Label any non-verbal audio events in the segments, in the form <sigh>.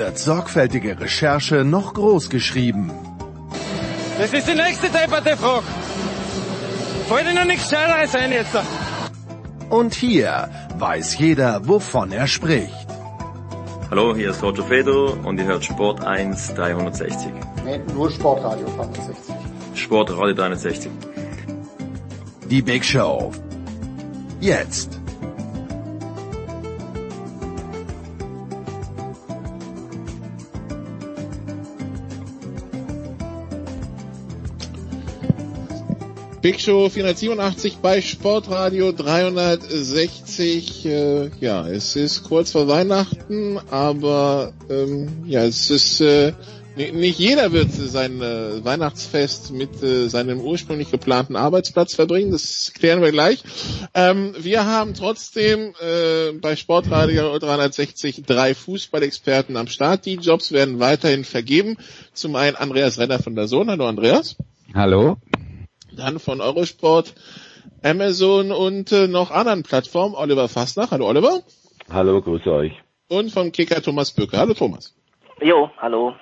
wird sorgfältige Recherche noch groß geschrieben. Das ist die nächste depperte Frage. Fällt Ihnen nichts Scheineres ein jetzt? Und hier weiß jeder, wovon er spricht. Hallo, hier ist Roger Fedor und ihr hört Sport 1 360. Nee, nur Sportradio 360. Sportradio 360. Die Big Show. Jetzt. Big Show 487 bei Sportradio 360. Äh, ja, es ist kurz vor Weihnachten, aber ähm, ja, es ist äh, nicht jeder wird sein äh, Weihnachtsfest mit äh, seinem ursprünglich geplanten Arbeitsplatz verbringen. Das klären wir gleich. Ähm, wir haben trotzdem äh, bei Sportradio 360 drei Fußballexperten am Start. Die Jobs werden weiterhin vergeben. Zum einen Andreas Renner von der Sohn. Hallo Andreas. Hallo. Dann von Eurosport, Amazon und äh, noch anderen Plattformen. Oliver Fastnach. Hallo Oliver. Hallo, grüße euch. Und vom Kicker Thomas Böcke. Hallo Thomas. Jo, hallo.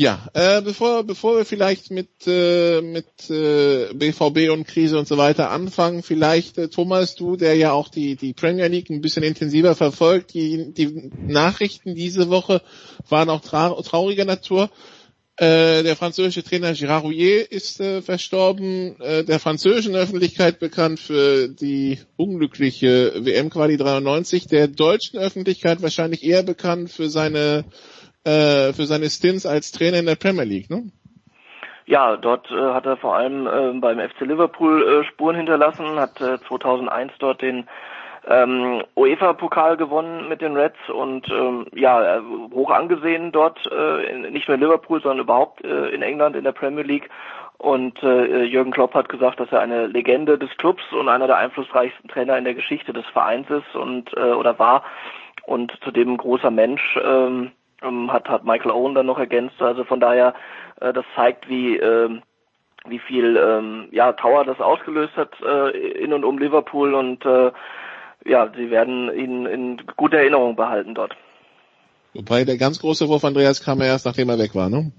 Ja, äh, bevor bevor wir vielleicht mit äh, mit äh, BVB und Krise und so weiter anfangen, vielleicht äh, Thomas, du, der ja auch die die Premier League ein bisschen intensiver verfolgt, die die Nachrichten diese Woche waren auch tra trauriger Natur. Äh, der französische Trainer Gérard Rouillet ist äh, verstorben, äh, der französischen Öffentlichkeit bekannt für die unglückliche WM-Quali 93, der deutschen Öffentlichkeit wahrscheinlich eher bekannt für seine äh, für seine Stints als Trainer in der Premier League, ne? Ja, dort äh, hat er vor allem beim FC Liverpool Spuren hinterlassen, hat äh, 2001 dort den ähm, UEFA-Pokal gewonnen mit den Reds und ähm, ja, äh, hoch angesehen dort, äh, in, nicht nur in Liverpool, sondern überhaupt äh, in England in der Premier League. Und äh, Jürgen Klopp hat gesagt, dass er eine Legende des Clubs und einer der einflussreichsten Trainer in der Geschichte des Vereins ist und äh, oder war und zudem ein großer Mensch. Ähm, ähm, hat, hat Michael Owen dann noch ergänzt. Also von daher, äh, das zeigt, wie, äh, wie viel ähm, ja, Tower das ausgelöst hat äh, in und um Liverpool und äh, ja, sie werden ihn in guter Erinnerung behalten dort. Wobei der ganz große Wurf Andreas kam erst, nachdem er weg war, ne?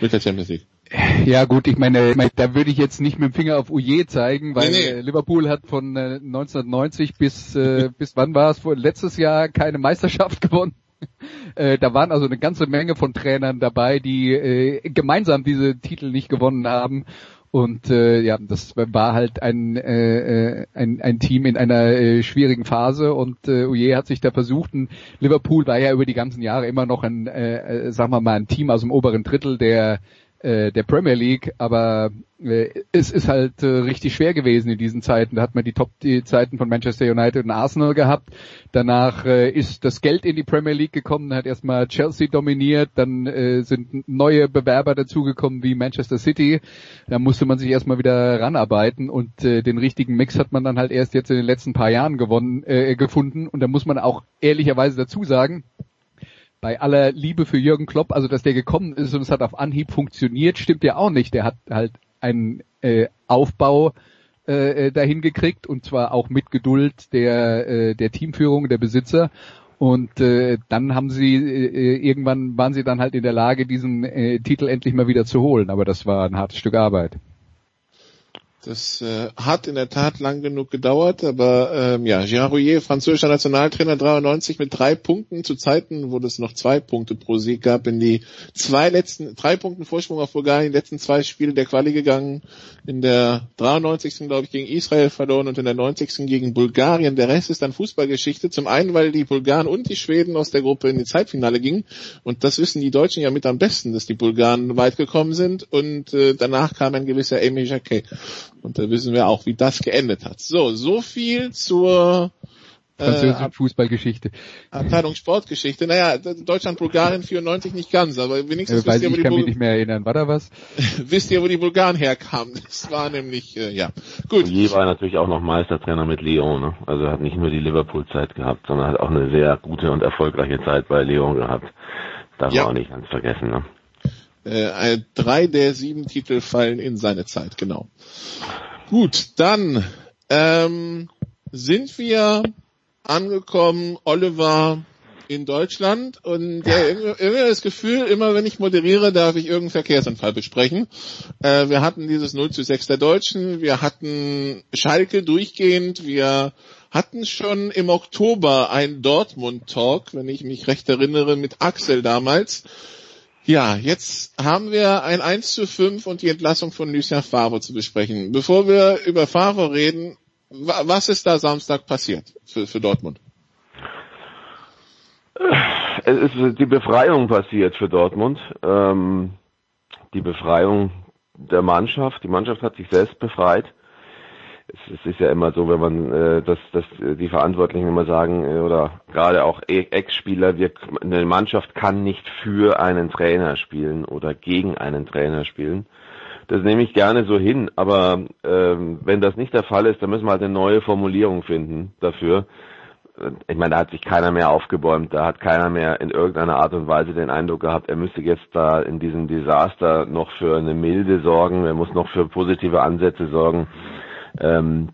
Mit der Champions League. Ja gut, ich meine, da würde ich jetzt nicht mit dem Finger auf Uje zeigen, weil nee, nee. Liverpool hat von äh, 1990 bis äh, <laughs> bis wann war es? Letztes Jahr keine Meisterschaft <laughs> gewonnen. Äh, da waren also eine ganze Menge von Trainern dabei, die äh, gemeinsam diese Titel nicht gewonnen haben. Und äh, ja, das war halt ein, äh, ein, ein Team in einer äh, schwierigen Phase und äh, Uye hat sich da versucht. Und Liverpool war ja über die ganzen Jahre immer noch ein, äh, sagen wir mal, ein Team aus dem oberen Drittel der äh, der Premier League, aber äh, es ist halt äh, richtig schwer gewesen in diesen Zeiten. Da hat man die Top-Zeiten von Manchester United und Arsenal gehabt. Danach äh, ist das Geld in die Premier League gekommen, hat erstmal Chelsea dominiert, dann äh, sind neue Bewerber dazugekommen wie Manchester City. Da musste man sich erstmal wieder ranarbeiten und äh, den richtigen Mix hat man dann halt erst jetzt in den letzten paar Jahren gewonnen, äh, gefunden. Und da muss man auch ehrlicherweise dazu sagen, bei aller Liebe für Jürgen Klopp, also dass der gekommen ist und es hat auf Anhieb funktioniert, stimmt ja auch nicht. Der hat halt einen äh, Aufbau äh, äh, dahin gekriegt und zwar auch mit Geduld der äh, der Teamführung, der Besitzer. Und äh, dann haben sie äh, irgendwann waren sie dann halt in der Lage, diesen äh, Titel endlich mal wieder zu holen. Aber das war ein hartes Stück Arbeit. Das äh, hat in der Tat lang genug gedauert, aber ähm, ja, Gérard Rouillet, französischer Nationaltrainer 93 mit drei Punkten zu Zeiten, wo es noch zwei Punkte pro Sieg gab, in die zwei letzten, drei Punkten Vorsprung auf Bulgarien, die letzten zwei Spiele der Quali gegangen, in der 93. glaube ich gegen Israel verloren und in der 90. gegen Bulgarien. Der Rest ist dann Fußballgeschichte. Zum einen, weil die Bulgaren und die Schweden aus der Gruppe in die Zeitfinale gingen und das wissen die Deutschen ja mit am besten, dass die Bulgaren weit gekommen sind und äh, danach kam ein gewisser Aimé Jacquet. Und da wissen wir auch, wie das geendet hat. So, so viel zur Französische äh, Fußballgeschichte. Abteilung Sportgeschichte. Naja, Deutschland-Bulgarien 94 nicht ganz, aber wenigstens äh, wisst ihr, wo ich die kann Bul mich nicht mehr erinnern. War da was? <laughs> wisst ihr, wo die Bulgaren herkamen? Das war nämlich, äh, ja. Gut. Je war natürlich auch noch Meistertrainer mit Lyon. Ne? Also er hat nicht nur die Liverpool-Zeit gehabt, sondern hat auch eine sehr gute und erfolgreiche Zeit bei Lyon gehabt. Darf ja. man auch nicht ganz vergessen. Ne? Äh, drei der sieben Titel fallen in seine Zeit, genau. Gut, dann ähm, sind wir angekommen, Oliver in Deutschland und ja, irgendwie, das Gefühl, immer wenn ich moderiere, darf ich irgendeinen Verkehrsunfall besprechen. Äh, wir hatten dieses 0 zu 6 der Deutschen, wir hatten Schalke durchgehend, wir hatten schon im Oktober ein Dortmund-Talk, wenn ich mich recht erinnere, mit Axel damals. Ja, jetzt haben wir ein 1 zu 5 und die Entlassung von Lucien Favre zu besprechen. Bevor wir über Favre reden, was ist da Samstag passiert für, für Dortmund? Es ist die Befreiung passiert für Dortmund. Ähm, die Befreiung der Mannschaft. Die Mannschaft hat sich selbst befreit. Es, ist ja immer so, wenn man äh, dass, dass die Verantwortlichen immer sagen, äh, oder gerade auch e-, Ex-Spieler, eine Mannschaft kann nicht für einen Trainer spielen oder gegen einen Trainer spielen. Das nehme ich gerne so hin, aber ähm, wenn das nicht der Fall ist, dann müssen wir halt eine neue Formulierung finden dafür. Ich meine, da hat sich keiner mehr aufgebäumt, da hat keiner mehr in irgendeiner Art und Weise den Eindruck gehabt, er müsste jetzt da in diesem Desaster noch für eine Milde sorgen, er muss noch für positive Ansätze sorgen. Ähm,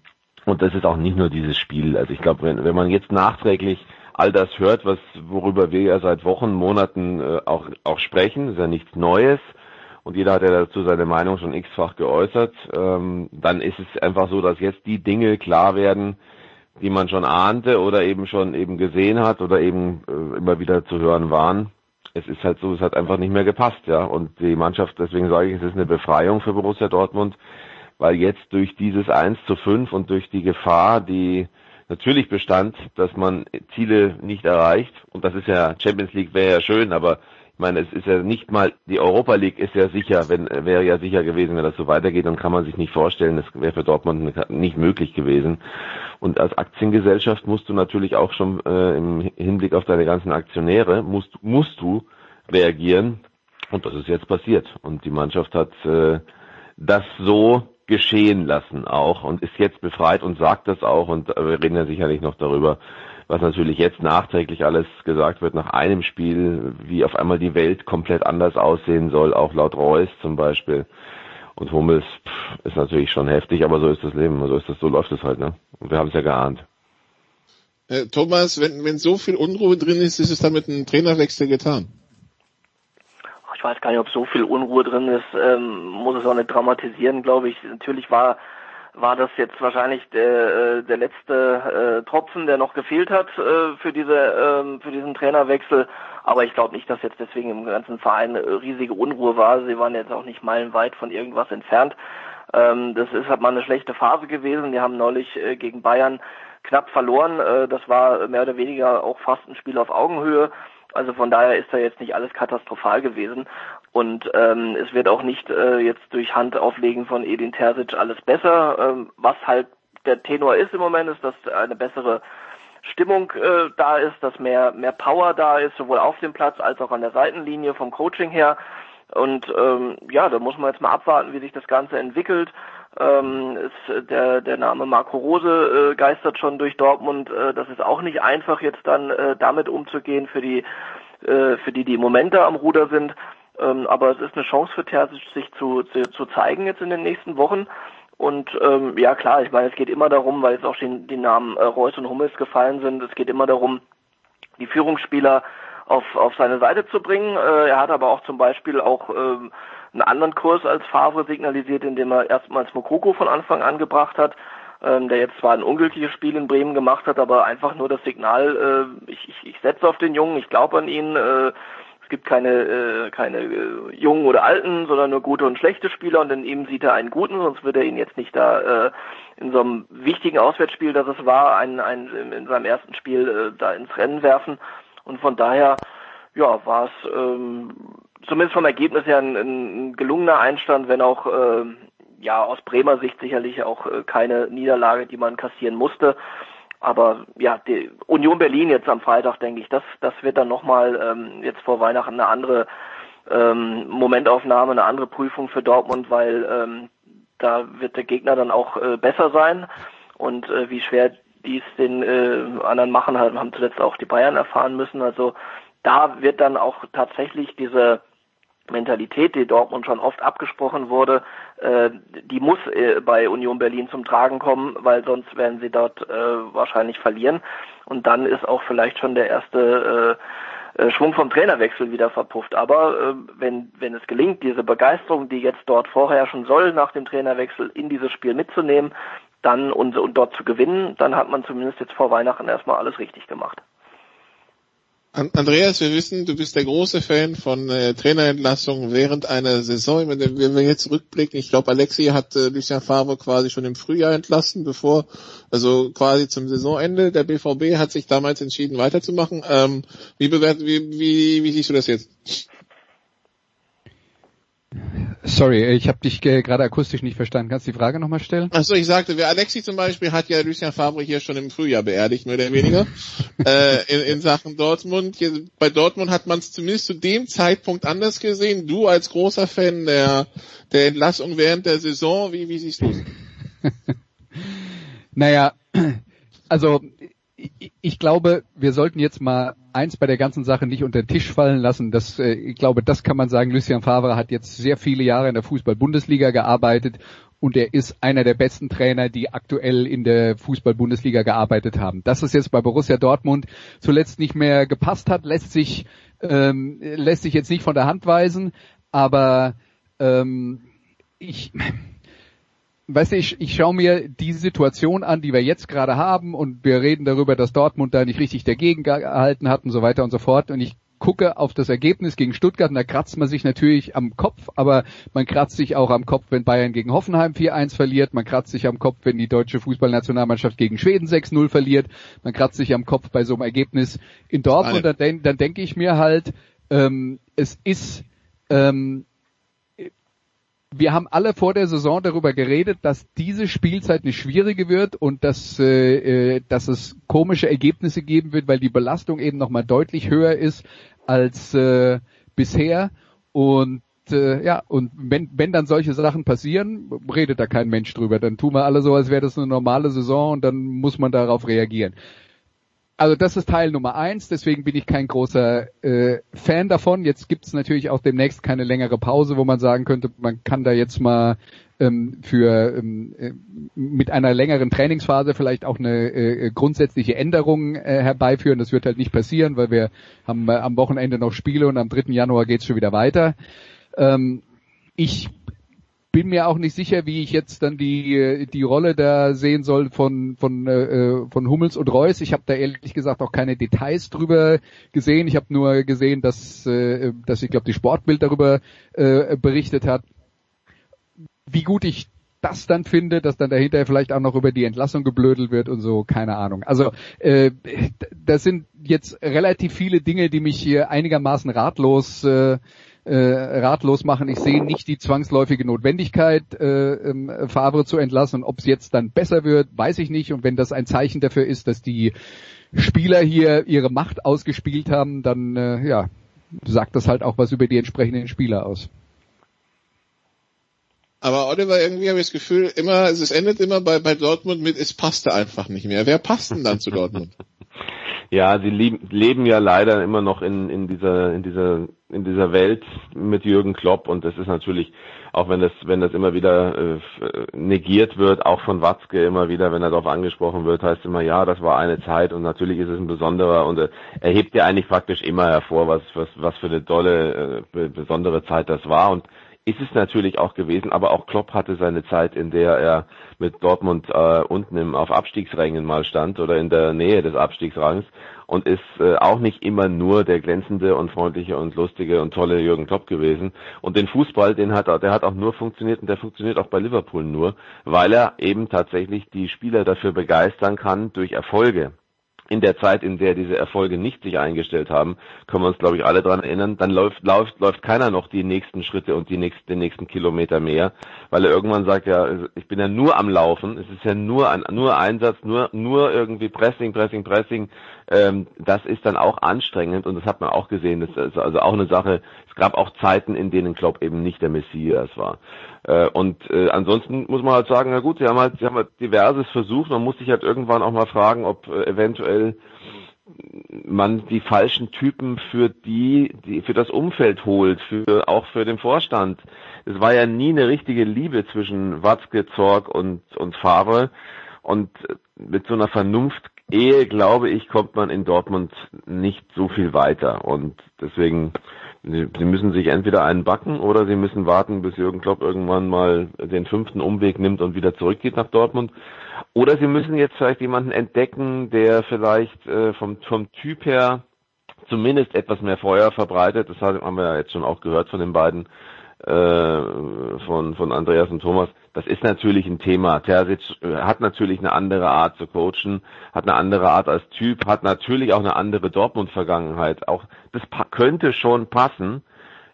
und das ist auch nicht nur dieses Spiel. Also ich glaube, wenn, wenn man jetzt nachträglich all das hört, was worüber wir ja seit Wochen, Monaten äh, auch auch sprechen, ist ja nichts Neues und jeder hat ja dazu seine Meinung schon x-fach geäußert, ähm, dann ist es einfach so, dass jetzt die Dinge klar werden, die man schon ahnte oder eben schon eben gesehen hat oder eben äh, immer wieder zu hören waren. Es ist halt so, es hat einfach nicht mehr gepasst, ja. Und die Mannschaft, deswegen sage ich, es ist eine Befreiung für Borussia Dortmund, weil jetzt durch dieses 1 zu 5 und durch die Gefahr, die natürlich bestand, dass man Ziele nicht erreicht, und das ist ja, Champions League wäre ja schön, aber ich meine, es ist ja nicht mal, die Europa League ist ja sicher, wenn, wäre ja sicher gewesen, wenn das so weitergeht, dann kann man sich nicht vorstellen, das wäre für Dortmund nicht möglich gewesen. Und als Aktiengesellschaft musst du natürlich auch schon äh, im Hinblick auf deine ganzen Aktionäre, musst, musst du reagieren. Und das ist jetzt passiert. Und die Mannschaft hat äh, das so geschehen lassen auch und ist jetzt befreit und sagt das auch. Und äh, wir reden ja sicherlich noch darüber, was natürlich jetzt nachträglich alles gesagt wird nach einem Spiel, wie auf einmal die Welt komplett anders aussehen soll, auch laut Reus zum Beispiel. Und Hummels pff, ist natürlich schon heftig, aber so ist das Leben, so ist das, so läuft es halt, ne? Und wir haben es ja geahnt. Äh, Thomas, wenn, wenn so viel Unruhe drin ist, ist es dann mit einem Trainerwechsel getan? Weiß gar nicht, ob so viel Unruhe drin ist, ähm, muss es auch nicht dramatisieren, glaube ich. Natürlich war war das jetzt wahrscheinlich der, äh, der letzte äh, Tropfen, der noch gefehlt hat äh, für diese äh, für diesen Trainerwechsel. Aber ich glaube nicht, dass jetzt deswegen im ganzen Verein riesige Unruhe war. Sie waren jetzt auch nicht meilenweit von irgendwas entfernt. Ähm, das ist halt mal eine schlechte Phase gewesen. Die haben neulich äh, gegen Bayern knapp verloren. Äh, das war mehr oder weniger auch fast ein Spiel auf Augenhöhe. Also von daher ist da jetzt nicht alles katastrophal gewesen. Und ähm, es wird auch nicht äh, jetzt durch Handauflegen von Edin Terzic alles besser. Ähm, was halt der Tenor ist im Moment, ist, dass eine bessere Stimmung äh, da ist, dass mehr mehr Power da ist, sowohl auf dem Platz als auch an der Seitenlinie vom Coaching her. Und ähm, ja, da muss man jetzt mal abwarten, wie sich das Ganze entwickelt. Ähm, ist, der, der Name Marco Rose äh, geistert schon durch Dortmund. Äh, das ist auch nicht einfach, jetzt dann äh, damit umzugehen für die, äh, für die, die im Moment da am Ruder sind. Ähm, aber es ist eine Chance für Terzic, sich zu, zu, zu zeigen jetzt in den nächsten Wochen. Und ähm, ja klar, ich meine, es geht immer darum, weil jetzt auch die, die Namen äh, Reus und Hummels gefallen sind, es geht immer darum, die Führungsspieler auf, auf seine Seite zu bringen. Äh, er hat aber auch zum Beispiel auch ähm, einen anderen Kurs als Favre signalisiert, indem er erstmals Mokoko von Anfang an gebracht hat, ähm, der jetzt zwar ein ungültiges Spiel in Bremen gemacht hat, aber einfach nur das Signal, äh, ich, ich, ich setze auf den Jungen, ich glaube an ihn, äh, es gibt keine, äh, keine äh, jungen oder alten, sondern nur gute und schlechte Spieler und in ihm sieht er einen guten, sonst würde er ihn jetzt nicht da äh, in so einem wichtigen Auswärtsspiel, das es war, ein, ein, in seinem ersten Spiel äh, da ins Rennen werfen. Und von daher, ja, war es ähm, zumindest vom Ergebnis her ein, ein gelungener Einstand, wenn auch äh, ja aus Bremer Sicht sicherlich auch äh, keine Niederlage, die man kassieren musste. aber ja, die Union Berlin jetzt am Freitag, denke ich, das, das wird dann nochmal ähm, jetzt vor Weihnachten eine andere ähm, Momentaufnahme, eine andere Prüfung für Dortmund, weil ähm, da wird der Gegner dann auch äh, besser sein und äh, wie schwer dies den äh, anderen machen, haben zuletzt auch die Bayern erfahren müssen. Also da wird dann auch tatsächlich diese Mentalität, die Dortmund schon oft abgesprochen wurde, äh, die muss äh, bei Union Berlin zum Tragen kommen, weil sonst werden sie dort äh, wahrscheinlich verlieren. Und dann ist auch vielleicht schon der erste äh, äh Schwung vom Trainerwechsel wieder verpufft. Aber äh, wenn, wenn es gelingt, diese Begeisterung, die jetzt dort vorher schon soll, nach dem Trainerwechsel in dieses Spiel mitzunehmen, dann und, und dort zu gewinnen, dann hat man zumindest jetzt vor Weihnachten erstmal alles richtig gemacht. Andreas, wir wissen, du bist der große Fan von äh, Trainerentlassungen während einer Saison. Wenn, wir jetzt zurückblicken, ich glaube, Alexi hat äh, Lucien Favre quasi schon im Frühjahr entlassen, bevor, also quasi zum Saisonende. Der BVB hat sich damals entschieden, weiterzumachen. Ähm, wie, bewert, wie, wie, wie siehst du das jetzt? Sorry, ich habe dich äh, gerade akustisch nicht verstanden. Kannst du die Frage nochmal stellen? Achso, ich sagte, wer Alexi zum Beispiel hat ja Lucien Favre hier schon im Frühjahr beerdigt, mehr oder weniger, <laughs> äh, in, in Sachen Dortmund. Hier, bei Dortmund hat man es zumindest zu dem Zeitpunkt anders gesehen. Du als großer Fan der, der Entlassung während der Saison, wie, wie siehst du es? <laughs> naja, also ich glaube, wir sollten jetzt mal eins bei der ganzen Sache nicht unter den Tisch fallen lassen. Das, äh, ich glaube, das kann man sagen. Lucien Favre hat jetzt sehr viele Jahre in der Fußball-Bundesliga gearbeitet und er ist einer der besten Trainer, die aktuell in der Fußball-Bundesliga gearbeitet haben. Dass es jetzt bei Borussia Dortmund zuletzt nicht mehr gepasst hat, lässt sich ähm, lässt sich jetzt nicht von der Hand weisen, aber ähm, ich weißt du, ich, ich schaue mir die Situation an, die wir jetzt gerade haben und wir reden darüber, dass Dortmund da nicht richtig dagegen gehalten hat und so weiter und so fort. Und ich gucke auf das Ergebnis gegen Stuttgart und da kratzt man sich natürlich am Kopf, aber man kratzt sich auch am Kopf, wenn Bayern gegen Hoffenheim 4-1 verliert, man kratzt sich am Kopf, wenn die deutsche Fußballnationalmannschaft gegen Schweden 6-0 verliert, man kratzt sich am Kopf bei so einem Ergebnis in Dortmund, dann, dann denke ich mir halt, ähm, es ist ähm, wir haben alle vor der Saison darüber geredet, dass diese Spielzeit eine schwierige wird und dass, äh, äh, dass es komische Ergebnisse geben wird, weil die Belastung eben nochmal deutlich höher ist als äh, bisher. Und äh, ja, und wenn, wenn dann solche Sachen passieren, redet da kein Mensch drüber. Dann tun wir alle so, als wäre das eine normale Saison und dann muss man darauf reagieren also das ist Teil Nummer eins, deswegen bin ich kein großer äh, Fan davon. Jetzt gibt es natürlich auch demnächst keine längere Pause, wo man sagen könnte, man kann da jetzt mal ähm, für ähm, äh, mit einer längeren Trainingsphase vielleicht auch eine äh, grundsätzliche Änderung äh, herbeiführen. Das wird halt nicht passieren, weil wir haben äh, am Wochenende noch Spiele und am 3. Januar geht's schon wieder weiter. Ähm, ich bin mir auch nicht sicher, wie ich jetzt dann die die Rolle da sehen soll von von äh, von Hummels und Reus. Ich habe da ehrlich gesagt auch keine Details drüber gesehen. Ich habe nur gesehen, dass äh, dass ich glaube die Sportbild darüber äh, berichtet hat. Wie gut ich das dann finde, dass dann dahinter vielleicht auch noch über die Entlassung geblödelt wird und so, keine Ahnung. Also äh, das sind jetzt relativ viele Dinge, die mich hier einigermaßen ratlos äh, äh, ratlos machen. Ich sehe nicht die zwangsläufige Notwendigkeit, äh, ähm, Favre zu entlassen. Ob es jetzt dann besser wird, weiß ich nicht. Und wenn das ein Zeichen dafür ist, dass die Spieler hier ihre Macht ausgespielt haben, dann äh, ja, sagt das halt auch was über die entsprechenden Spieler aus. Aber Oliver, irgendwie habe ich das Gefühl, immer, es endet immer bei, bei Dortmund mit, es passte einfach nicht mehr. Wer passt denn dann zu Dortmund? <laughs> Ja, sie leben ja leider immer noch in, in dieser, in dieser, in dieser Welt mit Jürgen Klopp. Und das ist natürlich, auch wenn das, wenn das immer wieder äh, negiert wird, auch von Watzke immer wieder, wenn er darauf angesprochen wird, heißt immer, ja, das war eine Zeit und natürlich ist es ein besonderer und äh, er hebt ja eigentlich praktisch immer hervor, was, was, was für eine tolle, äh, besondere Zeit das war. Und ist es natürlich auch gewesen, aber auch Klopp hatte seine Zeit, in der er mit Dortmund äh, unten im, auf Abstiegsrängen mal stand oder in der Nähe des Abstiegsrangs und ist äh, auch nicht immer nur der glänzende und freundliche und lustige und tolle Jürgen Klopp gewesen. Und den Fußball, den hat er, der hat auch nur funktioniert und der funktioniert auch bei Liverpool nur, weil er eben tatsächlich die Spieler dafür begeistern kann durch Erfolge in der Zeit, in der diese Erfolge nicht sich eingestellt haben, können wir uns, glaube ich, alle dran erinnern, dann läuft, läuft, läuft keiner noch die nächsten Schritte und die nächsten, den nächsten Kilometer mehr, weil er irgendwann sagt, ja, ich bin ja nur am Laufen, es ist ja nur ein, nur Einsatz, nur, nur irgendwie Pressing, Pressing, Pressing, ähm, das ist dann auch anstrengend und das hat man auch gesehen, das ist also auch eine Sache, es gab auch Zeiten, in denen Klopp eben nicht der Messias war. Äh, und äh, ansonsten muss man halt sagen, na gut, sie haben halt, sie haben halt diverses versucht. Man muss sich halt irgendwann auch mal fragen, ob äh, eventuell man die falschen Typen für die, die für das Umfeld holt, für auch für den Vorstand. Es war ja nie eine richtige Liebe zwischen Watzke, Zorg und und Favre und mit so einer Vernunft Ehe, glaube ich, kommt man in Dortmund nicht so viel weiter und deswegen Sie müssen sich entweder einen backen oder Sie müssen warten, bis Jürgen Klopp irgendwann mal den fünften Umweg nimmt und wieder zurückgeht nach Dortmund. Oder Sie müssen jetzt vielleicht jemanden entdecken, der vielleicht äh, vom, vom Typ her zumindest etwas mehr Feuer verbreitet. Das haben wir ja jetzt schon auch gehört von den beiden, von, von Andreas und Thomas das ist natürlich ein Thema. Terzic äh, hat natürlich eine andere Art zu coachen, hat eine andere Art als Typ, hat natürlich auch eine andere Dortmund-Vergangenheit. Auch das könnte schon passen.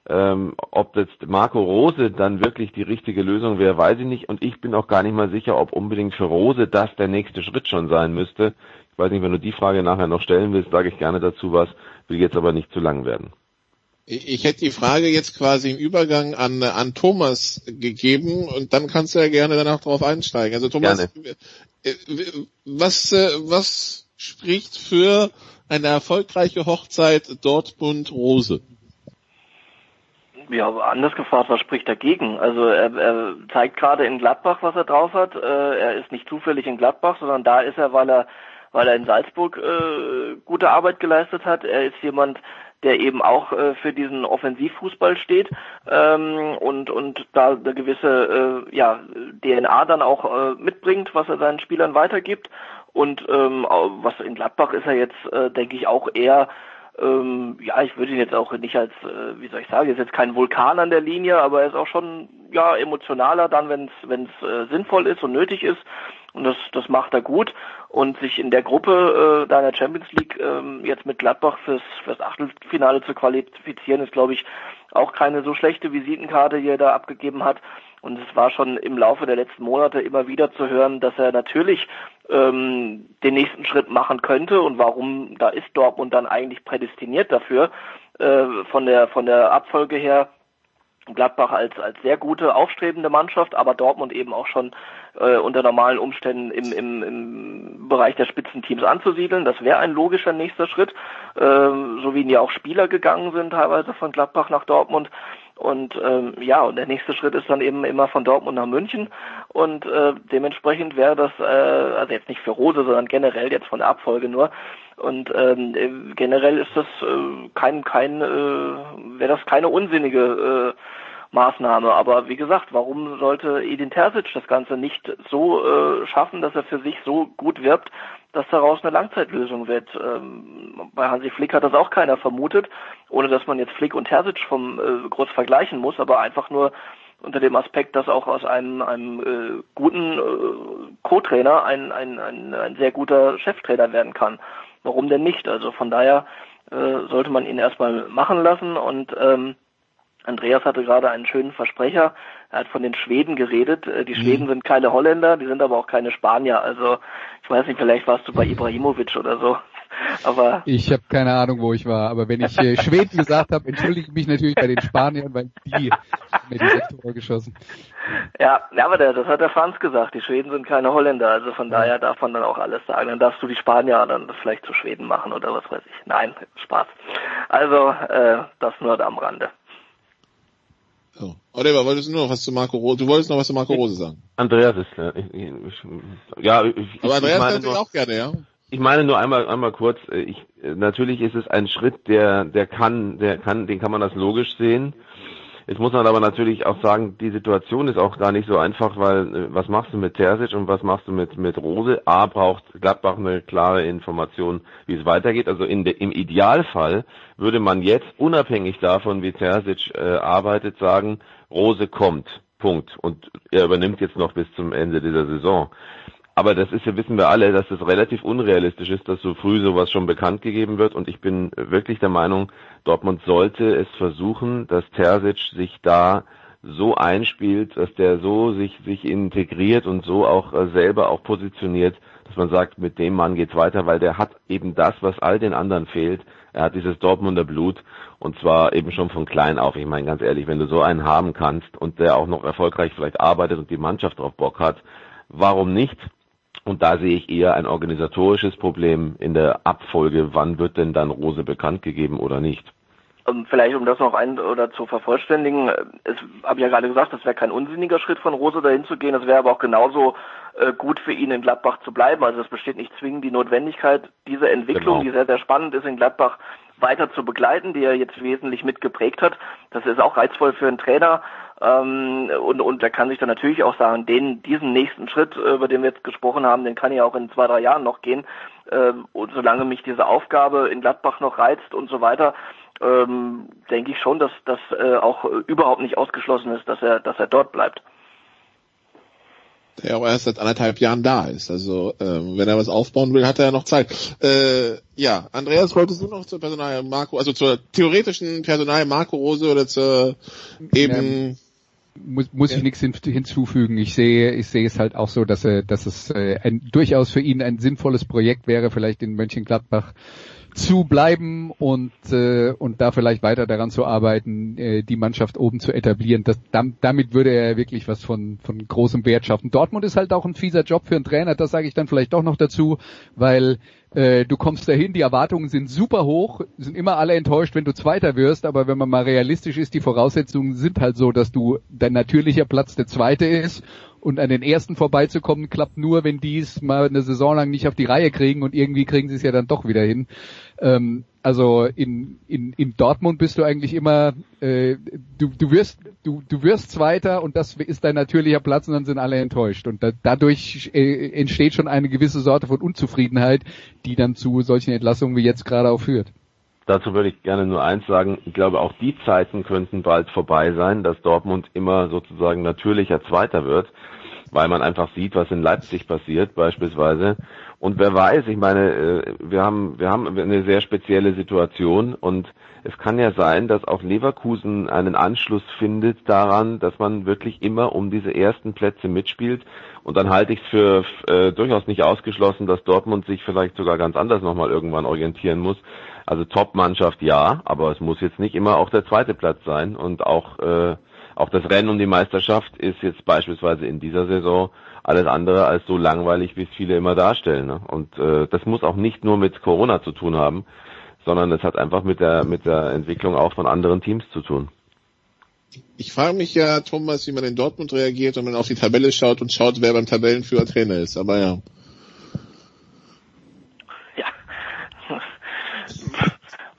Ähm, ob jetzt Marco Rose dann wirklich die richtige Lösung wäre, weiß ich nicht. Und ich bin auch gar nicht mal sicher, ob unbedingt für Rose das der nächste Schritt schon sein müsste. Ich weiß nicht, wenn du die Frage nachher noch stellen willst, sage ich gerne dazu was, will jetzt aber nicht zu lang werden. Ich hätte die Frage jetzt quasi im Übergang an, an Thomas gegeben und dann kannst du ja gerne danach drauf einsteigen. Also Thomas, gerne. Äh, was, äh, was spricht für eine erfolgreiche Hochzeit Dortmund-Rose? Ja, anders gefragt, was spricht dagegen? Also er, er zeigt gerade in Gladbach, was er drauf hat. Äh, er ist nicht zufällig in Gladbach, sondern da ist er, weil er weil er in Salzburg äh, gute Arbeit geleistet hat. Er ist jemand, der eben auch äh, für diesen Offensivfußball steht ähm, und und da eine gewisse äh, ja DNA dann auch äh, mitbringt, was er seinen Spielern weitergibt und ähm, was in Gladbach ist er jetzt äh, denke ich auch eher ähm, ja, ich würde ihn jetzt auch nicht als, äh, wie soll ich sagen, ist jetzt kein Vulkan an der Linie, aber er ist auch schon ja emotionaler dann, wenn es äh, sinnvoll ist und nötig ist. Und das, das macht er gut. Und sich in der Gruppe äh, deiner Champions League ähm, jetzt mit Gladbach fürs, fürs Achtelfinale zu qualifizieren, ist, glaube ich, auch keine so schlechte Visitenkarte, die er da abgegeben hat. Und es war schon im Laufe der letzten Monate immer wieder zu hören, dass er natürlich ähm, den nächsten Schritt machen könnte. Und warum, da ist Dortmund dann eigentlich prädestiniert dafür, äh, von der von der Abfolge her Gladbach als, als sehr gute, aufstrebende Mannschaft, aber Dortmund eben auch schon äh, unter normalen Umständen im, im, im Bereich der Spitzenteams anzusiedeln. Das wäre ein logischer nächster Schritt, äh, so wie ja auch Spieler gegangen sind, teilweise von Gladbach nach Dortmund. Und ähm, ja, und der nächste Schritt ist dann eben immer von Dortmund nach München. Und äh, dementsprechend wäre das, äh, also jetzt nicht für Rose, sondern generell jetzt von der Abfolge nur. Und ähm, generell ist das äh, kein, kein, äh, wäre das keine unsinnige äh, Maßnahme. Aber wie gesagt, warum sollte Edin Terzic das Ganze nicht so äh, schaffen, dass er für sich so gut wirbt, dass daraus eine Langzeitlösung wird? Ähm, bei Hansi Flick hat das auch keiner vermutet, ohne dass man jetzt Flick und Terzic vom äh, groß vergleichen muss, aber einfach nur unter dem Aspekt, dass auch aus einem, einem äh, guten äh, Co-Trainer ein, ein, ein, ein sehr guter Cheftrainer werden kann. Warum denn nicht? Also von daher äh, sollte man ihn erstmal machen lassen und ähm, Andreas hatte gerade einen schönen Versprecher. Er hat von den Schweden geredet. Äh, die Schweden mhm. sind keine Holländer, die sind aber auch keine Spanier. Also ich weiß nicht, vielleicht warst du bei Ibrahimovic oder so. Aber ich habe keine Ahnung, wo ich war. Aber wenn ich äh, Schweden gesagt habe, entschuldige ich mich natürlich bei den Spaniern, weil die mir die sechs Tore geschossen. Ja, ja, aber der, das hat der Franz gesagt. Die Schweden sind keine Holländer, also von ja. daher darf man dann auch alles sagen. Dann darfst du die Spanier dann das vielleicht zu Schweden machen oder was weiß ich. Nein, Spaß. Also äh, das nur da am Rande. Oh. Oliver, wolltest du nur noch was zu Marco Rose? Du wolltest noch was zu Marco Rose sagen? Andreas ist klar. Ich, ich, ja, ich, Aber Andreas kann nur, auch gerne, ja. Ich meine nur einmal, einmal kurz. Äh, ich, natürlich ist es ein Schritt, der, der kann, der kann, den kann man das logisch sehen. Jetzt muss man aber natürlich auch sagen, die Situation ist auch gar nicht so einfach, weil äh, was machst du mit Terzic und was machst du mit, mit Rose? A, braucht Gladbach eine klare Information, wie es weitergeht. Also in de, im Idealfall würde man jetzt, unabhängig davon, wie Terzic äh, arbeitet, sagen, Rose kommt. Punkt. Und er übernimmt jetzt noch bis zum Ende dieser Saison. Aber das ist ja, wissen wir alle, dass es relativ unrealistisch ist, dass so früh sowas schon bekannt gegeben wird. Und ich bin wirklich der Meinung, Dortmund sollte es versuchen, dass Terzic sich da so einspielt, dass der so sich, sich integriert und so auch äh, selber auch positioniert, dass man sagt, mit dem Mann geht's weiter, weil der hat eben das, was all den anderen fehlt. Er hat dieses Dortmunder Blut und zwar eben schon von klein auf. Ich meine ganz ehrlich, wenn du so einen haben kannst und der auch noch erfolgreich vielleicht arbeitet und die Mannschaft drauf Bock hat, warum nicht? Und da sehe ich eher ein organisatorisches Problem in der Abfolge, wann wird denn dann Rose bekannt gegeben oder nicht. Ähm, vielleicht um das noch ein oder zu vervollständigen, es habe ja gerade gesagt, das wäre kein unsinniger Schritt von Rose dahin zu gehen, es wäre aber auch genauso äh, gut für ihn in Gladbach zu bleiben. Also es besteht nicht zwingend die Notwendigkeit, diese Entwicklung, genau. die sehr, sehr spannend ist in Gladbach, weiter zu begleiten, die er jetzt wesentlich mitgeprägt hat. Das ist auch reizvoll für einen Trainer. Ähm, und, und er kann sich dann natürlich auch sagen, den, diesen nächsten Schritt, äh, über den wir jetzt gesprochen haben, den kann ich auch in zwei, drei Jahren noch gehen. Äh, und solange mich diese Aufgabe in Gladbach noch reizt und so weiter, ähm, denke ich schon, dass das äh, auch überhaupt nicht ausgeschlossen ist, dass er, dass er dort bleibt der auch erst seit anderthalb Jahren da ist. Also ähm, wenn er was aufbauen will, hat er ja noch Zeit. Äh, ja, Andreas, wolltest du noch zur Personal Marco, also zur theoretischen Personal Marco Rose oder zur eben ja, muss, muss ja. ich nichts hinzufügen. Ich sehe, ich sehe es halt auch so, dass er, dass es äh, ein, durchaus für ihn ein sinnvolles Projekt wäre, vielleicht in Mönchengladbach zu bleiben und äh, und da vielleicht weiter daran zu arbeiten, äh, die Mannschaft oben zu etablieren. Das, damit würde er wirklich was von von großem Wert schaffen. Dortmund ist halt auch ein fieser Job für einen Trainer. Das sage ich dann vielleicht doch noch dazu, weil äh, du kommst dahin, die Erwartungen sind super hoch, sind immer alle enttäuscht, wenn du Zweiter wirst, aber wenn man mal realistisch ist, die Voraussetzungen sind halt so, dass du dein natürlicher Platz der Zweite ist und an den ersten vorbeizukommen klappt nur, wenn die es mal eine Saison lang nicht auf die Reihe kriegen und irgendwie kriegen sie es ja dann doch wieder hin. Ähm, also in, in, in Dortmund bist du eigentlich immer, äh, du, du wirst, du, du wirst Zweiter und das ist dein natürlicher Platz und dann sind alle enttäuscht. Und da, dadurch äh, entsteht schon eine gewisse Sorte von Unzufriedenheit, die dann zu solchen Entlassungen wie jetzt gerade auch führt. Dazu würde ich gerne nur eins sagen. Ich glaube, auch die Zeiten könnten bald vorbei sein, dass Dortmund immer sozusagen natürlicher Zweiter wird, weil man einfach sieht, was in Leipzig passiert beispielsweise. Und wer weiß, ich meine, äh, wir haben, wir haben eine sehr spezielle Situation und es kann ja sein, dass auch Leverkusen einen Anschluss findet daran, dass man wirklich immer um diese ersten Plätze mitspielt. Und dann halte ich es für äh, durchaus nicht ausgeschlossen, dass Dortmund sich vielleicht sogar ganz anders nochmal irgendwann orientieren muss. Also Top-Mannschaft ja, aber es muss jetzt nicht immer auch der zweite Platz sein und auch äh, auch das Rennen um die Meisterschaft ist jetzt beispielsweise in dieser Saison alles andere als so langweilig, wie es viele immer darstellen. Ne? Und äh, das muss auch nicht nur mit Corona zu tun haben, sondern es hat einfach mit der mit der Entwicklung auch von anderen Teams zu tun. Ich frage mich ja, Thomas, wie man in Dortmund reagiert, wenn man auf die Tabelle schaut und schaut, wer beim Tabellenführer Trainer ist. Aber ja.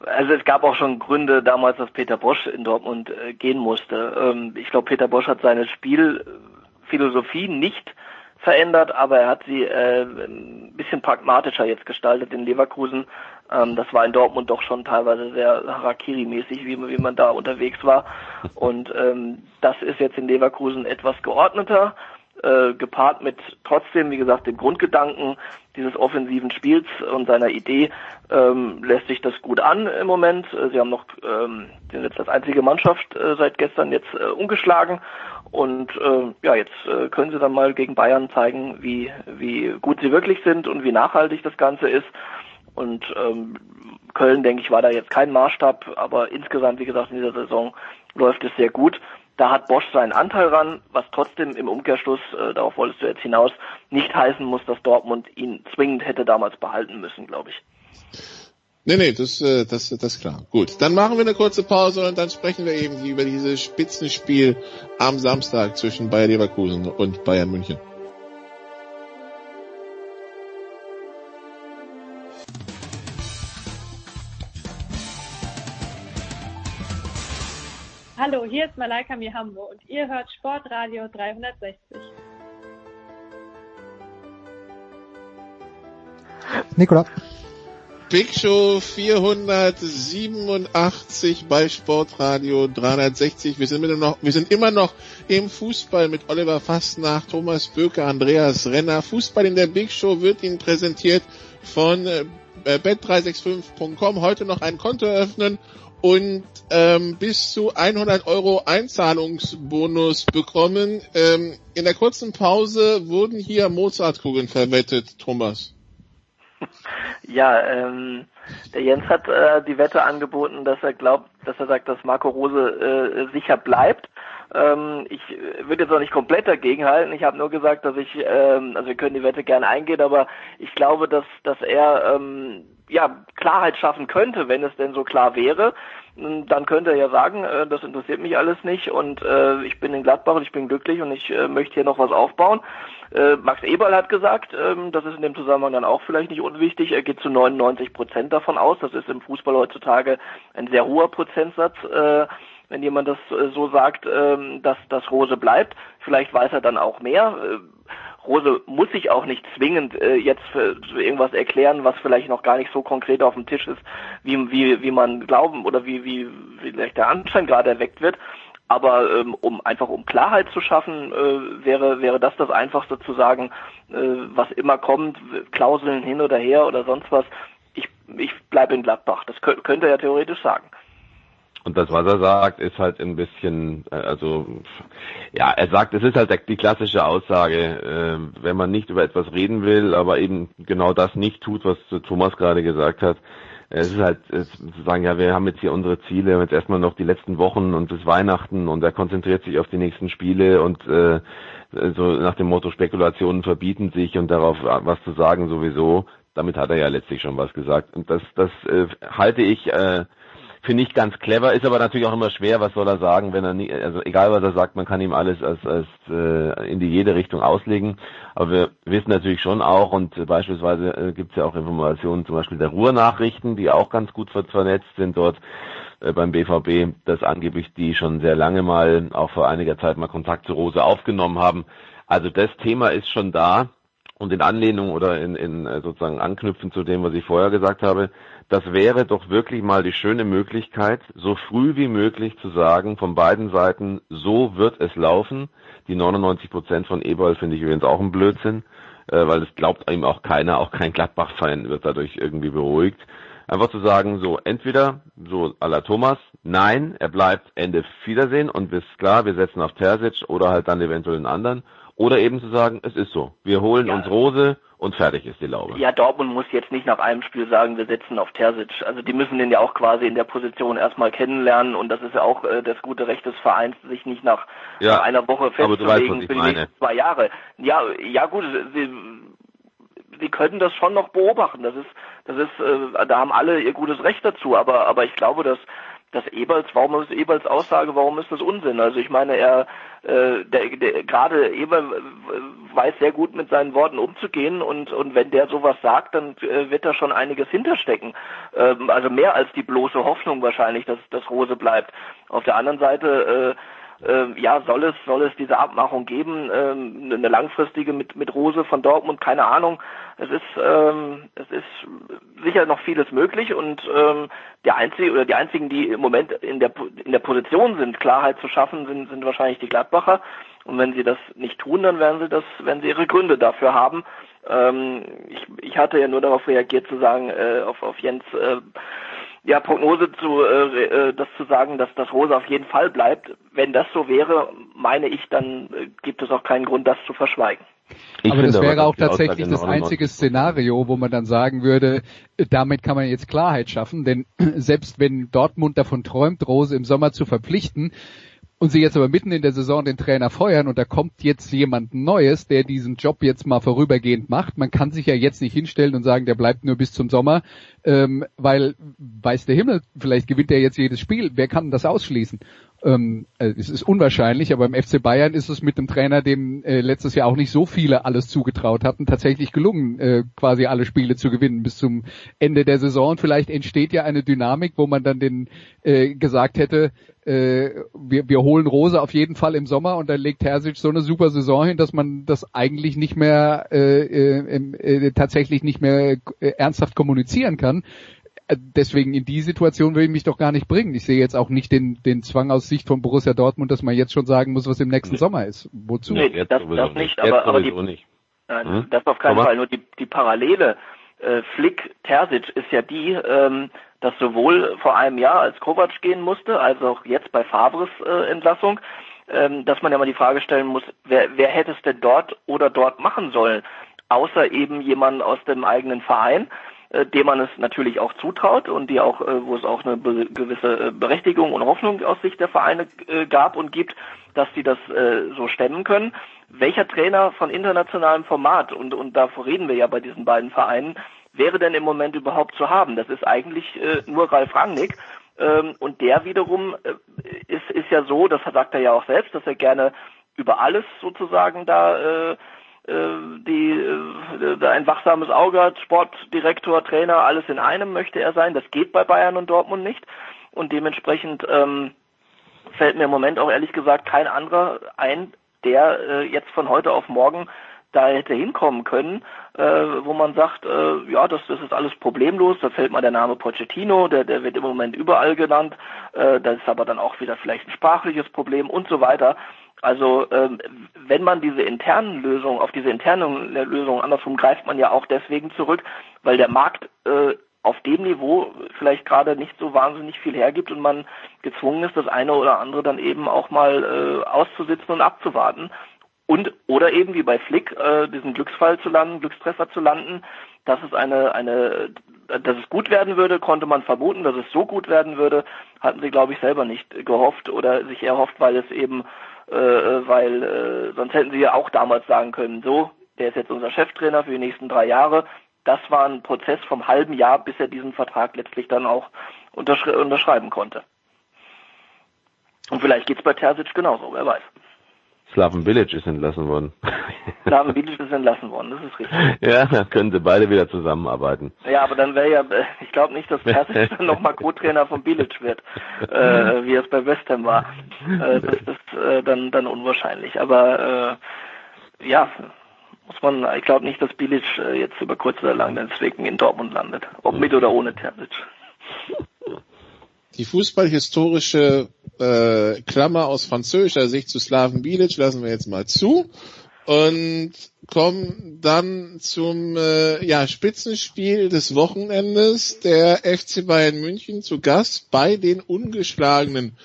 Also es gab auch schon Gründe damals, dass Peter Bosch in Dortmund äh, gehen musste. Ähm, ich glaube, Peter Bosch hat seine Spielphilosophie nicht verändert, aber er hat sie äh, ein bisschen pragmatischer jetzt gestaltet in Leverkusen. Ähm, das war in Dortmund doch schon teilweise sehr Harakiri-mäßig, wie, wie man da unterwegs war. <laughs> Und ähm, das ist jetzt in Leverkusen etwas geordneter äh, gepaart mit trotzdem, wie gesagt, dem Grundgedanken dieses offensiven Spiels und seiner Idee ähm, lässt sich das gut an im Moment. Äh, sie haben noch ähm, sind jetzt als einzige Mannschaft äh, seit gestern jetzt äh, umgeschlagen und äh, ja, jetzt äh, können sie dann mal gegen Bayern zeigen, wie wie gut sie wirklich sind und wie nachhaltig das Ganze ist. Und ähm, Köln, denke ich, war da jetzt kein Maßstab, aber insgesamt, wie gesagt, in dieser Saison läuft es sehr gut. Da hat Bosch seinen Anteil ran, was trotzdem im Umkehrschluss, äh, darauf wolltest du jetzt hinaus, nicht heißen muss, dass Dortmund ihn zwingend hätte damals behalten müssen, glaube ich. Nee, nee, das, äh, das, das ist klar. Gut, dann machen wir eine kurze Pause und dann sprechen wir eben über dieses Spitzenspiel am Samstag zwischen Bayer Leverkusen und Bayern München. Hallo, hier ist Malaika Mihambo und ihr hört Sportradio 360. Nikola. Big Show 487 bei Sportradio 360. Wir sind, immer noch, wir sind immer noch im Fußball mit Oliver Fastnacht, Thomas Böker, Andreas Renner. Fußball in der Big Show wird Ihnen präsentiert von äh, bet365.com. Heute noch ein Konto eröffnen und ähm, bis zu 100 Euro Einzahlungsbonus bekommen. Ähm, in der kurzen Pause wurden hier Mozartkugeln verwettet, Thomas. <laughs> Ja, ähm, der Jens hat äh, die Wette angeboten, dass er glaubt, dass er sagt, dass Marco Rose äh, sicher bleibt. Ähm, ich würde jetzt auch nicht komplett dagegen halten. Ich habe nur gesagt, dass ich, ähm, also wir können die Wette gerne eingehen, aber ich glaube, dass dass er ähm, ja Klarheit schaffen könnte, wenn es denn so klar wäre dann könnte er ja sagen, äh, das interessiert mich alles nicht und äh, ich bin in Gladbach und ich bin glücklich und ich äh, möchte hier noch was aufbauen. Äh, Max Eberl hat gesagt, ähm, das ist in dem Zusammenhang dann auch vielleicht nicht unwichtig, er geht zu 99 Prozent davon aus. Das ist im Fußball heutzutage ein sehr hoher Prozentsatz. Äh, wenn jemand das äh, so sagt, ähm, dass das Rose bleibt. Vielleicht weiß er dann auch mehr. Rose muss sich auch nicht zwingend äh, jetzt für, für irgendwas erklären, was vielleicht noch gar nicht so konkret auf dem Tisch ist, wie, wie, wie man glauben oder wie, wie vielleicht der Anschein gerade erweckt wird. Aber ähm, um einfach um Klarheit zu schaffen, äh, wäre wäre das das Einfachste zu sagen, äh, was immer kommt, Klauseln hin oder her oder sonst was. Ich ich bleibe in Gladbach. Das könnte er ja theoretisch sagen. Und das, was er sagt, ist halt ein bisschen, äh, also ja, er sagt, es ist halt die klassische Aussage, äh, wenn man nicht über etwas reden will, aber eben genau das nicht tut, was Thomas gerade gesagt hat. Es ist halt zu sagen, ja, wir haben jetzt hier unsere Ziele, jetzt erstmal noch die letzten Wochen und bis Weihnachten und er konzentriert sich auf die nächsten Spiele und äh, so nach dem Motto Spekulationen verbieten sich und darauf was zu sagen sowieso. Damit hat er ja letztlich schon was gesagt. Und das, das äh, halte ich äh, finde ich ganz clever, ist aber natürlich auch immer schwer, was soll er sagen, wenn er nie, also egal was er sagt, man kann ihm alles als, als äh, in die jede Richtung auslegen. Aber wir wissen natürlich schon auch und beispielsweise äh, gibt es ja auch Informationen zum Beispiel der Ruhrnachrichten, die auch ganz gut vernetzt sind dort äh, beim BVB, dass angeblich die schon sehr lange mal, auch vor einiger Zeit mal Kontakt zu Rose aufgenommen haben. Also das Thema ist schon da. Und in Anlehnung oder in, in äh, sozusagen anknüpfen zu dem, was ich vorher gesagt habe, das wäre doch wirklich mal die schöne Möglichkeit, so früh wie möglich zu sagen, von beiden Seiten, so wird es laufen. Die 99 Prozent von Eberl finde ich übrigens auch ein Blödsinn, äh, weil es glaubt ihm auch keiner, auch kein Gladbach-Fan wird dadurch irgendwie beruhigt. Einfach zu sagen, so, entweder, so à la Thomas, nein, er bleibt, Ende Wiedersehen und bis klar, wir setzen auf Terzic oder halt dann eventuell einen anderen. Oder eben zu sagen, es ist so, wir holen ja. uns Rose, und fertig ist die Laube. Ja, Dortmund muss jetzt nicht nach einem Spiel sagen, wir setzen auf Terzic. Also die müssen den ja auch quasi in der Position erstmal kennenlernen und das ist ja auch äh, das gute Recht des Vereins, sich nicht nach, ja, nach einer Woche festzulegen für die nächsten zwei Jahre. Ja, ja gut, sie, sie können das schon noch beobachten. Das ist, das ist, äh, da haben alle ihr gutes Recht dazu. Aber, aber ich glaube, dass das Eberls, warum ist Eberls Aussage, warum ist das Unsinn? Also ich meine, er, äh, der, der, gerade Eber weiß sehr gut mit seinen Worten umzugehen und und wenn der sowas sagt, dann äh, wird da schon einiges hinterstecken. Ähm, also mehr als die bloße Hoffnung wahrscheinlich, dass dass Rose bleibt. Auf der anderen Seite äh, äh, ja, soll es, soll es diese Abmachung geben, ähm, eine langfristige mit, mit Rose von Dortmund, keine Ahnung. Es ist, ähm, es ist sicher noch vieles möglich und ähm, der einzige oder die einzigen, die im Moment in der in der Position sind, Klarheit zu schaffen, sind, sind wahrscheinlich die Gladbacher. Und wenn sie das nicht tun, dann werden sie das, werden sie ihre Gründe dafür haben. Ähm, ich, ich hatte ja nur darauf reagiert zu sagen, äh, auf, auf Jens äh, ja, Prognose zu, äh, äh, das zu sagen, dass das Rose auf jeden Fall bleibt. Wenn das so wäre, meine ich, dann äh, gibt es auch keinen Grund, das zu verschweigen. Ich aber das wäre auch tatsächlich das einzige Szenario, wo man dann sagen würde, damit kann man jetzt Klarheit schaffen, denn selbst wenn Dortmund davon träumt, Rose im Sommer zu verpflichten, und sie jetzt aber mitten in der Saison den Trainer feuern und da kommt jetzt jemand Neues, der diesen Job jetzt mal vorübergehend macht. Man kann sich ja jetzt nicht hinstellen und sagen, der bleibt nur bis zum Sommer, ähm, weil weiß der Himmel, vielleicht gewinnt er jetzt jedes Spiel. Wer kann das ausschließen? Ähm, äh, es ist unwahrscheinlich, aber im FC Bayern ist es mit dem Trainer, dem äh, letztes Jahr auch nicht so viele alles zugetraut hatten, tatsächlich gelungen, äh, quasi alle Spiele zu gewinnen bis zum Ende der Saison. Und vielleicht entsteht ja eine Dynamik, wo man dann den äh, gesagt hätte, äh, wir, wir holen Rose auf jeden Fall im Sommer und dann legt Terzic so eine super Saison hin, dass man das eigentlich nicht mehr äh, äh, äh, tatsächlich nicht mehr äh, ernsthaft kommunizieren kann. Äh, deswegen in die Situation will ich mich doch gar nicht bringen. Ich sehe jetzt auch nicht den, den Zwang aus Sicht von Borussia Dortmund, dass man jetzt schon sagen muss, was im nächsten nee. Sommer ist. Wozu? Nee, das, das nicht, nicht. aber, aber die, nicht. Nein, hm? das auf keinen aber Fall. Nur die, die Parallele äh, Flick-Terzic ist ja die, ähm, dass sowohl vor einem Jahr, als Kovac gehen musste, als auch jetzt bei Favres äh, Entlassung, ähm, dass man ja mal die Frage stellen muss, wer, wer hätte es denn dort oder dort machen sollen, außer eben jemand aus dem eigenen Verein äh, dem man es natürlich auch zutraut und die auch, äh, wo es auch eine be gewisse äh, Berechtigung und Hoffnung aus Sicht der Vereine äh, gab und gibt, dass sie das äh, so stemmen können. Welcher Trainer von internationalem Format, und, und davor reden wir ja bei diesen beiden Vereinen, wäre denn im Moment überhaupt zu haben? Das ist eigentlich äh, nur Ralf Rangnick. Ähm, und der wiederum äh, ist, ist ja so, das sagt er ja auch selbst, dass er gerne über alles sozusagen da äh, die äh, ein wachsames Auge hat, Sportdirektor, Trainer, alles in einem möchte er sein. Das geht bei Bayern und Dortmund nicht. Und dementsprechend ähm, fällt mir im Moment auch ehrlich gesagt kein anderer ein, der äh, jetzt von heute auf morgen da hätte hinkommen können, äh, wo man sagt, äh, ja, das, das ist alles problemlos. Da fällt mal der Name Pochettino, der, der wird im Moment überall genannt. Äh, das ist aber dann auch wieder vielleicht ein sprachliches Problem und so weiter. Also ähm, wenn man diese internen Lösungen, auf diese internen Lösungen andersrum greift man ja auch deswegen zurück, weil der Markt äh, auf dem Niveau vielleicht gerade nicht so wahnsinnig viel hergibt und man gezwungen ist, das eine oder andere dann eben auch mal äh, auszusitzen und abzuwarten. Und oder eben wie bei Flick äh, diesen Glücksfall zu landen, Glückstreffer zu landen, dass es eine, eine, dass es gut werden würde, konnte man vermuten, dass es so gut werden würde, hatten sie, glaube ich, selber nicht gehofft oder sich erhofft, weil es eben äh, weil äh, sonst hätten sie ja auch damals sagen können, so, der ist jetzt unser Cheftrainer für die nächsten drei Jahre. Das war ein Prozess vom halben Jahr, bis er diesen Vertrag letztlich dann auch unterschre unterschreiben konnte. Und vielleicht geht's bei Terzic genauso, wer weiß. Slaven Village ist entlassen worden. <laughs> Slaven Village ist entlassen worden, das ist richtig. <laughs> Ja, dann könnte beide wieder zusammenarbeiten. Ja, aber dann wäre ja, äh, ich glaube nicht, dass Terzic dann nochmal Co-Trainer von Village wird, äh, wie es bei West Ham war. Äh, das ist äh, dann, dann unwahrscheinlich. Aber äh, ja, muss man, ich glaube nicht, dass Bilic äh, jetzt über kurz oder lang deswegen in Dortmund landet. Ob mit oder ohne Terzic. Die fußballhistorische äh, Klammer aus französischer Sicht zu Slaven Bilic lassen wir jetzt mal zu und kommen dann zum äh, ja, Spitzenspiel des Wochenendes der FC Bayern München zu Gast bei den ungeschlagenen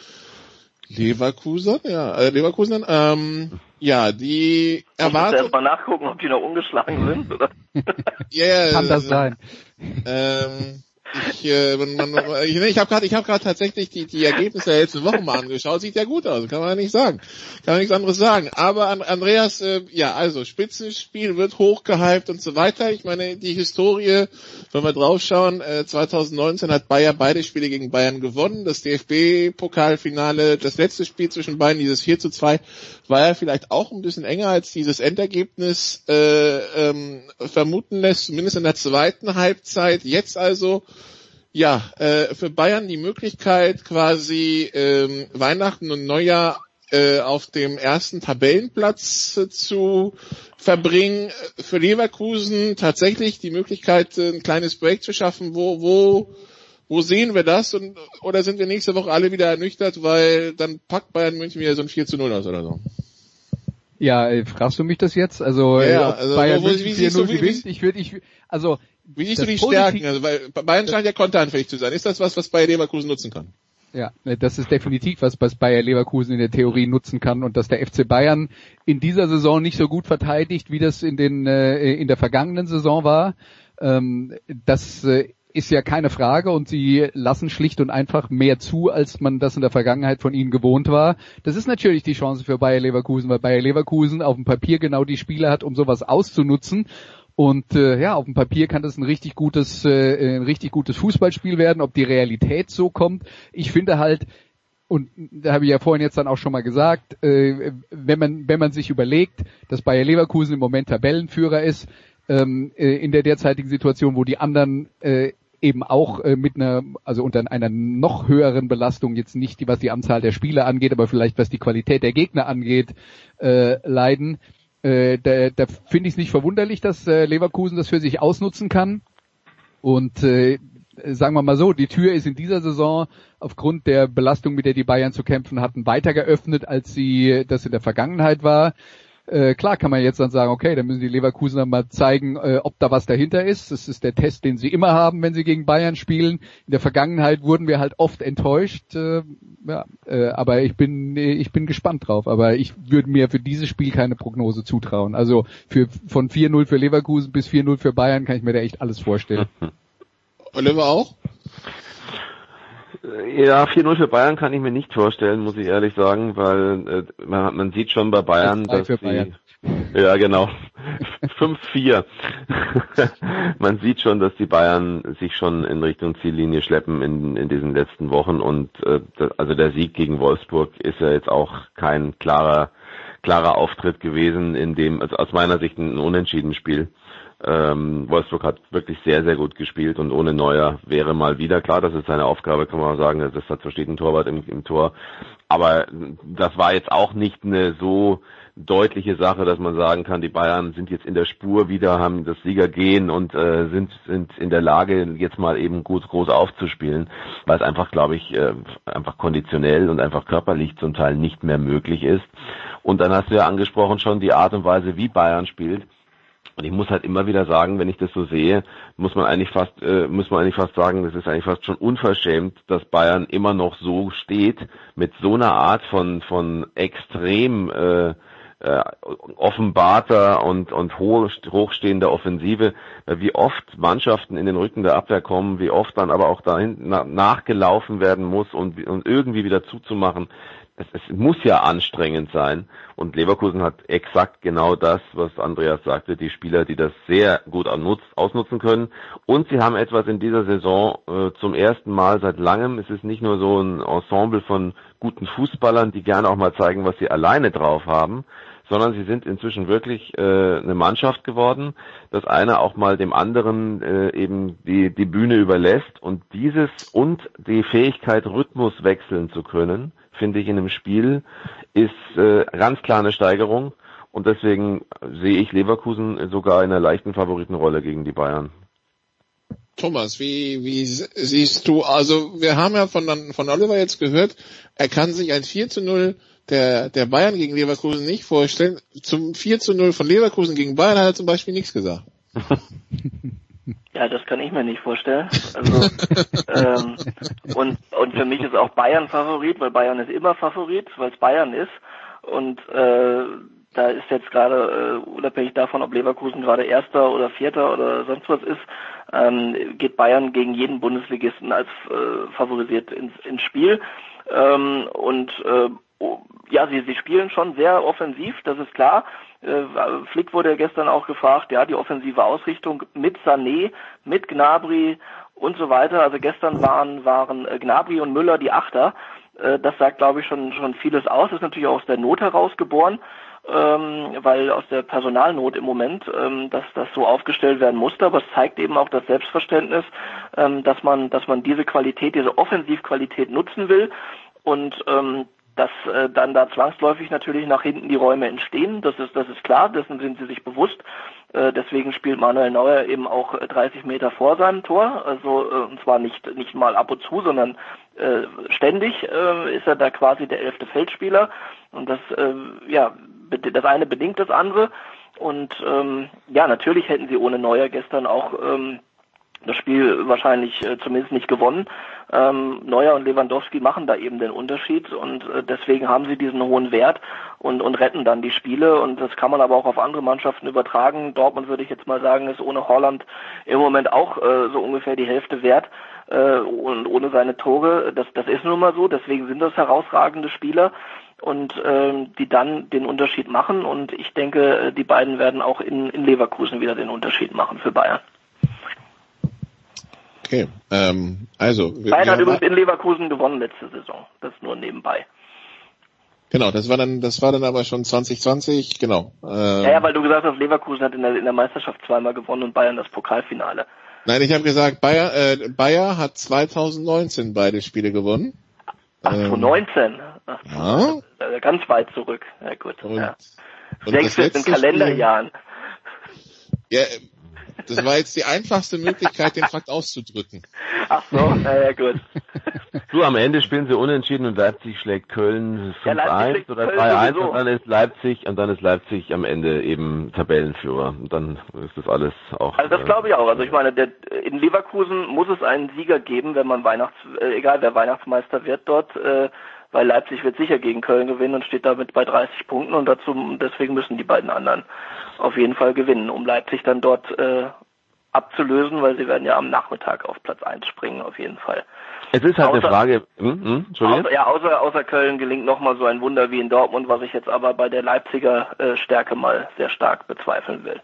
Leverkusen, ja, äh, Leverkusen, ähm, ja, die erwarten. erst mal nachgucken, ob die noch ungeschlagen sind, oder? <laughs> ja, yeah, Kann das sein? Ähm, ich, äh, man, man, ich, ich habe gerade, ich gerade tatsächlich die, die Ergebnisse der letzten Wochen mal angeschaut. Sieht ja gut aus, kann man ja nicht sagen, kann man nichts anderes sagen. Aber an, Andreas, äh, ja, also Spitzenspiel wird hochgehypt und so weiter. Ich meine, die Historie, wenn wir draufschauen, äh, 2019 hat Bayern beide Spiele gegen Bayern gewonnen. Das DFB-Pokalfinale, das letzte Spiel zwischen beiden, dieses 4 zu 2, war ja vielleicht auch ein bisschen enger als dieses Endergebnis äh, ähm, vermuten lässt, zumindest in der zweiten Halbzeit. Jetzt also ja, äh, für Bayern die Möglichkeit, quasi ähm, Weihnachten und Neujahr äh, auf dem ersten Tabellenplatz äh, zu verbringen. Für Leverkusen tatsächlich die Möglichkeit, äh, ein kleines Break zu schaffen. Wo, wo, wo sehen wir das? Und, oder sind wir nächste Woche alle wieder ernüchtert, weil dann packt Bayern München wieder so ein 4 zu 0 aus oder so? Ja, äh, fragst du mich das jetzt? Also, ja, äh, also Bayern wo, München 4 0 gewinnt, ich würde, ich, also, wie siehst du die Stärken? Also weil Bayern scheint ja konteranfällig zu sein. Ist das was, was Bayer Leverkusen nutzen kann? Ja, das ist definitiv was, was Bayer Leverkusen in der Theorie nutzen kann und dass der FC Bayern in dieser Saison nicht so gut verteidigt, wie das in den äh, in der vergangenen Saison war. Ähm, das äh, ist ja keine Frage und sie lassen schlicht und einfach mehr zu, als man das in der Vergangenheit von ihnen gewohnt war. Das ist natürlich die Chance für Bayer Leverkusen, weil Bayer Leverkusen auf dem Papier genau die Spieler hat, um sowas auszunutzen und äh, ja, auf dem Papier kann das ein richtig gutes, äh, ein richtig gutes Fußballspiel werden. Ob die Realität so kommt, ich finde halt, und da habe ich ja vorhin jetzt dann auch schon mal gesagt, äh, wenn man wenn man sich überlegt, dass Bayer Leverkusen im Moment Tabellenführer ist, ähm, äh, in der derzeitigen Situation, wo die anderen äh, eben auch äh, mit einer, also unter einer noch höheren Belastung, jetzt nicht was die Anzahl der Spieler angeht, aber vielleicht was die Qualität der Gegner angeht, äh, leiden. Äh, da da finde ich es nicht verwunderlich, dass äh, Leverkusen das für sich ausnutzen kann. Und äh, sagen wir mal so, die Tür ist in dieser Saison aufgrund der Belastung, mit der die Bayern zu kämpfen hatten, weiter geöffnet, als sie das in der Vergangenheit war. Äh, klar kann man jetzt dann sagen, okay, dann müssen die Leverkusener mal zeigen, äh, ob da was dahinter ist. Das ist der Test, den sie immer haben, wenn sie gegen Bayern spielen. In der Vergangenheit wurden wir halt oft enttäuscht. Äh, ja, äh, aber ich bin ich bin gespannt drauf. Aber ich würde mir für dieses Spiel keine Prognose zutrauen. Also für von 4-0 für Leverkusen bis 4-0 für Bayern kann ich mir da echt alles vorstellen. Oliver auch? Ja, 4-0 für Bayern kann ich mir nicht vorstellen, muss ich ehrlich sagen, weil äh, man, man sieht schon bei Bayern, dass für die, Bayern. <laughs> ja genau, <laughs> 5-4. <laughs> man sieht schon, dass die Bayern sich schon in Richtung Ziellinie schleppen in, in diesen letzten Wochen und äh, das, also der Sieg gegen Wolfsburg ist ja jetzt auch kein klarer klarer Auftritt gewesen, in dem also aus meiner Sicht ein unentschieden Spiel. Ähm, Wolfsburg hat wirklich sehr, sehr gut gespielt und ohne Neuer wäre mal wieder klar, das ist seine Aufgabe, kann man sagen, das hat steht ein Torwart im, im Tor. Aber das war jetzt auch nicht eine so deutliche Sache, dass man sagen kann, die Bayern sind jetzt in der Spur wieder, haben das Siegergehen und äh, sind sind in der Lage, jetzt mal eben gut groß aufzuspielen, weil es einfach, glaube ich, äh, einfach konditionell und einfach körperlich zum Teil nicht mehr möglich ist. Und dann hast du ja angesprochen schon die Art und Weise, wie Bayern spielt. Und ich muss halt immer wieder sagen, wenn ich das so sehe, muss man eigentlich fast, äh, muss man eigentlich fast sagen, das ist eigentlich fast schon unverschämt, dass Bayern immer noch so steht mit so einer Art von von extrem äh, äh, offenbarter und und hoch, hochstehender Offensive, wie oft Mannschaften in den Rücken der Abwehr kommen, wie oft dann aber auch dahin na, nachgelaufen werden muss und, und irgendwie wieder zuzumachen es, es muss ja anstrengend sein. Und Leverkusen hat exakt genau das, was Andreas sagte, die Spieler, die das sehr gut ausnutzen können. Und sie haben etwas in dieser Saison äh, zum ersten Mal seit langem. Es ist nicht nur so ein Ensemble von guten Fußballern, die gerne auch mal zeigen, was sie alleine drauf haben, sondern sie sind inzwischen wirklich äh, eine Mannschaft geworden, dass einer auch mal dem anderen äh, eben die, die Bühne überlässt und dieses und die Fähigkeit, Rhythmus wechseln zu können, finde ich, in einem Spiel ist äh, ganz klar eine Steigerung. Und deswegen sehe ich Leverkusen sogar in einer leichten Favoritenrolle gegen die Bayern. Thomas, wie, wie siehst du, also wir haben ja von, von Oliver jetzt gehört, er kann sich ein 4 zu 0 der, der Bayern gegen Leverkusen nicht vorstellen. Zum 4 zu 0 von Leverkusen gegen Bayern hat er zum Beispiel nichts gesagt. <laughs> Ja, das kann ich mir nicht vorstellen. Also ähm, und und für mich ist auch Bayern Favorit, weil Bayern ist immer Favorit, weil es Bayern ist und äh, da ist jetzt gerade äh, unabhängig davon, ob Leverkusen gerade Erster oder Vierter oder sonst was ist, ähm, geht Bayern gegen jeden Bundesligisten als äh, favorisiert ins, ins Spiel ähm, und äh, ja, sie, sie spielen schon sehr offensiv, das ist klar. Äh, Flick wurde gestern auch gefragt, ja, die offensive Ausrichtung mit Sané, mit Gnabry und so weiter. Also gestern waren, waren äh, Gnabry und Müller die Achter. Äh, das sagt, glaube ich, schon, schon vieles aus. Das ist natürlich auch aus der Not herausgeboren, ähm, weil aus der Personalnot im Moment, ähm, dass das so aufgestellt werden musste. Aber es zeigt eben auch das Selbstverständnis, ähm, dass man, dass man diese Qualität, diese Offensivqualität nutzen will. Und ähm, dass äh, dann da zwangsläufig natürlich nach hinten die Räume entstehen. Das ist, das ist klar, dessen sind sie sich bewusst. Äh, deswegen spielt Manuel Neuer eben auch 30 äh, Meter vor seinem Tor. Also äh, und zwar nicht nicht mal ab und zu, sondern äh, ständig äh, ist er da quasi der elfte Feldspieler. Und das äh, ja das eine bedingt das andere. Und ähm, ja, natürlich hätten sie ohne Neuer gestern auch ähm, das Spiel wahrscheinlich äh, zumindest nicht gewonnen. Ähm, Neuer und Lewandowski machen da eben den Unterschied und äh, deswegen haben sie diesen hohen Wert und, und retten dann die Spiele und das kann man aber auch auf andere Mannschaften übertragen. Dortmund würde ich jetzt mal sagen, ist ohne Holland im Moment auch äh, so ungefähr die Hälfte wert äh, und ohne seine Tore. Das, das ist nun mal so, deswegen sind das herausragende Spieler und ähm, die dann den Unterschied machen und ich denke, äh, die beiden werden auch in, in Leverkusen wieder den Unterschied machen für Bayern. Okay, ähm, also. Bayern hat übrigens in Leverkusen gewonnen letzte Saison. Das nur nebenbei. Genau, das war dann, das war dann aber schon 2020, genau. Ähm, ja, ja, weil du gesagt hast, Leverkusen hat in der, in der Meisterschaft zweimal gewonnen und Bayern das Pokalfinale. Nein, ich habe gesagt, Bayer, äh, Bayer hat 2019 beide Spiele gewonnen. Ach, 2019? Ach, ja. Ganz weit zurück. Ja gut. Und, ja. Sechs in Kalenderjahren. Spiel, ja, das war jetzt die einfachste Möglichkeit, den Fakt auszudrücken. Ach so, naja, gut. Du, am Ende spielen sie unentschieden und Leipzig schlägt Köln 5-1 ja, oder 3-1 und dann ist Leipzig und dann ist Leipzig am Ende eben Tabellenführer. Und dann ist das alles auch. Also das glaube ich auch. Also ich meine, der, in Leverkusen muss es einen Sieger geben, wenn man Weihnachts, äh, egal wer Weihnachtsmeister wird dort, äh, weil Leipzig wird sicher gegen Köln gewinnen und steht damit bei 30 Punkten und dazu deswegen müssen die beiden anderen auf jeden Fall gewinnen, um Leipzig dann dort äh, abzulösen, weil sie werden ja am Nachmittag auf Platz 1 springen, auf jeden Fall. Es ist halt außer, eine Frage, hm, hm, außer, ja, außer, außer Köln gelingt nochmal so ein Wunder wie in Dortmund, was ich jetzt aber bei der Leipziger äh, Stärke mal sehr stark bezweifeln will.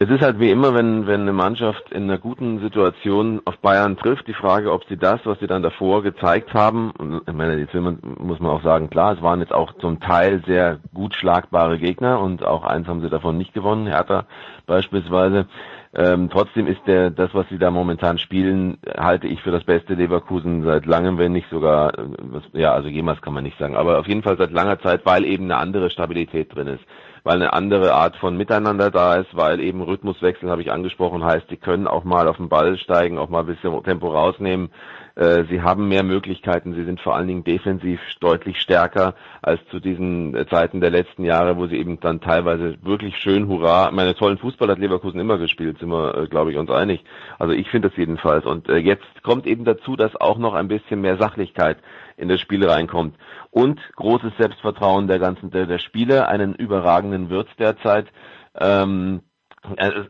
Es ist halt wie immer, wenn, wenn eine Mannschaft in einer guten Situation auf Bayern trifft, die Frage, ob sie das, was sie dann davor gezeigt haben, und ich meine, jetzt muss man auch sagen, klar, es waren jetzt auch zum Teil sehr gut schlagbare Gegner und auch eins haben sie davon nicht gewonnen, Hertha beispielsweise. Ähm, trotzdem ist der, das, was sie da momentan spielen, halte ich für das beste Leverkusen seit langem, wenn nicht sogar, was, ja, also jemals kann man nicht sagen, aber auf jeden Fall seit langer Zeit, weil eben eine andere Stabilität drin ist weil eine andere Art von Miteinander da ist, weil eben Rhythmuswechsel, habe ich angesprochen, heißt, sie können auch mal auf den Ball steigen, auch mal ein bisschen Tempo rausnehmen. Äh, sie haben mehr Möglichkeiten, sie sind vor allen Dingen defensiv deutlich stärker als zu diesen Zeiten der letzten Jahre, wo sie eben dann teilweise wirklich schön hurra, meine tollen Fußball hat Leverkusen immer gespielt, sind wir, äh, glaube ich, uns einig. Also ich finde das jedenfalls. Und äh, jetzt kommt eben dazu, dass auch noch ein bisschen mehr Sachlichkeit in das Spiel reinkommt. Und großes Selbstvertrauen der ganzen der, der Spieler, einen überragenden Wirt derzeit, ähm,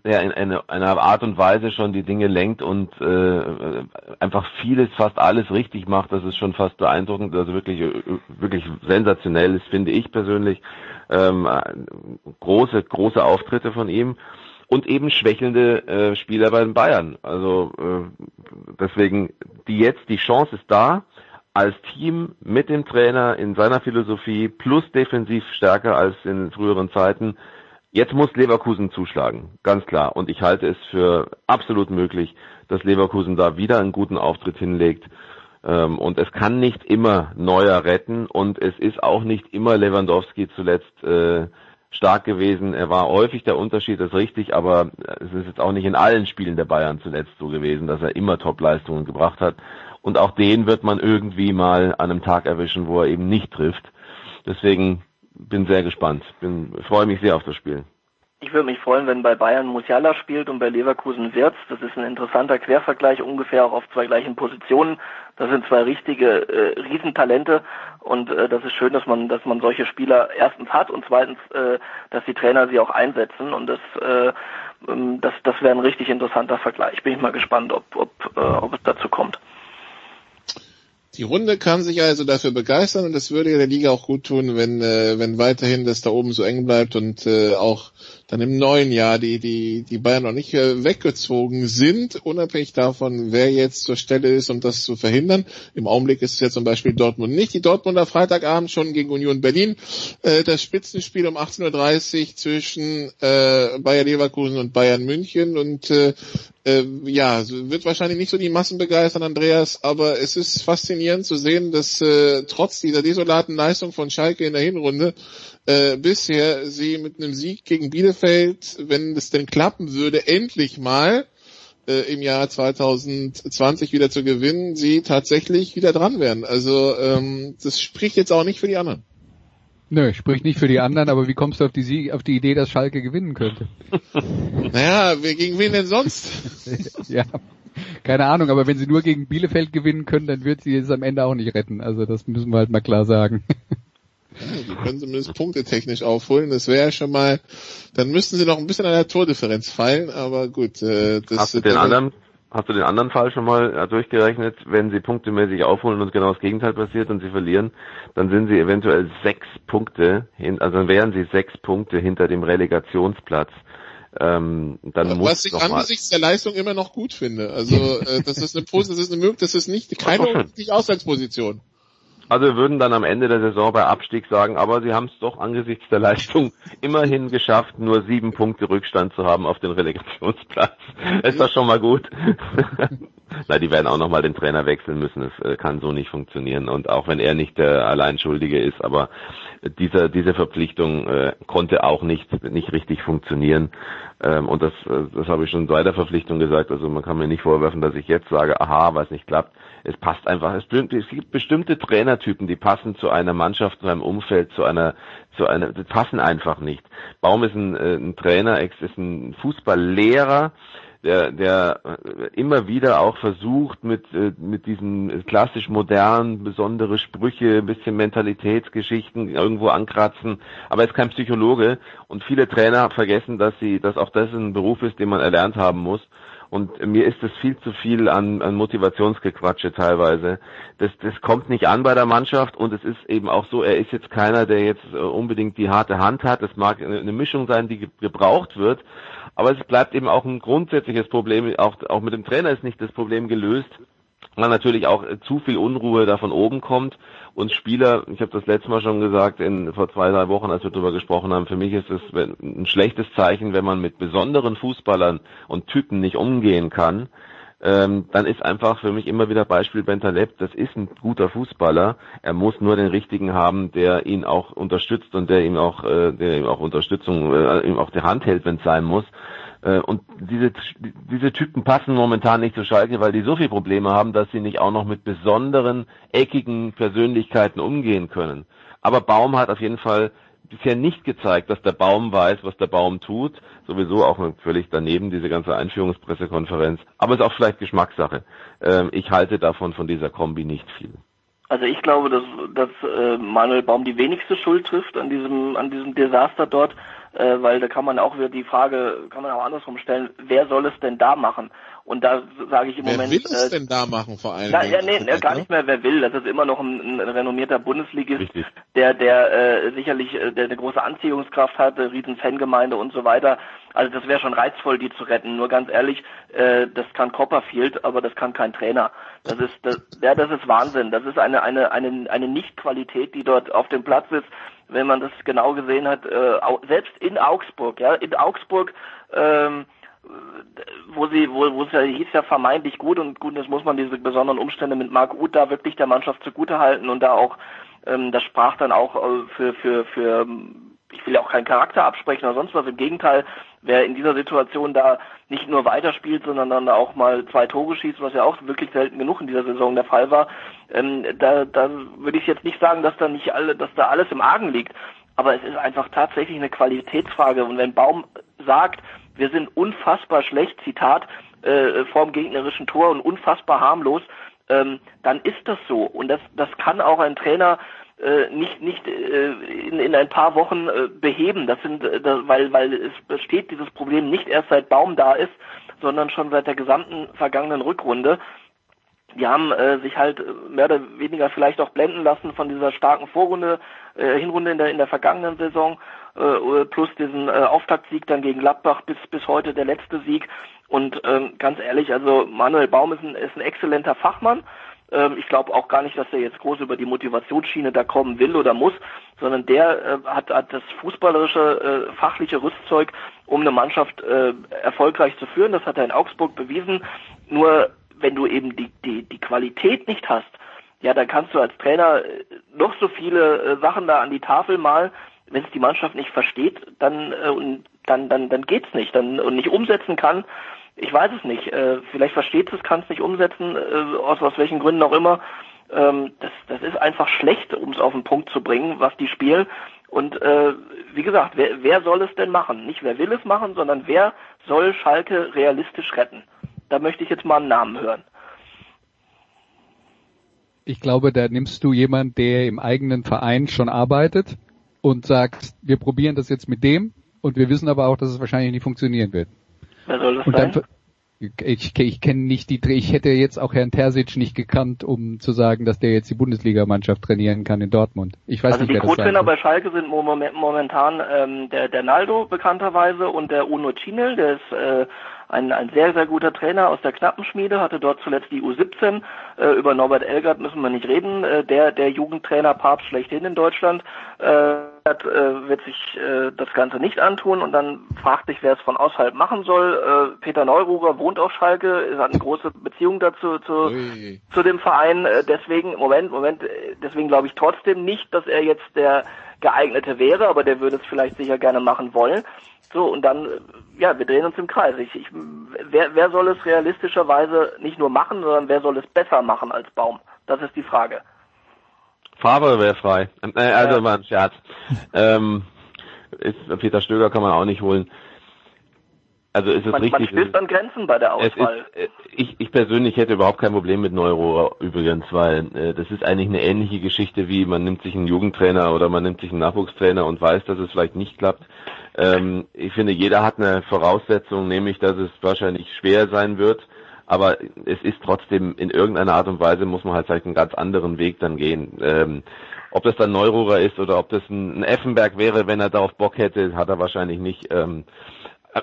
der in einer, Art und Weise schon die Dinge lenkt und äh, einfach vieles, fast alles richtig macht, das ist schon fast beeindruckend, also wirklich wirklich sensationell ist, finde ich persönlich. Ähm, große, große Auftritte von ihm und eben schwächelnde äh, Spieler bei den Bayern. Also äh, deswegen, die jetzt, die Chance ist da, als Team mit dem Trainer in seiner Philosophie plus defensiv stärker als in früheren Zeiten. Jetzt muss Leverkusen zuschlagen, ganz klar. Und ich halte es für absolut möglich, dass Leverkusen da wieder einen guten Auftritt hinlegt. Ähm, und es kann nicht immer Neuer retten und es ist auch nicht immer Lewandowski zuletzt äh, stark gewesen. Er war häufig der Unterschied, das ist richtig, aber es ist jetzt auch nicht in allen Spielen der Bayern zuletzt so gewesen, dass er immer Top-Leistungen gebracht hat. Und auch den wird man irgendwie mal an einem Tag erwischen, wo er eben nicht trifft. Deswegen bin sehr gespannt. Bin, freue mich sehr auf das Spiel. Ich würde mich freuen, wenn bei Bayern Musiala spielt und bei Leverkusen Wirtz. Das ist ein interessanter Quervergleich, ungefähr auch auf zwei gleichen Positionen. Das sind zwei richtige äh, Riesentalente und äh, das ist schön, dass man, dass man solche Spieler erstens hat und zweitens, äh, dass die Trainer sie auch einsetzen und das, äh, ähm, das, das wäre ein richtig interessanter Vergleich. Bin ich mal gespannt, ob, ob, äh, ob es dazu kommt. Die Runde kann sich also dafür begeistern und es würde der Liga auch gut tun, wenn, äh, wenn weiterhin das da oben so eng bleibt und äh, auch dann im neuen Jahr die, die, die Bayern noch nicht äh, weggezogen sind, unabhängig davon, wer jetzt zur Stelle ist, um das zu verhindern. Im Augenblick ist es ja zum Beispiel Dortmund nicht. Die Dortmunder Freitagabend schon gegen Union Berlin. Äh, das Spitzenspiel um 18.30 Uhr zwischen äh, Bayer Leverkusen und Bayern München und äh, äh, ja, wird wahrscheinlich nicht so die Massen begeistern, Andreas, aber es ist faszinierend zu sehen, dass äh, trotz dieser desolaten Leistung von Schalke in der Hinrunde äh, bisher sie mit einem Sieg gegen Bielefeld, wenn es denn klappen würde, endlich mal äh, im Jahr 2020 wieder zu gewinnen, sie tatsächlich wieder dran wären. Also ähm, das spricht jetzt auch nicht für die anderen. Nö, spricht nicht für die anderen, aber wie kommst du auf die, Sie auf die Idee, dass Schalke gewinnen könnte? <laughs> naja, gegen wen denn sonst? <laughs> ja, keine Ahnung, aber wenn sie nur gegen Bielefeld gewinnen können, dann wird sie es am Ende auch nicht retten. Also das müssen wir halt mal klar sagen. Ja, die können zumindest punktetechnisch aufholen. Das wäre ja schon mal, dann müssten sie noch ein bisschen an der Tordifferenz fallen, aber gut. Äh, das Hast du den anderen, hast du den anderen Fall schon mal äh, durchgerechnet? Wenn sie punktemäßig aufholen und genau das Gegenteil passiert und sie verlieren, dann sind sie eventuell sechs Punkte, hin, also dann wären sie sechs Punkte hinter dem Relegationsplatz Ähm, dann muss Was ich angesichts der Leistung immer noch gut finde. Also äh, das ist eine das ist eine Möglichkeit, das ist nicht keine nicht Ausgangsposition. Also wir würden dann am Ende der Saison bei Abstieg sagen, aber sie haben es doch angesichts der Leistung immerhin geschafft, nur sieben Punkte Rückstand zu haben auf den Relegationsplatz. Ist das schon mal gut? <laughs> Na, die werden auch nochmal den Trainer wechseln müssen. Es äh, kann so nicht funktionieren. Und auch wenn er nicht der Alleinschuldige ist, aber diese, diese Verpflichtung äh, konnte auch nicht, nicht richtig funktionieren. Ähm, und das, äh, das habe ich schon bei der Verpflichtung gesagt. Also man kann mir nicht vorwerfen, dass ich jetzt sage, aha, was nicht klappt. Es passt einfach. Es, gibt bestimmte Trainertypen, die passen zu einer Mannschaft, zu einem Umfeld, zu einer, zu einer, die passen einfach nicht. Baum ist ein, äh, ein Trainer, ist ein Fußballlehrer, der, der immer wieder auch versucht, mit, äh, mit diesen klassisch modernen, besondere Sprüche, ein bisschen Mentalitätsgeschichten irgendwo ankratzen, aber er ist kein Psychologe und viele Trainer vergessen, dass sie, dass auch das ein Beruf ist, den man erlernt haben muss. Und mir ist es viel zu viel an, an Motivationsgequatsche teilweise. Das, das kommt nicht an bei der Mannschaft und es ist eben auch so, er ist jetzt keiner, der jetzt äh, unbedingt die harte Hand hat. Es mag eine Mischung sein, die gebraucht wird. Aber es bleibt eben auch ein grundsätzliches Problem, auch, auch mit dem Trainer ist nicht das Problem gelöst, weil natürlich auch zu viel Unruhe da von oben kommt. Und Spieler, ich habe das letzte Mal schon gesagt, in, vor zwei, drei Wochen, als wir darüber gesprochen haben, für mich ist es ein schlechtes Zeichen, wenn man mit besonderen Fußballern und Typen nicht umgehen kann, ähm, dann ist einfach für mich immer wieder Beispiel Bentaleb, das ist ein guter Fußballer, er muss nur den richtigen haben, der ihn auch unterstützt und der ihm auch, äh, der ihm auch Unterstützung, äh, ihm auch die Hand hält, wenn es sein muss. Äh, und diese, diese Typen passen momentan nicht zu Schalke, weil die so viele Probleme haben, dass sie nicht auch noch mit besonderen, eckigen Persönlichkeiten umgehen können. Aber Baum hat auf jeden Fall bisher nicht gezeigt, dass der Baum weiß, was der Baum tut. Sowieso auch völlig daneben, diese ganze Einführungspressekonferenz. Aber es ist auch vielleicht Geschmackssache. Ähm, ich halte davon, von dieser Kombi nicht viel. Also ich glaube, dass, dass äh, Manuel Baum die wenigste Schuld trifft an diesem, an diesem Desaster dort, äh, weil da kann man auch wieder die Frage, kann man auch andersrum stellen, wer soll es denn da machen? Und da sage ich im wer Moment. Wer will es äh, denn da machen vor allem? Na, ja, nee, nee, gar nicht mehr, wer will. Das ist immer noch ein, ein renommierter Bundesligist, Richtig. der, der äh, sicherlich äh, der eine große Anziehungskraft hat, eine riesen Fangemeinde und so weiter. Also das wäre schon reizvoll, die zu retten. Nur ganz ehrlich, äh, das kann Copperfield, aber das kann kein Trainer. Das ist das, ja, das ist Wahnsinn. Das ist eine eine eine eine Nicht-Qualität, die dort auf dem Platz ist. Wenn man das genau gesehen hat, äh, selbst in Augsburg, ja, in Augsburg. Ähm, wo sie, wo, wo es ja hieß ja vermeintlich gut und gut, das muss man diese besonderen Umstände mit Marc Uth da wirklich der Mannschaft zugute halten und da auch, ähm, das sprach dann auch äh, für, für, für, ich will ja auch keinen Charakter absprechen oder sonst was, im Gegenteil, wer in dieser Situation da nicht nur weiterspielt, sondern dann auch mal zwei Tore schießt, was ja auch wirklich selten genug in dieser Saison der Fall war, ähm, da, da würde ich jetzt nicht sagen, dass da nicht alle, dass da alles im Argen liegt, aber es ist einfach tatsächlich eine Qualitätsfrage. Und wenn Baum sagt, wir sind unfassbar schlecht, Zitat, äh, vorm gegnerischen Tor und unfassbar harmlos, ähm, dann ist das so. Und das, das kann auch ein Trainer nicht nicht äh, in, in ein paar Wochen äh, beheben. Das sind, äh, weil weil es besteht dieses Problem nicht erst seit Baum da ist, sondern schon seit der gesamten vergangenen Rückrunde. Die haben äh, sich halt mehr oder weniger vielleicht auch blenden lassen von dieser starken Vorrunde, äh, Hinrunde in der in der vergangenen Saison äh, plus diesen äh, Auftaktsieg dann gegen Gladbach bis bis heute der letzte Sieg. Und ähm, ganz ehrlich, also Manuel Baum ist ein, ist ein exzellenter Fachmann. Ähm, ich glaube auch gar nicht, dass er jetzt groß über die Motivationsschiene da kommen will oder muss, sondern der äh, hat, hat das fußballerische, äh, fachliche Rüstzeug, um eine Mannschaft äh, erfolgreich zu führen. Das hat er in Augsburg bewiesen. Nur wenn du eben die, die, die Qualität nicht hast, ja, dann kannst du als Trainer äh, noch so viele äh, Sachen da an die Tafel malen wenn es die Mannschaft nicht versteht, dann äh, dann dann dann geht's nicht, dann und nicht umsetzen kann. Ich weiß es nicht. Äh, vielleicht versteht es, kann es nicht umsetzen, äh, aus aus welchen Gründen auch immer. Ähm, das das ist einfach schlecht, um es auf den Punkt zu bringen, was die spielen. Und äh, wie gesagt, wer, wer soll es denn machen? Nicht wer will es machen, sondern wer soll Schalke realistisch retten? Da möchte ich jetzt mal einen Namen hören. Ich glaube, da nimmst du jemand, der im eigenen Verein schon arbeitet, und sagst, wir probieren das jetzt mit dem und wir wissen aber auch, dass es wahrscheinlich nicht funktionieren wird. Wer soll das und sein? Ich, ich kenne nicht die, ich hätte jetzt auch Herrn Terzic nicht gekannt, um zu sagen, dass der jetzt die Bundesligamannschaft trainieren kann in Dortmund. Ich weiß also nicht, die Co-Trainer bei Schalke sind momentan ähm, der, der Naldo bekannterweise und der Uno Cinel, der ist äh, ein, ein sehr, sehr guter Trainer aus der Knappenschmiede, hatte dort zuletzt die U17. Äh, über Norbert Elgert müssen wir nicht reden. Äh, der, der Jugendtrainer Papst schlechthin in Deutschland, äh, äh, wird sich äh, das Ganze nicht antun und dann fragt sich, wer es von außerhalb machen soll. Äh, Peter Neuruger wohnt auf Schalke, hat eine große Beziehung dazu zu, zu dem Verein. Äh, deswegen, Moment, Moment, äh, deswegen glaube ich trotzdem nicht, dass er jetzt der geeignete wäre, aber der würde es vielleicht sicher gerne machen wollen. So, und dann, ja, wir drehen uns im Kreis. Ich, ich, wer, wer soll es realistischerweise nicht nur machen, sondern wer soll es besser machen als Baum? Das ist die Frage. Favre wäre frei. Äh, also ja. mal ein Scherz. ähm, ist, Peter Stöger kann man auch nicht holen. Also ist es man, richtig. Man stößt an Grenzen bei der Auswahl. Ist, äh, ich, ich persönlich hätte überhaupt kein Problem mit Neuro übrigens, weil äh, das ist eigentlich eine ähnliche Geschichte wie man nimmt sich einen Jugendtrainer oder man nimmt sich einen Nachwuchstrainer und weiß, dass es vielleicht nicht klappt. Ähm, ich finde, jeder hat eine Voraussetzung, nämlich, dass es wahrscheinlich schwer sein wird. Aber es ist trotzdem in irgendeiner Art und Weise muss man halt vielleicht einen ganz anderen Weg dann gehen. Ähm, ob das dann Neururer ist oder ob das ein, ein Effenberg wäre, wenn er darauf Bock hätte, hat er wahrscheinlich nicht. Ähm,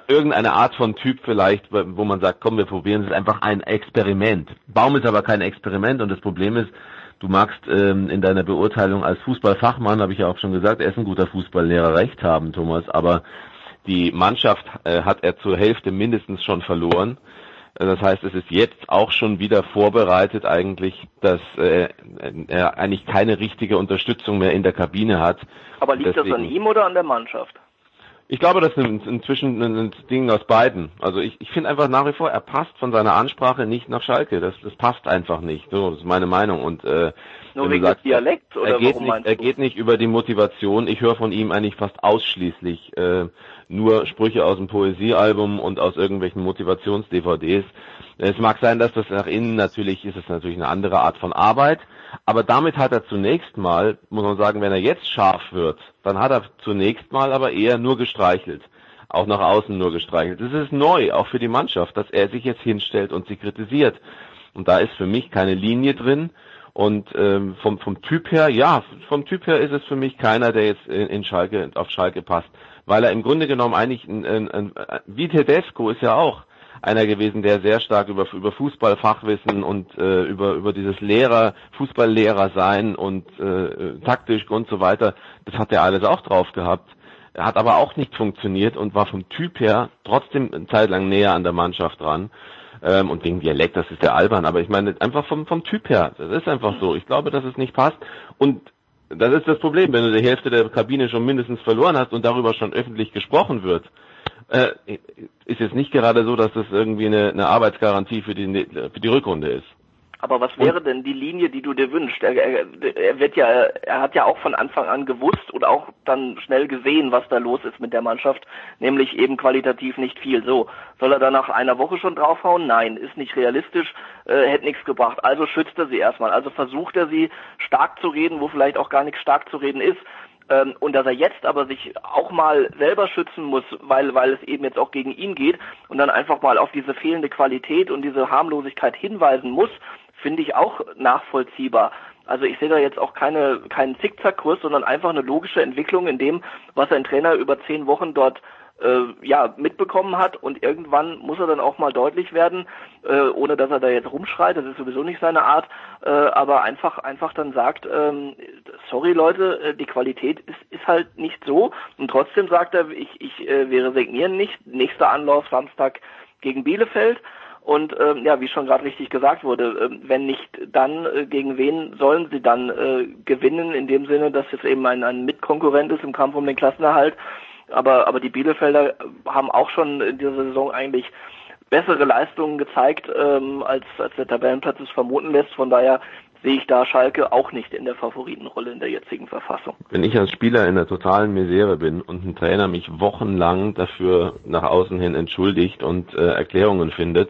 irgendeine Art von Typ vielleicht, wo man sagt, komm, wir probieren es einfach ein Experiment. Baum ist aber kein Experiment und das Problem ist, du magst ähm, in deiner Beurteilung als Fußballfachmann, habe ich ja auch schon gesagt, er ist ein guter Fußballlehrer, recht haben, Thomas, aber die Mannschaft äh, hat er zur Hälfte mindestens schon verloren. Äh, das heißt, es ist jetzt auch schon wieder vorbereitet eigentlich, dass äh, er eigentlich keine richtige Unterstützung mehr in der Kabine hat. Aber liegt Deswegen, das an ihm oder an der Mannschaft? Ich glaube, das ist inzwischen ein Ding aus beiden. Also ich, ich finde einfach nach wie vor, er passt von seiner Ansprache nicht nach Schalke. Das, das passt einfach nicht. So, das ist meine Meinung. Und äh, nur wegen sagst, des Dialekts oder er geht warum nicht, Er geht nicht über die Motivation. Ich höre von ihm eigentlich fast ausschließlich äh, nur Sprüche aus dem Poesiealbum und aus irgendwelchen Motivations-DVDs. Es mag sein, dass das nach innen natürlich ist es natürlich eine andere Art von Arbeit, aber damit hat er zunächst mal, muss man sagen, wenn er jetzt scharf wird, dann hat er zunächst mal aber eher nur gestreichelt. Auch nach außen nur gestreichelt. Das ist neu, auch für die Mannschaft, dass er sich jetzt hinstellt und sie kritisiert. Und da ist für mich keine Linie drin. Und ähm, vom, vom Typ her, ja, vom Typ her ist es für mich keiner, der jetzt in, in Schalke, auf Schalke passt. Weil er im Grunde genommen eigentlich, ein, ein, ein, wie Tedesco ist ja auch einer gewesen, der sehr stark über, über Fußballfachwissen und äh, über, über dieses Lehrer, Fußballlehrer sein und äh, taktisch und so weiter, das hat er alles auch drauf gehabt. Er hat aber auch nicht funktioniert und war vom Typ her trotzdem eine Zeit lang näher an der Mannschaft dran. Ähm, und wegen Dialekt, das ist der albern, aber ich meine einfach vom, vom Typ her, das ist einfach so. Ich glaube, dass es nicht passt. Und das ist das Problem, wenn du die Hälfte der Kabine schon mindestens verloren hast und darüber schon öffentlich gesprochen wird, äh, ist jetzt nicht gerade so, dass das irgendwie eine, eine Arbeitsgarantie für die, für die Rückrunde ist. Aber was wäre denn die Linie, die du dir wünschst? Er, er, er, wird ja, er hat ja auch von Anfang an gewusst und auch dann schnell gesehen, was da los ist mit der Mannschaft, nämlich eben qualitativ nicht viel. So, soll er da nach einer Woche schon draufhauen? Nein, ist nicht realistisch, äh, hätte nichts gebracht. Also schützt er sie erstmal. Also versucht er sie stark zu reden, wo vielleicht auch gar nichts stark zu reden ist ähm, und dass er jetzt aber sich auch mal selber schützen muss, weil, weil es eben jetzt auch gegen ihn geht und dann einfach mal auf diese fehlende Qualität und diese Harmlosigkeit hinweisen muss, finde ich auch nachvollziehbar. Also ich sehe da jetzt auch keine, keinen Zickzackkurs, sondern einfach eine logische Entwicklung in dem, was ein Trainer über zehn Wochen dort äh, ja mitbekommen hat und irgendwann muss er dann auch mal deutlich werden, äh, ohne dass er da jetzt rumschreit, das ist sowieso nicht seine Art, äh, aber einfach einfach dann sagt, ähm, sorry Leute, äh, die Qualität ist, ist halt nicht so. Und trotzdem sagt er, ich, ich äh, wir resignieren nicht, nächster Anlauf Samstag gegen Bielefeld. Und ähm, ja, wie schon gerade richtig gesagt wurde, äh, wenn nicht dann, äh, gegen wen sollen sie dann äh, gewinnen, in dem Sinne, dass es eben ein, ein Mitkonkurrent ist im Kampf um den Klassenerhalt. Aber, aber die Bielefelder haben auch schon in dieser Saison eigentlich bessere Leistungen gezeigt, ähm, als, als der Tabellenplatz es vermuten lässt. Von daher sehe ich da Schalke auch nicht in der Favoritenrolle in der jetzigen Verfassung. Wenn ich als Spieler in der totalen Misere bin und ein Trainer mich wochenlang dafür nach außen hin entschuldigt und äh, Erklärungen findet,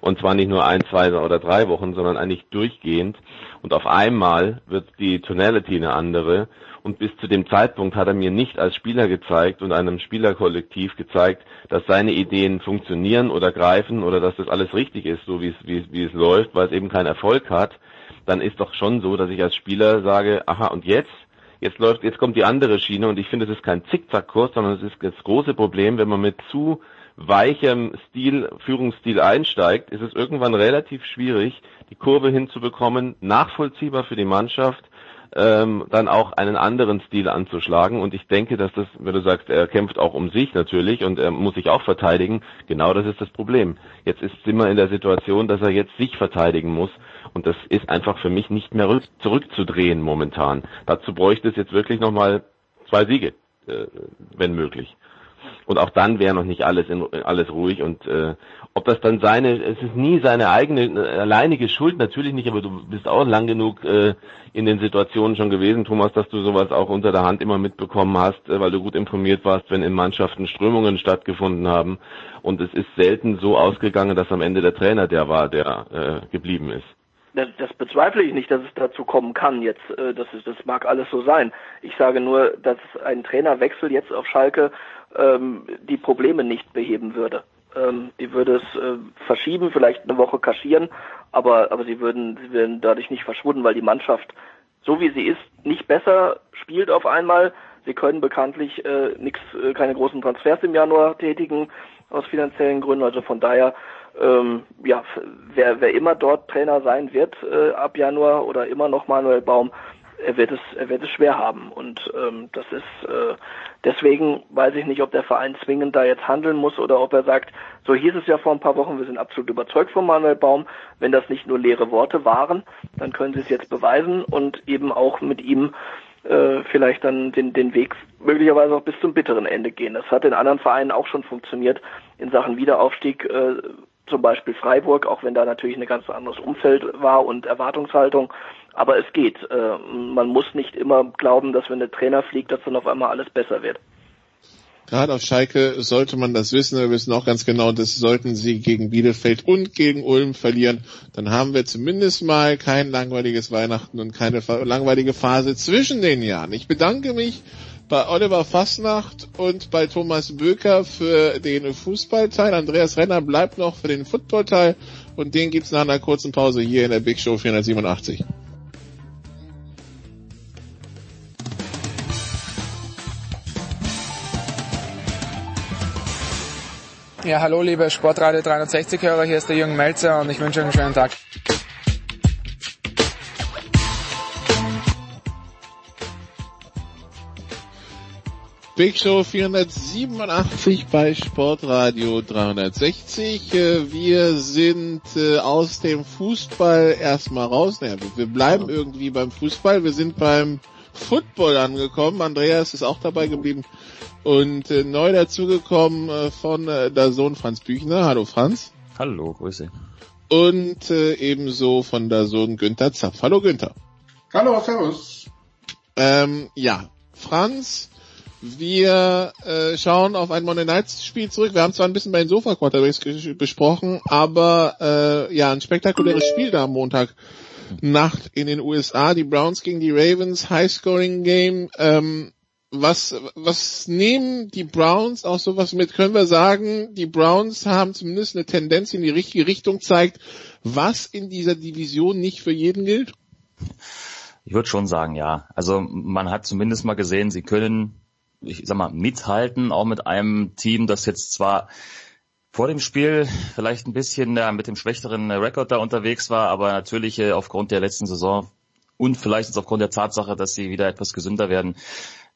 und zwar nicht nur ein, zwei oder drei Wochen, sondern eigentlich durchgehend, und auf einmal wird die Tonality eine andere Und bis zu dem Zeitpunkt hat er mir nicht als Spieler gezeigt und einem Spielerkollektiv gezeigt, dass seine Ideen funktionieren oder greifen oder dass das alles richtig ist, so wie es, wie, wie es läuft, weil es eben keinen Erfolg hat. Dann ist doch schon so, dass ich als Spieler sage, aha, und jetzt? Jetzt läuft, jetzt kommt die andere Schiene und ich finde, es ist kein Zickzackkurs, sondern es ist das große Problem, wenn man mit zu weichem Stil, Führungsstil einsteigt, ist es irgendwann relativ schwierig, die Kurve hinzubekommen, nachvollziehbar für die Mannschaft, ähm, dann auch einen anderen Stil anzuschlagen. Und ich denke, dass das, wenn du sagst, er kämpft auch um sich natürlich und er muss sich auch verteidigen, genau das ist das Problem. Jetzt ist immer in der Situation, dass er jetzt sich verteidigen muss. Und das ist einfach für mich nicht mehr zurückzudrehen momentan. Dazu bräuchte es jetzt wirklich nochmal zwei Siege, äh, wenn möglich. Und auch dann wäre noch nicht alles in, alles ruhig und äh, ob das dann seine, es ist nie seine eigene alleinige Schuld, natürlich nicht, aber du bist auch lang genug äh, in den Situationen schon gewesen, Thomas, dass du sowas auch unter der Hand immer mitbekommen hast, äh, weil du gut informiert warst, wenn in Mannschaften Strömungen stattgefunden haben. Und es ist selten so ausgegangen, dass am Ende der Trainer der war, der äh, geblieben ist. Das, das bezweifle ich nicht, dass es dazu kommen kann jetzt. Äh, das, ist, das mag alles so sein. Ich sage nur, dass ein Trainerwechsel jetzt auf Schalke ähm, die Probleme nicht beheben würde. Ähm, die würde es äh, verschieben, vielleicht eine Woche kaschieren, aber, aber sie würden, sie würden dadurch nicht verschwunden, weil die Mannschaft, so wie sie ist, nicht besser spielt auf einmal. Sie können bekanntlich äh, nix, äh, keine großen Transfers im Januar tätigen aus finanziellen Gründen. Also von daher, ähm, ja, wer, wer immer dort Trainer sein wird äh, ab Januar oder immer noch Manuel Baum, er wird es, er wird es schwer haben. Und ähm, das ist äh, deswegen weiß ich nicht, ob der Verein zwingend da jetzt handeln muss oder ob er sagt, so hieß es ja vor ein paar Wochen, wir sind absolut überzeugt von Manuel Baum. Wenn das nicht nur leere Worte waren, dann können sie es jetzt beweisen und eben auch mit ihm äh, vielleicht dann den, den Weg möglicherweise auch bis zum bitteren Ende gehen. Das hat in anderen Vereinen auch schon funktioniert in Sachen Wiederaufstieg. Äh, zum Beispiel Freiburg, auch wenn da natürlich ein ganz anderes Umfeld war und Erwartungshaltung. Aber es geht. Äh, man muss nicht immer glauben, dass wenn der Trainer fliegt, dass dann auf einmal alles besser wird. Gerade auf Schalke sollte man das wissen. Wir wissen auch ganz genau, das sollten sie gegen Bielefeld und gegen Ulm verlieren. Dann haben wir zumindest mal kein langweiliges Weihnachten und keine langweilige Phase zwischen den Jahren. Ich bedanke mich bei Oliver Fasnacht und bei Thomas Böker für den Fußballteil. Andreas Renner bleibt noch für den Footballteil und den gibt's nach einer kurzen Pause hier in der Big Show 487. Ja, hallo liebe Sportradio 360-Hörer, hier ist der Jürgen Melzer und ich wünsche euch einen schönen Tag. Big Show 487 bei Sportradio 360. Äh, wir sind äh, aus dem Fußball erstmal raus. Naja, wir bleiben irgendwie beim Fußball. Wir sind beim Football angekommen. Andreas ist auch dabei geblieben. Und äh, neu dazugekommen äh, von äh, der Sohn Franz Büchner. Hallo Franz. Hallo, Grüße. Und äh, ebenso von der Sohn Günther Zapf. Hallo Günther. Hallo, Servus. Ähm, ja, Franz, wir äh, schauen auf ein Monday Nights Spiel zurück. Wir haben zwar ein bisschen bei den Sofa Quarterbacks besprochen, aber äh, ja, ein spektakuläres Spiel da am Montag Nacht in den USA. Die Browns gegen die Ravens, High Scoring Game. Ähm, was, was nehmen die Browns auch sowas mit? Können wir sagen, die Browns haben zumindest eine Tendenz in die richtige Richtung zeigt, was in dieser Division nicht für jeden gilt? Ich würde schon sagen, ja. Also man hat zumindest mal gesehen, sie können, ich sag mal, mithalten, auch mit einem Team, das jetzt zwar vor dem Spiel vielleicht ein bisschen äh, mit dem schwächeren Rekord da unterwegs war, aber natürlich äh, aufgrund der letzten Saison und vielleicht jetzt aufgrund der Tatsache, dass sie wieder etwas gesünder werden,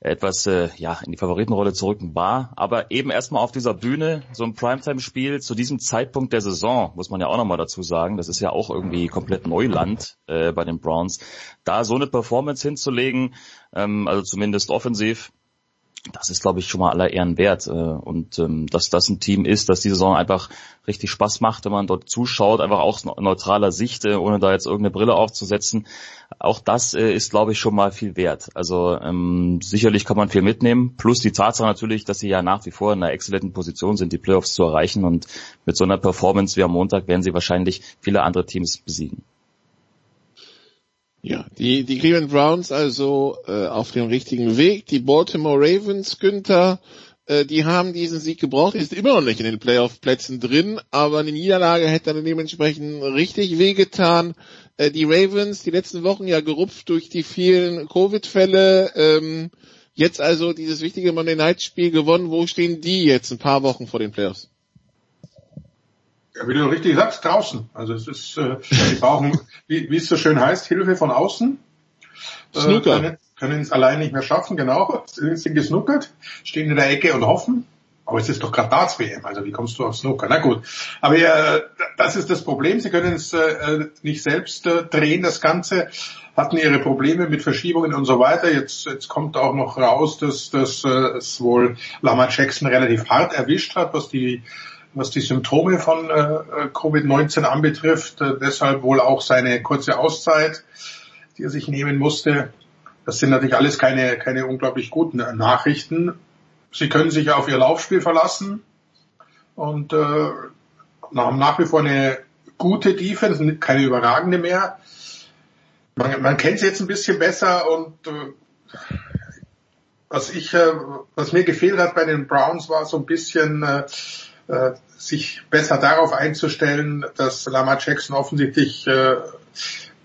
etwas äh, ja in die Favoritenrolle zurück war. Aber eben erstmal auf dieser Bühne, so ein Primetime-Spiel zu diesem Zeitpunkt der Saison, muss man ja auch nochmal dazu sagen, das ist ja auch irgendwie komplett Neuland äh, bei den Browns, da so eine Performance hinzulegen, ähm, also zumindest offensiv, das ist, glaube ich, schon mal aller Ehren wert. Äh, und ähm, dass das ein Team ist, dass die Saison einfach richtig Spaß macht, wenn man dort zuschaut, einfach aus neutraler Sicht, äh, ohne da jetzt irgendeine Brille aufzusetzen. Auch das äh, ist, glaube ich, schon mal viel wert. Also ähm, sicherlich kann man viel mitnehmen. Plus die Tatsache natürlich, dass sie ja nach wie vor in einer exzellenten Position sind, die Playoffs zu erreichen. Und mit so einer Performance wie am Montag werden sie wahrscheinlich viele andere Teams besiegen. Ja, die, die Cleveland Browns also äh, auf dem richtigen Weg. Die Baltimore Ravens, Günther, äh, die haben diesen Sieg gebraucht. Die ist immer noch nicht in den Playoff-Plätzen drin, aber eine Niederlage hätte dann dementsprechend richtig wehgetan. Äh, die Ravens, die letzten Wochen ja gerupft durch die vielen Covid-Fälle. Ähm, jetzt also dieses wichtige Monday Night-Spiel gewonnen. Wo stehen die jetzt ein paar Wochen vor den Playoffs? Ja, wie du richtig sagst, draußen. Also es ist, äh, die brauchen, wie, wie es so schön heißt, Hilfe von außen. Äh, Snooker. Äh, können es allein nicht mehr schaffen, genau, sind gesnuckert, stehen in der Ecke und hoffen. Aber es ist doch gerade Darts-WM, also wie kommst du auf Snooker? Na gut, aber ja, das ist das Problem, sie können es äh, nicht selbst äh, drehen, das Ganze, hatten ihre Probleme mit Verschiebungen und so weiter. Jetzt, jetzt kommt auch noch raus, dass, dass äh, es wohl Lama Jackson relativ hart erwischt hat, was die was die Symptome von äh, Covid-19 anbetrifft. Äh, deshalb wohl auch seine kurze Auszeit, die er sich nehmen musste. Das sind natürlich alles keine, keine unglaublich guten Nachrichten. Sie können sich auf ihr Laufspiel verlassen und äh, haben nach wie vor eine gute Defense, keine überragende mehr. Man, man kennt sie jetzt ein bisschen besser und äh, was ich, äh, was mir gefehlt hat bei den Browns war so ein bisschen äh, äh, sich besser darauf einzustellen, dass Lamar Jackson offensichtlich äh,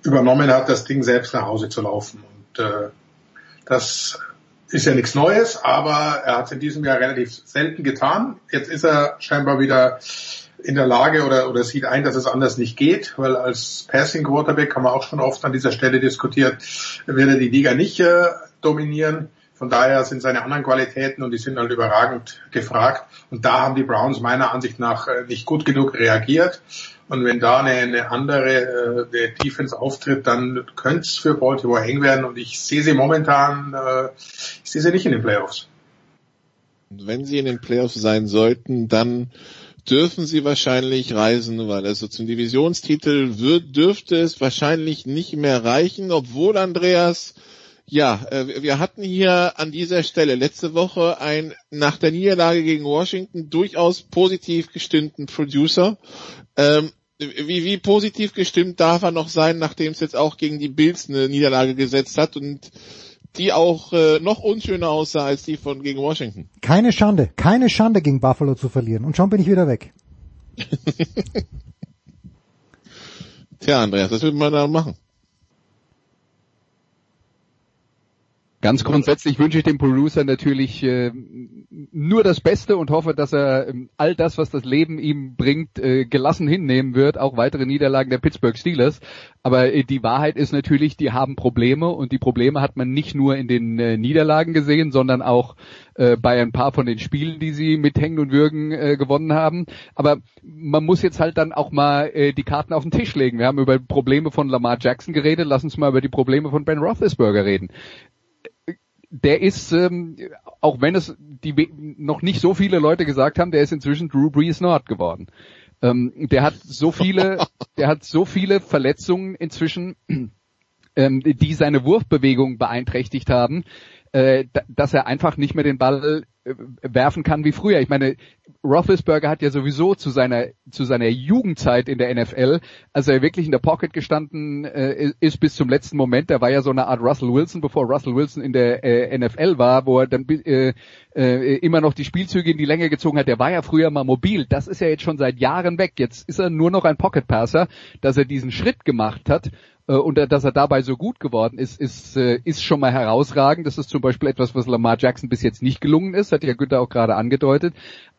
übernommen hat, das Ding selbst nach Hause zu laufen. Und äh, das ist ja nichts Neues, aber er hat es in diesem Jahr relativ selten getan. Jetzt ist er scheinbar wieder in der Lage oder, oder sieht ein, dass es anders nicht geht, weil als Passing Quarterback haben wir auch schon oft an dieser Stelle diskutiert, wird er die Liga nicht äh, dominieren. Von daher sind seine anderen Qualitäten und die sind halt überragend gefragt. Und da haben die Browns meiner Ansicht nach äh, nicht gut genug reagiert. Und wenn da eine, eine andere äh, Defense auftritt, dann könnte es für Baltimore eng werden. Und ich sehe sie momentan, äh, ich sehe sie nicht in den Playoffs. Wenn sie in den Playoffs sein sollten, dann dürfen sie wahrscheinlich reisen, weil also zum Divisionstitel wird, dürfte es wahrscheinlich nicht mehr reichen, obwohl Andreas ja, äh, wir hatten hier an dieser Stelle letzte Woche ein nach der Niederlage gegen Washington durchaus positiv gestimmten Producer. Ähm, wie, wie positiv gestimmt darf er noch sein, nachdem es jetzt auch gegen die Bills eine Niederlage gesetzt hat und die auch äh, noch unschöner aussah als die von gegen Washington. Keine Schande, keine Schande gegen Buffalo zu verlieren. Und schon bin ich wieder weg. <laughs> Tja, Andreas, was will man da machen? Ganz grundsätzlich wünsche ich dem Producer natürlich äh, nur das Beste und hoffe, dass er äh, all das, was das Leben ihm bringt, äh, gelassen hinnehmen wird, auch weitere Niederlagen der Pittsburgh Steelers. Aber äh, die Wahrheit ist natürlich, die haben Probleme und die Probleme hat man nicht nur in den äh, Niederlagen gesehen, sondern auch äh, bei ein paar von den Spielen, die sie mit Hängen und Würgen äh, gewonnen haben. Aber man muss jetzt halt dann auch mal äh, die Karten auf den Tisch legen. Wir haben über Probleme von Lamar Jackson geredet, lass uns mal über die Probleme von Ben Roethlisberger reden der ist, ähm, auch wenn es die noch nicht so viele Leute gesagt haben, der ist inzwischen Drew Brees Nord geworden. Ähm, der hat so viele, <laughs> der hat so viele Verletzungen inzwischen, ähm, die seine Wurfbewegung beeinträchtigt haben, äh, dass er einfach nicht mehr den Ball äh, werfen kann wie früher. Ich meine, Roethlisberger hat ja sowieso zu seiner zu seiner Jugendzeit in der NFL, als er wirklich in der Pocket gestanden äh, ist bis zum letzten Moment, der war ja so eine Art Russell Wilson, bevor Russell Wilson in der NFL war, wo er dann immer noch die Spielzüge in die Länge gezogen hat. Der war ja früher mal mobil. Das ist ja jetzt schon seit Jahren weg. Jetzt ist er nur noch ein Pocket Passer, dass er diesen Schritt gemacht hat und dass er dabei so gut geworden ist, ist, äh, ist schon mal herausragend. Das ist zum Beispiel etwas, was Lamar Jackson bis jetzt nicht gelungen ist, hat ja Günther auch gerade angedeutet.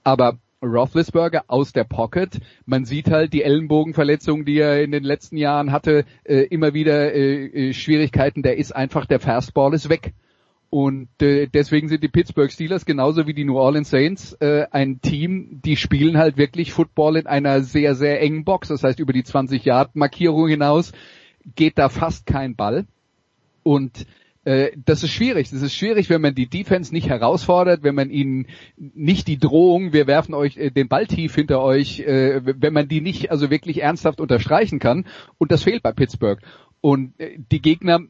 Aber Roethlisberger aus der Pocket. Man sieht halt die Ellenbogenverletzungen, die er in den letzten Jahren hatte, äh, immer wieder äh, äh Schwierigkeiten. Der ist einfach, der Fastball ist weg. Und äh, deswegen sind die Pittsburgh Steelers genauso wie die New Orleans Saints äh, ein Team, die spielen halt wirklich Football in einer sehr, sehr engen Box. Das heißt, über die 20-Yard-Markierung hinaus geht da fast kein Ball. Und äh, das ist schwierig. Das ist schwierig, wenn man die Defense nicht herausfordert, wenn man ihnen nicht die Drohung, wir werfen euch äh, den Ball tief hinter euch, äh, wenn man die nicht also wirklich ernsthaft unterstreichen kann. Und das fehlt bei Pittsburgh. Und äh, die Gegner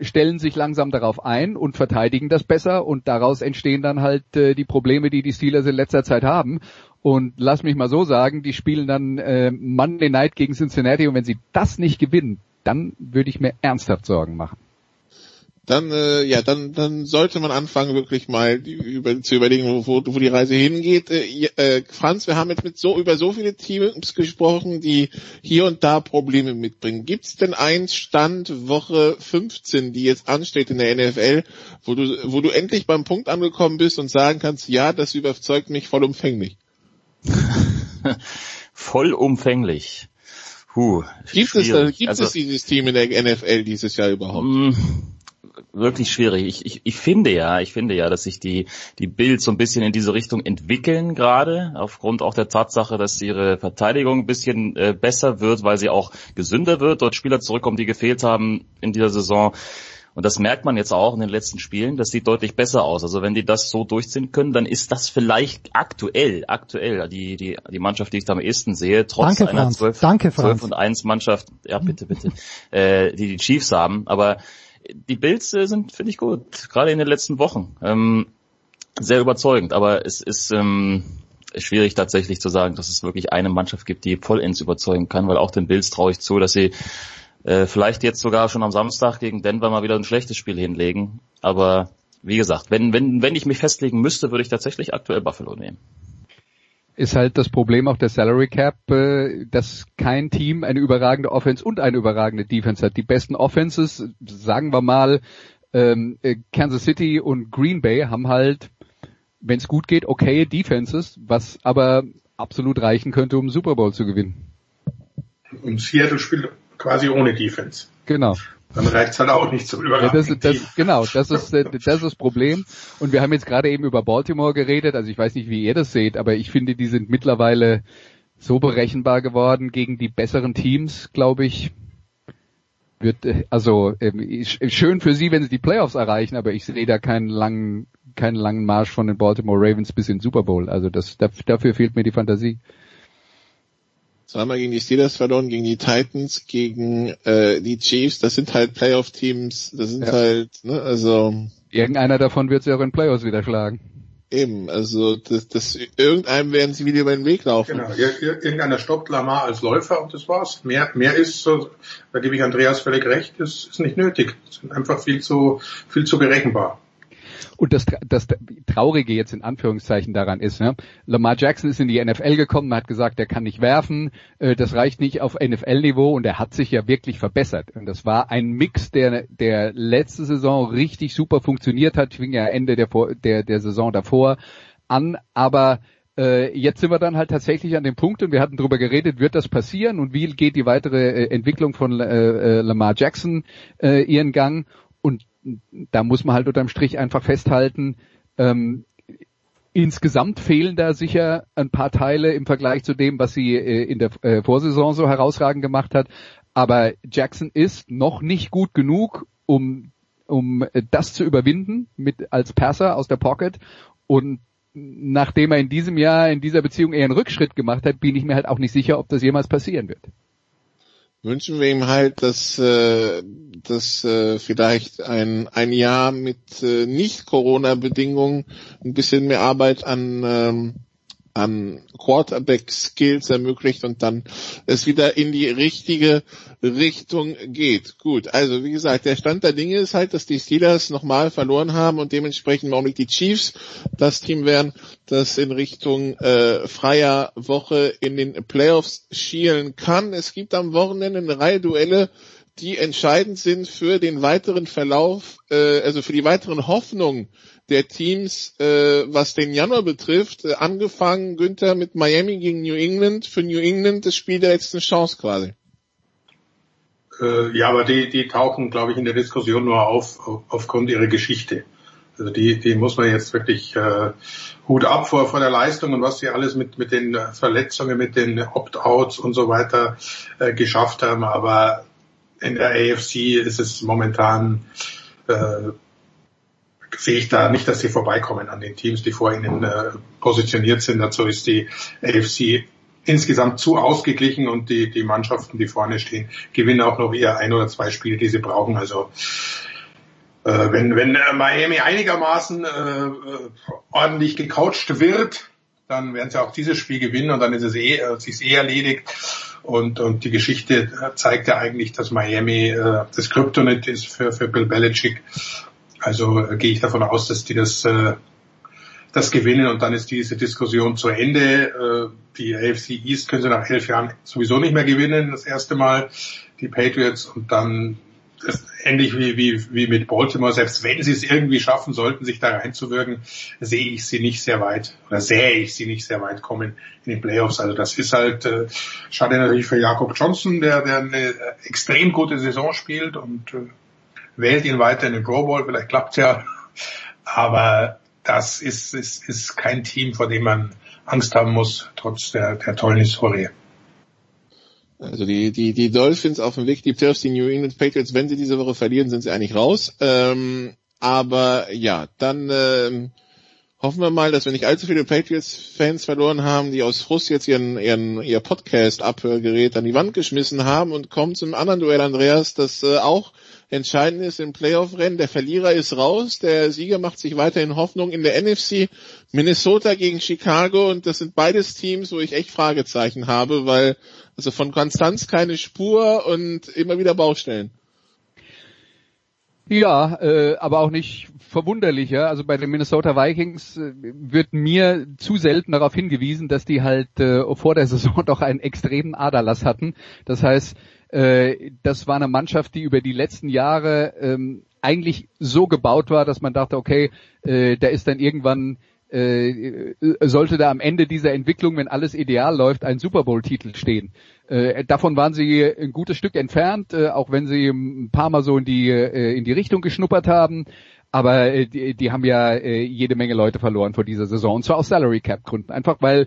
stellen sich langsam darauf ein und verteidigen das besser und daraus entstehen dann halt äh, die Probleme, die die Steelers in letzter Zeit haben. Und lass mich mal so sagen, die spielen dann äh, Monday Night gegen Cincinnati und wenn sie das nicht gewinnen, dann würde ich mir ernsthaft Sorgen machen dann äh, ja, dann dann sollte man anfangen wirklich mal über, zu überlegen, wo, wo die Reise hingeht. Äh, äh, Franz, wir haben jetzt mit so über so viele Teams gesprochen, die hier und da Probleme mitbringen. Gibt es denn einen Stand Woche 15, die jetzt ansteht in der NFL, wo du wo du endlich beim Punkt angekommen bist und sagen kannst, ja, das überzeugt mich vollumfänglich. <laughs> vollumfänglich. Puh, gibt es, äh, gibt also, es dieses Team in der NFL dieses Jahr überhaupt? Mm, wirklich schwierig. Ich, ich, ich finde ja, ich finde ja, dass sich die, die Bills so ein bisschen in diese Richtung entwickeln gerade, aufgrund auch der Tatsache, dass ihre Verteidigung ein bisschen äh, besser wird, weil sie auch gesünder wird, dort Spieler zurückkommen, die gefehlt haben in dieser Saison. Und das merkt man jetzt auch in den letzten Spielen. Das sieht deutlich besser aus. Also wenn die das so durchziehen können, dann ist das vielleicht aktuell, aktuell die, die, die Mannschaft, die ich da am ehesten sehe, trotz Danke, einer 12, Danke, 12 und 1 Mannschaft, ja bitte, bitte, äh, die die Chiefs haben. Aber die Bills äh, sind, finde ich gut, gerade in den letzten Wochen. Ähm, sehr überzeugend, aber es ist ähm, schwierig tatsächlich zu sagen, dass es wirklich eine Mannschaft gibt, die vollends überzeugen kann, weil auch den Bills traue ich zu, dass sie äh, vielleicht jetzt sogar schon am Samstag gegen Denver mal wieder ein schlechtes Spiel hinlegen. Aber wie gesagt, wenn, wenn, wenn ich mich festlegen müsste, würde ich tatsächlich aktuell Buffalo nehmen ist halt das Problem auch der Salary Cap, äh, dass kein Team eine überragende Offense und eine überragende Defense hat. Die besten Offenses, sagen wir mal, ähm, äh, Kansas City und Green Bay haben halt, wenn es gut geht, okay Defenses, was aber absolut reichen könnte, um Super Bowl zu gewinnen. Und Seattle spielt quasi ohne Defense. Genau dann reicht's halt auch nicht zum Überragen. Ja, das, das, genau, das ist, das ist das Problem. Und wir haben jetzt gerade eben über Baltimore geredet. Also ich weiß nicht, wie ihr das seht, aber ich finde, die sind mittlerweile so berechenbar geworden gegen die besseren Teams, glaube ich. Wird also äh, schön für sie, wenn sie die Playoffs erreichen, aber ich sehe da keinen langen, keinen langen Marsch von den Baltimore Ravens bis in Super Bowl. Also das dafür fehlt mir die Fantasie zweimal gegen die Steelers verloren, gegen die Titans, gegen äh, die Chiefs. Das sind halt Playoff-Teams. Das sind ja. halt, ne, also. Irgendeiner davon wird sie auch in Playoffs wieder schlagen. Eben, also das, das irgendeinem werden sie wieder über den Weg laufen. Genau, irgendeiner stoppt Lamar als Läufer und das war's. Mehr, mehr ist, so, da gebe ich Andreas völlig recht, ist, ist nicht nötig. Das sind einfach viel zu, viel zu berechenbar. Und das, das Traurige jetzt in Anführungszeichen daran ist, ne? Lamar Jackson ist in die NFL gekommen, hat gesagt, er kann nicht werfen, äh, das reicht nicht auf NFL-Niveau und er hat sich ja wirklich verbessert. Und das war ein Mix, der, der letzte Saison richtig super funktioniert hat, fing ja Ende der, der, der Saison davor an, aber äh, jetzt sind wir dann halt tatsächlich an dem Punkt und wir hatten darüber geredet, wird das passieren und wie geht die weitere äh, Entwicklung von äh, äh, Lamar Jackson äh, ihren Gang und da muss man halt unterm Strich einfach festhalten, ähm, insgesamt fehlen da sicher ein paar Teile im Vergleich zu dem, was sie äh, in der äh, Vorsaison so herausragend gemacht hat. Aber Jackson ist noch nicht gut genug, um, um das zu überwinden mit als Passer aus der Pocket. Und nachdem er in diesem Jahr in dieser Beziehung eher einen Rückschritt gemacht hat, bin ich mir halt auch nicht sicher, ob das jemals passieren wird wünschen wir ihm halt, dass, äh, dass äh, vielleicht ein, ein Jahr mit äh, Nicht-Corona-Bedingungen ein bisschen mehr Arbeit an ähm, an Quarterback-Skills ermöglicht und dann es wieder in die richtige Richtung geht. Gut, also wie gesagt, der Stand der Dinge ist halt, dass die Steelers nochmal verloren haben und dementsprechend auch nicht die Chiefs das Team wären, das in Richtung äh, freier Woche in den Playoffs schielen kann. Es gibt am Wochenende eine Reihe Duelle, die entscheidend sind für den weiteren Verlauf, äh, also für die weiteren Hoffnungen der Teams, äh, was den Januar betrifft, äh, angefangen, Günther, mit Miami gegen New England. Für New England das Spiel der letzten Chance quasi. Äh, ja, aber die, die tauchen, glaube ich, in der Diskussion nur auf, auf aufgrund ihrer Geschichte. Also die, die muss man jetzt wirklich äh, Hut ab vor, vor der Leistung und was sie alles mit, mit den Verletzungen, mit den Opt-outs und so weiter äh, geschafft haben. Aber in der AFC ist es momentan äh, sehe ich da nicht, dass sie vorbeikommen an den Teams, die vor ihnen äh, positioniert sind. Dazu ist die AFC insgesamt zu ausgeglichen und die, die Mannschaften, die vorne stehen, gewinnen auch noch eher ein oder zwei Spiele, die sie brauchen. Also äh, wenn, wenn äh, Miami einigermaßen äh, äh, ordentlich gecoacht wird, dann werden sie auch dieses Spiel gewinnen und dann ist es eh, äh, sich eh erledigt. Und, und die Geschichte zeigt ja eigentlich, dass Miami äh, das Kryptonit ist für, für Bill Belichick. Also äh, gehe ich davon aus, dass die das, äh, das gewinnen und dann ist diese Diskussion zu Ende. Äh, die AFC East können sie nach elf Jahren sowieso nicht mehr gewinnen, das erste Mal die Patriots und dann ähnlich wie, wie, wie mit Baltimore, selbst wenn sie es irgendwie schaffen sollten, sich da reinzuwirken, sehe ich sie nicht sehr weit oder sehe ich sie nicht sehr weit kommen in den Playoffs. Also das ist halt äh, schade natürlich für Jakob Johnson, der, der eine extrem gute Saison spielt und äh, wählt ihn weiter in den Pro Bowl, vielleicht klappt's ja. Aber das ist, ist, ist kein Team, vor dem man Angst haben muss, trotz der, der tollen Historie. Also die, die, die Dolphins auf dem Weg, die Playoffs, die New England Patriots, wenn sie diese Woche verlieren, sind sie eigentlich raus. Ähm, aber ja, dann ähm, hoffen wir mal, dass wir nicht allzu viele Patriots-Fans verloren haben, die aus Frust jetzt ihren, ihren ihr Podcast-Abhörgerät an die Wand geschmissen haben und kommen zum anderen Duell, Andreas, das äh, auch entscheidend ist im Playoff-Rennen. Der Verlierer ist raus, der Sieger macht sich weiterhin Hoffnung in der NFC. Minnesota gegen Chicago und das sind beides Teams, wo ich echt Fragezeichen habe, weil also von Konstanz keine Spur und immer wieder Baustellen. Ja, äh, aber auch nicht verwunderlicher. Also bei den Minnesota Vikings äh, wird mir zu selten darauf hingewiesen, dass die halt äh, vor der Saison <laughs> doch einen extremen Aderlass hatten. Das heißt, äh, das war eine Mannschaft, die über die letzten Jahre ähm, eigentlich so gebaut war, dass man dachte, okay, äh, da ist dann irgendwann äh, sollte da am Ende dieser Entwicklung, wenn alles ideal läuft, ein Super Bowl-Titel stehen. Äh, davon waren sie ein gutes Stück entfernt, äh, auch wenn sie ein paar Mal so in die äh, in die Richtung geschnuppert haben. Aber äh, die, die haben ja äh, jede Menge Leute verloren vor dieser Saison und zwar aus Salary Cap Gründen. Einfach weil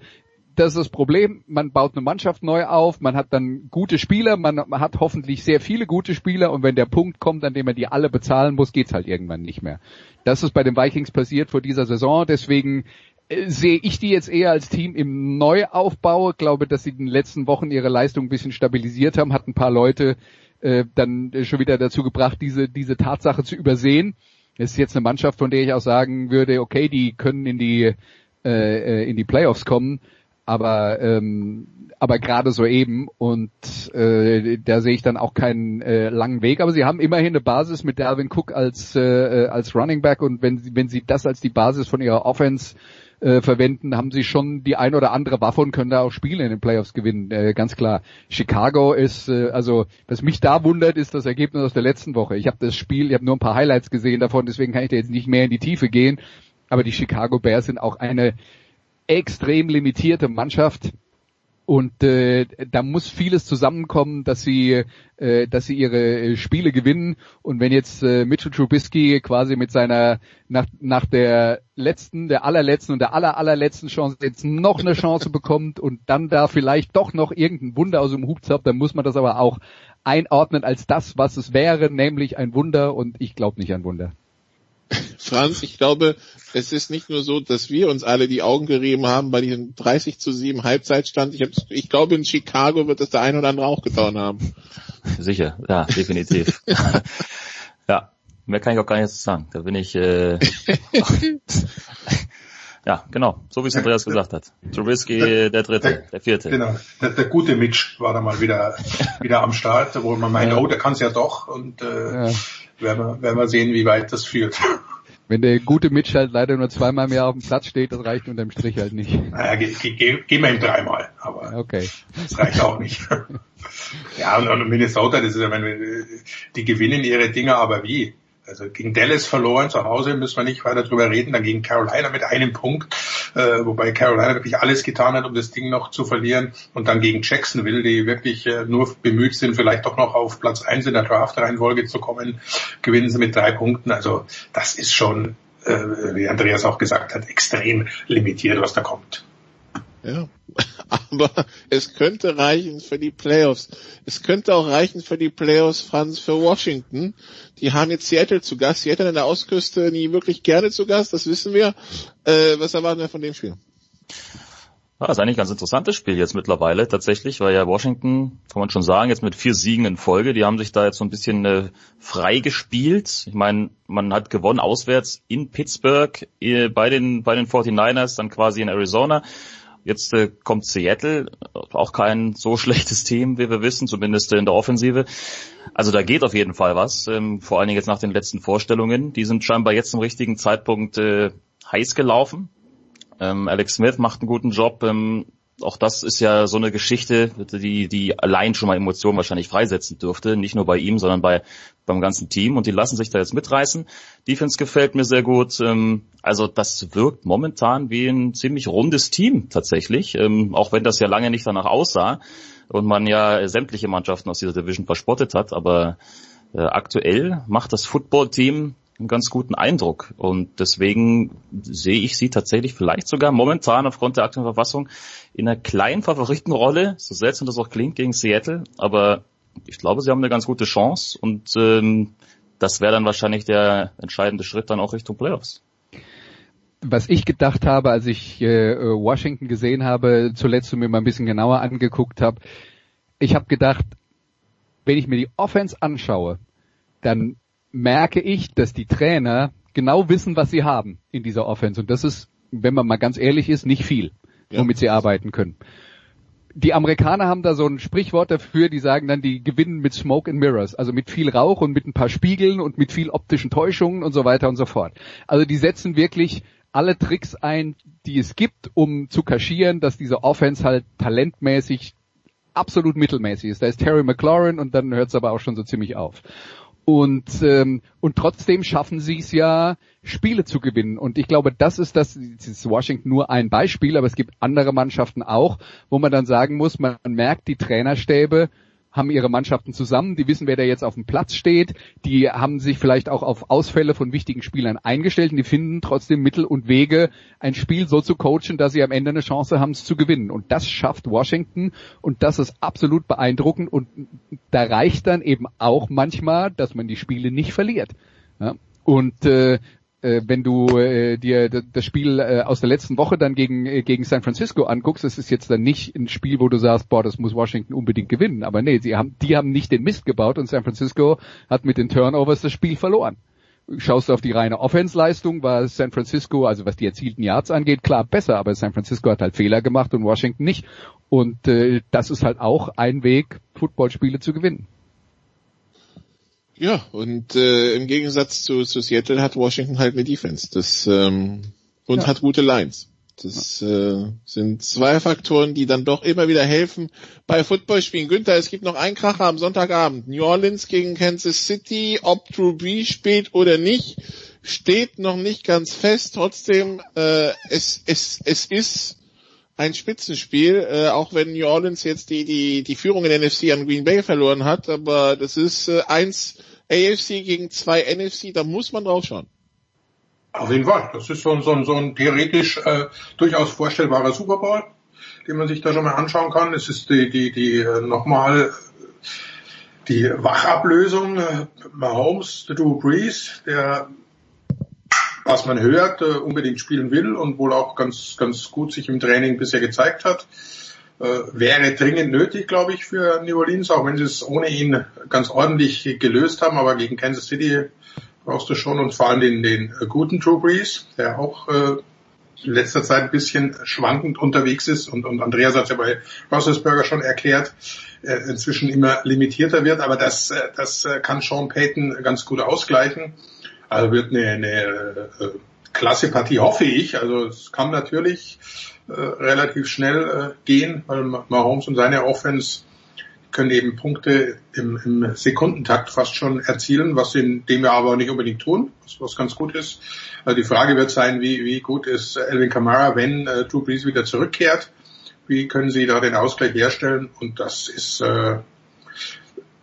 das ist das Problem. Man baut eine Mannschaft neu auf, man hat dann gute Spieler, man hat hoffentlich sehr viele gute Spieler und wenn der Punkt kommt, an dem man die alle bezahlen muss, geht's halt irgendwann nicht mehr. Das ist bei den Vikings passiert vor dieser Saison, deswegen äh, sehe ich die jetzt eher als Team im Neuaufbau. Ich glaube, dass sie in den letzten Wochen ihre Leistung ein bisschen stabilisiert haben, hat ein paar Leute äh, dann schon wieder dazu gebracht, diese, diese Tatsache zu übersehen. Es ist jetzt eine Mannschaft, von der ich auch sagen würde, okay, die können in die, äh, äh in die Playoffs kommen aber ähm, aber gerade so eben und äh, da sehe ich dann auch keinen äh, langen Weg. Aber sie haben immerhin eine Basis mit Dalvin Cook als äh, als Running Back und wenn sie wenn sie das als die Basis von ihrer Offense äh, verwenden, haben sie schon die ein oder andere Waffe und können da auch Spiele in den Playoffs gewinnen, äh, ganz klar. Chicago ist, äh, also was mich da wundert, ist das Ergebnis aus der letzten Woche. Ich habe das Spiel, ich habe nur ein paar Highlights gesehen davon, deswegen kann ich da jetzt nicht mehr in die Tiefe gehen. Aber die Chicago Bears sind auch eine extrem limitierte Mannschaft. Und äh, da muss vieles zusammenkommen, dass sie, äh, dass sie ihre Spiele gewinnen. Und wenn jetzt äh, Mitchell Trubisky quasi mit seiner nach, nach der letzten, der allerletzten und der aller allerletzten Chance jetzt noch eine Chance bekommt und dann da vielleicht doch noch irgendein Wunder aus dem Hut zaubert, dann muss man das aber auch einordnen als das, was es wäre, nämlich ein Wunder. Und ich glaube nicht an Wunder. <laughs> Franz, ich glaube, es ist nicht nur so, dass wir uns alle die Augen gerieben haben bei diesem 30 zu 7 Halbzeitstand. Ich, ich glaube, in Chicago wird es der ein oder andere auch getan haben. Sicher, ja, definitiv. <laughs> ja, mehr kann ich auch gar nicht sagen. Da bin ich, äh, <laughs> ja, genau, so wie es Andreas gesagt hat. Trubisky, der, der dritte, der, der vierte. Genau, der, der, gute Mitch war da mal wieder, <laughs> wieder am Start, wo man meint, ja. oh, der kann es ja doch und äh, ja. werden, wir, werden wir sehen, wie weit das führt. <laughs> Wenn der gute Mitch halt leider nur zweimal mehr auf dem Platz steht, das reicht unterm Strich halt nicht. Naja, gehen ge, ge, geh wir ihm dreimal, aber okay. das reicht auch nicht. <laughs> ja, und, und Minnesota, das ist ja, wenn, die gewinnen ihre Dinger, aber wie? Also gegen Dallas verloren zu Hause, müssen wir nicht weiter drüber reden. Dann gegen Carolina mit einem Punkt, äh, wobei Carolina wirklich alles getan hat, um das Ding noch zu verlieren. Und dann gegen Jacksonville, die wirklich äh, nur bemüht sind, vielleicht doch noch auf Platz eins in der Draft-Reihenfolge zu kommen, gewinnen sie mit drei Punkten. Also das ist schon, äh, wie Andreas auch gesagt hat, extrem limitiert, was da kommt. Ja, <laughs> aber es könnte reichen für die Playoffs. Es könnte auch reichen für die Playoffs, Franz, für Washington. Die haben jetzt Seattle zu Gast. Seattle an der Ostküste nie wirklich gerne zu Gast, das wissen wir. Äh, was erwarten wir von dem Spiel? Ja, ist eigentlich ein ganz interessantes Spiel jetzt mittlerweile tatsächlich, weil ja Washington, kann man schon sagen, jetzt mit vier Siegen in Folge, die haben sich da jetzt so ein bisschen äh, frei gespielt. Ich meine, man hat gewonnen auswärts in Pittsburgh äh, bei den bei den 49ers, dann quasi in Arizona Jetzt äh, kommt Seattle, auch kein so <laughs> schlechtes Team, wie wir wissen, zumindest in der Offensive. Also da geht auf jeden Fall was, ähm, vor allen Dingen jetzt nach den letzten Vorstellungen. Die sind scheinbar jetzt zum richtigen Zeitpunkt äh, heiß gelaufen. Ähm, Alex Smith macht einen guten Job. Ähm, auch das ist ja so eine Geschichte, die, die allein schon mal Emotionen wahrscheinlich freisetzen dürfte. Nicht nur bei ihm, sondern bei, beim ganzen Team. Und die lassen sich da jetzt mitreißen. Defense gefällt mir sehr gut. Ähm, also das wirkt momentan wie ein ziemlich rundes Team tatsächlich. Ähm, auch wenn das ja lange nicht danach aussah und man ja sämtliche Mannschaften aus dieser Division verspottet hat. Aber äh, aktuell macht das Football-Team einen ganz guten Eindruck. Und deswegen sehe ich sie tatsächlich vielleicht sogar momentan aufgrund der aktuellen Verfassung in einer kleinen Favoritenrolle, so seltsam das auch klingt, gegen Seattle. Aber ich glaube, sie haben eine ganz gute Chance und ähm, das wäre dann wahrscheinlich der entscheidende Schritt dann auch Richtung Playoffs. Was ich gedacht habe, als ich äh, Washington gesehen habe, zuletzt mir mal ein bisschen genauer angeguckt habe, ich habe gedacht, wenn ich mir die Offense anschaue, dann merke ich, dass die Trainer genau wissen, was sie haben in dieser Offense. Und das ist, wenn man mal ganz ehrlich ist, nicht viel, ja. womit sie arbeiten können. Die Amerikaner haben da so ein Sprichwort dafür, die sagen dann, die gewinnen mit Smoke and Mirrors, also mit viel Rauch und mit ein paar Spiegeln und mit viel optischen Täuschungen und so weiter und so fort. Also die setzen wirklich alle Tricks ein, die es gibt, um zu kaschieren, dass diese Offense halt talentmäßig absolut mittelmäßig ist. Da ist Terry McLaurin und dann hört es aber auch schon so ziemlich auf. Und, ähm, und trotzdem schaffen sie es ja, Spiele zu gewinnen. Und ich glaube, das ist das, das ist Washington nur ein Beispiel, aber es gibt andere Mannschaften auch, wo man dann sagen muss, man merkt die Trainerstäbe, haben ihre Mannschaften zusammen, die wissen, wer da jetzt auf dem Platz steht, die haben sich vielleicht auch auf Ausfälle von wichtigen Spielern eingestellt und die finden trotzdem Mittel und Wege, ein Spiel so zu coachen, dass sie am Ende eine Chance haben, es zu gewinnen. Und das schafft Washington und das ist absolut beeindruckend und da reicht dann eben auch manchmal, dass man die Spiele nicht verliert. Ja? Und äh, äh, wenn du äh, dir das Spiel äh, aus der letzten Woche dann gegen, äh, gegen San Francisco anguckst, das ist jetzt dann nicht ein Spiel, wo du sagst, boah, das muss Washington unbedingt gewinnen. Aber nee, sie haben, die haben nicht den Mist gebaut und San Francisco hat mit den Turnovers das Spiel verloren. Schaust du auf die reine Offensleistung, war San Francisco, also was die erzielten Yards angeht, klar besser, aber San Francisco hat halt Fehler gemacht und Washington nicht. Und äh, das ist halt auch ein Weg, Footballspiele zu gewinnen. Ja, und äh, im Gegensatz zu, zu Seattle hat Washington halt eine Defense. Das ähm, und ja. hat gute Lines. Das äh, sind zwei Faktoren, die dann doch immer wieder helfen bei Footballspielen. Günther, es gibt noch einen Kracher am Sonntagabend. New Orleans gegen Kansas City. Ob Drew Brees spielt oder nicht, steht noch nicht ganz fest. Trotzdem, äh, es, es, es ist ein Spitzenspiel, äh, auch wenn New Orleans jetzt die, die, die Führung in der NFC an Green Bay verloren hat. Aber das ist äh, eins AFC gegen zwei NFC, da muss man drauf schauen. Auf jeden Fall. Das ist so, ein so, so ein theoretisch äh, durchaus vorstellbarer Super Bowl, den man sich da schon mal anschauen kann. Es ist die, die, die äh, nochmal die Wachablösung äh, Mahomes, Drew Brees, der was man hört, äh, unbedingt spielen will und wohl auch ganz, ganz gut sich im Training bisher gezeigt hat wäre dringend nötig, glaube ich, für New Orleans, auch wenn sie es ohne ihn ganz ordentlich gelöst haben. Aber gegen Kansas City brauchst du schon und vor allem den, den guten Drew Brees, der auch äh, in letzter Zeit ein bisschen schwankend unterwegs ist und, und Andreas hat ja bei Roethlisberger schon erklärt, äh, inzwischen immer limitierter wird, aber das, äh, das äh, kann Sean Payton ganz gut ausgleichen. Also wird eine, eine äh, klasse Partie, hoffe ich. Also es kann natürlich äh, relativ schnell äh, gehen, weil Mahomes und seine Offense können eben Punkte im, im Sekundentakt fast schon erzielen, was sie in dem Jahr aber nicht unbedingt tun, was, was ganz gut ist. Also die Frage wird sein, wie, wie gut ist Elvin Kamara, wenn äh, Drew Brees wieder zurückkehrt? Wie können sie da den Ausgleich herstellen? Und das ist, äh,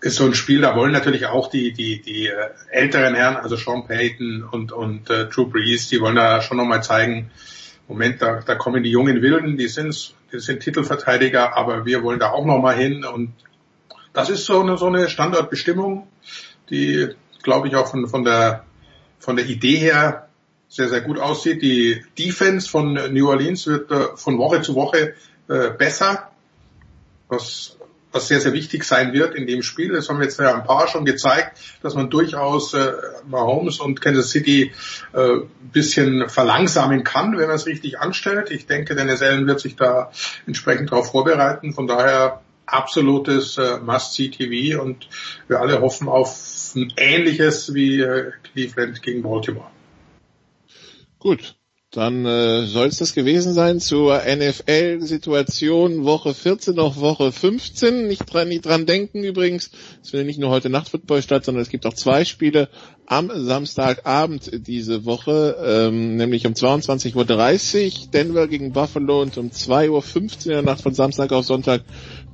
ist so ein Spiel, da wollen natürlich auch die, die, die äh, älteren Herren, also Sean Payton und, und äh, Drew Brees, die wollen da schon nochmal zeigen, Moment, da, da kommen die jungen Wilden, die sind, die sind Titelverteidiger, aber wir wollen da auch nochmal hin und das ist so eine, so eine Standortbestimmung, die, glaube ich, auch von, von der, von der Idee her sehr, sehr gut aussieht. Die Defense von New Orleans wird äh, von Woche zu Woche äh, besser, was was sehr, sehr wichtig sein wird in dem Spiel. Das haben jetzt ja ein paar schon gezeigt, dass man durchaus äh, Mahomes und Kansas City äh, bisschen verlangsamen kann, wenn man es richtig anstellt. Ich denke, Dennis Allen wird sich da entsprechend darauf vorbereiten. Von daher absolutes äh, Must-See-TV und wir alle hoffen auf ein ähnliches wie äh, Cleveland gegen Baltimore. Gut, dann äh, soll es das gewesen sein zur NFL-Situation Woche 14 noch Woche 15. Nicht dran, nicht dran denken übrigens, es findet nicht nur heute Nacht Football statt, sondern es gibt auch zwei Spiele am Samstagabend diese Woche, ähm, nämlich um 22.30 Uhr Denver gegen Buffalo und um 2.15 Uhr in der Nacht von Samstag auf Sonntag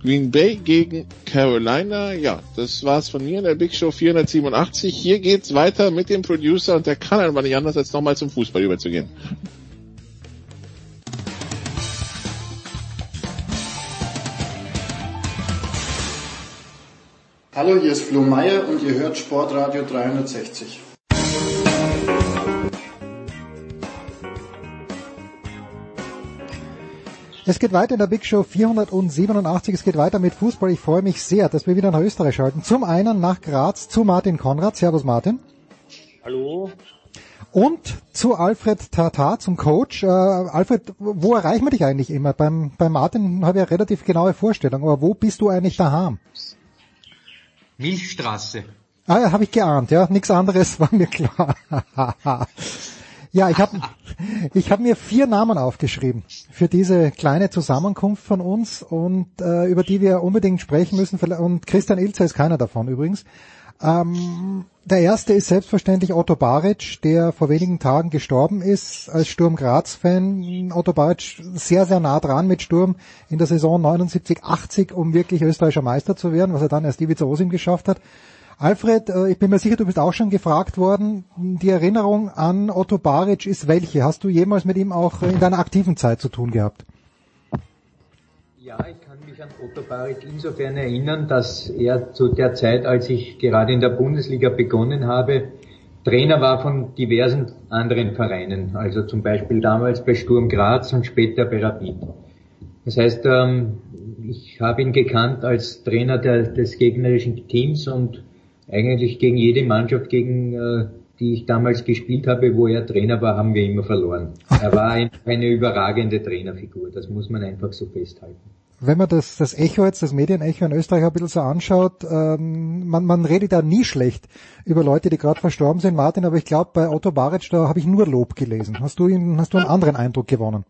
Green Bay gegen Carolina. Ja, das war's von mir in der Big Show 487. Hier geht's weiter mit dem Producer und der kann einfach nicht anders, als nochmal zum Fußball überzugehen. Hallo, hier ist Flo Meyer und ihr hört Sportradio 360. Es geht weiter in der Big Show 487. Es geht weiter mit Fußball. Ich freue mich sehr, dass wir wieder nach Österreich schalten. Zum einen nach Graz zu Martin Konrad. Servus Martin. Hallo. Und zu Alfred Tata, zum Coach. Äh, Alfred, wo erreichen wir dich eigentlich immer? Beim, beim Martin habe ich eine relativ genaue Vorstellung, aber wo bist du eigentlich daheim? Milchstraße. Ah ja, habe ich geahnt, ja. Nichts anderes war mir klar. <laughs> Ja, ich habe ich hab mir vier Namen aufgeschrieben für diese kleine Zusammenkunft von uns und äh, über die wir unbedingt sprechen müssen. Und Christian Ilzer ist keiner davon übrigens. Ähm, der erste ist selbstverständlich Otto Baric, der vor wenigen Tagen gestorben ist als Sturm Graz-Fan. Otto Baric sehr, sehr nah dran mit Sturm in der Saison 79, 80, um wirklich österreichischer Meister zu werden, was er dann erst Ivica Osim geschafft hat. Alfred, äh, ich bin mir sicher, du bist auch schon gefragt worden. Die Erinnerung an Otto Baric ist welche? Hast du jemals mit ihm auch in deiner aktiven Zeit zu tun gehabt? Ja, ich kann mich an Otto Baric insofern erinnern, dass er zu der Zeit, als ich gerade in der Bundesliga begonnen habe, Trainer war von diversen anderen Vereinen, also zum Beispiel damals bei Sturm Graz und später bei Rapid. Das heißt, ähm, ich habe ihn gekannt als Trainer des gegnerischen Teams und eigentlich gegen jede Mannschaft, gegen äh, die ich damals gespielt habe, wo er Trainer war, haben wir immer verloren. Er war ein, eine überragende Trainerfigur, das muss man einfach so festhalten. Wenn man das, das Echo jetzt, das Medienecho in Österreich ein bisschen so anschaut, ähm, man, man redet da nie schlecht über Leute, die gerade verstorben sind, Martin, aber ich glaube, bei Otto Baric, da habe ich nur Lob gelesen. Hast du, ihn, hast du einen anderen Eindruck gewonnen?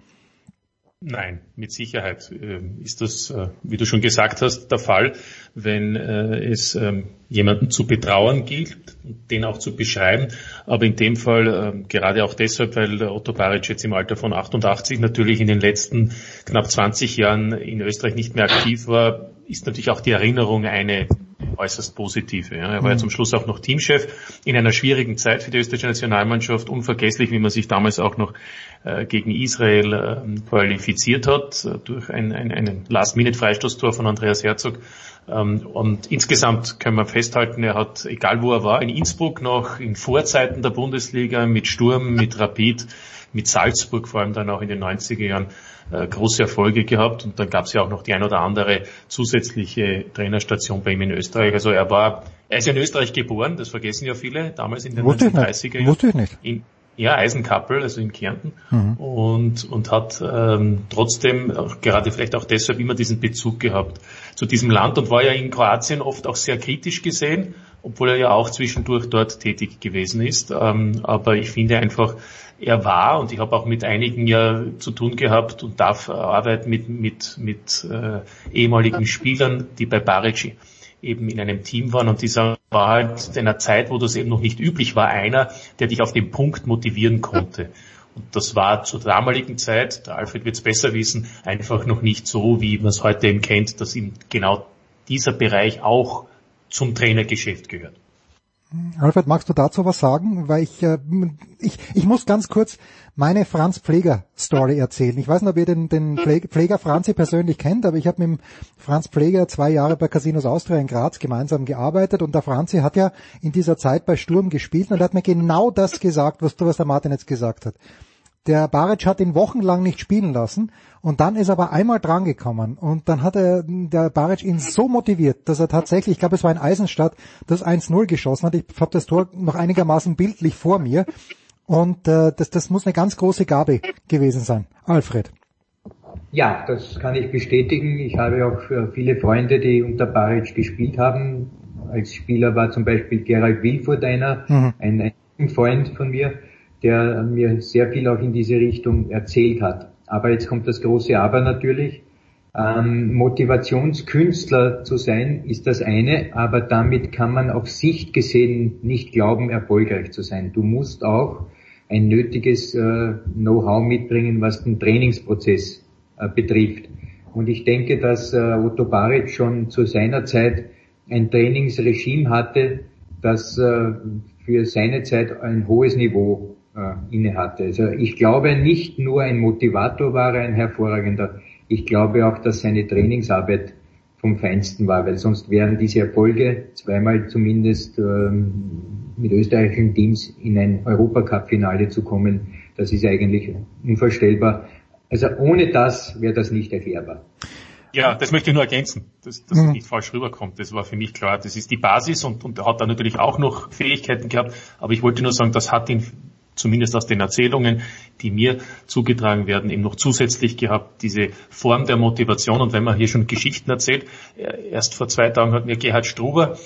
Nein, mit Sicherheit ähm, ist das, äh, wie du schon gesagt hast, der Fall, wenn äh, es ähm, jemanden zu betrauern gilt, den auch zu beschreiben. Aber in dem Fall ähm, gerade auch deshalb, weil Otto Baric jetzt im Alter von 88 natürlich in den letzten knapp 20 Jahren in Österreich nicht mehr aktiv war, ist natürlich auch die Erinnerung eine äußerst positive. Ja. Er war ja mhm. zum Schluss auch noch Teamchef in einer schwierigen Zeit für die österreichische Nationalmannschaft. Unvergesslich, wie man sich damals auch noch äh, gegen Israel äh, qualifiziert hat, äh, durch ein, ein, ein Last-Minute-Freistoßtor von Andreas Herzog. Ähm, und insgesamt können wir festhalten, er hat, egal wo er war, in Innsbruck noch in Vorzeiten der Bundesliga mit Sturm, mit Rapid, mit Salzburg vor allem dann auch in den 90er Jahren äh, große Erfolge gehabt und dann gab es ja auch noch die ein oder andere zusätzliche Trainerstation bei ihm in Österreich. Also er war, er ist ja in Österreich geboren, das vergessen ja viele, damals in den 1930er Jahren. Wusste ich nicht. In, ja, Eisenkappel, also in Kärnten mhm. und, und hat ähm, trotzdem gerade vielleicht auch deshalb immer diesen Bezug gehabt zu diesem Land und war ja in Kroatien oft auch sehr kritisch gesehen, obwohl er ja auch zwischendurch dort tätig gewesen ist. Ähm, aber ich finde einfach, er war und ich habe auch mit einigen ja zu tun gehabt und darf arbeiten mit, mit, mit äh, ehemaligen Spielern, die bei Barici eben in einem Team waren und dieser war halt in einer Zeit, wo das eben noch nicht üblich war, einer, der dich auf den Punkt motivieren konnte. Und das war zur damaligen Zeit, der Alfred wird es besser wissen, einfach noch nicht so, wie man es heute eben kennt, dass ihm genau dieser Bereich auch zum Trainergeschäft gehört. Alfred, magst du dazu was sagen? Weil ich, äh, ich, ich muss ganz kurz meine Franz Pfleger Story erzählen. Ich weiß nicht, ob ihr den, den Pfleger Franzi persönlich kennt, aber ich habe mit dem Franz Pfleger zwei Jahre bei Casinos Austria in Graz gemeinsam gearbeitet und der Franzi hat ja in dieser Zeit bei Sturm gespielt und er hat mir genau das gesagt, was du, was der Martin jetzt gesagt hat. Der Baric hat ihn wochenlang nicht spielen lassen und dann ist er aber einmal drangekommen und dann hat er, der Baric ihn so motiviert, dass er tatsächlich, ich glaube es war in Eisenstadt, das 1-0 geschossen hat. Ich habe das Tor noch einigermaßen bildlich vor mir und äh, das, das muss eine ganz große Gabe gewesen sein. Alfred. Ja, das kann ich bestätigen. Ich habe auch viele Freunde, die unter Baric gespielt haben. Als Spieler war zum Beispiel Gerald Wilfurt einer, mhm. ein, ein Freund von mir, der mir sehr viel auch in diese Richtung erzählt hat. Aber jetzt kommt das große Aber natürlich. Ähm, Motivationskünstler zu sein ist das eine, aber damit kann man auf Sicht gesehen nicht glauben, erfolgreich zu sein. Du musst auch ein nötiges äh, Know-how mitbringen, was den Trainingsprozess äh, betrifft. Und ich denke, dass äh, Otto Baric schon zu seiner Zeit ein Trainingsregime hatte, das äh, für seine Zeit ein hohes Niveau äh, inne hatte. Also ich glaube nicht nur ein Motivator war er ein hervorragender, ich glaube auch, dass seine Trainingsarbeit vom Feinsten war, weil sonst wären diese Erfolge zweimal zumindest ähm, mit österreichischen Teams in ein Europacup-Finale zu kommen, das ist eigentlich unvorstellbar. Also ohne das wäre das nicht erklärbar. Ja, das möchte ich nur ergänzen, dass das mhm. nicht falsch rüberkommt. Das war für mich klar. Das ist die Basis und, und er hat da natürlich auch noch Fähigkeiten gehabt. Aber ich wollte nur sagen, das hat ihn zumindest aus den Erzählungen, die mir zugetragen werden, eben noch zusätzlich gehabt, diese Form der Motivation. Und wenn man hier schon Geschichten erzählt, äh, erst vor zwei Tagen hat mir Gerhard Struber,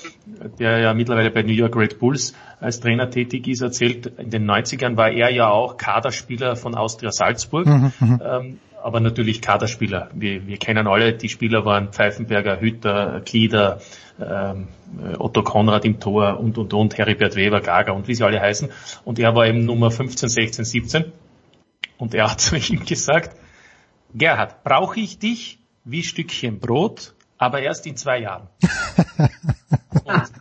der ja mittlerweile bei New York Red Bulls als Trainer tätig ist, erzählt, in den 90ern war er ja auch Kaderspieler von Austria Salzburg. Mhm, mhm. ähm, aber natürlich Kaderspieler. Wir, wir kennen alle, die Spieler waren Pfeifenberger, Hütter, Klieder, ähm, Otto Konrad im Tor und, und, und, Heribert Weber, Gaga und wie sie alle heißen. Und er war eben Nummer 15, 16, 17. Und er hat <laughs> zu ihm gesagt, Gerhard, brauche ich dich wie Stückchen Brot, aber erst in zwei Jahren. <laughs> und,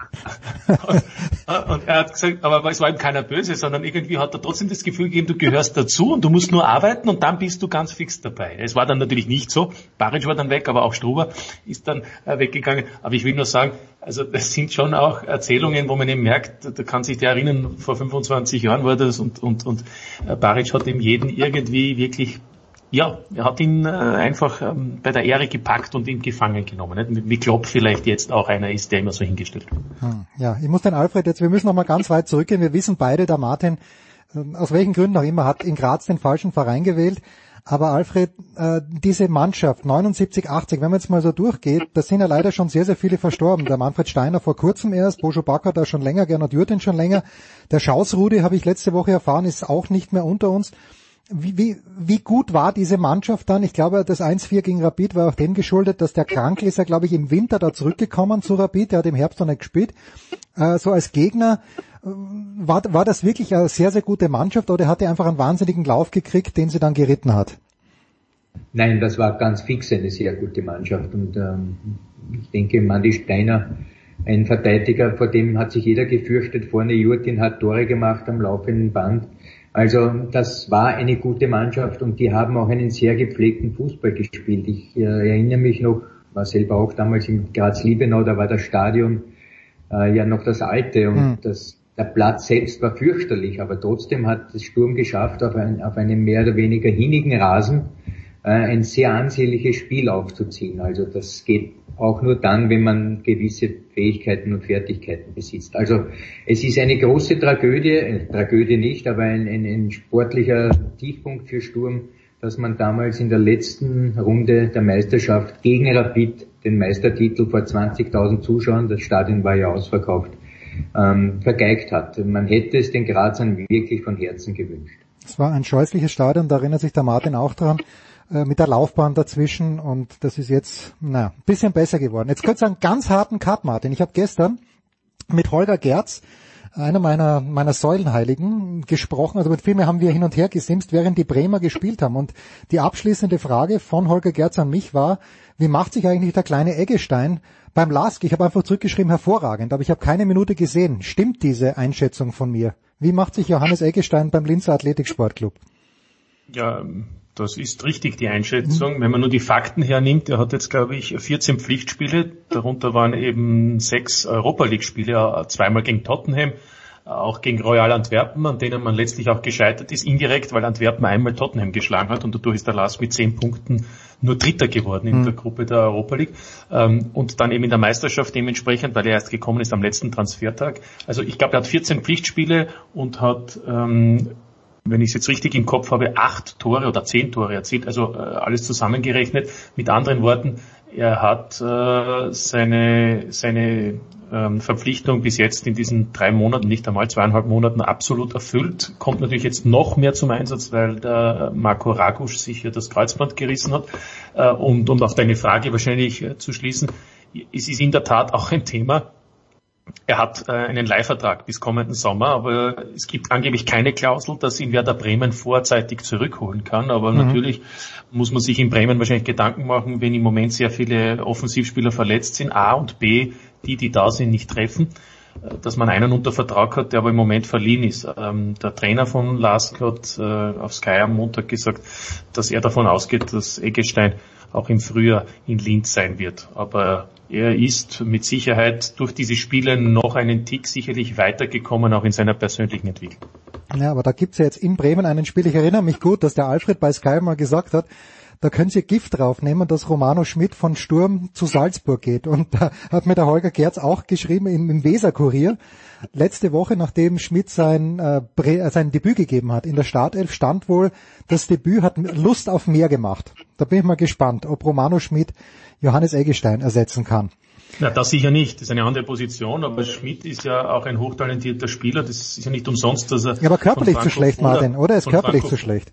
und, er hat gesagt, aber es war ihm keiner böse, sondern irgendwie hat er trotzdem das Gefühl gegeben, du gehörst dazu und du musst nur arbeiten und dann bist du ganz fix dabei. Es war dann natürlich nicht so. Baric war dann weg, aber auch Struber ist dann äh, weggegangen. Aber ich will nur sagen, also das sind schon auch Erzählungen, wo man eben merkt, da kann sich der erinnern, vor 25 Jahren war das und, und, und äh, Baric hat eben jeden irgendwie wirklich ja, er hat ihn äh, einfach ähm, bei der Ehre gepackt und ihn gefangen genommen. Nicht? Wie Klopp vielleicht jetzt auch einer ist, der immer so hingestellt wird. Hm, ja, ich muss den Alfred jetzt, wir müssen noch mal ganz weit zurückgehen. Wir wissen beide, der Martin, äh, aus welchen Gründen auch immer, hat in Graz den falschen Verein gewählt. Aber Alfred, äh, diese Mannschaft 79, 80, wenn man jetzt mal so durchgeht, da sind ja leider schon sehr, sehr viele verstorben. Der Manfred Steiner vor kurzem erst, Bojo Bakker da schon länger, Gernot Jürgen schon länger. Der Schausrudi, habe ich letzte Woche erfahren, ist auch nicht mehr unter uns wie, wie, wie gut war diese Mannschaft dann? Ich glaube, das 1-4 gegen Rapid war auch dem geschuldet, dass der Krankel ist ja, glaube ich, im Winter da zurückgekommen zu Rapid, der hat im Herbst noch nicht gespielt. Äh, so als Gegner, äh, war, war das wirklich eine sehr, sehr gute Mannschaft oder hat er einfach einen wahnsinnigen Lauf gekriegt, den sie dann geritten hat? Nein, das war ganz fix eine sehr gute Mannschaft und ähm, ich denke, Mandy Steiner, ein Verteidiger, vor dem hat sich jeder gefürchtet, vorne Jurtin hat Tore gemacht am laufenden Band also das war eine gute Mannschaft und die haben auch einen sehr gepflegten Fußball gespielt. Ich äh, erinnere mich noch, war selber auch damals in Graz-Liebenau, da war das Stadion äh, ja noch das alte und mhm. das, der Platz selbst war fürchterlich, aber trotzdem hat das Sturm geschafft, auf, ein, auf einem mehr oder weniger hinigen Rasen äh, ein sehr ansehnliches Spiel aufzuziehen. Also das geht auch nur dann, wenn man gewisse Fähigkeiten und Fertigkeiten besitzt. Also es ist eine große Tragödie, äh, Tragödie nicht, aber ein, ein, ein sportlicher Tiefpunkt für Sturm, dass man damals in der letzten Runde der Meisterschaft gegen Rapid den Meistertitel vor 20.000 Zuschauern, das Stadion war ja ausverkauft, ähm, vergeigt hat. Man hätte es den Grazern wirklich von Herzen gewünscht. Es war ein scheußliches Stadion, da erinnert sich der Martin auch dran. Äh, mit der Laufbahn dazwischen und das ist jetzt, na, ein bisschen besser geworden. Jetzt könnte es einen ganz harten Cut, Martin. Ich habe gestern mit Holger Gerz, einer meiner, meiner Säulenheiligen, gesprochen. Also mit Filmen haben wir hin und her gesimst, während die Bremer gespielt haben. Und die abschließende Frage von Holger Gerz an mich war, wie macht sich eigentlich der kleine Eggestein beim Lask? Ich habe einfach zurückgeschrieben, hervorragend, aber ich habe keine Minute gesehen. Stimmt diese Einschätzung von mir? Wie macht sich Johannes Eggestein beim Linzer Athletiksportclub? Ja, das ist richtig, die Einschätzung. Mhm. Wenn man nur die Fakten hernimmt, er hat jetzt, glaube ich, 14 Pflichtspiele, darunter waren eben sechs Europa League-Spiele, zweimal gegen Tottenham, auch gegen Royal Antwerpen, an denen man letztlich auch gescheitert ist, indirekt, weil Antwerpen einmal Tottenham geschlagen hat und dadurch ist der Last mit zehn Punkten nur Dritter geworden in mhm. der Gruppe der Europa League ähm, und dann eben in der Meisterschaft dementsprechend, weil er erst gekommen ist am letzten Transfertag. Also ich glaube, er hat 14 Pflichtspiele und hat ähm, wenn ich es jetzt richtig im Kopf habe, acht Tore oder zehn Tore erzielt, also äh, alles zusammengerechnet. Mit anderen Worten, er hat äh, seine, seine ähm, Verpflichtung bis jetzt in diesen drei Monaten, nicht einmal zweieinhalb Monaten absolut erfüllt. Kommt natürlich jetzt noch mehr zum Einsatz, weil der Marco Ragusch sich ja das Kreuzband gerissen hat. Äh, und um auf deine Frage wahrscheinlich äh, zu schließen, es ist in der Tat auch ein Thema, er hat äh, einen Leihvertrag bis kommenden Sommer, aber es gibt angeblich keine Klausel, dass ihn Werder Bremen vorzeitig zurückholen kann. Aber mhm. natürlich muss man sich in Bremen wahrscheinlich Gedanken machen, wenn im Moment sehr viele Offensivspieler verletzt sind, A und B, die, die da sind, nicht treffen, äh, dass man einen unter Vertrag hat, der aber im Moment verliehen ist. Ähm, der Trainer von Lask hat äh, auf Sky am Montag gesagt, dass er davon ausgeht, dass Eggestein auch im Frühjahr in Linz sein wird. Aber er ist mit Sicherheit durch diese Spiele noch einen Tick sicherlich weitergekommen, auch in seiner persönlichen Entwicklung. Ja, aber da gibt's ja jetzt in Bremen einen Spiel. Ich erinnere mich gut, dass der Alfred bei Sky mal gesagt hat, da können Sie Gift draufnehmen, dass Romano Schmidt von Sturm zu Salzburg geht. Und da hat mir der Holger Gerz auch geschrieben im, im Weser-Kurier. Letzte Woche, nachdem Schmidt sein, äh, äh, sein Debüt gegeben hat in der Startelf, stand wohl, das Debüt hat Lust auf mehr gemacht. Da bin ich mal gespannt, ob Romano Schmidt Johannes Eggestein ersetzen kann. Ja, das sicher nicht. Das ist eine andere Position, aber Schmidt ist ja auch ein hochtalentierter Spieler. Das ist ja nicht umsonst, dass er. Ja, aber körperlich zu schlecht, Martin, oder? Er ist körperlich Franco zu schlecht.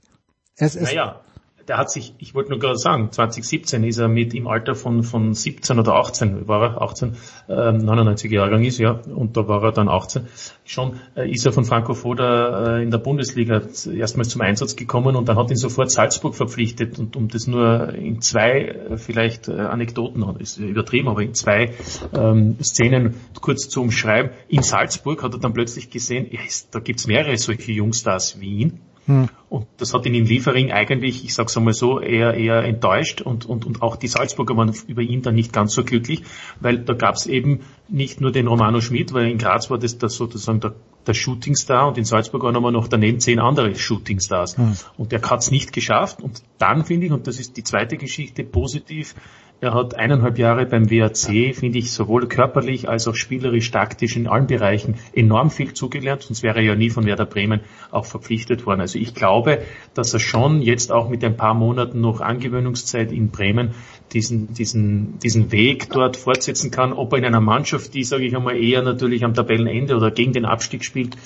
Es, es, naja, der hat sich, ich wollte nur gerade sagen, 2017 ist er mit im Alter von, von 17 oder 18, war er 18, äh, 99 Jahrgang ist, ja, und da war er dann 18. Schon äh, ist er von Franco Foda äh, in der Bundesliga erstmals zum Einsatz gekommen und dann hat ihn sofort Salzburg verpflichtet und um das nur in zwei äh, vielleicht äh, Anekdoten, ist übertrieben, aber in zwei ähm, Szenen kurz zu umschreiben. In Salzburg hat er dann plötzlich gesehen, ja, da gibt's mehrere solche Jungstars wie ihn hm. Und das hat ihn in Liefering eigentlich, ich sag's einmal so, eher, eher enttäuscht und, und, und auch die Salzburger waren über ihn dann nicht ganz so glücklich, weil da gab's eben nicht nur den Romano Schmidt, weil in Graz war das, das sozusagen der, der Shootingstar und in Salzburg waren aber noch daneben zehn andere Shootingstars. Hm. Und der hat's nicht geschafft und dann finde ich, und das ist die zweite Geschichte, positiv, er hat eineinhalb Jahre beim WAC, finde ich, sowohl körperlich als auch spielerisch, taktisch in allen Bereichen enorm viel zugelernt, sonst wäre er ja nie von Werder Bremen auch verpflichtet worden. Also ich glaube, dass er schon jetzt auch mit ein paar Monaten noch Angewöhnungszeit in Bremen diesen, diesen, diesen Weg dort fortsetzen kann. Ob er in einer Mannschaft, die, sage ich einmal, eher natürlich am Tabellenende oder gegen den Abstieg spielt,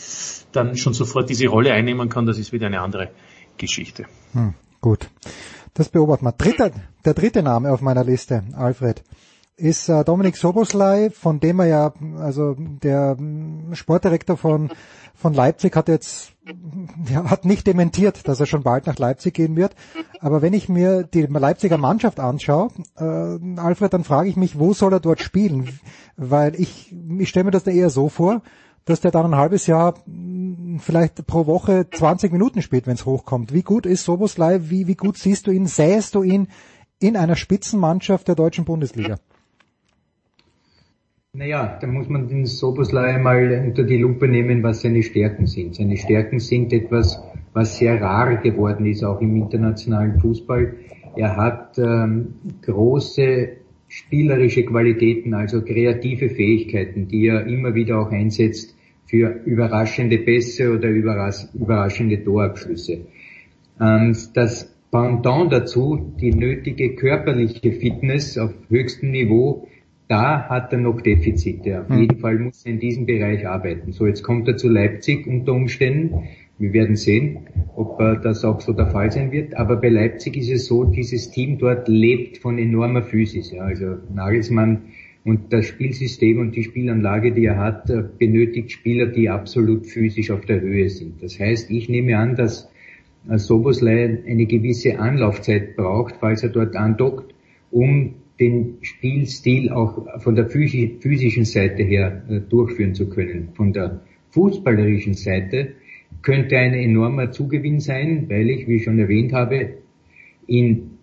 dann schon sofort diese Rolle einnehmen kann, das ist wieder eine andere Geschichte. Hm, gut. Das beobachten wir. Dritter, der dritte Name auf meiner Liste, Alfred, ist äh, Dominik Soboslai, von dem er ja, also der mm, Sportdirektor von, von Leipzig hat jetzt, <laughs> ja, hat nicht dementiert, dass er schon bald nach Leipzig gehen wird. Aber wenn ich mir die Leipziger Mannschaft anschaue, äh, Alfred, dann frage ich mich, wo soll er dort spielen? Weil ich, ich stelle mir das da eher so vor, dass der dann ein halbes Jahr hm, vielleicht pro Woche 20 Minuten spielt, wenn es hochkommt. Wie gut ist Soboslai? Wie, wie gut siehst du ihn? Sähst du ihn in einer Spitzenmannschaft der deutschen Bundesliga? Naja, da muss man den Soboslai mal unter die Lupe nehmen, was seine Stärken sind. Seine Stärken sind etwas, was sehr rar geworden ist, auch im internationalen Fußball. Er hat ähm, große spielerische Qualitäten, also kreative Fähigkeiten, die er immer wieder auch einsetzt für überraschende Pässe oder überraschende Torabschlüsse. Und das Pendant dazu, die nötige körperliche Fitness auf höchstem Niveau, da hat er noch Defizite. Auf hm. jeden Fall muss er in diesem Bereich arbeiten. So, jetzt kommt er zu Leipzig unter Umständen. Wir werden sehen, ob äh, das auch so der Fall sein wird. Aber bei Leipzig ist es so, dieses Team dort lebt von enormer Physis. Also Nagelsmann und das Spielsystem und die Spielanlage, die er hat, äh, benötigt Spieler, die absolut physisch auf der Höhe sind. Das heißt, ich nehme an, dass äh, Soboslai eine gewisse Anlaufzeit braucht, falls er dort andockt, um den Spielstil auch von der physischen Seite her durchführen zu können. Von der fußballerischen Seite könnte ein enormer Zugewinn sein, weil ich, wie ich schon erwähnt habe, in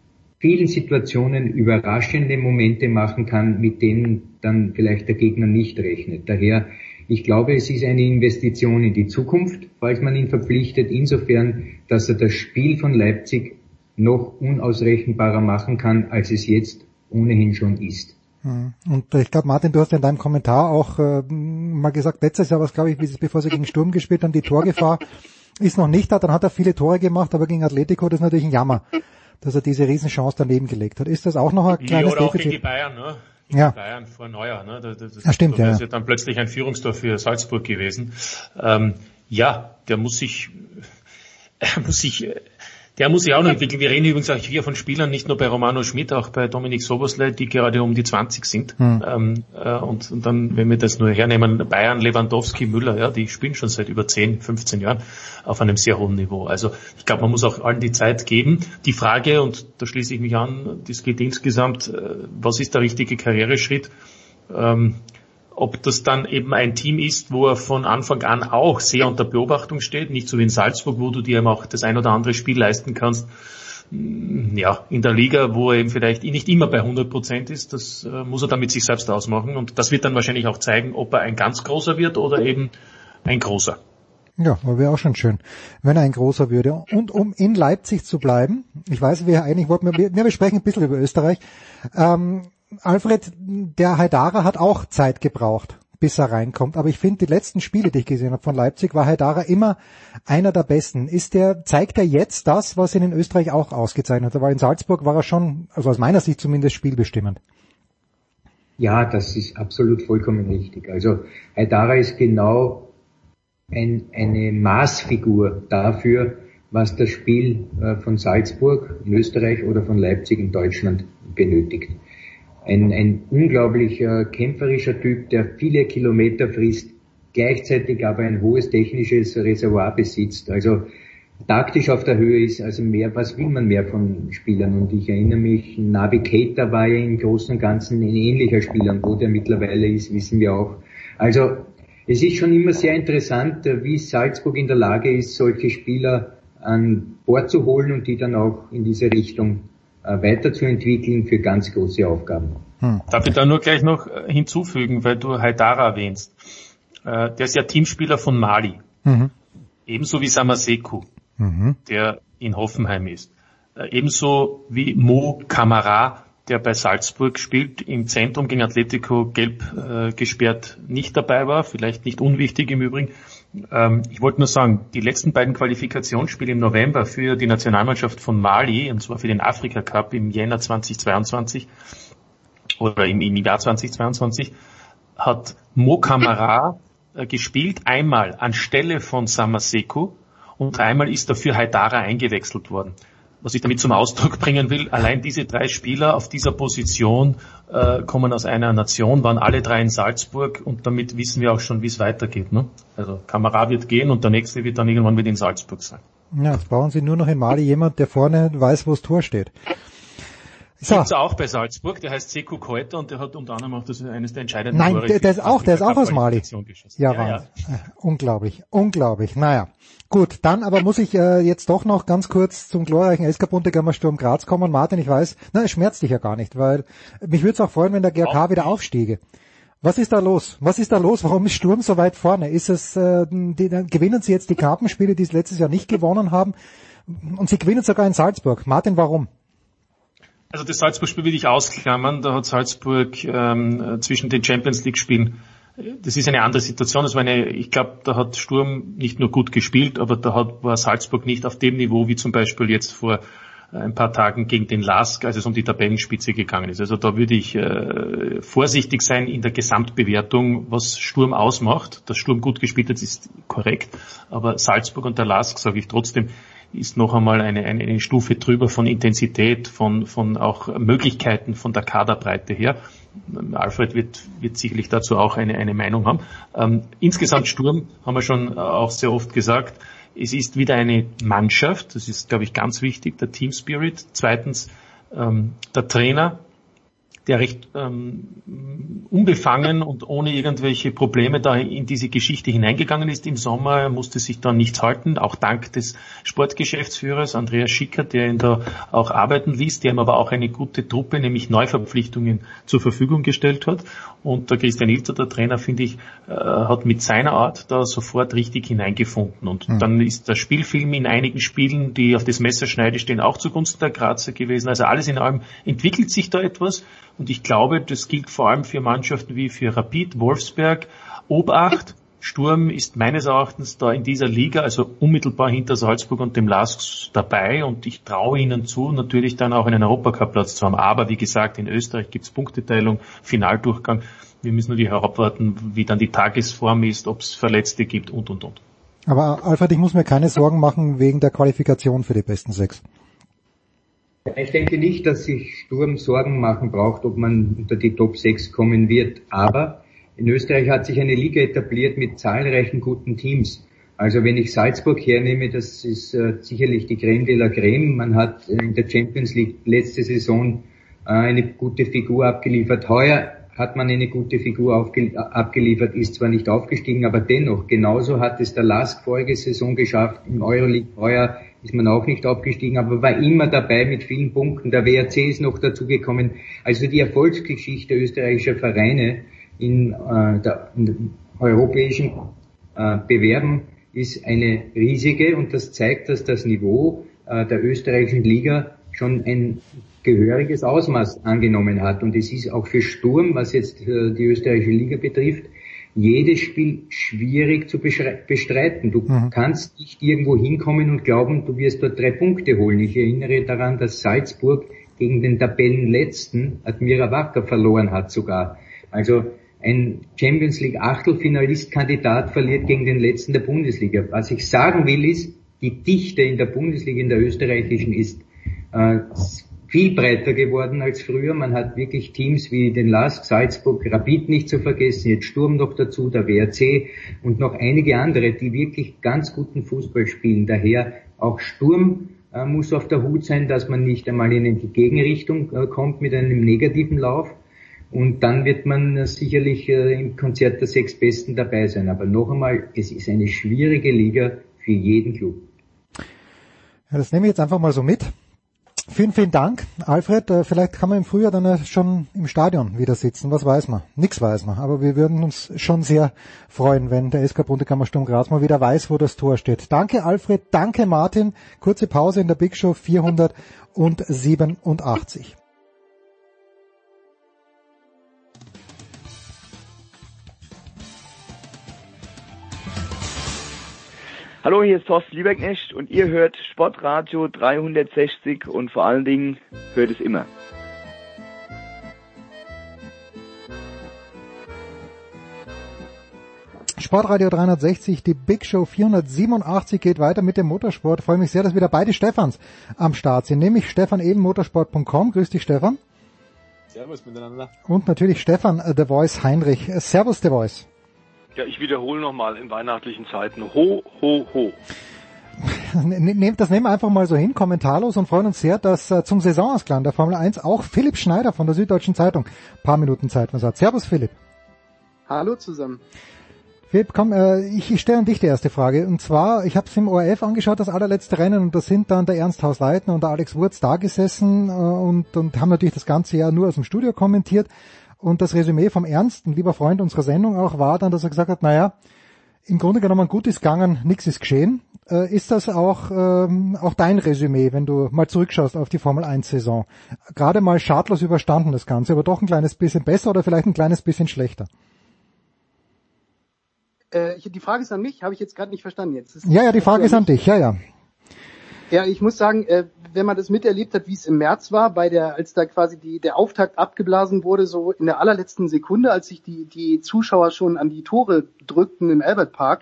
vielen Situationen überraschende Momente machen kann, mit denen dann vielleicht der Gegner nicht rechnet. Daher Ich glaube, es ist eine Investition in die Zukunft, falls man ihn verpflichtet, insofern, dass er das Spiel von Leipzig noch unausrechenbarer machen kann, als es jetzt ohnehin schon ist. Hm. Und ich glaube, Martin, du hast in deinem Kommentar auch äh, mal gesagt, letztes Jahr was, glaube ich, bevor sie gegen Sturm gespielt haben, die Torgefahr ist noch nicht da. Dann hat er viele Tore gemacht, aber gegen Atletico, das ist natürlich ein Jammer, dass er diese Riesenchance daneben gelegt hat. Ist das auch noch ein kleines ja, oder Defizit? Auch gegen die Bayern, ne? Gegen ja. Bayern vor Neujahr, ne? Das, das, ja, stimmt, das ja. ist ja dann plötzlich ein Führungstor für Salzburg gewesen. Ähm, ja, der muss sich, er <laughs> muss sich der muss sich auch noch entwickeln. Wir reden übrigens auch hier von Spielern, nicht nur bei Romano Schmidt, auch bei Dominik Soboslai, die gerade um die 20 sind. Hm. Ähm, äh, und, und, dann, wenn wir das nur hernehmen, Bayern, Lewandowski, Müller, ja, die spielen schon seit über 10, 15 Jahren auf einem sehr hohen Niveau. Also ich glaube, man muss auch allen die Zeit geben. Die Frage, und da schließe ich mich an, das geht insgesamt, äh, was ist der richtige Karriereschritt? Ähm, ob das dann eben ein Team ist, wo er von Anfang an auch sehr unter Beobachtung steht, nicht so wie in Salzburg, wo du dir eben auch das ein oder andere Spiel leisten kannst. Mm, ja, in der Liga, wo er eben vielleicht nicht immer bei 100 Prozent ist, das äh, muss er dann mit sich selbst ausmachen und das wird dann wahrscheinlich auch zeigen, ob er ein ganz großer wird oder eben ein großer. Ja, wäre auch schon schön, wenn er ein großer würde. Und um in Leipzig zu bleiben, ich weiß, wir eigentlich wollten, wir, wir sprechen ein bisschen über Österreich. Ähm, Alfred, der Haidara hat auch Zeit gebraucht, bis er reinkommt. Aber ich finde, die letzten Spiele, die ich gesehen habe von Leipzig, war Haidara immer einer der besten. Ist der, zeigt er jetzt das, was ihn in Österreich auch ausgezeichnet hat? Weil in Salzburg war er schon, also aus meiner Sicht zumindest, spielbestimmend. Ja, das ist absolut vollkommen richtig. Also Haidara ist genau ein, eine Maßfigur dafür, was das Spiel äh, von Salzburg in Österreich oder von Leipzig in Deutschland benötigt ein, ein unglaublicher kämpferischer Typ, der viele Kilometer frisst, gleichzeitig aber ein hohes technisches Reservoir besitzt. Also taktisch auf der Höhe ist, also mehr, was will man mehr von Spielern? Und ich erinnere mich, Navi Keita war ja im Großen und Ganzen ein ähnlicher Spieler, wo der mittlerweile ist, wissen wir auch. Also es ist schon immer sehr interessant, wie Salzburg in der Lage ist, solche Spieler an Bord zu holen und die dann auch in diese Richtung weiterzuentwickeln für ganz große Aufgaben. Hm. Darf ich da nur gleich noch äh, hinzufügen, weil du Haidara erwähnst. Äh, der ist ja Teamspieler von Mali. Mhm. Ebenso wie Samaseku, mhm. der in Hoffenheim ist. Ebenso wie Mo Kamara, der bei Salzburg spielt, im Zentrum gegen Atletico gelb äh, gesperrt nicht dabei war, vielleicht nicht unwichtig im Übrigen. Ähm, ich wollte nur sagen, die letzten beiden Qualifikationsspiele im November für die Nationalmannschaft von Mali, und zwar für den Afrika Cup im Jänner 2022 oder im, im Jahr 2022, hat Mo Kamara äh, gespielt, einmal anstelle von Samaseku und einmal ist dafür Haidara eingewechselt worden was ich damit zum Ausdruck bringen will, allein diese drei Spieler auf dieser Position äh, kommen aus einer Nation, waren alle drei in Salzburg und damit wissen wir auch schon, wie es weitergeht. Ne? Also Kamera wird gehen und der nächste wird dann irgendwann wieder in Salzburg sein. Ja, jetzt brauchen Sie nur noch in Mali jemand, der vorne weiß, wo das Tor steht. So. Gibt's auch bei Salzburg, der heißt Seku Koeta und der hat unter anderem auch das eines der entscheidenden Nein, Tore der, der ist auch, der ist auch aus Mali. Ja, ja, ja. Äh, unglaublich, unglaublich. Naja, gut, dann aber muss ich äh, jetzt doch noch ganz kurz zum glorreichen SK Buntegammer Sturm Graz kommen. Martin, ich weiß, na, es schmerzt dich ja gar nicht, weil mich würde es auch freuen, wenn der GRK wieder aufstiege. Was ist da los? Was ist da los? Warum ist Sturm so weit vorne? Ist es, äh, die, gewinnen sie jetzt die Kartenspiele, die sie letztes Jahr nicht gewonnen haben? Und sie gewinnen sogar in Salzburg. Martin, warum? Also das Salzburg-Spiel will ich ausklammern. Da hat Salzburg ähm, zwischen den Champions League-Spielen das ist eine andere Situation. Das war eine, ich glaube, da hat Sturm nicht nur gut gespielt, aber da hat, war Salzburg nicht auf dem Niveau, wie zum Beispiel jetzt vor ein paar Tagen gegen den Lask, als es um die Tabellenspitze gegangen ist. Also da würde ich äh, vorsichtig sein in der Gesamtbewertung, was Sturm ausmacht. Dass Sturm gut gespielt hat, ist korrekt, aber Salzburg und der Lask, sage ich trotzdem, ist noch einmal eine, eine, eine Stufe drüber von Intensität, von, von auch Möglichkeiten von der Kaderbreite her. Alfred wird, wird sicherlich dazu auch eine, eine Meinung haben. Ähm, insgesamt Sturm, haben wir schon auch sehr oft gesagt, es ist wieder eine Mannschaft, das ist, glaube ich, ganz wichtig, der Team Spirit. Zweitens, ähm, der Trainer der recht ähm, unbefangen und ohne irgendwelche Probleme da in diese Geschichte hineingegangen ist im Sommer. Er musste sich da nichts halten, auch dank des Sportgeschäftsführers Andreas Schicker, der ihn da auch arbeiten ließ, der ihm aber auch eine gute Truppe, nämlich Neuverpflichtungen zur Verfügung gestellt hat. Und der Christian Ilter, der Trainer, finde ich, äh, hat mit seiner Art da sofort richtig hineingefunden. Und mhm. dann ist der Spielfilm in einigen Spielen, die auf das Messerschneide stehen, auch zugunsten der Grazer gewesen. Also alles in allem entwickelt sich da etwas. Und ich glaube, das gilt vor allem für Mannschaften wie für Rapid, Wolfsberg, Obacht. Sturm ist meines Erachtens da in dieser Liga, also unmittelbar hinter Salzburg und dem LASK dabei und ich traue ihnen zu, natürlich dann auch einen Europacup-Platz zu haben. Aber wie gesagt, in Österreich gibt es Punkteteilung, Finaldurchgang. Wir müssen natürlich auch abwarten, wie dann die Tagesform ist, ob es Verletzte gibt und, und, und. Aber Alfred, ich muss mir keine Sorgen machen wegen der Qualifikation für die besten sechs. Ich denke nicht, dass sich Sturm Sorgen machen braucht, ob man unter die Top 6 kommen wird. Aber in Österreich hat sich eine Liga etabliert mit zahlreichen guten Teams. Also wenn ich Salzburg hernehme, das ist äh, sicherlich die Creme de la Creme. Man hat in der Champions League letzte Saison äh, eine gute Figur abgeliefert. Heuer hat man eine gute Figur abgeliefert, ist zwar nicht aufgestiegen, aber dennoch, genauso hat es der Lask vorige Saison geschafft. Im Euroleague heuer ist man auch nicht abgestiegen, aber war immer dabei mit vielen Punkten. Der WRC ist noch dazugekommen. Also die Erfolgsgeschichte österreichischer Vereine in, äh, der, in europäischen äh, Bewerben ist eine riesige und das zeigt, dass das Niveau äh, der österreichischen Liga schon ein gehöriges Ausmaß angenommen hat. Und es ist auch für Sturm, was jetzt äh, die österreichische Liga betrifft, jedes Spiel schwierig zu bestreiten. Du mhm. kannst nicht irgendwo hinkommen und glauben, du wirst dort drei Punkte holen. Ich erinnere daran, dass Salzburg gegen den Tabellenletzten Admira Wacker verloren hat sogar. Also ein Champions League Achtelfinalist Kandidat verliert gegen den letzten der Bundesliga. Was ich sagen will ist, die Dichte in der Bundesliga, in der österreichischen ist äh, viel breiter geworden als früher. Man hat wirklich Teams wie den LASK, Salzburg, Rapid nicht zu vergessen, jetzt Sturm noch dazu, der WRC und noch einige andere, die wirklich ganz guten Fußball spielen. Daher auch Sturm äh, muss auf der Hut sein, dass man nicht einmal in die Gegenrichtung äh, kommt mit einem negativen Lauf. Und dann wird man äh, sicherlich äh, im Konzert der sechs Besten dabei sein. Aber noch einmal, es ist eine schwierige Liga für jeden Club. Ja, das nehme ich jetzt einfach mal so mit. Vielen, vielen Dank, Alfred. Äh, vielleicht kann man im Frühjahr dann schon im Stadion wieder sitzen. Was weiß man? Nix weiß man. Aber wir würden uns schon sehr freuen, wenn der SK Bundekammer Sturm Graz mal wieder weiß, wo das Tor steht. Danke, Alfred. Danke, Martin. Kurze Pause in der Big Show 487. Hallo, hier ist Thorsten Lieberknecht und ihr hört Sportradio 360 und vor allen Dingen hört es immer. Sportradio 360, die Big Show 487 geht weiter mit dem Motorsport. Ich freue mich sehr, dass wieder beide Stefans am Start sind, nämlich Stefan eben motorsport.com. Grüß dich, Stefan. Servus miteinander. Und natürlich Stefan uh, The Voice Heinrich. Servus The Voice. Ja, ich wiederhole nochmal in weihnachtlichen Zeiten. Ho, ho, ho. <laughs> Das nehmen wir einfach mal so hin, kommentarlos und freuen uns sehr, dass äh, zum Saisonausklang der Formel 1 auch Philipp Schneider von der Süddeutschen Zeitung paar Minuten Zeit was hat. Servus Philipp. Hallo zusammen. Philipp, komm, äh, ich, ich stelle an dich die erste Frage. Und zwar, ich habe es im ORF angeschaut, das allerletzte Rennen, und da sind dann der Ernst Hausleitner und der Alex Wurz da gesessen äh, und, und haben natürlich das ganze Jahr nur aus dem Studio kommentiert. Und das Resümee vom Ernst, ein lieber Freund unserer Sendung auch, war dann, dass er gesagt hat, naja, im Grunde genommen gut ist gegangen, nichts ist geschehen. Äh, ist das auch, ähm, auch dein Resümee, wenn du mal zurückschaust auf die Formel 1 Saison? Gerade mal schadlos überstanden das Ganze, aber doch ein kleines bisschen besser oder vielleicht ein kleines bisschen schlechter? Äh, die Frage ist an mich, habe ich jetzt gerade nicht verstanden jetzt. Ja, ja, die Frage ist an dich, ja, ja. Ja, ich muss sagen, äh, wenn man das miterlebt hat, wie es im März war, bei der, als da quasi die, der Auftakt abgeblasen wurde, so in der allerletzten Sekunde, als sich die, die Zuschauer schon an die Tore drückten im Albert Park,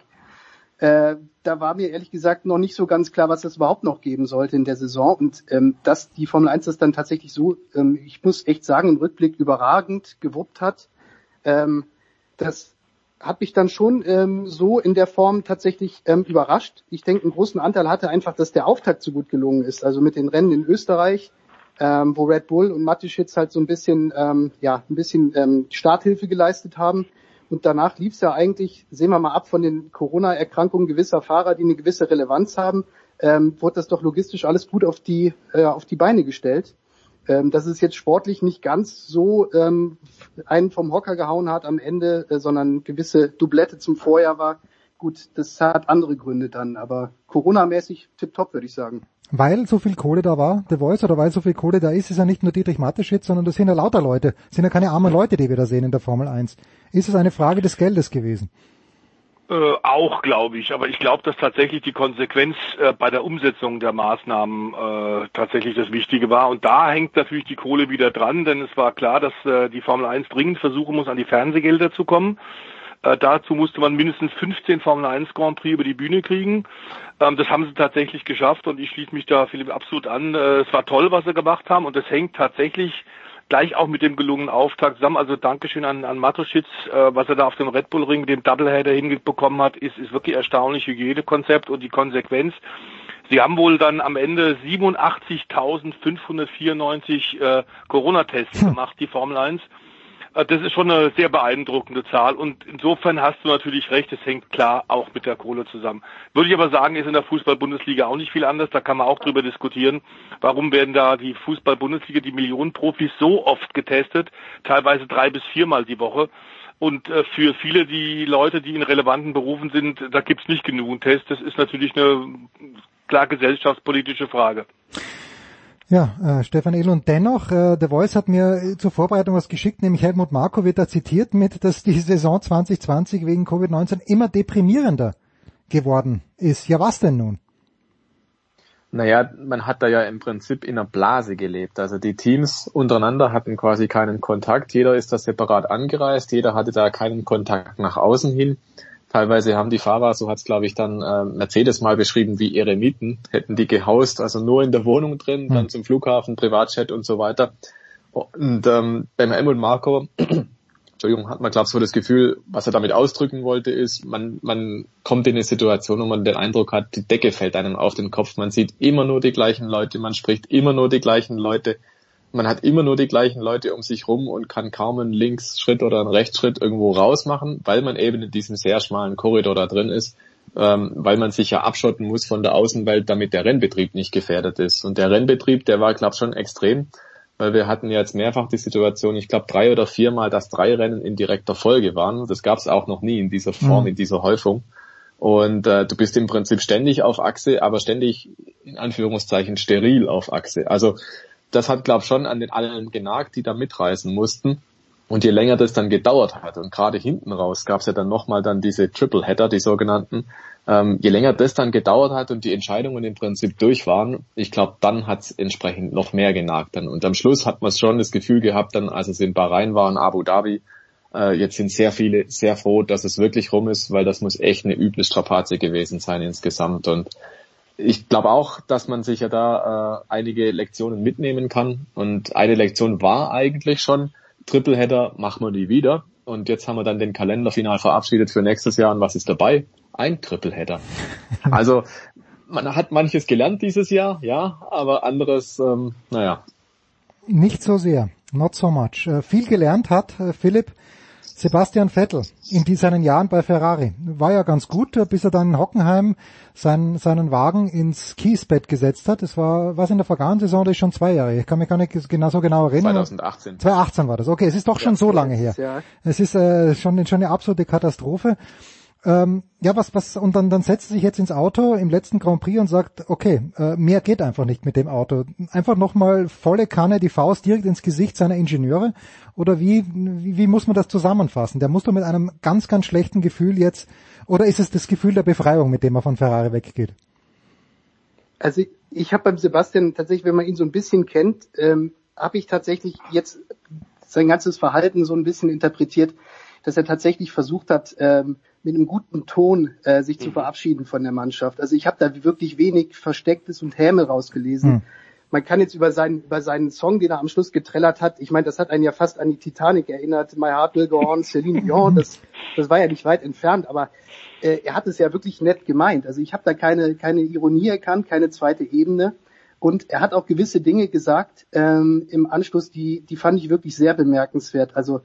äh, da war mir ehrlich gesagt noch nicht so ganz klar, was es überhaupt noch geben sollte in der Saison. Und ähm, dass die Formel 1 das dann tatsächlich so, ähm, ich muss echt sagen, im Rückblick überragend gewuppt hat, ähm, das hat mich dann schon ähm, so in der Form tatsächlich ähm, überrascht. Ich denke, einen großen Anteil hatte einfach, dass der Auftakt so gut gelungen ist. Also mit den Rennen in Österreich, ähm, wo Red Bull und Mateschitz halt so ein bisschen, ähm, ja, ein bisschen ähm, Starthilfe geleistet haben. Und danach lief es ja eigentlich, sehen wir mal ab von den Corona-Erkrankungen gewisser Fahrer, die eine gewisse Relevanz haben, ähm, wurde das doch logistisch alles gut auf die, äh, auf die Beine gestellt. Ähm, dass es jetzt sportlich nicht ganz so ähm, einen vom Hocker gehauen hat am Ende, äh, sondern gewisse Doublette zum Vorjahr war. Gut, das hat andere Gründe dann, aber Corona-mäßig tipptopp, würde ich sagen. Weil so viel Kohle da war, The Voice, oder weil so viel Kohle da ist, ist ja nicht nur Dietrich Mateschitz, sondern das sind ja lauter Leute, das sind ja keine armen Leute, die wir da sehen in der Formel 1. Ist es eine Frage des Geldes gewesen? Äh, auch, glaube ich. Aber ich glaube, dass tatsächlich die Konsequenz äh, bei der Umsetzung der Maßnahmen äh, tatsächlich das Wichtige war. Und da hängt natürlich die Kohle wieder dran, denn es war klar, dass äh, die Formel 1 dringend versuchen muss, an die Fernsehgelder zu kommen. Äh, dazu musste man mindestens 15 Formel 1 Grand Prix über die Bühne kriegen. Ähm, das haben sie tatsächlich geschafft und ich schließe mich da Philipp absolut an. Äh, es war toll, was sie gemacht haben und das hängt tatsächlich gleich auch mit dem gelungenen Auftakt zusammen. Also Dankeschön an, an Matuschitz, äh, was er da auf dem Red Bull Ring mit dem Doubleheader hinbekommen hat, ist, ist wirklich erstaunlich Hygienekonzept und die Konsequenz. Sie haben wohl dann am Ende 87.594 äh, Corona-Tests <laughs> gemacht, die Formel 1. Äh, das ist schon eine sehr beeindruckende Zahl und insofern hast du natürlich recht, es hängt klar auch mit der Kohle zusammen. Würde ich aber sagen, ist in der Fußball-Bundesliga auch nicht viel anders, da kann man auch drüber diskutieren, warum werden da die Fußball-Bundesliga, die Millionenprofis so oft getestet, teilweise drei bis viermal die Woche. Und äh, für viele die Leute, die in relevanten Berufen sind, da gibt's nicht genug Tests. Das ist natürlich eine klar gesellschaftspolitische Frage. Ja, äh, Stefan Ehl und dennoch, äh, The Voice hat mir zur Vorbereitung was geschickt, nämlich Helmut Marko wird da zitiert mit, dass die Saison 2020 wegen Covid-19 immer deprimierender geworden ist. Ja, was denn nun? Naja, man hat da ja im Prinzip in einer Blase gelebt. Also die Teams untereinander hatten quasi keinen Kontakt. Jeder ist da separat angereist. Jeder hatte da keinen Kontakt nach außen hin. Teilweise haben die Fahrer, so hat es glaube ich dann äh, Mercedes mal beschrieben, wie Eremiten, hätten die gehaust, also nur in der Wohnung drin, mhm. dann zum Flughafen, Privatchat und so weiter. Und ähm, beim Helmut Marco, <clears throat> Entschuldigung, hat man glaube ich so das Gefühl, was er damit ausdrücken wollte, ist, man, man kommt in eine Situation, wo man den Eindruck hat, die Decke fällt einem auf den Kopf, man sieht immer nur die gleichen Leute, man spricht immer nur die gleichen Leute man hat immer nur die gleichen Leute um sich rum und kann kaum einen Linksschritt oder einen Rechtsschritt irgendwo rausmachen, weil man eben in diesem sehr schmalen Korridor da drin ist, ähm, weil man sich ja abschotten muss von der Außenwelt, damit der Rennbetrieb nicht gefährdet ist. Und der Rennbetrieb, der war, glaube schon extrem, weil wir hatten jetzt mehrfach die Situation, ich glaube drei oder viermal, dass drei Rennen in direkter Folge waren. Das gab es auch noch nie in dieser Form, mhm. in dieser Häufung. Und äh, du bist im Prinzip ständig auf Achse, aber ständig in Anführungszeichen steril auf Achse. Also das hat, glaube ich, schon an den allen genagt, die da mitreisen mussten. Und je länger das dann gedauert hat, und gerade hinten raus gab es ja dann nochmal dann diese Triple Header, die sogenannten, ähm, je länger das dann gedauert hat und die Entscheidungen im Prinzip durch waren, ich glaube, dann hat es entsprechend noch mehr genagt dann. Und am Schluss hat man schon das Gefühl gehabt, dann, als es in Bahrain war, in Abu Dhabi, äh, jetzt sind sehr viele sehr froh, dass es wirklich rum ist, weil das muss echt eine üble Strapaze gewesen sein insgesamt. Und ich glaube auch, dass man sich ja da äh, einige Lektionen mitnehmen kann. Und eine Lektion war eigentlich schon, Tripleheader machen wir nie wieder. Und jetzt haben wir dann den Kalender final verabschiedet für nächstes Jahr. Und was ist dabei? Ein Tripleheader. <laughs> Also man hat manches gelernt dieses Jahr, ja, aber anderes, ähm, naja. Nicht so sehr, not so much. Äh, viel gelernt hat äh, Philipp Sebastian Vettel in die, seinen Jahren bei Ferrari war ja ganz gut, bis er dann in Hockenheim seinen, seinen Wagen ins Kiesbett gesetzt hat. Das war was in der vergangenen Saison, das ist schon zwei Jahre. Ich kann mich gar nicht genau so genau erinnern. 2018. 2018 war das. Okay, es ist doch schon so lange her. Es ist äh, schon, schon eine absolute Katastrophe. Ähm, ja, was, was, und dann, dann setzt er sich jetzt ins Auto im letzten Grand Prix und sagt, okay, äh, mehr geht einfach nicht mit dem Auto. Einfach nochmal volle Kanne die Faust direkt ins Gesicht seiner Ingenieure. Oder wie, wie, wie muss man das zusammenfassen? Der muss doch mit einem ganz, ganz schlechten Gefühl jetzt, oder ist es das Gefühl der Befreiung, mit dem er von Ferrari weggeht? Also ich, ich habe beim Sebastian tatsächlich, wenn man ihn so ein bisschen kennt, ähm, habe ich tatsächlich jetzt sein ganzes Verhalten so ein bisschen interpretiert, dass er tatsächlich versucht hat, ähm, mit einem guten Ton äh, sich mhm. zu verabschieden von der Mannschaft. Also ich habe da wirklich wenig Verstecktes und Häme rausgelesen. Mhm. Man kann jetzt über seinen, über seinen Song, den er am Schluss getrellert hat, ich meine, das hat einen ja fast an die Titanic erinnert, My Heart Will Go On, <laughs> Celine Dion, das, das war ja nicht weit entfernt, aber äh, er hat es ja wirklich nett gemeint. Also ich habe da keine, keine Ironie erkannt, keine zweite Ebene. Und er hat auch gewisse Dinge gesagt ähm, im Anschluss, die, die fand ich wirklich sehr bemerkenswert. Also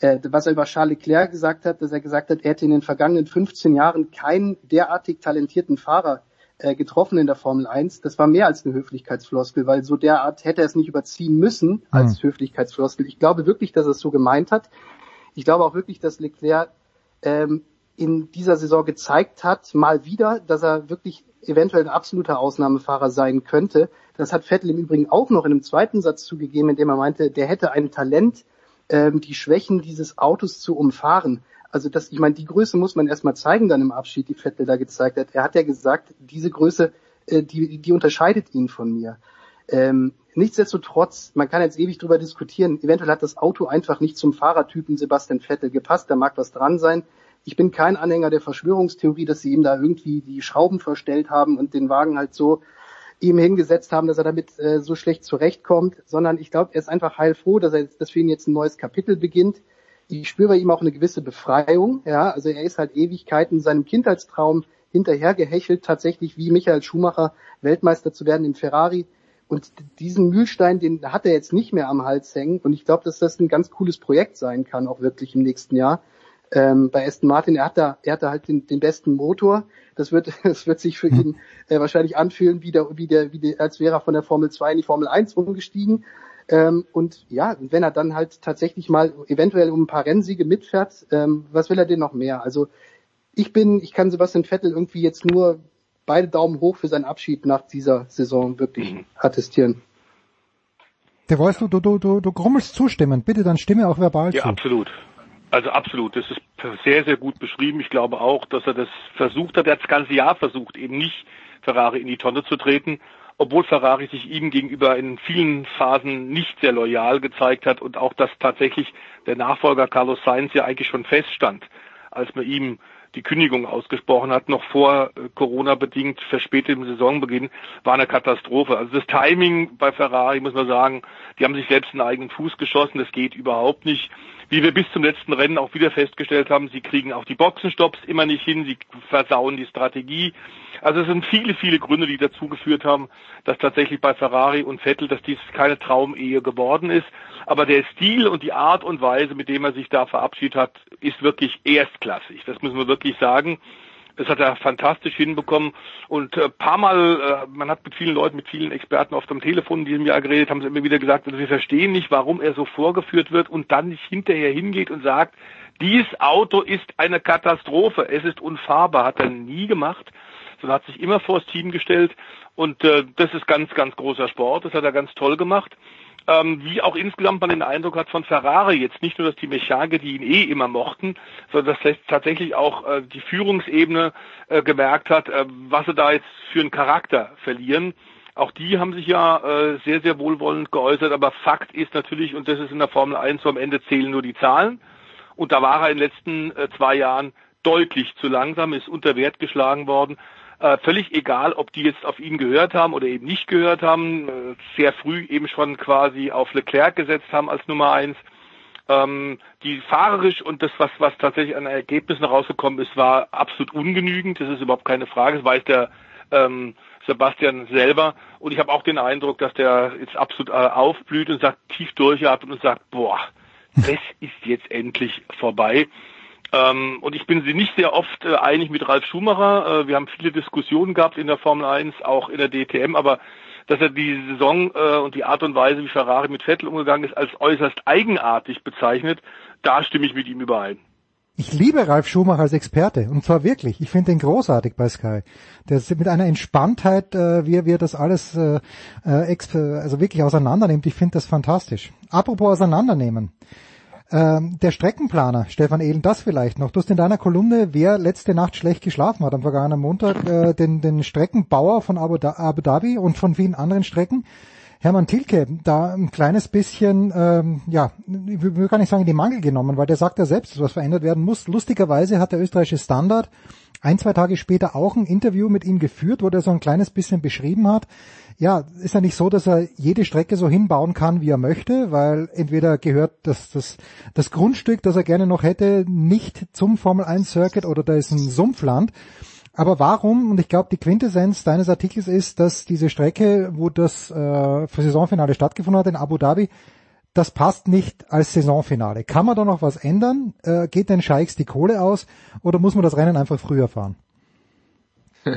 was er über Charles Leclerc gesagt hat, dass er gesagt hat, er hätte in den vergangenen 15 Jahren keinen derartig talentierten Fahrer äh, getroffen in der Formel 1. Das war mehr als eine Höflichkeitsfloskel, weil so derart hätte er es nicht überziehen müssen als mhm. Höflichkeitsfloskel. Ich glaube wirklich, dass er es so gemeint hat. Ich glaube auch wirklich, dass Leclerc ähm, in dieser Saison gezeigt hat, mal wieder, dass er wirklich eventuell ein absoluter Ausnahmefahrer sein könnte. Das hat Vettel im Übrigen auch noch in einem zweiten Satz zugegeben, indem er meinte, der hätte ein Talent, ähm, die Schwächen dieses Autos zu umfahren. Also das, ich meine, die Größe muss man erstmal zeigen dann im Abschied, die Vettel da gezeigt hat. Er hat ja gesagt, diese Größe, äh, die, die unterscheidet ihn von mir. Ähm, nichtsdestotrotz, man kann jetzt ewig drüber diskutieren, eventuell hat das Auto einfach nicht zum Fahrertypen Sebastian Vettel gepasst, da mag was dran sein. Ich bin kein Anhänger der Verschwörungstheorie, dass sie ihm da irgendwie die Schrauben verstellt haben und den Wagen halt so ihm hingesetzt haben, dass er damit äh, so schlecht zurechtkommt, sondern ich glaube, er ist einfach heilfroh, dass er dass für ihn jetzt ein neues Kapitel beginnt. Ich spüre bei ihm auch eine gewisse Befreiung, ja, also er ist halt Ewigkeiten seinem Kindheitstraum hinterhergehechelt, tatsächlich wie Michael Schumacher Weltmeister zu werden im Ferrari. Und diesen Mühlstein, den hat er jetzt nicht mehr am Hals hängen. Und ich glaube, dass das ein ganz cooles Projekt sein kann, auch wirklich im nächsten Jahr. Ähm, bei Aston Martin, er hat da, er hat da halt den, den besten Motor. Das wird, <laughs> das wird sich für hm. ihn äh, wahrscheinlich anfühlen, wie der, wie der, wie der, als wäre er von der Formel 2 in die Formel 1 umgestiegen. Ähm, und ja, wenn er dann halt tatsächlich mal eventuell um ein paar Rennsiege mitfährt, ähm, was will er denn noch mehr? Also ich bin, ich kann Sebastian Vettel irgendwie jetzt nur beide Daumen hoch für seinen Abschied nach dieser Saison wirklich mhm. attestieren. Der Wolf, du, du, du, du grummelst zustimmen. Bitte dann stimme auch verbal ja, zu. Ja, absolut. Also absolut, das ist sehr, sehr gut beschrieben. Ich glaube auch, dass er das versucht hat, er hat das ganze Jahr versucht, eben nicht Ferrari in die Tonne zu treten, obwohl Ferrari sich ihm gegenüber in vielen Phasen nicht sehr loyal gezeigt hat und auch, dass tatsächlich der Nachfolger Carlos Sainz ja eigentlich schon feststand, als man ihm die Kündigung ausgesprochen hat, noch vor äh, Corona bedingt verspätetem Saisonbeginn, war eine Katastrophe. Also das Timing bei Ferrari, muss man sagen, die haben sich selbst einen eigenen Fuß geschossen, das geht überhaupt nicht wie wir bis zum letzten Rennen auch wieder festgestellt haben, sie kriegen auch die Boxenstopps immer nicht hin, sie versauen die Strategie. Also es sind viele, viele Gründe, die dazu geführt haben, dass tatsächlich bei Ferrari und Vettel, dass dies keine Traumehe geworden ist. Aber der Stil und die Art und Weise, mit dem er sich da verabschiedet hat, ist wirklich erstklassig. Das müssen wir wirklich sagen. Das hat er fantastisch hinbekommen. Und äh, paar Mal, äh, man hat mit vielen Leuten, mit vielen Experten oft am Telefon in diesem Jahr geredet, haben sie immer wieder gesagt, wir verstehen nicht, warum er so vorgeführt wird und dann nicht hinterher hingeht und sagt, dies Auto ist eine Katastrophe, es ist unfahrbar, hat er nie gemacht, sondern hat sich immer vors Team gestellt. Und äh, das ist ganz, ganz großer Sport, das hat er ganz toll gemacht ähm, wie auch insgesamt man den Eindruck hat von Ferrari, jetzt nicht nur, dass die Mechaniker, die ihn eh immer mochten, sondern dass tatsächlich auch äh, die Führungsebene äh, gemerkt hat, äh, was sie da jetzt für einen Charakter verlieren. Auch die haben sich ja äh, sehr, sehr wohlwollend geäußert, aber Fakt ist natürlich, und das ist in der Formel 1 so am Ende zählen nur die Zahlen. Und da war er in den letzten äh, zwei Jahren deutlich zu langsam, ist unter Wert geschlagen worden. Äh, völlig egal, ob die jetzt auf ihn gehört haben oder eben nicht gehört haben, äh, sehr früh eben schon quasi auf Leclerc gesetzt haben als Nummer eins. Ähm, die fahrerisch und das, was, was tatsächlich an Ergebnissen rausgekommen ist, war absolut ungenügend. Das ist überhaupt keine Frage. Das weiß der ähm, Sebastian selber. Und ich habe auch den Eindruck, dass der jetzt absolut äh, aufblüht und sagt, tief durchatmet und sagt, boah, <laughs> das ist jetzt endlich vorbei. Ähm, und ich bin sie nicht sehr oft äh, einig mit Ralf Schumacher. Äh, wir haben viele Diskussionen gehabt in der Formel 1, auch in der DTM, aber dass er die Saison äh, und die Art und Weise, wie Ferrari mit Vettel umgegangen ist, als äußerst eigenartig bezeichnet, da stimme ich mit ihm überein. Ich liebe Ralf Schumacher als Experte und zwar wirklich. Ich finde ihn großartig bei Sky. Der ist mit einer Entspanntheit, äh, wie, wie er das alles äh, äh, also wirklich auseinandernimmt. Ich finde das fantastisch. Apropos auseinandernehmen. Ähm, der Streckenplaner, Stefan Ehlen, das vielleicht noch. Du hast in deiner Kolumne, wer letzte Nacht schlecht geschlafen hat am vergangenen Montag, äh, den, den Streckenbauer von Abu, Abu Dhabi und von vielen anderen Strecken, Hermann Tilke, da ein kleines bisschen, ähm, ja, ich will gar nicht sagen, die Mangel genommen, weil der sagt ja selbst, dass was verändert werden muss. Lustigerweise hat der österreichische Standard ein, zwei Tage später auch ein Interview mit ihm geführt, wo der so ein kleines bisschen beschrieben hat, ja, ist ja nicht so, dass er jede Strecke so hinbauen kann, wie er möchte, weil entweder gehört das, das, das Grundstück, das er gerne noch hätte, nicht zum Formel 1 Circuit oder da ist ein Sumpfland. Aber warum, und ich glaube, die Quintessenz deines Artikels ist, dass diese Strecke, wo das äh, Saisonfinale stattgefunden hat in Abu Dhabi, das passt nicht als Saisonfinale. Kann man da noch was ändern? Äh, geht den Scheiks die Kohle aus oder muss man das Rennen einfach früher fahren? <laughs>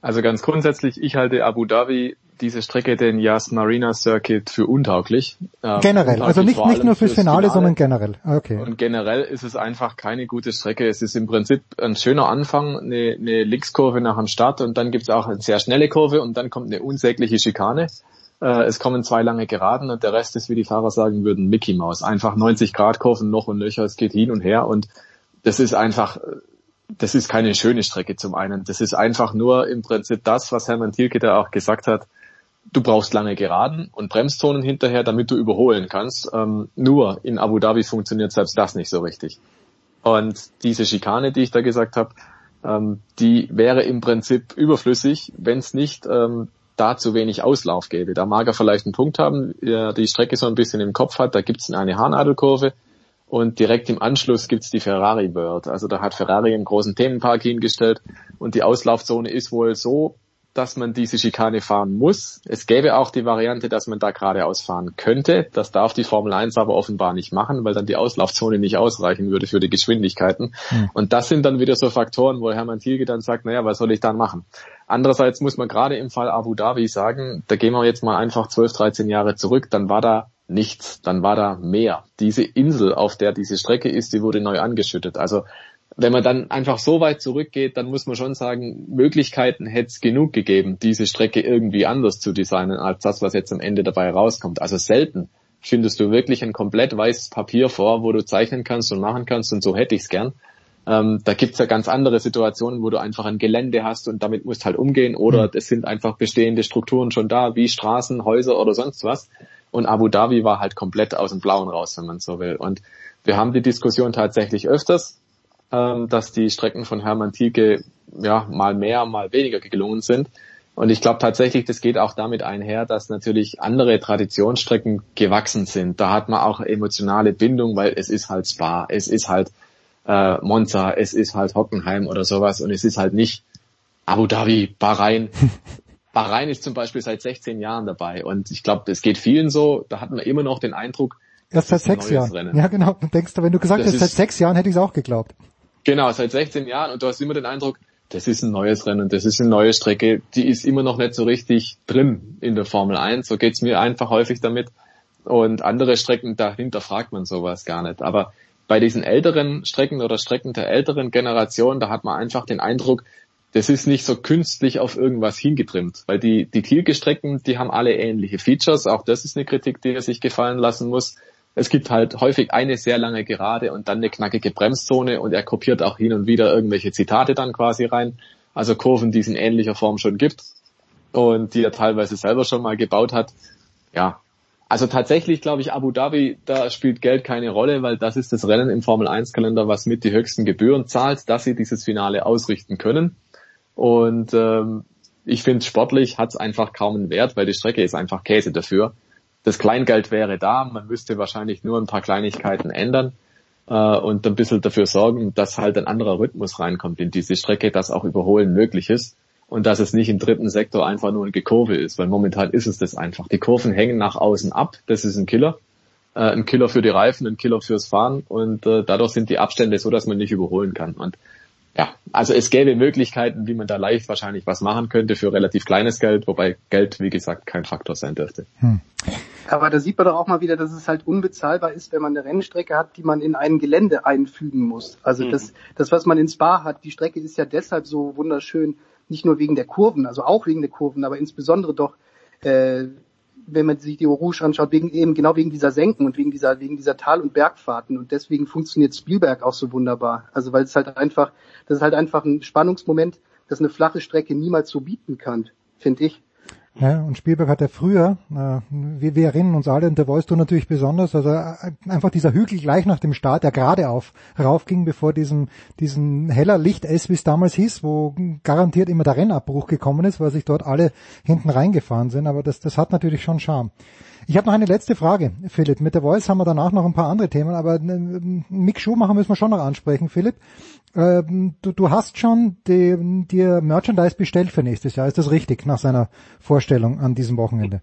Also ganz grundsätzlich, ich halte Abu Dhabi diese Strecke, den Yas Marina Circuit, für untauglich. Äh, generell, also nicht, nicht nur fürs, fürs Finale, Finale, sondern generell. Okay. Und generell ist es einfach keine gute Strecke. Es ist im Prinzip ein schöner Anfang, eine, eine Linkskurve nach dem Start und dann gibt es auch eine sehr schnelle Kurve und dann kommt eine unsägliche Schikane. Äh, es kommen zwei lange Geraden und der Rest ist, wie die Fahrer sagen würden, Mickey Mouse. Einfach 90 Grad Kurven noch und nöcher, es geht hin und her und das ist einfach das ist keine schöne Strecke zum einen. Das ist einfach nur im Prinzip das, was Hermann Thielke da auch gesagt hat. Du brauchst lange Geraden und Bremszonen hinterher, damit du überholen kannst. Ähm, nur in Abu Dhabi funktioniert selbst das nicht so richtig. Und diese Schikane, die ich da gesagt habe, ähm, die wäre im Prinzip überflüssig, wenn es nicht ähm, da zu wenig Auslauf gäbe. Da mag er vielleicht einen Punkt haben, der die Strecke so ein bisschen im Kopf hat. Da gibt es eine Haarnadelkurve und direkt im Anschluss gibt's die Ferrari World. Also da hat Ferrari einen großen Themenpark hingestellt und die Auslaufzone ist wohl so, dass man diese Schikane fahren muss. Es gäbe auch die Variante, dass man da geradeaus fahren könnte. Das darf die Formel 1 aber offenbar nicht machen, weil dann die Auslaufzone nicht ausreichen würde für die Geschwindigkeiten. Mhm. Und das sind dann wieder so Faktoren, wo Hermann Thielke dann sagt, naja, was soll ich dann machen? Andererseits muss man gerade im Fall Abu Dhabi sagen, da gehen wir jetzt mal einfach 12, 13 Jahre zurück, dann war da nichts, dann war da Meer. Diese Insel, auf der diese Strecke ist, die wurde neu angeschüttet. Also wenn man dann einfach so weit zurückgeht, dann muss man schon sagen, Möglichkeiten hätte es genug gegeben, diese Strecke irgendwie anders zu designen, als das, was jetzt am Ende dabei rauskommt. Also selten findest du wirklich ein komplett weißes Papier vor, wo du zeichnen kannst und machen kannst und so hätte ich es gern. Ähm, da gibt's ja ganz andere Situationen, wo du einfach ein Gelände hast und damit musst halt umgehen oder mhm. es sind einfach bestehende Strukturen schon da, wie Straßen, Häuser oder sonst was. Und Abu Dhabi war halt komplett aus dem Blauen raus, wenn man so will. Und wir haben die Diskussion tatsächlich öfters, ähm, dass die Strecken von Hermann Thielke ja mal mehr, mal weniger gelungen sind. Und ich glaube tatsächlich, das geht auch damit einher, dass natürlich andere Traditionsstrecken gewachsen sind. Da hat man auch emotionale Bindung, weil es ist halt Spa, es ist halt äh, Monza, es ist halt Hockenheim oder sowas und es ist halt nicht Abu Dhabi, Bahrain, <laughs> Bahrain ist zum Beispiel seit 16 Jahren dabei und ich glaube, es geht vielen so, da hat man immer noch den Eindruck, Erst seit sechs Jahren. Rennen. Ja, genau. Denkst du, wenn du gesagt das hast, seit sechs Jahren hätte ich es auch geglaubt. Genau, seit 16 Jahren und du hast immer den Eindruck, das ist ein neues Rennen, das ist eine neue Strecke, die ist immer noch nicht so richtig drin in der Formel 1. So geht's mir einfach häufig damit. Und andere Strecken, dahinter fragt man sowas gar nicht. Aber bei diesen älteren Strecken oder Strecken der älteren Generation, da hat man einfach den Eindruck, das ist nicht so künstlich auf irgendwas hingetrimmt, weil die, die Thielke-Strecken, die haben alle ähnliche Features. Auch das ist eine Kritik, die er sich gefallen lassen muss. Es gibt halt häufig eine sehr lange Gerade und dann eine knackige Bremszone und er kopiert auch hin und wieder irgendwelche Zitate dann quasi rein. Also Kurven, die es in ähnlicher Form schon gibt und die er teilweise selber schon mal gebaut hat. Ja, also tatsächlich glaube ich, Abu Dhabi, da spielt Geld keine Rolle, weil das ist das Rennen im Formel 1 Kalender, was mit die höchsten Gebühren zahlt, dass sie dieses Finale ausrichten können. Und ähm, ich finde, sportlich hat es einfach kaum einen Wert, weil die Strecke ist einfach Käse dafür. Das Kleingeld wäre da, man müsste wahrscheinlich nur ein paar Kleinigkeiten ändern äh, und ein bisschen dafür sorgen, dass halt ein anderer Rhythmus reinkommt in diese Strecke, dass auch Überholen möglich ist und dass es nicht im dritten Sektor einfach nur ein Gekurve ist, weil momentan ist es das einfach. Die Kurven hängen nach außen ab, das ist ein Killer. Äh, ein Killer für die Reifen, ein Killer fürs Fahren und äh, dadurch sind die Abstände so, dass man nicht überholen kann. Und ja, also es gäbe Möglichkeiten, wie man da leicht wahrscheinlich was machen könnte für relativ kleines Geld, wobei Geld, wie gesagt, kein Faktor sein dürfte. Hm. Aber da sieht man doch auch mal wieder, dass es halt unbezahlbar ist, wenn man eine Rennstrecke hat, die man in ein Gelände einfügen muss. Also mhm. das, das, was man in Spa hat, die Strecke ist ja deshalb so wunderschön, nicht nur wegen der Kurven, also auch wegen der Kurven, aber insbesondere doch äh, wenn man sich die Eau Rouge anschaut, wegen eben genau wegen dieser Senken und wegen dieser wegen dieser Tal- und Bergfahrten und deswegen funktioniert Spielberg auch so wunderbar. Also weil es halt einfach, das ist halt einfach ein Spannungsmoment, das eine flache Strecke niemals so bieten kann, finde ich. Ja, und Spielberg hat ja früher, äh, wir, wir erinnern uns alle, und da weißt du natürlich besonders, also äh, einfach dieser Hügel gleich nach dem Start, der gerade auf raufging, bevor diesem diesen heller Licht S, wie es damals hieß, wo garantiert immer der Rennabbruch gekommen ist, weil sich dort alle hinten reingefahren sind, aber das, das hat natürlich schon Charme. Ich habe noch eine letzte Frage, Philipp. Mit der Voice haben wir danach noch ein paar andere Themen, aber äh, Mick Schumacher müssen wir schon noch ansprechen, Philipp. Ähm, du, du hast schon dir Merchandise bestellt für nächstes Jahr, ist das richtig, nach seiner Vorstellung an diesem Wochenende?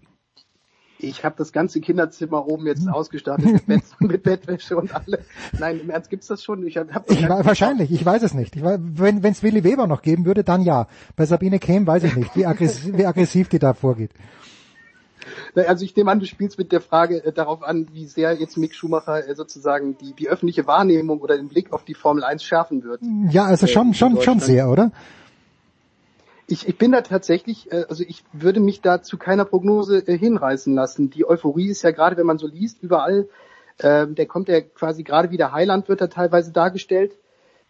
Ich habe das ganze Kinderzimmer oben jetzt ausgestattet mit, Bett, <laughs> mit Bettwäsche und alle. Nein, im Ernst gibt's das schon? Ich hab, hab ich, wahrscheinlich, ich weiß es nicht. Ich weiß, wenn es Willi Weber noch geben würde, dann ja. Bei Sabine Kehm weiß ich nicht, wie aggressiv, wie aggressiv die da vorgeht. Also ich nehme an, du spielst mit der Frage äh, darauf an, wie sehr jetzt Mick Schumacher äh, sozusagen die, die öffentliche Wahrnehmung oder den Blick auf die Formel 1 schärfen wird. Ja, also schon, äh, schon, schon sehr, oder? Ich, ich bin da tatsächlich, äh, also ich würde mich da zu keiner Prognose äh, hinreißen lassen. Die Euphorie ist ja gerade, wenn man so liest, überall, äh, der kommt ja quasi gerade wie der Heiland wird da teilweise dargestellt.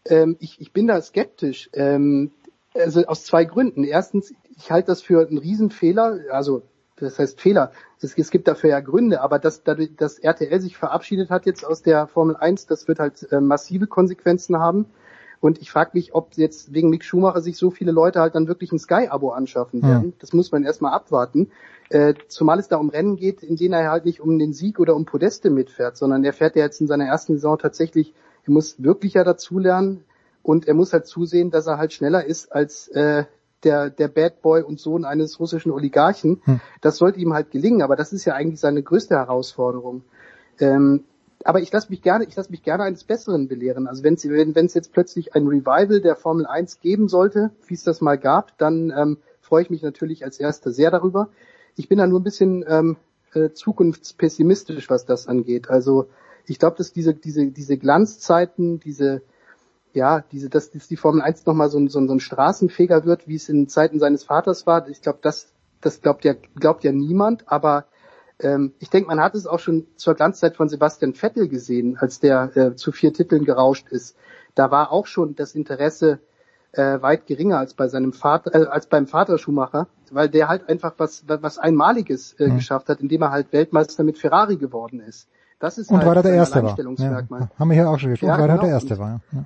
Ähm, ich, ich bin da skeptisch. Ähm, also aus zwei Gründen. Erstens, ich halte das für einen Riesenfehler, also das heißt Fehler. Es, es gibt dafür ja Gründe, aber dass, dass RTL sich verabschiedet hat jetzt aus der Formel 1, das wird halt äh, massive Konsequenzen haben. Und ich frage mich, ob jetzt wegen Mick Schumacher sich so viele Leute halt dann wirklich ein Sky-Abo anschaffen werden. Hm. Das muss man erstmal abwarten. Äh, zumal es da um Rennen geht, in denen er halt nicht um den Sieg oder um Podeste mitfährt, sondern er fährt ja jetzt in seiner ersten Saison tatsächlich, er muss wirklich ja dazulernen und er muss halt zusehen, dass er halt schneller ist als äh, der, der Bad Boy und Sohn eines russischen Oligarchen. Hm. Das sollte ihm halt gelingen, aber das ist ja eigentlich seine größte Herausforderung. Ähm, aber ich lasse mich gerne, ich lasse mich gerne eines Besseren belehren. Also wenn es wenn, wenn's jetzt plötzlich ein Revival der Formel 1 geben sollte, wie es das mal gab, dann ähm, freue ich mich natürlich als Erster sehr darüber. Ich bin da nur ein bisschen ähm, äh, zukunftspessimistisch, was das angeht. Also ich glaube, dass diese, diese, diese Glanzzeiten, diese ja, diese, dass, dass die Formel 1 nochmal so, so, so ein Straßenfeger wird, wie es in Zeiten seines Vaters war. Ich glaube, das, das glaubt ja, glaubt ja niemand, aber ähm, ich denke, man hat es auch schon zur Glanzzeit von Sebastian Vettel gesehen, als der äh, zu vier Titeln gerauscht ist. Da war auch schon das Interesse äh, weit geringer als bei seinem Vater, äh, als beim Vater Schumacher, weil der halt einfach was, was Einmaliges äh, mhm. geschafft hat, indem er halt Weltmeister mit Ferrari geworden ist. Das ist und halt weil er der Erste war. Ja, haben wir hier auch schon gesprochen, ja, weil er genau. der Erste war. Ja.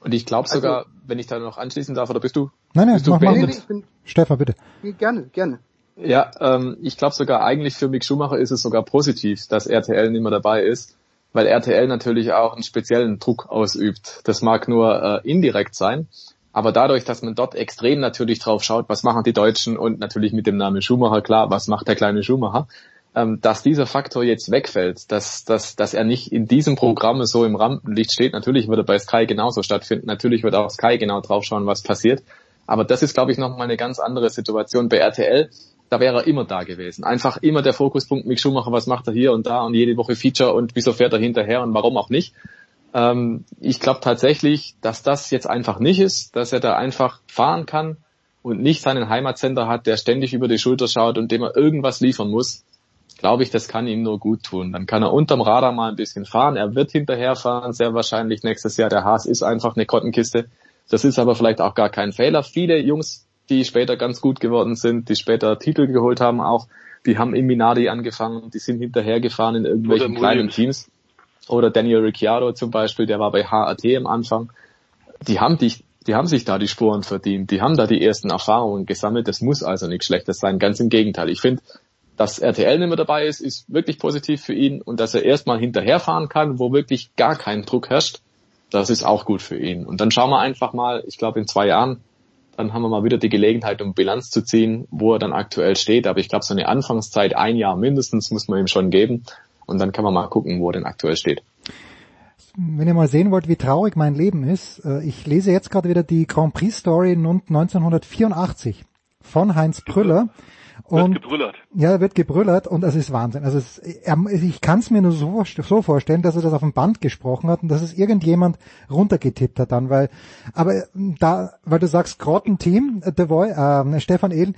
Und ich glaube sogar, also, wenn ich da noch anschließen darf, oder bist du? Nein, nein, bist du mach, mach, nee, bin, Stefan, bitte. Gerne, gerne. Ja, ähm, ich glaube sogar eigentlich für Mick Schumacher ist es sogar positiv, dass RTL nicht mehr dabei ist, weil RTL natürlich auch einen speziellen Druck ausübt. Das mag nur äh, indirekt sein, aber dadurch, dass man dort extrem natürlich drauf schaut, was machen die Deutschen und natürlich mit dem Namen Schumacher, klar, was macht der kleine Schumacher, ähm, dass dieser Faktor jetzt wegfällt, dass, dass, dass er nicht in diesem Programm so im Rampenlicht steht. Natürlich wird er bei Sky genauso stattfinden, natürlich wird auch Sky genau draufschauen, was passiert. Aber das ist, glaube ich, nochmal eine ganz andere Situation. Bei RTL, da wäre er immer da gewesen. Einfach immer der Fokuspunkt, Mick Schumacher, was macht er hier und da und jede Woche Feature und wieso fährt er hinterher und warum auch nicht. Ähm, ich glaube tatsächlich, dass das jetzt einfach nicht ist, dass er da einfach fahren kann und nicht seinen Heimatcenter hat, der ständig über die Schulter schaut und dem er irgendwas liefern muss glaube ich, das kann ihm nur gut tun. Dann kann er unterm Radar mal ein bisschen fahren. Er wird hinterherfahren, sehr wahrscheinlich nächstes Jahr. Der Haas ist einfach eine Kottenkiste. Das ist aber vielleicht auch gar kein Fehler. Viele Jungs, die später ganz gut geworden sind, die später Titel geholt haben, auch, die haben in Minardi angefangen, die sind hinterhergefahren in irgendwelchen kleinen Teams. Oder Daniel Ricciardo zum Beispiel, der war bei HAT am Anfang. Die haben dich, die haben sich da die Spuren verdient, die haben da die ersten Erfahrungen gesammelt. Das muss also nichts Schlechtes sein. Ganz im Gegenteil. Ich finde, dass RTL nicht mehr dabei ist, ist wirklich positiv für ihn und dass er erstmal hinterherfahren kann, wo wirklich gar kein Druck herrscht, das ist auch gut für ihn. Und dann schauen wir einfach mal, ich glaube in zwei Jahren, dann haben wir mal wieder die Gelegenheit, um Bilanz zu ziehen, wo er dann aktuell steht. Aber ich glaube, so eine Anfangszeit, ein Jahr mindestens, muss man ihm schon geben. Und dann kann man mal gucken, wo er denn aktuell steht. Wenn ihr mal sehen wollt, wie traurig mein Leben ist, äh, ich lese jetzt gerade wieder die Grand Prix Story 1984 von Heinz Prüller. Und, wird gebrüllert. Ja, wird gebrüllert und das ist Wahnsinn. Also es, ich kann es mir nur so, so vorstellen, dass er das auf dem Band gesprochen hat und dass es irgendjemand runtergetippt hat dann, weil, aber da, weil du sagst, Grottenteam, The Boy, äh, Stefan Ehlen,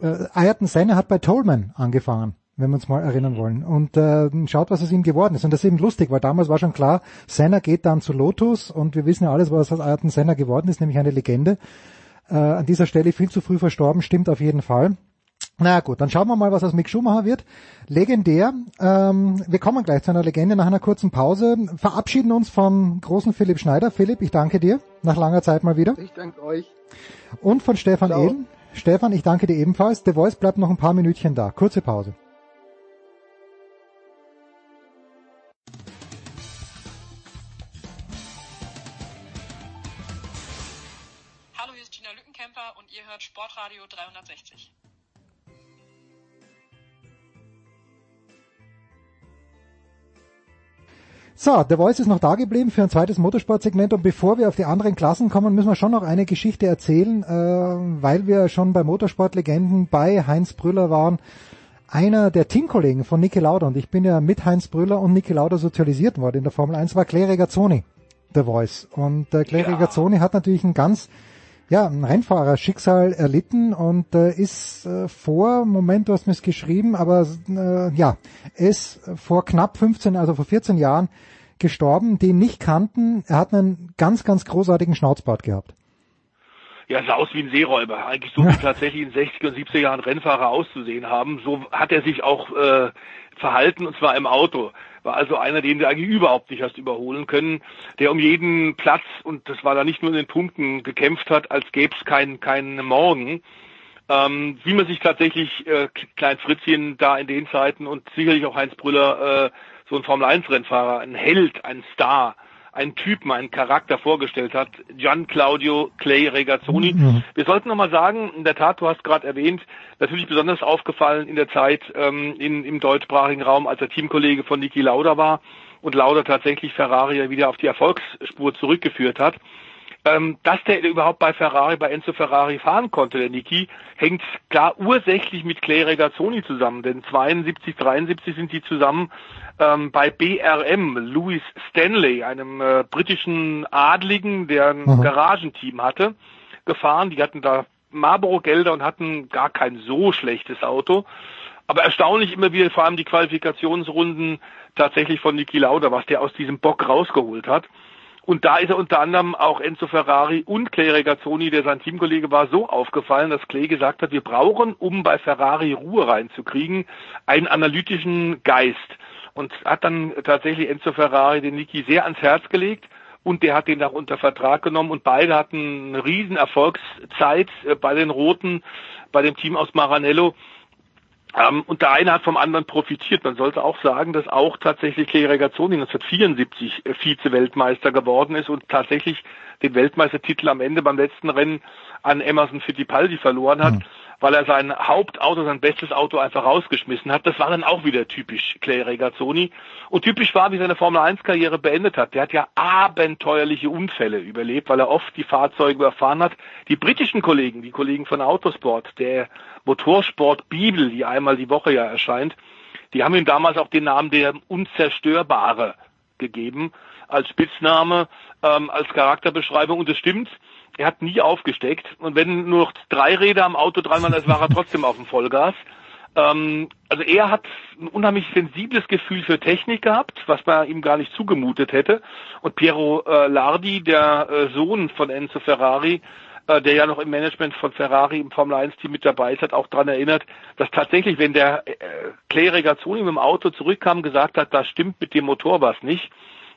äh, Ayrton Senna hat bei Tolman angefangen wenn wir uns mal erinnern wollen. Und äh, schaut, was aus ihm geworden ist. Und das ist eben lustig, weil damals war schon klar, Senna geht dann zu Lotus und wir wissen ja alles, was aus Ayrton Senna geworden ist, nämlich eine Legende. Äh, an dieser Stelle viel zu früh verstorben, stimmt auf jeden Fall. Na gut, dann schauen wir mal, was aus Mick Schumacher wird. Legendär. Ähm, wir kommen gleich zu einer Legende nach einer kurzen Pause. Verabschieden uns vom großen Philipp Schneider. Philipp, ich danke dir. Nach langer Zeit mal wieder. Ich danke euch. Und von Stefan Ciao. Ehlen. Stefan, ich danke dir ebenfalls. The Voice bleibt noch ein paar Minütchen da. Kurze Pause. Hallo, hier ist Gina Lückenkämper und ihr hört Sportradio 360. So, der Voice ist noch da geblieben für ein zweites Motorsportsegment und bevor wir auf die anderen Klassen kommen, müssen wir schon noch eine Geschichte erzählen, äh, weil wir schon bei Motorsportlegenden bei Heinz Brüller waren. Einer der Teamkollegen von Niki Lauda und ich bin ja mit Heinz Brüller und Niki Lauda sozialisiert worden in der Formel 1 war Claire Regazzoni, der Voice. Und äh, Claire ja. Regazzoni hat natürlich ein ganz ja, ein Rennfahrer-Schicksal erlitten und äh, ist äh, vor, Moment, du hast mir es geschrieben, aber äh, ja, ist vor knapp 15, also vor 14 Jahren gestorben, den nicht kannten. Er hat einen ganz, ganz großartigen Schnauzbart gehabt. Ja, sah aus wie ein Seeräuber. Eigentlich so <laughs> wie tatsächlich in 60er und 70er Jahren Rennfahrer auszusehen haben. So hat er sich auch äh, verhalten und zwar im Auto. War also einer, den du eigentlich überhaupt nicht hast überholen können, der um jeden Platz, und das war da nicht nur in den Punkten, gekämpft hat, als gäbe es keinen keinen Morgen. Ähm, wie man sich tatsächlich äh, Klein Fritzchen da in den Zeiten und sicherlich auch Heinz Brüller äh, so ein Formel-1-Rennfahrer, ein Held, ein Star, ein Typen, einen Charakter vorgestellt hat, Gian Claudio Clay Regazzoni. Mhm. Wir sollten nochmal sagen, in der Tat, du hast gerade erwähnt, natürlich besonders aufgefallen in der Zeit ähm, in, im deutschsprachigen Raum, als er Teamkollege von Niki Lauda war und Lauda tatsächlich Ferrari wieder auf die Erfolgsspur zurückgeführt hat. Ähm, dass der überhaupt bei Ferrari, bei Enzo Ferrari fahren konnte, der Niki, hängt klar ursächlich mit Clay Regazzoni zusammen, denn 72, 73 sind die zusammen ähm, bei BRM, Louis Stanley, einem äh, britischen Adligen, der ein mhm. Garagenteam hatte, gefahren. Die hatten da Marlboro-Gelder und hatten gar kein so schlechtes Auto. Aber erstaunlich immer wieder, vor allem die Qualifikationsrunden tatsächlich von Niki Lauda, was der aus diesem Bock rausgeholt hat. Und da ist er unter anderem auch Enzo Ferrari und Clay Regazzoni, der sein Teamkollege war, so aufgefallen, dass Clay gesagt hat, wir brauchen, um bei Ferrari Ruhe reinzukriegen, einen analytischen Geist und hat dann tatsächlich Enzo Ferrari den Niki sehr ans Herz gelegt und der hat den auch unter Vertrag genommen und beide hatten eine riesen Erfolgszeit äh, bei den Roten, bei dem Team aus Maranello. Ähm, und der eine hat vom anderen profitiert. Man sollte auch sagen, dass auch tatsächlich Clay Regazzoni 1974 äh, Vize-Weltmeister geworden ist und tatsächlich den Weltmeistertitel am Ende beim letzten Rennen an Emerson Fittipaldi verloren hat. Mhm weil er sein Hauptauto, sein bestes Auto einfach rausgeschmissen hat. Das war dann auch wieder typisch Clay Regazzoni. Und typisch war, wie seine Formel 1 Karriere beendet hat. Der hat ja abenteuerliche Unfälle überlebt, weil er oft die Fahrzeuge überfahren hat. Die britischen Kollegen, die Kollegen von Autosport, der Motorsport Bibel, die einmal die Woche ja erscheint, die haben ihm damals auch den Namen der Unzerstörbare gegeben als Spitzname, ähm, als Charakterbeschreibung. Und es stimmt, er hat nie aufgesteckt. Und wenn nur noch drei Räder am Auto dran waren, dann war er trotzdem auf dem Vollgas. Ähm, also er hat ein unheimlich sensibles Gefühl für Technik gehabt, was man ihm gar nicht zugemutet hätte. Und Piero äh, Lardi, der äh, Sohn von Enzo Ferrari, äh, der ja noch im Management von Ferrari im Formel 1 Team mit dabei ist, hat auch daran erinnert, dass tatsächlich, wenn der äh, Clay Regazzoni mit dem Auto zurückkam, gesagt hat, da stimmt mit dem Motor was nicht,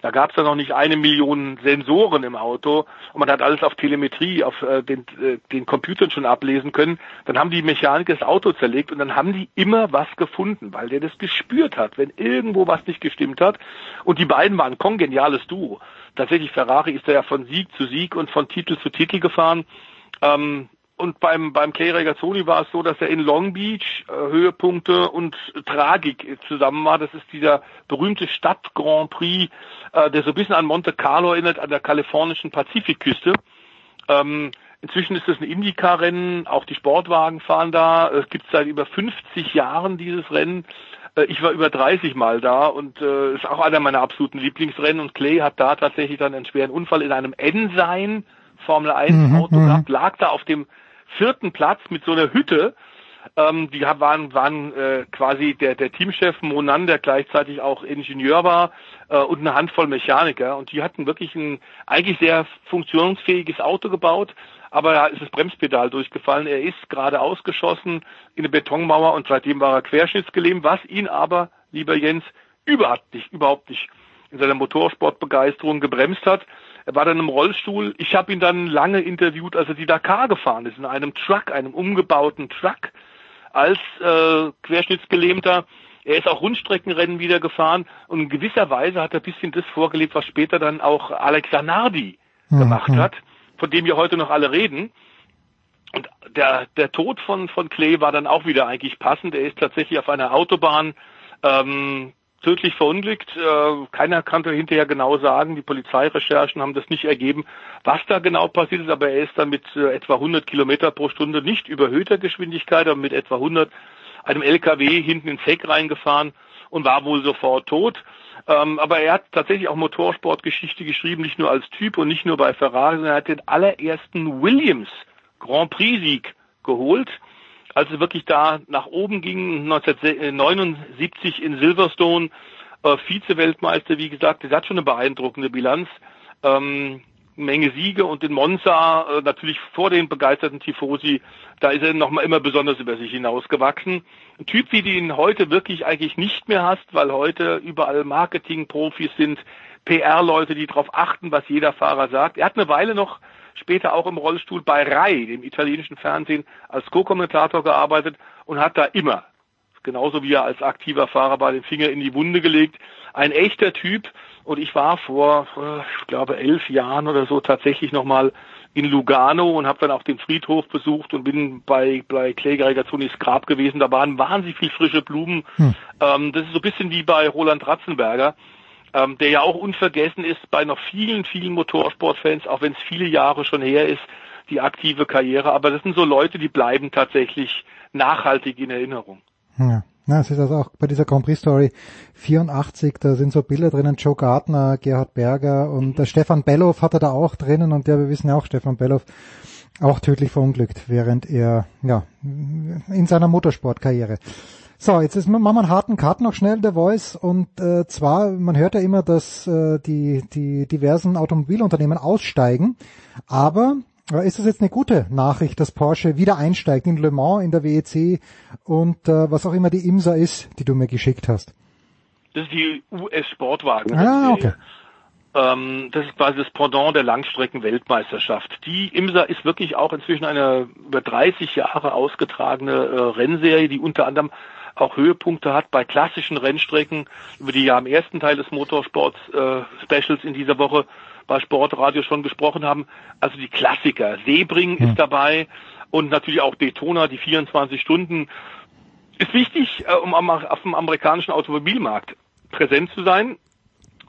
da gab es ja noch nicht eine Million Sensoren im Auto und man hat alles auf Telemetrie, auf äh, den, äh, den Computern schon ablesen können. Dann haben die Mechaniker das Auto zerlegt und dann haben die immer was gefunden, weil der das gespürt hat, wenn irgendwo was nicht gestimmt hat. Und die beiden waren kongeniales Duo. Tatsächlich, Ferrari ist ja von Sieg zu Sieg und von Titel zu Titel gefahren. Ähm, und beim, beim Clay Regazzoni war es so, dass er in Long Beach äh, Höhepunkte und Tragik zusammen war. Das ist dieser berühmte Stadt Grand Prix, äh, der so ein bisschen an Monte Carlo erinnert, an der kalifornischen Pazifikküste. Ähm, inzwischen ist es ein Indycar-Rennen, auch die Sportwagen fahren da. Es gibt seit über 50 Jahren dieses Rennen. Äh, ich war über 30 Mal da und äh, ist auch einer meiner absoluten Lieblingsrennen. Und Clay hat da tatsächlich dann einen schweren Unfall in einem Ensign Formel 1 mhm, Auto mhm, gehabt, lag da auf dem vierten Platz mit so einer Hütte. Ähm, die waren, waren äh, quasi der, der Teamchef Monan, der gleichzeitig auch Ingenieur war, äh, und eine Handvoll Mechaniker. Und die hatten wirklich ein eigentlich sehr funktionsfähiges Auto gebaut, aber da ist das Bremspedal durchgefallen. Er ist gerade ausgeschossen in eine Betonmauer und seitdem war er querschnittsgelähmt, was ihn aber, lieber Jens, überhaupt nicht, überhaupt nicht in seiner Motorsportbegeisterung gebremst hat. Er war dann im Rollstuhl. Ich habe ihn dann lange interviewt, als er die Dakar gefahren ist, in einem Truck, einem umgebauten Truck, als äh, Querschnittsgelähmter. Er ist auch Rundstreckenrennen wieder gefahren und in gewisser Weise hat er ein bisschen das vorgelebt, was später dann auch Alex Zanardi mhm. gemacht hat, von dem wir heute noch alle reden. und der, der Tod von, von Klee war dann auch wieder eigentlich passend. Er ist tatsächlich auf einer Autobahn ähm, tödlich verunglückt. Äh, keiner konnte hinterher genau sagen, die Polizeirecherchen haben das nicht ergeben, was da genau passiert ist, aber er ist dann mit äh, etwa 100 Kilometer pro Stunde, nicht überhöhter Geschwindigkeit, aber mit etwa 100 einem LKW hinten ins Heck reingefahren und war wohl sofort tot. Ähm, aber er hat tatsächlich auch Motorsportgeschichte geschrieben, nicht nur als Typ und nicht nur bei Ferrari, sondern er hat den allerersten Williams Grand Prix-Sieg geholt, als es wirklich da nach oben ging, 1979 in Silverstone, äh, Vize-Weltmeister, wie gesagt, das hat schon eine beeindruckende Bilanz. Ähm, Menge Siege und in Monza äh, natürlich vor den begeisterten Tifosi, da ist er nochmal immer besonders über sich hinausgewachsen. Ein Typ, wie du ihn heute wirklich eigentlich nicht mehr hast, weil heute überall Marketing-Profis sind, PR-Leute, die darauf achten, was jeder Fahrer sagt. Er hat eine Weile noch später auch im Rollstuhl bei Rai, dem italienischen Fernsehen, als Co-Kommentator gearbeitet und hat da immer, genauso wie er als aktiver Fahrer war, den Finger in die Wunde gelegt. Ein echter Typ. Und ich war vor, ich glaube, elf Jahren oder so tatsächlich nochmal in Lugano und habe dann auch den Friedhof besucht und bin bei, bei Kläger Gazzonis Grab gewesen. Da waren wahnsinnig viel frische Blumen. Hm. Ähm, das ist so ein bisschen wie bei Roland Ratzenberger ähm, der ja auch unvergessen ist bei noch vielen, vielen Motorsportfans, auch wenn es viele Jahre schon her ist, die aktive Karriere. Aber das sind so Leute, die bleiben tatsächlich nachhaltig in Erinnerung. Ja. Ja, es ist also auch bei dieser Grand Prix Story 84, da sind so Bilder drinnen, Joe Gardner, Gerhard Berger und der Stefan Bellow hat er da auch drinnen und ja, wir wissen ja auch, Stefan Bellow auch tödlich verunglückt, während er, ja, in seiner Motorsportkarriere. So, jetzt ist, machen wir einen harten Cut noch schnell, der Voice. Und äh, zwar, man hört ja immer, dass äh, die, die diversen Automobilunternehmen aussteigen. Aber äh, ist das jetzt eine gute Nachricht, dass Porsche wieder einsteigt in Le Mans, in der WEC und äh, was auch immer die IMSA ist, die du mir geschickt hast? Das ist die US-Sportwagen. Ah, okay. Ähm, das ist quasi das Pendant der Langstrecken-Weltmeisterschaft. Die IMSA ist wirklich auch inzwischen eine über 30 Jahre ausgetragene äh, Rennserie, die unter anderem auch Höhepunkte hat bei klassischen Rennstrecken, über die ja im ersten Teil des Motorsports äh, Specials in dieser Woche bei Sportradio schon gesprochen haben. Also die Klassiker. Sebring mhm. ist dabei und natürlich auch Daytona, die 24 Stunden. Ist wichtig, äh, um am, auf dem amerikanischen Automobilmarkt präsent zu sein,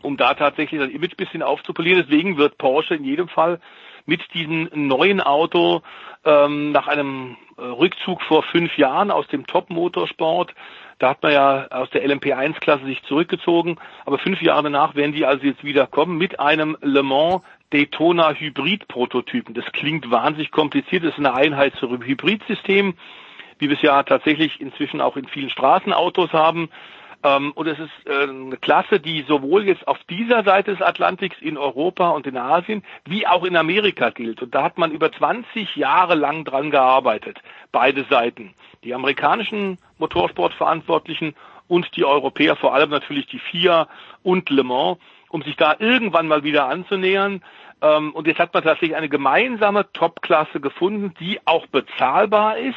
um da tatsächlich das Image bisschen aufzupolieren. Deswegen wird Porsche in jedem Fall mit diesem neuen Auto ähm, nach einem äh, Rückzug vor fünf Jahren aus dem Top-Motorsport. Da hat man ja aus der LMP1-Klasse sich zurückgezogen, aber fünf Jahre danach werden die also jetzt wieder kommen mit einem Le Mans Daytona Hybrid-Prototypen. Das klingt wahnsinnig kompliziert, das ist eine Einheit zum Hybridsystem, wie wir es ja tatsächlich inzwischen auch in vielen Straßenautos haben. Ähm, und es ist äh, eine Klasse, die sowohl jetzt auf dieser Seite des Atlantiks in Europa und in Asien wie auch in Amerika gilt. Und da hat man über 20 Jahre lang dran gearbeitet, beide Seiten. Die amerikanischen Motorsportverantwortlichen und die Europäer, vor allem natürlich die FIA und Le Mans, um sich da irgendwann mal wieder anzunähern. Ähm, und jetzt hat man tatsächlich eine gemeinsame Top-Klasse gefunden, die auch bezahlbar ist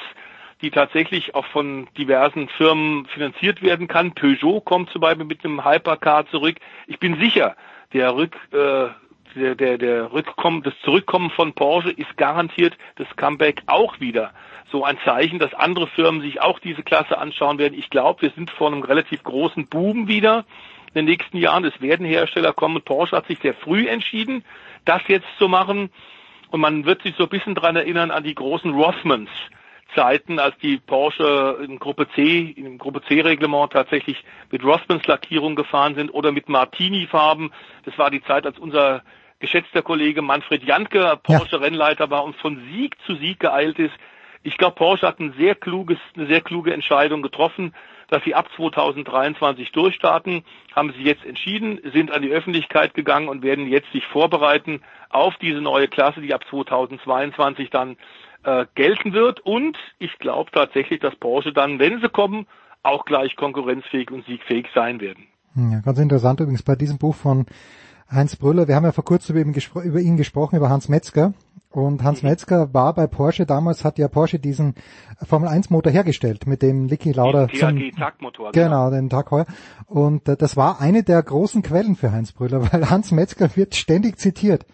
die tatsächlich auch von diversen Firmen finanziert werden kann. Peugeot kommt zum Beispiel mit einem Hypercar zurück. Ich bin sicher, der Rück, äh, der, der, der Rückkommen, das Zurückkommen von Porsche ist garantiert das Comeback auch wieder so ein Zeichen, dass andere Firmen sich auch diese Klasse anschauen werden. Ich glaube, wir sind vor einem relativ großen Boom wieder in den nächsten Jahren. Es werden Hersteller kommen. Porsche hat sich sehr früh entschieden, das jetzt zu machen. Und man wird sich so ein bisschen dran erinnern an die großen Rothmans, Zeiten, als die Porsche in Gruppe C, im Gruppe C-Reglement tatsächlich mit Rothmans Lackierung gefahren sind oder mit Martini-Farben. Das war die Zeit, als unser geschätzter Kollege Manfred Jantke Porsche-Rennleiter war und von Sieg zu Sieg geeilt ist. Ich glaube, Porsche hat ein sehr kluges, eine sehr kluge Entscheidung getroffen, dass sie ab 2023 durchstarten, haben sie jetzt entschieden, sind an die Öffentlichkeit gegangen und werden jetzt sich vorbereiten auf diese neue Klasse, die ab 2022 dann äh, gelten wird. Und ich glaube tatsächlich, dass Porsche dann, wenn sie kommen, auch gleich konkurrenzfähig und siegfähig sein werden. Ja, ganz interessant übrigens bei diesem Buch von Heinz Brüller. Wir haben ja vor kurzem über ihn, gespro über ihn gesprochen, über Hans Metzger. Und Hans Metzger war bei Porsche damals, hat ja Porsche diesen Formel 1 Motor hergestellt, mit dem Licky Lauda zum, Motor, genau, den Tag heuer. Und äh, das war eine der großen Quellen für Heinz Brüller, <laughs> weil Hans Metzger wird ständig zitiert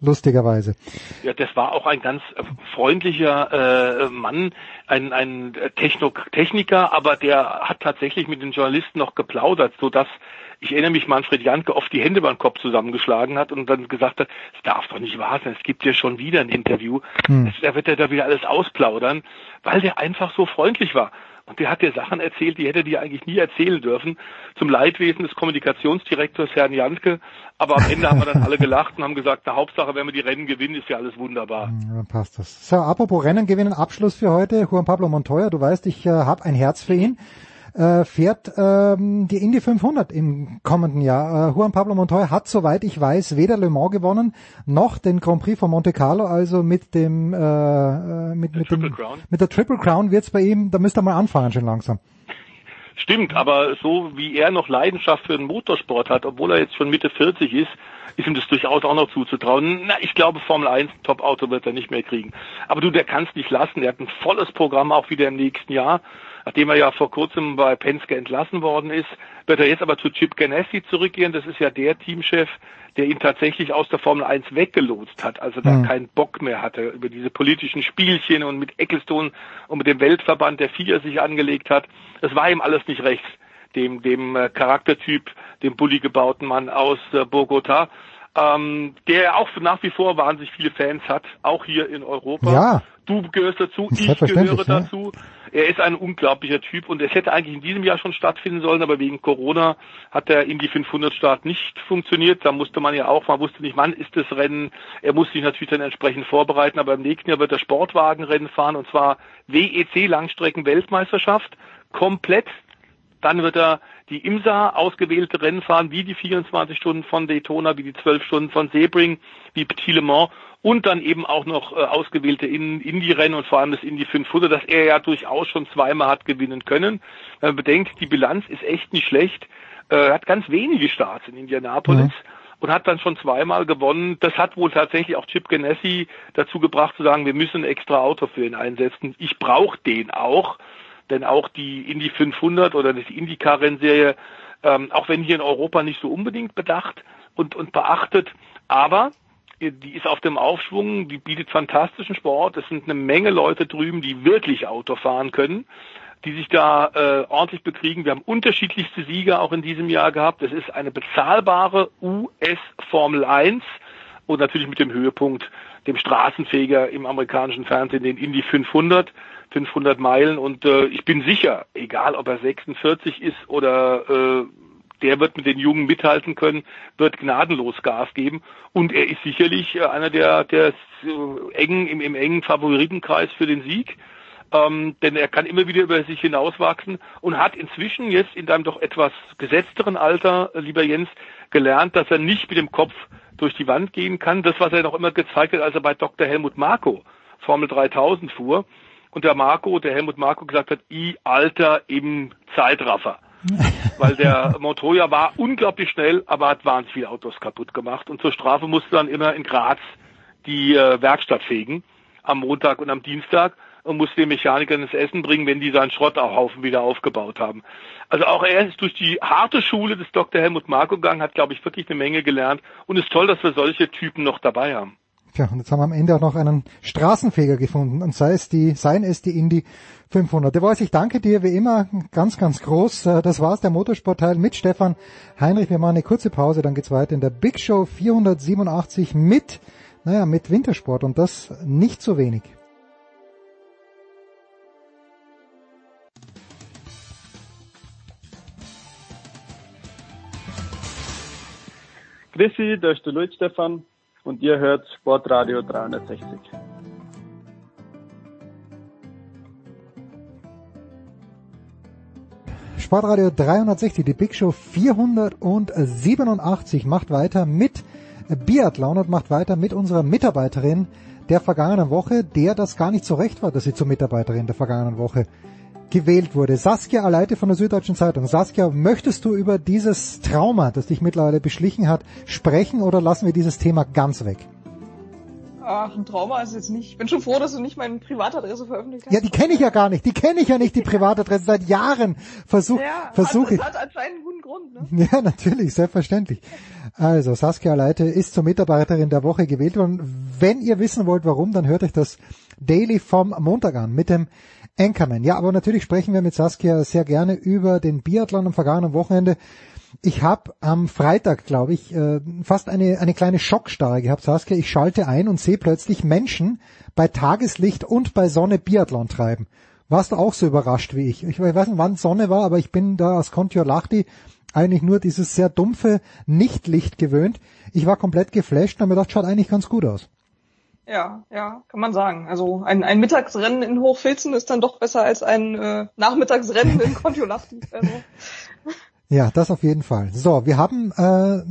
lustigerweise. Ja, das war auch ein ganz äh, freundlicher äh, Mann, ein, ein Techno Techniker, aber der hat tatsächlich mit den Journalisten noch geplaudert, so dass ich erinnere mich, Manfred Janke oft die Hände beim Kopf zusammengeschlagen hat und dann gesagt hat, es darf doch nicht wahr sein, es gibt ja schon wieder ein Interview, hm. da wird er da wieder alles ausplaudern, weil der einfach so freundlich war. Und der hat dir Sachen erzählt, die hätte dir eigentlich nie erzählen dürfen, zum Leidwesen des Kommunikationsdirektors Herrn Janke. Aber am Ende haben wir dann alle gelacht und haben gesagt, na Hauptsache, wenn wir die Rennen gewinnen, ist ja alles wunderbar. Hm, dann passt das. So, apropos Rennen gewinnen, Abschluss für heute. Juan Pablo Montoya, du weißt, ich äh, habe ein Herz für ihn äh, fährt ähm, die Indy 500 im kommenden Jahr. Äh, Juan Pablo Montoya hat, soweit ich weiß, weder Le Mans gewonnen noch den Grand Prix von Monte Carlo. Also mit dem äh, äh mit, mit, dem, mit der Triple Crown wird's bei ihm. Da müsste er mal anfangen schon langsam. Stimmt, aber so wie er noch Leidenschaft für den Motorsport hat, obwohl er jetzt schon Mitte 40 ist, ist ihm das durchaus auch noch zuzutrauen. Na, ich glaube, Formel 1 Top-Auto wird er nicht mehr kriegen. Aber du, der kann es nicht lassen. Er hat ein volles Programm auch wieder im nächsten Jahr. Nachdem er ja vor kurzem bei Penske entlassen worden ist, wird er jetzt aber zu Chip Ganassi zurückgehen. Das ist ja der Teamchef, der ihn tatsächlich aus der Formel 1 weggelotst hat, also da mhm. keinen Bock mehr hatte über diese politischen Spielchen und mit Ecclestone und mit dem Weltverband, der FIA sich angelegt hat. Das war ihm alles nicht rechts, dem, dem äh, Charaktertyp, dem bully gebauten Mann aus äh, Bogota. Ähm, der auch nach wie vor wahnsinnig viele Fans hat, auch hier in Europa. Ja. Du gehörst dazu, ich gehöre dazu. Ja. Er ist ein unglaublicher Typ und es hätte eigentlich in diesem Jahr schon stattfinden sollen, aber wegen Corona hat der Indy 500 Start nicht funktioniert. Da musste man ja auch, man wusste nicht, wann ist das Rennen. Er muss sich natürlich dann entsprechend vorbereiten, aber im nächsten Jahr wird er Sportwagenrennen fahren und zwar WEC Langstrecken Weltmeisterschaft komplett. Dann wird er die IMSA ausgewählte Rennen fahren, wie die 24 Stunden von Daytona, wie die 12 Stunden von Sebring, wie Petit Le Mans und dann eben auch noch äh, ausgewählte Indie-Rennen und vor allem das Indie 500, das er ja durchaus schon zweimal hat gewinnen können. Wenn man bedenkt, die Bilanz ist echt nicht schlecht. Äh, er hat ganz wenige Starts in Indianapolis. Mhm und hat dann schon zweimal gewonnen. Das hat wohl tatsächlich auch Chip Ganassi dazu gebracht zu sagen, wir müssen ein extra Auto für ihn einsetzen. Ich brauche den auch, denn auch die Indy 500 oder die IndyCar-Rennserie, ähm, auch wenn hier in Europa nicht so unbedingt bedacht und, und beachtet, aber die ist auf dem Aufschwung, die bietet fantastischen Sport. Es sind eine Menge Leute drüben, die wirklich Auto fahren können, die sich da äh, ordentlich bekriegen. Wir haben unterschiedlichste Sieger auch in diesem Jahr gehabt. Es ist eine bezahlbare US Formel 1 und natürlich mit dem Höhepunkt, dem Straßenfeger im amerikanischen Fernsehen, den Indy 500. 500 Meilen und äh, ich bin sicher, egal ob er 46 ist oder äh, der wird mit den Jungen mithalten können, wird gnadenlos Gas geben und er ist sicherlich äh, einer der, der äh, engen, im, im engen Favoritenkreis für den Sieg. Ähm, denn er kann immer wieder über sich hinauswachsen und hat inzwischen jetzt in deinem doch etwas gesetzteren Alter, äh, lieber Jens, gelernt, dass er nicht mit dem Kopf durch die Wand gehen kann. Das, was er noch immer gezeigt hat, als er bei Dr. Helmut Marko Formel 3000 fuhr und der Marco, der Helmut Marko gesagt hat, i Alter im Zeitraffer. Weil der Montoya war unglaublich schnell, aber hat wahnsinnig viele Autos kaputt gemacht. Und zur Strafe musste dann immer in Graz die äh, Werkstatt fegen am Montag und am Dienstag und musste den Mechanikern ins Essen bringen, wenn die seinen Schrotthaufen wieder aufgebaut haben. Also auch er ist durch die harte Schule des Dr. Helmut Marko gegangen, hat, glaube ich, wirklich eine Menge gelernt und ist toll, dass wir solche Typen noch dabei haben. Tja, und jetzt haben wir am Ende auch noch einen Straßenfeger gefunden und sei es die, seien es die Indy 500. Der Voice, ich danke dir wie immer ganz, ganz groß. Äh, das war's, der Motorsportteil mit Stefan Heinrich. Wir machen eine kurze Pause, dann geht's weiter in der Big Show 487 mit, naja, mit Wintersport und das nicht so wenig. Grüßi, da ist der Luis Stefan und ihr hört Sportradio 360. Sportradio 360, die Big Show 487 macht weiter mit Biathlon und macht weiter mit unserer Mitarbeiterin der vergangenen Woche, der das gar nicht so recht war, dass sie zur Mitarbeiterin der vergangenen Woche gewählt wurde. Saskia Aleite von der Süddeutschen Zeitung. Saskia, möchtest du über dieses Trauma, das dich mittlerweile beschlichen hat, sprechen oder lassen wir dieses Thema ganz weg? Ach, ein Trauma ist jetzt nicht. Ich bin schon froh, dass du nicht meine Privatadresse veröffentlicht hast. Ja, die kenne ich ja gar nicht. Die kenne ich ja nicht, die <laughs> Privatadresse. Seit Jahren versuche ja, versuch also, ich. Das hat anscheinend einen guten Grund, ne? Ja, natürlich, selbstverständlich. Also, Saskia Leite ist zur Mitarbeiterin der Woche gewählt worden. Wenn ihr wissen wollt, warum, dann hört euch das Daily vom Montag an mit dem Anchorman. Ja, aber natürlich sprechen wir mit Saskia sehr gerne über den Biathlon am vergangenen Wochenende. Ich habe am Freitag, glaube ich, äh, fast eine, eine kleine Schockstarre gehabt, Saskia. Ich schalte ein und sehe plötzlich Menschen bei Tageslicht und bei Sonne Biathlon treiben. Warst du auch so überrascht wie ich? Ich weiß nicht, wann Sonne war, aber ich bin da aus Contio Lachti eigentlich nur dieses sehr dumpfe Nichtlicht gewöhnt. Ich war komplett geflasht und habe mir gedacht, schaut eigentlich ganz gut aus. Ja, ja, kann man sagen. Also ein, ein Mittagsrennen in Hochfilzen ist dann doch besser als ein äh, Nachmittagsrennen in <laughs> Kontiolahti. Also. Ja, das auf jeden Fall. So, wir haben äh,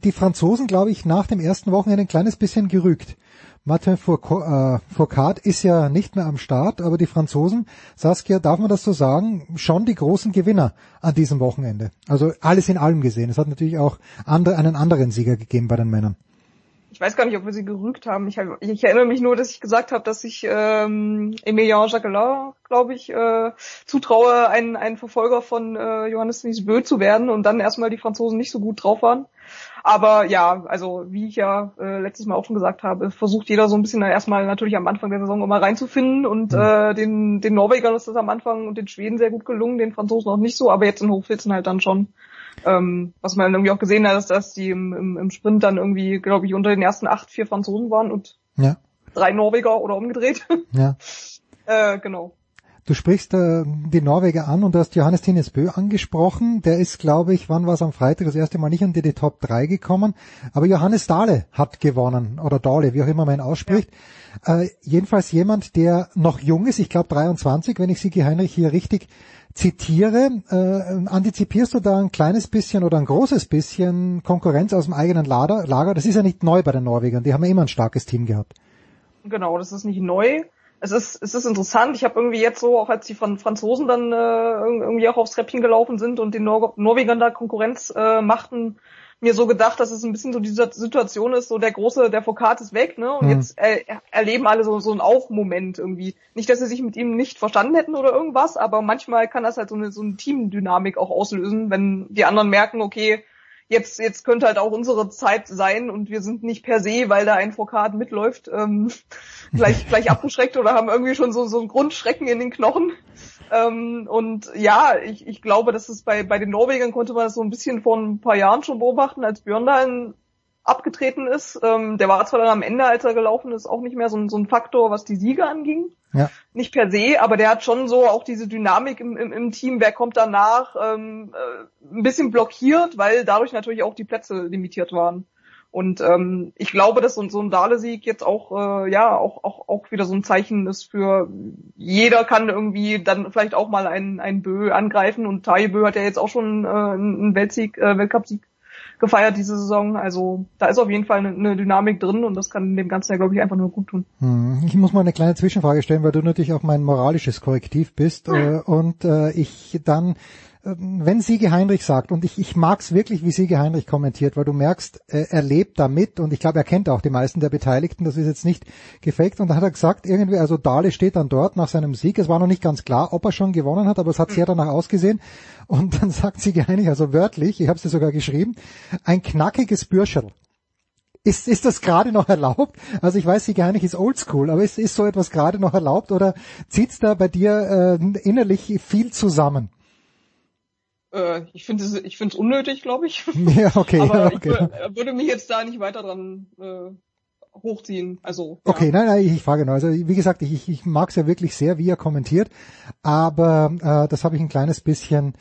die Franzosen, glaube ich, nach dem ersten Wochenende ein kleines bisschen gerügt. Martin Foucault äh, ist ja nicht mehr am Start, aber die Franzosen, Saskia, darf man das so sagen, schon die großen Gewinner an diesem Wochenende. Also alles in allem gesehen. Es hat natürlich auch andere, einen anderen Sieger gegeben bei den Männern. Ich weiß gar nicht, ob wir sie gerügt haben. Ich, ich erinnere mich nur, dass ich gesagt habe, dass ich ähm, Emilien Jacquelin, glaube ich, äh, zutraue, ein, ein Verfolger von äh, Johannes Niesbö zu werden und dann erstmal die Franzosen nicht so gut drauf waren. Aber ja, also wie ich ja äh, letztes Mal auch schon gesagt habe, versucht jeder so ein bisschen erstmal natürlich am Anfang der Saison immer reinzufinden und mhm. äh, den, den Norwegern ist das am Anfang und den Schweden sehr gut gelungen, den Franzosen auch nicht so, aber jetzt in Hochfilzen halt dann schon. Ähm, was man irgendwie auch gesehen hat, ist, dass die im, im, im Sprint dann irgendwie, glaube ich, unter den ersten acht vier Franzosen waren und ja. drei Norweger oder umgedreht. <laughs> Ja. äh, genau. Du sprichst äh, die Norweger an und du hast Johannes Tinesbö angesprochen. Der ist, glaube ich, wann war es am Freitag das erste Mal nicht unter die Top 3 gekommen. Aber Johannes Dahle hat gewonnen oder Dahle, wie auch immer man ihn ausspricht. Ja. Äh, jedenfalls jemand, der noch jung ist, ich glaube 23, wenn ich Sigi Heinrich hier richtig zitiere. Äh, antizipierst du da ein kleines bisschen oder ein großes bisschen Konkurrenz aus dem eigenen Lager? Lager? Das ist ja nicht neu bei den Norwegern. Die haben ja immer ein starkes Team gehabt. Genau, das ist nicht neu es ist, es ist interessant. Ich habe irgendwie jetzt so, auch als die Franzosen dann äh, irgendwie auch aufs Treppchen gelaufen sind und den Nor Norwegern da Konkurrenz äh, machten, mir so gedacht, dass es ein bisschen so diese Situation ist, so der große, der Foucault ist weg, ne? Und mhm. jetzt äh, erleben alle so, so einen Aufmoment irgendwie. Nicht, dass sie sich mit ihm nicht verstanden hätten oder irgendwas, aber manchmal kann das halt so eine, so eine Teamdynamik auch auslösen, wenn die anderen merken, okay, jetzt, jetzt könnte halt auch unsere Zeit sein und wir sind nicht per se, weil da ein Foucault mitläuft, ähm, <laughs> gleich, gleich <laughs> abgeschreckt oder haben irgendwie schon so, so einen Grundschrecken in den Knochen. Ähm, und ja, ich, ich glaube, dass es bei, bei den Norwegern konnte man das so ein bisschen vor ein paar Jahren schon beobachten, als Björn da in, abgetreten ist. Ähm, der war zwar dann am Ende, als er gelaufen ist, auch nicht mehr so ein, so ein Faktor, was die Siege anging. Ja. Nicht per se, aber der hat schon so auch diese Dynamik im, im, im Team, wer kommt danach, ähm, äh, ein bisschen blockiert, weil dadurch natürlich auch die Plätze limitiert waren. Und ähm, ich glaube, dass so, so ein Dale-Sieg jetzt auch äh, ja auch, auch auch wieder so ein Zeichen ist für jeder kann irgendwie dann vielleicht auch mal einen einen Bö angreifen und Tai Bö hat ja jetzt auch schon äh, einen Weltsieg, äh, Weltcupsieg gefeiert diese Saison. Also da ist auf jeden Fall eine, eine Dynamik drin und das kann dem Ganzen ja, glaube ich, einfach nur gut tun. Hm. Ich muss mal eine kleine Zwischenfrage stellen, weil du natürlich auch mein moralisches Korrektiv bist äh, und äh, ich dann wenn Siege Heinrich sagt, und ich, ich mag es wirklich, wie Siege Heinrich kommentiert, weil du merkst, er lebt damit und ich glaube, er kennt auch die meisten der Beteiligten, das ist jetzt nicht gefaked. Und da hat er gesagt, irgendwie, also Dale steht dann dort nach seinem Sieg, es war noch nicht ganz klar, ob er schon gewonnen hat, aber es hat sehr danach ausgesehen. Und dann <laughs> sagt Siege Heinrich, also wörtlich, ich habe es dir sogar geschrieben, ein knackiges Bürscherl. Ist, ist das gerade noch erlaubt? Also ich weiß, Siege Heinrich ist oldschool, aber ist, ist so etwas gerade noch erlaubt oder zieht's da bei dir äh, innerlich viel zusammen? Äh, ich finde es ich finde es unnötig, glaube ich. <laughs> Ja, okay. Aber <laughs> okay. ich würde, würde mich jetzt da nicht weiter dran äh, hochziehen. Also. Ja. Okay, nein, nein, ich, ich frage nur. Also wie gesagt, ich, ich mag es ja wirklich sehr, wie er kommentiert, aber äh, das habe ich ein kleines bisschen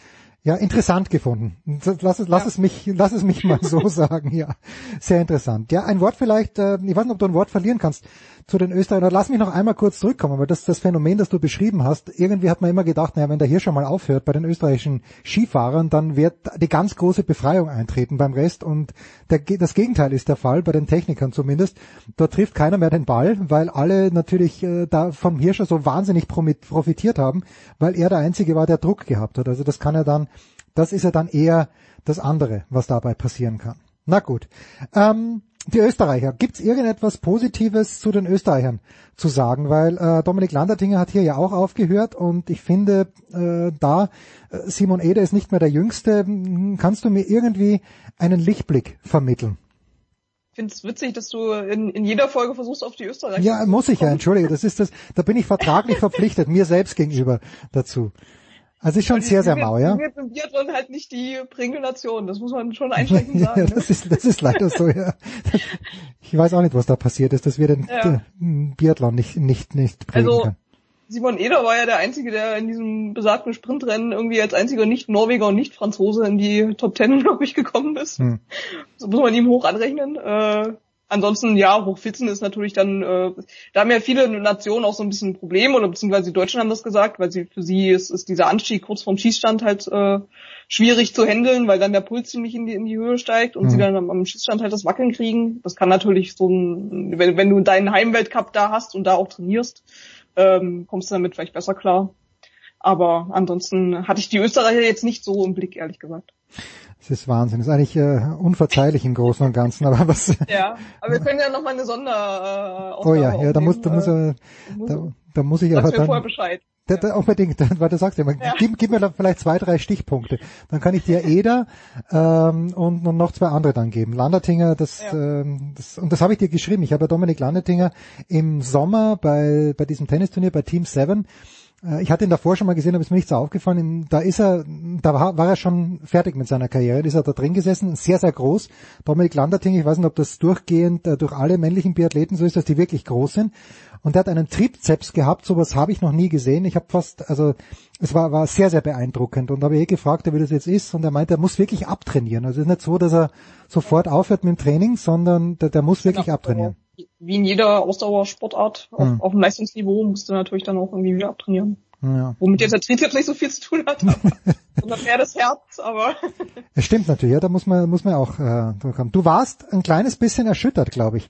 ja, interessant gefunden. Lass es, lass ja. es mich, lass es mich mal so <laughs> sagen, ja. Sehr interessant. Ja, ein Wort vielleicht, äh, ich weiß nicht, ob du ein Wort verlieren kannst zu den Österreichern. Lass mich noch einmal kurz zurückkommen, weil das das Phänomen, das du beschrieben hast. Irgendwie hat man immer gedacht, naja, wenn der hier schon mal aufhört bei den österreichischen Skifahrern, dann wird die ganz große Befreiung eintreten beim Rest und der, das Gegenteil ist der Fall, bei den Technikern zumindest. Dort trifft keiner mehr den Ball, weil alle natürlich äh, da vom Hirscher so wahnsinnig profitiert haben, weil er der Einzige war, der Druck gehabt hat. Also das kann er dann das ist ja dann eher das andere, was dabei passieren kann. Na gut. Ähm, die Österreicher. Gibt's irgendetwas Positives zu den Österreichern zu sagen? Weil äh, Dominik Landertinger hat hier ja auch aufgehört und ich finde, äh, da äh, Simon Eder ist nicht mehr der Jüngste. Kannst du mir irgendwie einen Lichtblick vermitteln? Ich finde es witzig, dass du in, in jeder Folge versuchst, auf die Österreicher Ja, muss ich ja, entschuldige. Das ist das, da bin ich vertraglich <laughs> verpflichtet, mir selbst gegenüber dazu. Also ist schon sehr, sehr mau, ja? Wir sind Biathlon halt nicht die Pringelnation, das muss man schon einschränkend <laughs> sagen. ja, das, ist, das ist leider so, ja. <laughs> Ich weiß auch nicht, was da passiert ist, dass wir den, ja. den Biathlon nicht, nicht, nicht prägen also, können. Simon Eder war ja der Einzige, der in diesem besagten Sprintrennen irgendwie als einziger Nicht-Norweger und Nicht-Franzose in die Top Ten, <laughs> glaube ich, gekommen ist. Hm. So muss man ihm hoch anrechnen. Äh, ansonsten, ja, Hochfitzen ist natürlich dann, äh, da haben ja viele Nationen auch so ein bisschen ein Problem, oder beziehungsweise die Deutschen haben das gesagt, weil sie für sie ist, ist dieser Anstieg kurz vorm Schießstand halt äh, schwierig zu handeln, weil dann der Puls ziemlich in die, in die Höhe steigt und mhm. sie dann am, am Schießstand halt das Wackeln kriegen. Das kann natürlich so ein, wenn, wenn du deinen Heimweltcup da hast und da auch trainierst, ähm, kommst du damit vielleicht besser klar. Aber ansonsten hatte ich die Österreicher jetzt nicht so im Blick, ehrlich gesagt. Das ist Wahnsinn. Das ist eigentlich äh, unverzeihlich im Großen und Ganzen. Aber was? <laughs> Ja, aber wir können ja noch mal eine Sonder. Äh, oh ja, ja, da muss, da muss, äh, da, da muss ich aber dann. vorher Bescheid. Da, da, unbedingt, <laughs> weil du sagst immer, ja. gib, gib mir da vielleicht zwei, drei Stichpunkte. Dann kann ich dir Eder ähm, und, und noch zwei andere dann geben. Landertinger, das, ja. ähm, das und das habe ich dir geschrieben. Ich habe ja Dominik Landertinger im Sommer bei, bei diesem Tennisturnier bei Team 7 äh, ich hatte ihn davor schon mal gesehen, aber ist mir nicht so aufgefallen. Da ist er, da war, war er schon fertig mit seiner Karriere. Da ist er da drin gesessen, sehr, sehr groß. Dominik Landerting, ich weiß nicht, ob das durchgehend äh, durch alle männlichen Biathleten so ist, dass die wirklich groß sind. Und er hat einen Trizeps gehabt, sowas habe ich noch nie gesehen. Ich habe fast, also es war, war sehr, sehr beeindruckend. Und habe eh gefragt, wie das jetzt ist. Und er meinte, er muss wirklich abtrainieren. Also es ist nicht so, dass er sofort aufhört mit dem Training, sondern der, der muss wirklich genau. abtrainieren wie in jeder Ausdauersportart auf, hm. auf dem Leistungsniveau musst du natürlich dann auch irgendwie wieder abtrainieren. Ja. Womit jetzt der Trizeps nicht so viel zu tun hat, sondern mehr das Herz, aber. <laughs> <laughs> Es stimmt natürlich, ja, da muss man, muss man auch äh, durchkommen. Du warst ein kleines bisschen erschüttert, glaube ich.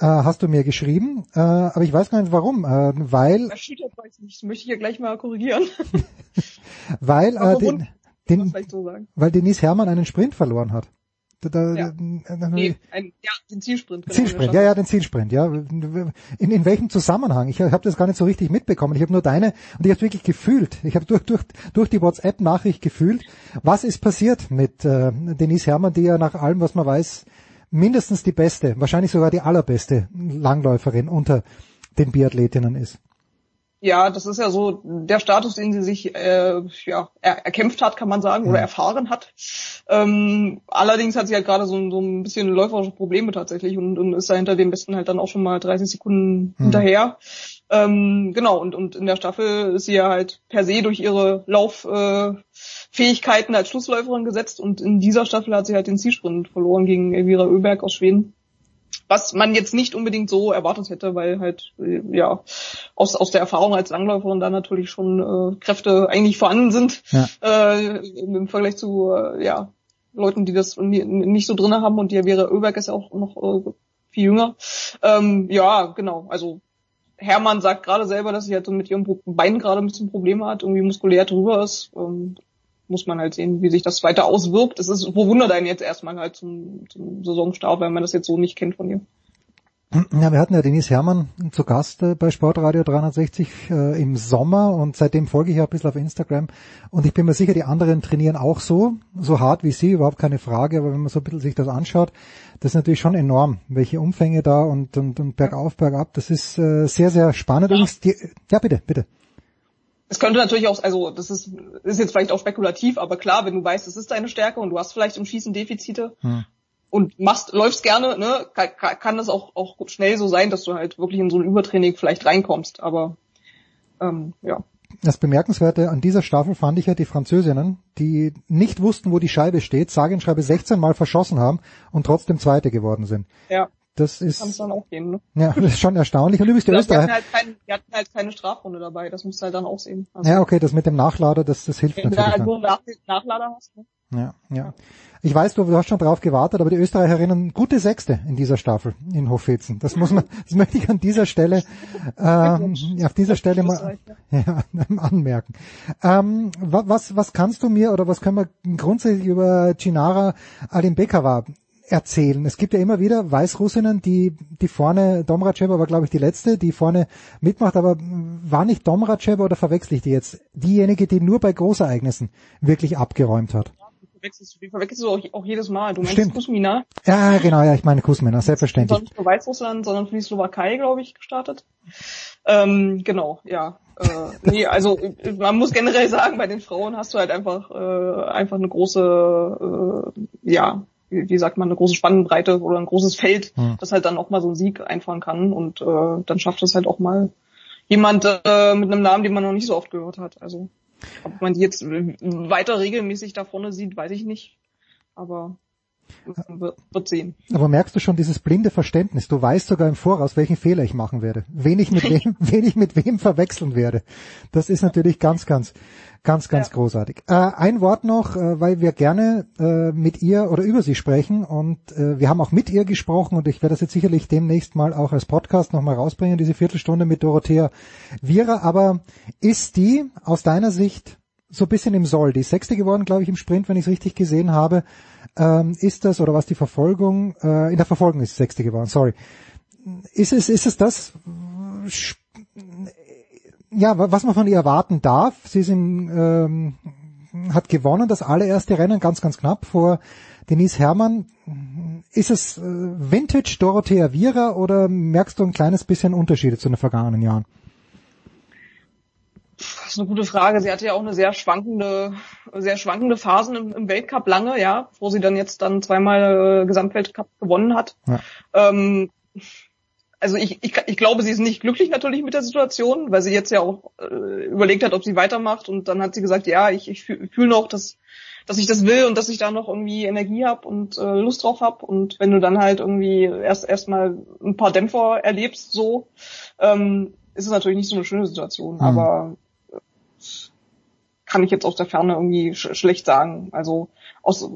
Äh, hast du mir geschrieben, äh, aber ich weiß gar nicht warum, äh, weil. Erschüttert weiß ich nicht, das möchte ich ja gleich mal korrigieren. <laughs> weil, äh, den, den, so weil Denise Hermann einen Sprint verloren hat. Da, ja. Nee, ein, ja, den Zielsprint. Genau, Zielsprint, ja, ja, den Zielsprint, ja. In, in welchem Zusammenhang? Ich habe das gar nicht so richtig mitbekommen. Ich habe nur deine und ich habe wirklich gefühlt. Ich habe durch, durch, durch die WhatsApp-Nachricht gefühlt, was ist passiert mit äh, Denise Herrmann, die ja nach allem, was man weiß, mindestens die beste, wahrscheinlich sogar die allerbeste Langläuferin unter den Biathletinnen ist. Ja, das ist ja so der Status, den sie sich äh, ja, er, erkämpft hat, kann man sagen, mhm. oder erfahren hat. Ähm, allerdings hat sie halt gerade so, so ein bisschen läuferische Probleme tatsächlich und, und ist da hinter dem Besten halt dann auch schon mal 30 Sekunden mhm. hinterher. Ähm, genau, und, und in der Staffel ist sie ja halt per se durch ihre Lauffähigkeiten äh, als Schlussläuferin gesetzt und in dieser Staffel hat sie halt den Zielsprint verloren gegen Elvira Oeberg aus Schweden was man jetzt nicht unbedingt so erwartet hätte, weil halt äh, ja aus, aus der Erfahrung als Langläuferin da natürlich schon äh, Kräfte eigentlich vorhanden sind ja. äh, im Vergleich zu äh, ja Leuten, die das nicht so drinne haben und die Vera Oeberg ist ja auch noch äh, viel jünger. Ähm, ja, genau. Also Hermann sagt gerade selber, dass sie halt so mit ihrem Bein gerade ein bisschen Probleme hat, irgendwie muskulär drüber ist. Ähm, muss man halt sehen, wie sich das weiter auswirkt. Es ist verwundert einen jetzt erstmal halt zum, zum Saisonstart, weil man das jetzt so nicht kennt von ihr. Ja, wir hatten ja Denise Herrmann zu Gast äh, bei Sportradio 360 äh, im Sommer und seitdem folge ich ja ein bisschen auf Instagram und ich bin mir sicher, die anderen trainieren auch so, so hart wie sie, überhaupt keine Frage, aber wenn man so ein bisschen sich das anschaut, das ist natürlich schon enorm, welche Umfänge da und, und, und bergauf, bergab, das ist äh, sehr, sehr spannend. Ja. Die, ja, bitte, bitte. Es könnte natürlich auch, also das ist, ist jetzt vielleicht auch spekulativ, aber klar, wenn du weißt, es ist deine Stärke und du hast vielleicht im Schießen Defizite hm. und machst, läufst gerne, ne, kann, kann das auch, auch schnell so sein, dass du halt wirklich in so ein Übertraining vielleicht reinkommst. Aber ähm, ja. Das Bemerkenswerte an dieser Staffel fand ich ja die Französinnen, die nicht wussten, wo die Scheibe steht, sage und schreibe 16 Mal verschossen haben und trotzdem Zweite geworden sind. Ja. Das ist. Kann dann auch gehen, ne? Ja, das ist schon erstaunlich. Und übrigens der Österreicher. Wir hatten, halt kein, wir hatten halt keine Strafrunde dabei, das musst du halt dann auch sehen. Also ja, okay, das mit dem Nachlader, das, das hilft wenn natürlich. Wenn du halt nur Nachlader hast, ne? Ja, ja. Ich weiß, du, hast schon drauf gewartet, aber die Österreicherinnen gute Sechste in dieser Staffel in Hochfetzen. Das muss man, das möchte ich an dieser Stelle, ähm, auf dieser Stelle mal <laughs> ja, anmerken. Ähm, was, was kannst du mir oder was können wir grundsätzlich über Chinara Alimbekova erzählen. Es gibt ja immer wieder Weißrussinnen, die, die vorne, Domracheva war glaube ich die letzte, die vorne mitmacht, aber war nicht Domracheva oder verwechsel ich die jetzt? Diejenige, die nur bei Großereignissen wirklich abgeräumt hat. Verwechselst, die verwechselst du auch, auch jedes Mal. Du meinst Stimmt. Kusmina? Ja, genau, ja, ich meine Kusmina, selbstverständlich. Nicht für Weißrussland, sondern für die Slowakei, glaube ich, gestartet. Ähm, genau, ja. Äh, nee, also man muss generell sagen, bei den Frauen hast du halt einfach äh, einfach eine große, äh, ja, wie, sagt man, eine große Spannbreite oder ein großes Feld, Hm. das halt dann auch mal so einen Sieg einfahren kann und äh, dann schafft es halt auch mal jemand äh, mit einem Namen, den man noch nicht so oft gehört hat. Also ob man die jetzt äh, weiter regelmäßig da vorne sieht, weiß ich nicht. Aber wird, sehen. Aber merkst du schon dieses blinde Verständnis? Du weißt sogar im Voraus, welchen Fehler ich machen werde. Wen ich mit <laughs> wem, wen ich mit wem verwechseln werde. Das ist natürlich ganz, ganz, ganz, ganz großartig. Äh, ein Wort noch, äh, weil wir gerne äh, mit ihr oder über sie sprechen und äh, wir haben auch mit ihr gesprochen und ich werde das jetzt sicherlich demnächst mal auch als Podcast nochmal rausbringen, diese Viertelstunde mit Dorothea Viera. Aber ist die aus deiner Sicht so ein bisschen im Soll. Die ist Sechste geworden, glaube ich, im Sprint, wenn ich es richtig gesehen habe. Ähm, ist das, oder was die Verfolgung, äh, in der Verfolgung ist Sechste geworden, sorry. Ist es, ist es das, äh, ja, wa- was man von ihr erwarten darf? Sie ist im, ähm, hat gewonnen, das allererste Rennen, ganz, ganz knapp vor Denise Herrmann. Ist es äh, Vintage Dorothea Viera oder merkst du ein kleines bisschen Unterschiede zu den vergangenen Jahren? Das ist eine gute Frage. Sie hatte ja auch eine sehr schwankende, sehr schwankende Phasen im, im Weltcup lange, ja, wo sie dann jetzt dann zweimal äh, Gesamtweltcup gewonnen hat. Ja. Ähm, also ich, ich, ich glaube, sie ist nicht glücklich natürlich mit der Situation, weil sie jetzt ja auch äh, überlegt hat, ob sie weitermacht und dann hat sie gesagt, ja, ich, ich fühle fühl noch, dass dass ich das will und dass ich da noch irgendwie Energie habe und äh, Lust drauf habe und wenn du dann halt irgendwie erst erstmal ein paar Dämpfer erlebst, so ähm, ist es natürlich nicht so eine schöne Situation, Mhm. aber kann ich jetzt aus der Ferne irgendwie sch schlecht sagen. Also aus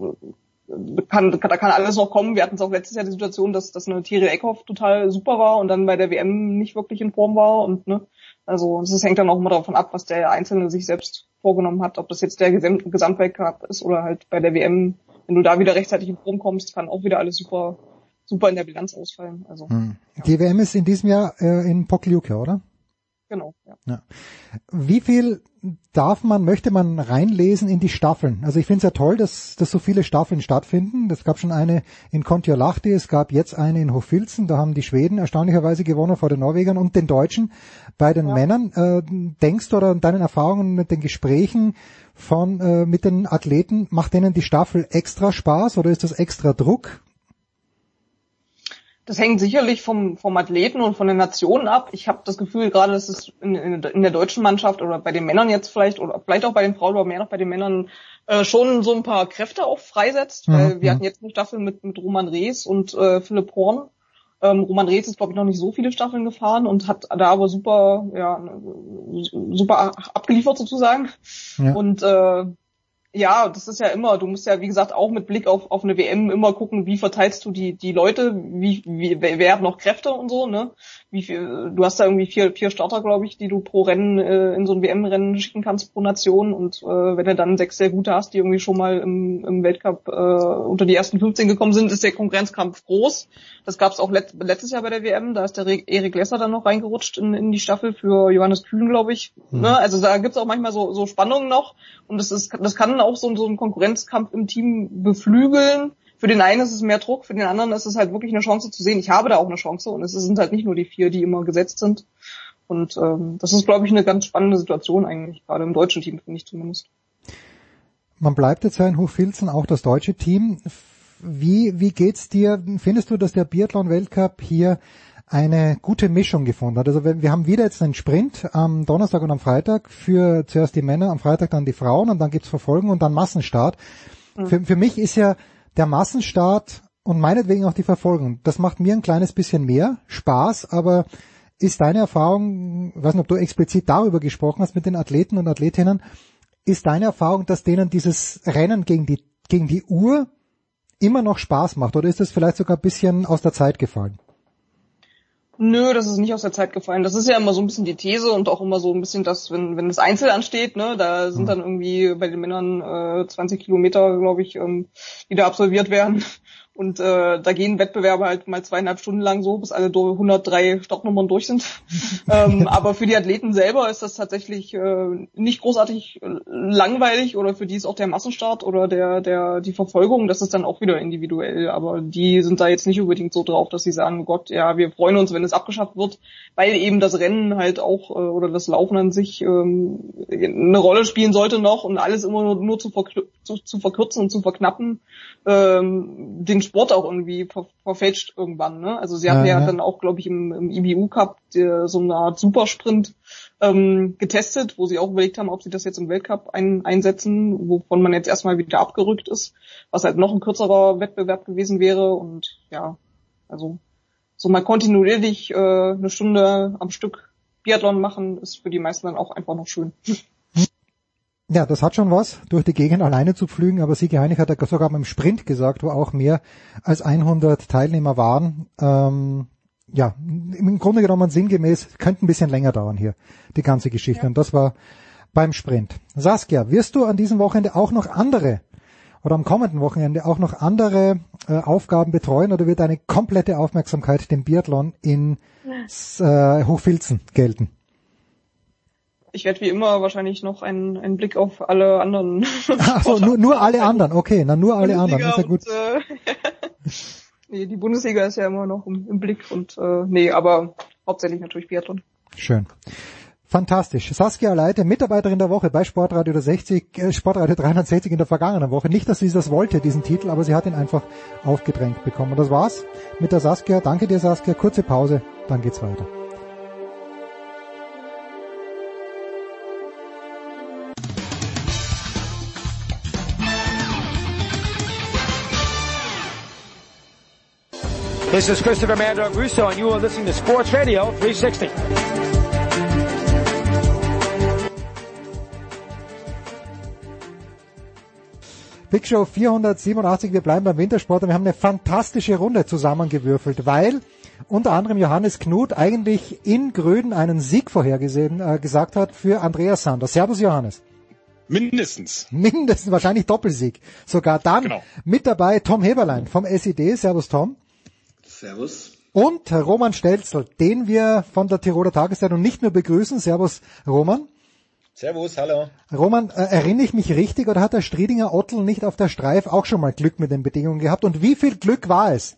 kann, kann, da kann alles noch kommen. Wir hatten es auch letztes Jahr die Situation, dass, dass eine Thierry Eckhoff total super war und dann bei der WM nicht wirklich in Form war und ne, also das hängt dann auch immer davon ab, was der Einzelne sich selbst vorgenommen hat, ob das jetzt der Gesam Gesamtweltcup ist oder halt bei der WM, wenn du da wieder rechtzeitig in Form kommst, kann auch wieder alles super, super in der Bilanz ausfallen. Also Hm. Die WM ist in diesem Jahr äh, in Pokljuka, oder? Genau, ja. Ja. Wie viel darf man, möchte man reinlesen in die Staffeln? Also ich finde es ja toll, dass, dass so viele Staffeln stattfinden. Es gab schon eine in Kontiolahti, es gab jetzt eine in Hofilzen, da haben die Schweden erstaunlicherweise gewonnen vor den Norwegern und den Deutschen. Bei den Männern, äh, denkst du oder deinen Erfahrungen mit den Gesprächen von äh, mit den Athleten, macht denen die Staffel extra Spaß oder ist das extra Druck? Das hängt sicherlich vom, vom Athleten und von den Nationen ab. Ich habe das Gefühl, gerade dass es in, in, in der deutschen Mannschaft oder bei den Männern jetzt vielleicht oder vielleicht auch bei den Frauen, aber mehr noch bei den Männern äh, schon so ein paar Kräfte auch freisetzt. Mhm, Weil wir mhm. hatten jetzt eine Staffel mit, mit Roman Rees und äh, Philipp Horn. Ähm, Roman Rees ist, glaube ich, noch nicht so viele Staffeln gefahren und hat da aber super, ja, super abgeliefert sozusagen. Ja. Und äh, ja, das ist ja immer, du musst ja, wie gesagt, auch mit Blick auf, auf eine WM immer gucken, wie verteilst du die, die Leute, wie, wie, wer hat noch Kräfte und so, ne? Wie viel, du hast da irgendwie vier, vier Starter, glaube ich, die du pro Rennen äh, in so ein WM-Rennen schicken kannst pro Nation und äh, wenn du dann sechs sehr gute hast, die irgendwie schon mal im, im Weltcup äh, unter die ersten 15 gekommen sind, ist der Konkurrenzkampf groß. Das gab es auch let, letztes Jahr bei der WM, da ist der Re- Erik Lesser dann noch reingerutscht in, in die Staffel für Johannes Kühn, glaube ich. Mhm. Ne? Also da gibt's auch manchmal so, so Spannungen noch und das ist, das kann auch so, so einen Konkurrenzkampf im Team beflügeln. Für den einen ist es mehr Druck, für den anderen ist es halt wirklich eine Chance zu sehen. Ich habe da auch eine Chance und es sind halt nicht nur die vier, die immer gesetzt sind. Und ähm, das ist, glaube ich, eine ganz spannende Situation eigentlich, gerade im deutschen Team, finde ich zumindest. Man bleibt jetzt ja in Hochfilzen, auch das deutsche Team. Wie, wie geht's dir? Findest du, dass der Biathlon-Weltcup hier eine gute Mischung gefunden hat? Also wir wir haben wieder jetzt einen Sprint am Donnerstag und am Freitag für zuerst die Männer, am Freitag dann die Frauen und dann gibt's Verfolgung und dann Massenstart. Für, für mich ist ja der Massenstart und meinetwegen auch die Verfolgung, das macht mir ein kleines bisschen mehr Spaß, aber ist deine Erfahrung, ich weiß nicht, ob du explizit darüber gesprochen hast mit den Athleten und Athletinnen, ist deine Erfahrung, dass denen dieses Rennen gegen die, gegen die Uhr immer noch Spaß macht oder ist das vielleicht sogar ein bisschen aus der Zeit gefallen? Nö, das ist nicht aus der Zeit gefallen. Das ist ja immer so ein bisschen die These und auch immer so ein bisschen das, wenn, wenn das Einzel ansteht, ne, da sind dann irgendwie bei den Männern äh, 20 Kilometer, glaube ich, ähm, die da absolviert werden. Und äh, da gehen Wettbewerbe halt mal zweieinhalb Stunden lang so, bis alle 103 Startnummern durch sind. <laughs> ähm, aber für die Athleten selber ist das tatsächlich äh, nicht großartig langweilig oder für die ist auch der Massenstart oder der der die Verfolgung, das ist dann auch wieder individuell. Aber die sind da jetzt nicht unbedingt so drauf, dass sie sagen, Gott, ja, wir freuen uns, wenn es abgeschafft wird, weil eben das Rennen halt auch äh, oder das Laufen an sich ähm, eine Rolle spielen sollte noch und alles immer nur, nur zu, zu, zu verkürzen und zu verknappen ähm, den Sport auch irgendwie ver verfälscht irgendwann. Ne? Also sie hatten ja, ja dann auch, glaube ich, im, im IBU Cup die, so eine Art Supersprint ähm, getestet, wo sie auch überlegt haben, ob sie das jetzt im Weltcup ein, einsetzen, wovon man jetzt erstmal wieder abgerückt ist, was halt noch ein kürzerer Wettbewerb gewesen wäre. Und ja, also so mal kontinuierlich äh, eine Stunde am Stück Biathlon machen, ist für die meisten dann auch einfach noch schön. <laughs> Ja, das hat schon was, durch die Gegend alleine zu pflügen, aber Sigi Heinig hat ja sogar beim Sprint gesagt, wo auch mehr als 100 Teilnehmer waren. Ähm, ja, im Grunde genommen sinngemäß, könnte ein bisschen länger dauern hier, die ganze Geschichte. Ja. Und das war beim Sprint. Saskia, wirst du an diesem Wochenende auch noch andere oder am kommenden Wochenende auch noch andere äh, Aufgaben betreuen oder wird deine komplette Aufmerksamkeit dem Biathlon in äh, Hochfilzen gelten? Ich werde wie immer wahrscheinlich noch einen, einen Blick auf alle anderen. <laughs> Achso, nur, nur alle anderen, okay, dann nur alle anderen, ist ja gut. Und, äh, <laughs> nee, die Bundesliga ist ja immer noch im, im Blick und äh, nee, aber hauptsächlich natürlich Biathlon. Schön. Fantastisch. Saskia Leite, Mitarbeiterin der Woche bei Sportradio 60, äh, Sportradio 360 in der vergangenen Woche. Nicht, dass sie das wollte, diesen Titel, aber sie hat ihn einfach aufgedrängt bekommen. Und das war's mit der Saskia. Danke dir, Saskia. Kurze Pause, dann geht's weiter. This is Christopher Mando Russo, and you are listening to Sports Radio 360. Big Show 487, wir bleiben beim Wintersport und wir haben eine fantastische Runde zusammengewürfelt, weil unter anderem Johannes Knut eigentlich in Gröden einen Sieg vorhergesehen äh, gesagt hat für Andreas Sander. Servus Johannes. Mindestens. Mindestens, wahrscheinlich Doppelsieg. Sogar dann genau. mit dabei Tom Heberlein vom SID. Servus Tom. Servus. Und Roman Stelzel, den wir von der Tiroler Tageszeitung nicht nur begrüßen. Servus, Roman. Servus, hallo. Roman, äh, erinnere ich mich richtig oder hat der Striedinger Ottel nicht auf der Streif auch schon mal Glück mit den Bedingungen gehabt? Und wie viel Glück war es?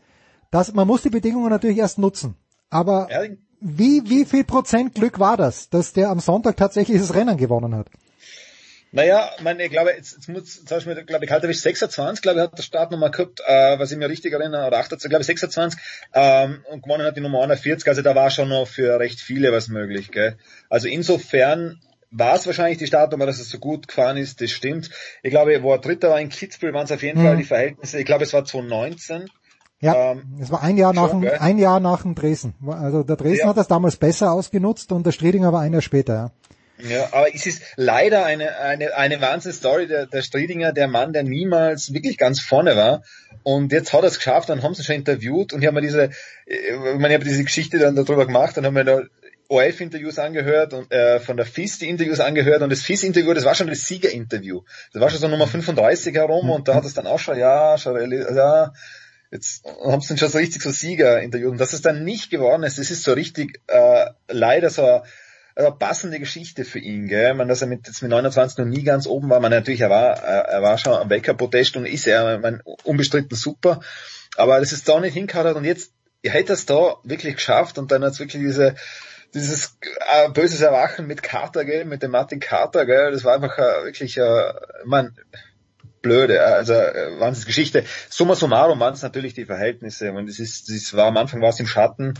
Das, man muss die Bedingungen natürlich erst nutzen. Aber wie, wie viel Prozent Glück war das, dass der am Sonntag tatsächlich das Rennen gewonnen hat? Naja, meine, ich glaube, jetzt, jetzt muss, zum Beispiel, glaube ich, Kalterwisch 26, glaube ich, hat der Startnummer gehabt, äh, was ich mir richtig erinnere, oder 28, glaube ich, 26, ähm, und gewonnen hat die Nummer 41, also da war schon noch für recht viele was möglich, gell. Also insofern war es wahrscheinlich die Startnummer, dass es so gut gefahren ist, das stimmt. Ich glaube, wo er Dritter war in Kitzbühel, waren es auf jeden mhm. Fall die Verhältnisse, ich glaube, es war 2019. Ja, ähm, es war ein Jahr nach dem, ein Jahr nach dem Dresden. Also der Dresden ja. hat das damals besser ausgenutzt und der Striedinger war ein Jahr später, ja. Ja, aber es ist leider eine, eine, eine Wahnsinn-Story. Der, der Striedinger, der Mann, der niemals wirklich ganz vorne war. Und jetzt hat er es geschafft, dann haben sie schon interviewt und ich habe mir diese, ich meine, ich habe diese Geschichte dann darüber gemacht, dann haben wir da ORF-Interviews angehört und äh, von der FIS die Interviews angehört und das FIS-Interview, das war schon das Sieger-Interview. Das war schon so Nummer 35 herum und da hat es dann auch schon, ja, schon, ja, jetzt haben sie dann schon so richtig so Sieger interviewt und dass es dann nicht geworden ist, das ist so richtig äh, leider so eine passende Geschichte für ihn, gell? Man, dass er mit, jetzt mit 29 noch nie ganz oben war. Man natürlich, er war, er war schon am Weltcup-Protest und ist er, man, unbestritten super. Aber das ist da nicht hingehauen und jetzt, er hätte es da wirklich geschafft und dann hat es wirklich diese, dieses äh, böses Erwachen mit Carter, gell, mit dem Martin Carter, gell, das war einfach äh, wirklich, äh, man, blöde, also äh, Wahnsinnsgeschichte. Summa summarum waren es natürlich die Verhältnisse und es ist, es war am Anfang war es im Schatten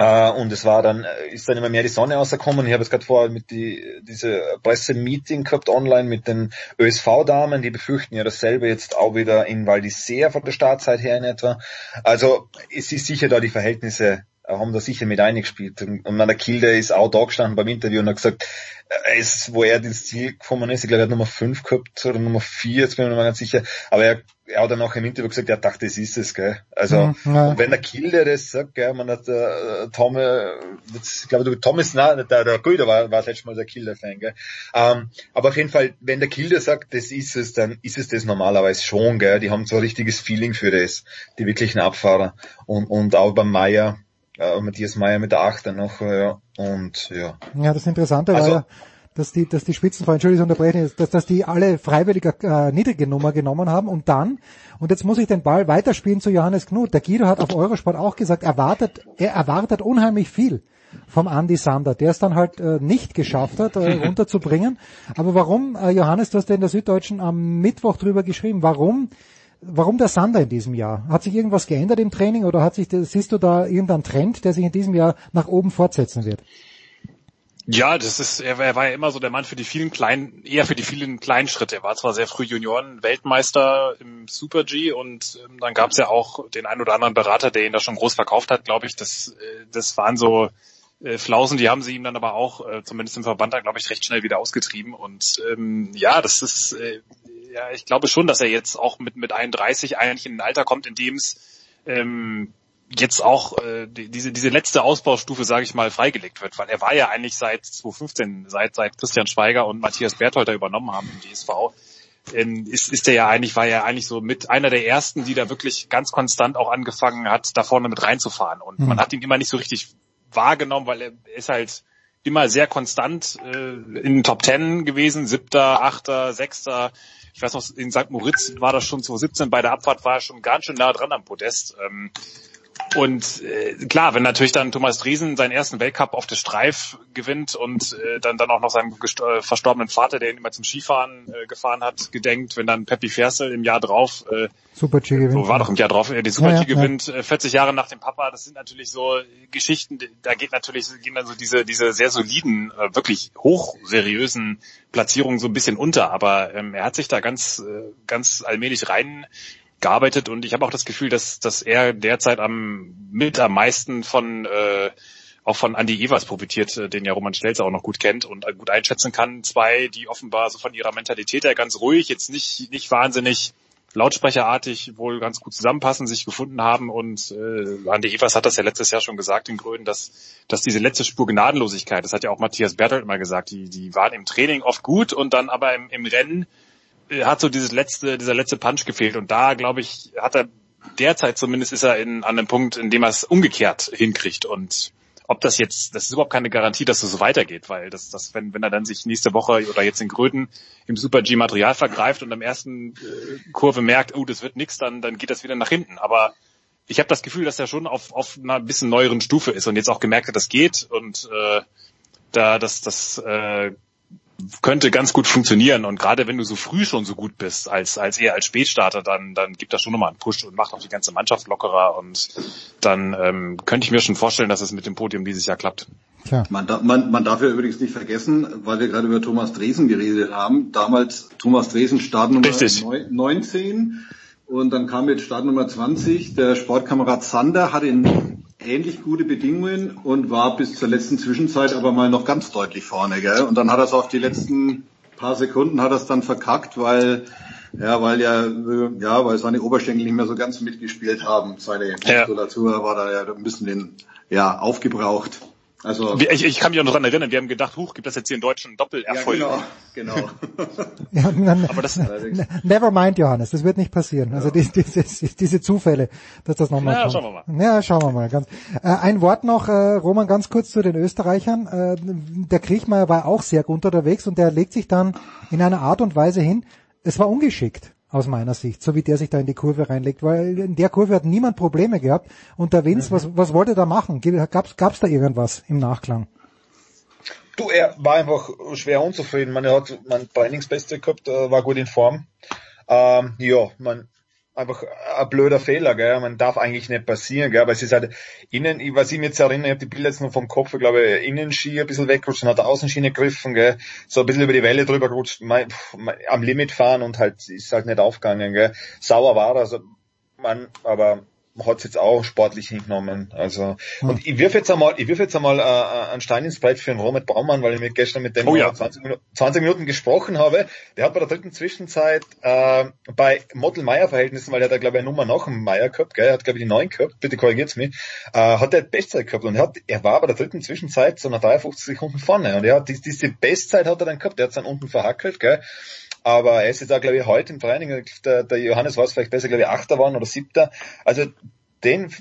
Uh, und es war dann, äh, ist dann immer mehr die Sonne rausgekommen. Ich habe es gerade vorher mit die, diese Pressemeeting gehabt online mit den ÖSV-Damen, die befürchten ja dasselbe jetzt auch wieder in Val d'Isère von der Startzeit her in etwa. Also es ist sicher da die Verhältnisse haben da sicher mit eingespielt. Und, und der Kilde ist auch da gestanden beim Interview und hat gesagt, äh, es, wo er ins Ziel gekommen ist, ich glaube, er hat Nummer 5 gehabt oder Nummer 4, jetzt bin ich mir nicht ganz sicher, aber er, er hat dann auch im Interview gesagt, er dachte, das ist es, gell. Also, mhm, ja. und wenn der Kilde das sagt, gell, man hat, äh, Tom, äh, ich glaube, du, Tom ist, na, der, der Guido war, war letztes Mal der Kilde-Fan, gell. Ähm, aber auf jeden Fall, wenn der Kilde sagt, das ist es, dann ist es das normalerweise schon, gell. Die haben so ein richtiges Feeling für das, die wirklichen Abfahrer. Und, und auch beim Meier, äh, Matthias Meyer mit der Achter noch, äh, ja, und ja. Ja, das Interessante also, war ja, dass die, dass die Spitzenfahrer, Entschuldigung, unterbrechen, dass, dass die alle freiwillig äh, niedrige Nummer genommen haben und dann, und jetzt muss ich den Ball weiterspielen zu Johannes Knut. Der Guido hat auf Eurosport auch gesagt, erwartet, er erwartet unheimlich viel vom Andy Sander, der es dann halt äh, nicht geschafft hat, äh, <laughs> runterzubringen. Aber warum, äh, Johannes, du hast ja in der Süddeutschen am Mittwoch drüber geschrieben, warum warum der Sander in diesem Jahr? Hat sich irgendwas geändert im Training oder hat sich, siehst du da irgendeinen Trend, der sich in diesem Jahr nach oben fortsetzen wird? Ja, das ist, er, war ja immer so der Mann für die vielen kleinen, eher für die vielen kleinen Schritte. Er war zwar sehr früh Junioren-Weltmeister im Super G und ähm, dann gab es ja auch den einen oder anderen Berater, der ihn da schon groß verkauft hat, glaube ich. Das, äh, das waren so äh, Flausen, die haben sie ihm dann aber auch, äh, zumindest im Verband, glaube ich, recht schnell wieder ausgetrieben. Und ähm, ja, das ist, äh, ja, ich glaube schon, dass er jetzt auch mit, mit 31 eigentlich in ein Alter kommt, in dem es ähm, jetzt auch äh, die, diese, diese letzte Ausbaustufe, sage ich mal, freigelegt wird, weil er war ja eigentlich seit 2015, seit, seit Christian Schweiger und Matthias Bertholter übernommen haben im DSV, ähm, ist, ist er ja eigentlich, war ja eigentlich so mit einer der ersten, die da wirklich ganz konstant auch angefangen hat, da vorne mit reinzufahren. Und mhm. man hat ihn immer nicht so richtig wahrgenommen, weil er ist halt immer sehr konstant äh, in den Top Ten gewesen, siebter, achter, sechster. Ich weiß noch, in St. Moritz war das schon 2017, bei der Abfahrt war er schon ganz schön nah dran am Podest. Ähm, und äh, klar, wenn natürlich dann Thomas Driesen seinen ersten Weltcup auf der Streif gewinnt und äh, dann dann auch noch seinem äh, verstorbenen Vater, der ihn immer zum Skifahren äh, gefahren hat, gedenkt, wenn dann Peppi Fersel im Jahr drauf, äh, Super G gewinnt. Wo war doch im Jahr drauf, äh, die Super G ja, gewinnt, ja. 40 Jahre nach dem Papa, das sind natürlich so Geschichten, da geht natürlich, gehen dann so diese, diese sehr soliden, äh, wirklich hochseriösen Platzierungen so ein bisschen unter, aber ähm, er hat sich da ganz, äh, ganz allmählich rein gearbeitet und ich habe auch das Gefühl, dass, dass er derzeit am mit am meisten von äh, auch von Andy Evers profitiert, äh, den ja Roman Stelzer auch noch gut kennt und gut einschätzen kann. Zwei, die offenbar so von ihrer Mentalität her ganz ruhig, jetzt nicht, nicht wahnsinnig lautsprecherartig wohl ganz gut zusammenpassen, sich gefunden haben und äh, Andy Evers hat das ja letztes Jahr schon gesagt in Gröden, dass, dass diese letzte Spur Gnadenlosigkeit, das hat ja auch Matthias Berthold mal gesagt, die, die waren im Training oft gut und dann aber im, im Rennen hat so dieses letzte, dieser letzte Punch gefehlt. Und da glaube ich, hat er derzeit zumindest ist er in, an einem Punkt, in dem er es umgekehrt hinkriegt. Und ob das jetzt, das ist überhaupt keine Garantie, dass es so weitergeht, weil das, das, wenn, wenn er dann sich nächste Woche oder jetzt in Gröden im Super G Material vergreift und am ersten äh, Kurve merkt, oh, das wird nix, dann, dann geht das wieder nach hinten. Aber ich habe das Gefühl, dass er schon auf, auf einer bisschen neueren Stufe ist und jetzt auch gemerkt hat, das geht. Und äh, da das, das äh, könnte ganz gut funktionieren. Und gerade wenn du so früh schon so gut bist, als, als eher als Spätstarter, dann, dann gibt das schon nochmal einen Push und macht auch die ganze Mannschaft lockerer. Und dann ähm, könnte ich mir schon vorstellen, dass es mit dem Podium dieses Jahr klappt. Tja. Man, man, man darf ja übrigens nicht vergessen, weil wir gerade über Thomas Dresen geredet haben. Damals Thomas Dresen Startnummer Richtig. 19 und dann kam jetzt Startnummer 20. Der Sportkamerad Sander hat ihn ähnlich gute Bedingungen und war bis zur letzten Zwischenzeit aber mal noch ganz deutlich vorne, gell? Und dann hat er es auf die letzten paar Sekunden hat er es dann verkackt, weil ja, weil ja, ja, weil seine Oberschenkel nicht mehr so ganz mitgespielt haben. Seine Muskulatur ja. war da ja ein bisschen den, ja, aufgebraucht. Also ich, ich kann mich auch noch daran erinnern, wir haben gedacht, huch, gibt das jetzt hier in deutschen Doppelerfolg? Ja, genau, genau. <laughs> ja, Aber das, never mind, Johannes, das wird nicht passieren. Ja. Also die, diese, diese Zufälle, dass das nochmal ja, kommt. schauen wir mal. Ja, schauen wir mal. Ganz. Äh, ein Wort noch, äh, Roman, ganz kurz zu den Österreichern. Äh, der Kriechmeier war auch sehr gut unterwegs und der legt sich dann in einer Art und Weise hin, es war ungeschickt aus meiner Sicht, so wie der sich da in die Kurve reinlegt, weil in der Kurve hat niemand Probleme gehabt und der Vince, mhm. was, was wollte er da machen? Gab's, gab's da irgendwas im Nachklang? Du, er war einfach schwer unzufrieden. Man, er hat mein Trainingsbeste gehabt, war gut in Form. Ähm, ja, man, einfach ein blöder Fehler, gell? Man darf eigentlich nicht passieren, gell? Aber es ist halt innen, was ich mich jetzt erinnere, ich habe die Bilder jetzt noch vom Kopf, ich glaube, Innenski ein bisschen weggerutscht und hat Außenschiene gegriffen, gell? So ein bisschen über die Welle drüber gerutscht, mein, pff, am Limit fahren und halt ist halt nicht aufgegangen, gell? Sauer war also man, aber hat es jetzt auch sportlich hingenommen. Also hm. und ich wirf jetzt einmal, ich wirf jetzt einmal äh, einen Stein ins Brett für den Robert Baumann, weil ich mir gestern mit dem oh ja. 20, Minuten, 20 Minuten gesprochen habe. Der hat bei der dritten Zwischenzeit äh, bei Model Meier Verhältnissen, weil er da glaube ich eine Nummer nach dem Meier gehabt, gell? er hat glaube ich die neun gehabt, bitte korrigiert's mich, äh, hat er Bestzeit gehabt und er hat, er war bei der dritten Zwischenzeit so nach 53 Sekunden vorne und er hat diese Bestzeit hat er dann gehabt, der hat dann unten verhackelt, gell? Aber er ist jetzt auch, glaube ich, heute im Training, der, der Johannes war es vielleicht besser, glaube ich, Achter waren oder Siebter. Also den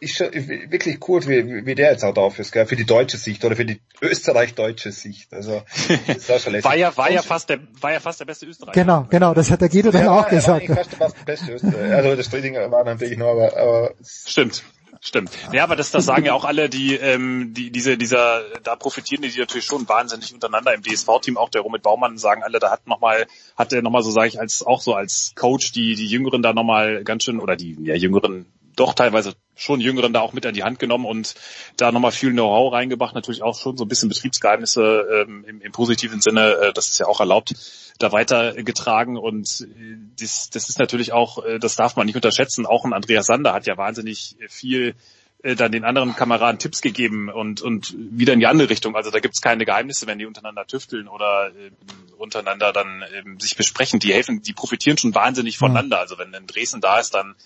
ist schon wirklich cool, wie, wie der jetzt auch drauf ist, gell? für die deutsche Sicht oder für die Österreich-deutsche Sicht. Also das war, schon war ja war ja fast der war ja fast der beste Österreicher. Genau, genau, das hat der Guido dann ja, auch gesagt. Ja, fast der beste Österreicher. Also das Striedinger war natürlich nur, aber, aber stimmt. Stimmt. Ja, aber das, das sagen ja auch alle, die, ähm, die diese, dieser, da profitieren die natürlich schon wahnsinnig untereinander im DSV-Team. Auch der Romit Baumann sagen alle, da hat nochmal, hat der nochmal so, sage ich, als auch so als Coach die die Jüngeren da nochmal ganz schön oder die ja Jüngeren doch teilweise schon Jüngeren da auch mit an die Hand genommen und da nochmal viel Know-how reingebracht, natürlich auch schon so ein bisschen Betriebsgeheimnisse ähm, im, im positiven Sinne, äh, das ist ja auch erlaubt, da weitergetragen und äh, das, das ist natürlich auch, äh, das darf man nicht unterschätzen, auch ein Andreas Sander hat ja wahnsinnig viel äh, dann den anderen Kameraden Tipps gegeben und, und wieder in die andere Richtung. Also da gibt's keine Geheimnisse, wenn die untereinander tüfteln oder äh, untereinander dann äh, sich besprechen. Die helfen, die profitieren schon wahnsinnig voneinander. Also wenn ein Dresden da ist, dann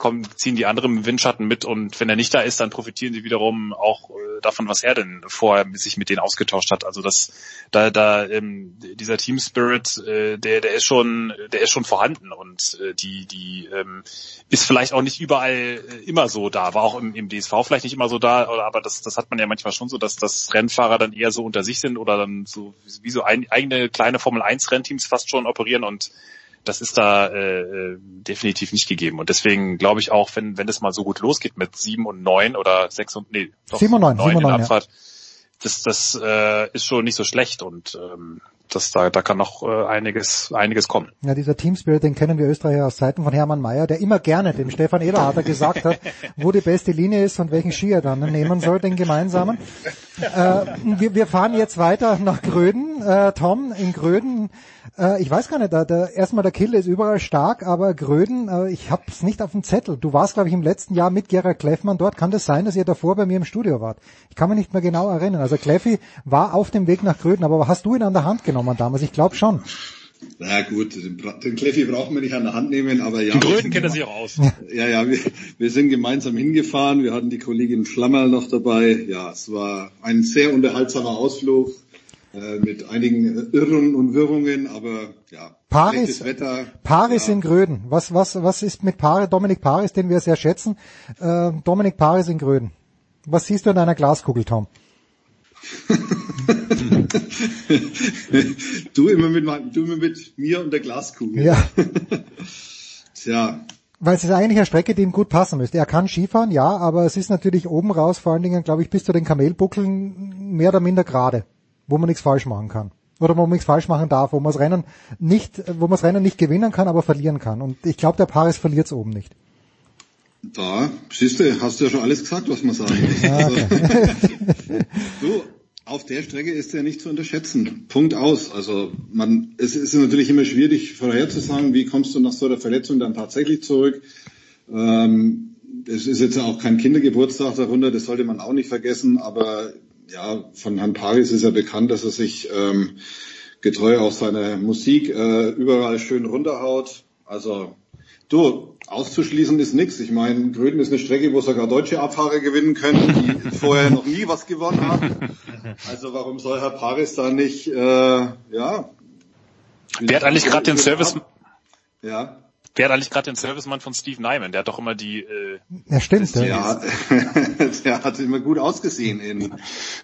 kommen, ziehen die anderen Windschatten mit und wenn er nicht da ist, dann profitieren sie wiederum auch äh, davon, was er denn vorher sich mit denen ausgetauscht hat. Also das, da, da ähm, dieser Team Spirit, äh, der, der ist schon, der ist schon vorhanden und äh, die, die ähm, ist vielleicht auch nicht überall äh, immer so da, war auch im, im DSV vielleicht nicht immer so da, aber das, das hat man ja manchmal schon so, dass das Rennfahrer dann eher so unter sich sind oder dann so wie so ein, eigene kleine Formel 1 Rennteams fast schon operieren und das ist da äh, äh, definitiv nicht gegeben. Und deswegen glaube ich auch, wenn wenn es mal so gut losgeht mit sieben und neun oder sechs und nee, doch, sieben und neun, neun in Abfahrt, ja. das das äh, ist schon nicht so schlecht und ähm, das, da, da kann noch äh, einiges, einiges kommen. Ja, dieser Team Spirit, den kennen wir Österreicher aus Zeiten von Hermann Mayer, der immer gerne dem Stefan Ederharter gesagt hat, wo die beste Linie ist und welchen Ski er dann nehmen soll, den gemeinsamen. Äh, wir, wir fahren jetzt weiter nach Gröden. Äh, Tom, in Gröden äh, ich weiß gar nicht, da, da, erstmal der Kill ist überall stark, aber Gröden, äh, ich hab's nicht auf dem Zettel. Du warst, glaube ich, im letzten Jahr mit Gerhard Kleffmann dort. Kann das sein, dass ihr davor bei mir im Studio wart? Ich kann mich nicht mehr genau erinnern. Also Kleffi war auf dem Weg nach Gröden, aber hast du ihn an der Hand genommen damals? Ich glaube schon. Na gut, den Kleffi brauchen wir nicht an der Hand nehmen, aber ja. In Gröden kennt er sich auch aus. <laughs> Ja, ja, wir, wir sind gemeinsam hingefahren. Wir hatten die Kollegin Schlammerl noch dabei. Ja, es war ein sehr unterhaltsamer Ausflug. Äh, mit einigen Irren und Wirrungen, aber ja. Paris, Wetter, Paris ja. in Gröden. Was, was, was ist mit Paris, Dominik Paris, den wir sehr schätzen? Äh, Dominik Paris in Gröden. Was siehst du in deiner Glaskugel, Tom? <laughs> du immer mit du immer mit mir und der Glaskugel. Ja. <laughs> Tja. Weil es ist eigentlich eine Strecke, die ihm gut passen müsste. Er kann Skifahren, ja, aber es ist natürlich oben raus, vor allen Dingen, glaube ich, bis zu den Kamelbuckeln mehr oder minder gerade wo man nichts falsch machen kann. Oder wo man nichts falsch machen darf, wo man das Rennen nicht, wo man das Rennen nicht gewinnen kann, aber verlieren kann. Und ich glaube, der Paris verliert es oben nicht. Da, siehst du, hast du ja schon alles gesagt, was man sagen muss. Ah, okay. <laughs> du, auf der Strecke ist er nicht zu unterschätzen. Punkt aus. Also man, es ist natürlich immer schwierig vorherzusagen, wie kommst du nach so einer Verletzung dann tatsächlich zurück. Ähm, es ist jetzt auch kein Kindergeburtstag darunter, das sollte man auch nicht vergessen, aber ja, von Herrn Paris ist ja bekannt, dass er sich ähm, getreu auf seine Musik äh, überall schön runterhaut. Also du, auszuschließen ist nichts. Ich meine, Gröden ist eine Strecke, wo sogar deutsche Abfahrer gewinnen können, die <laughs> vorher noch nie was gewonnen haben. Also warum soll Herr Paris da nicht, äh, ja. Wer hat eigentlich gerade den Service? Ja. Wer hat eigentlich gerade den Servicemann von Steve Nyman? Der hat doch immer die. Äh, ja, stimmt. Ja, <laughs> der hat immer gut ausgesehen in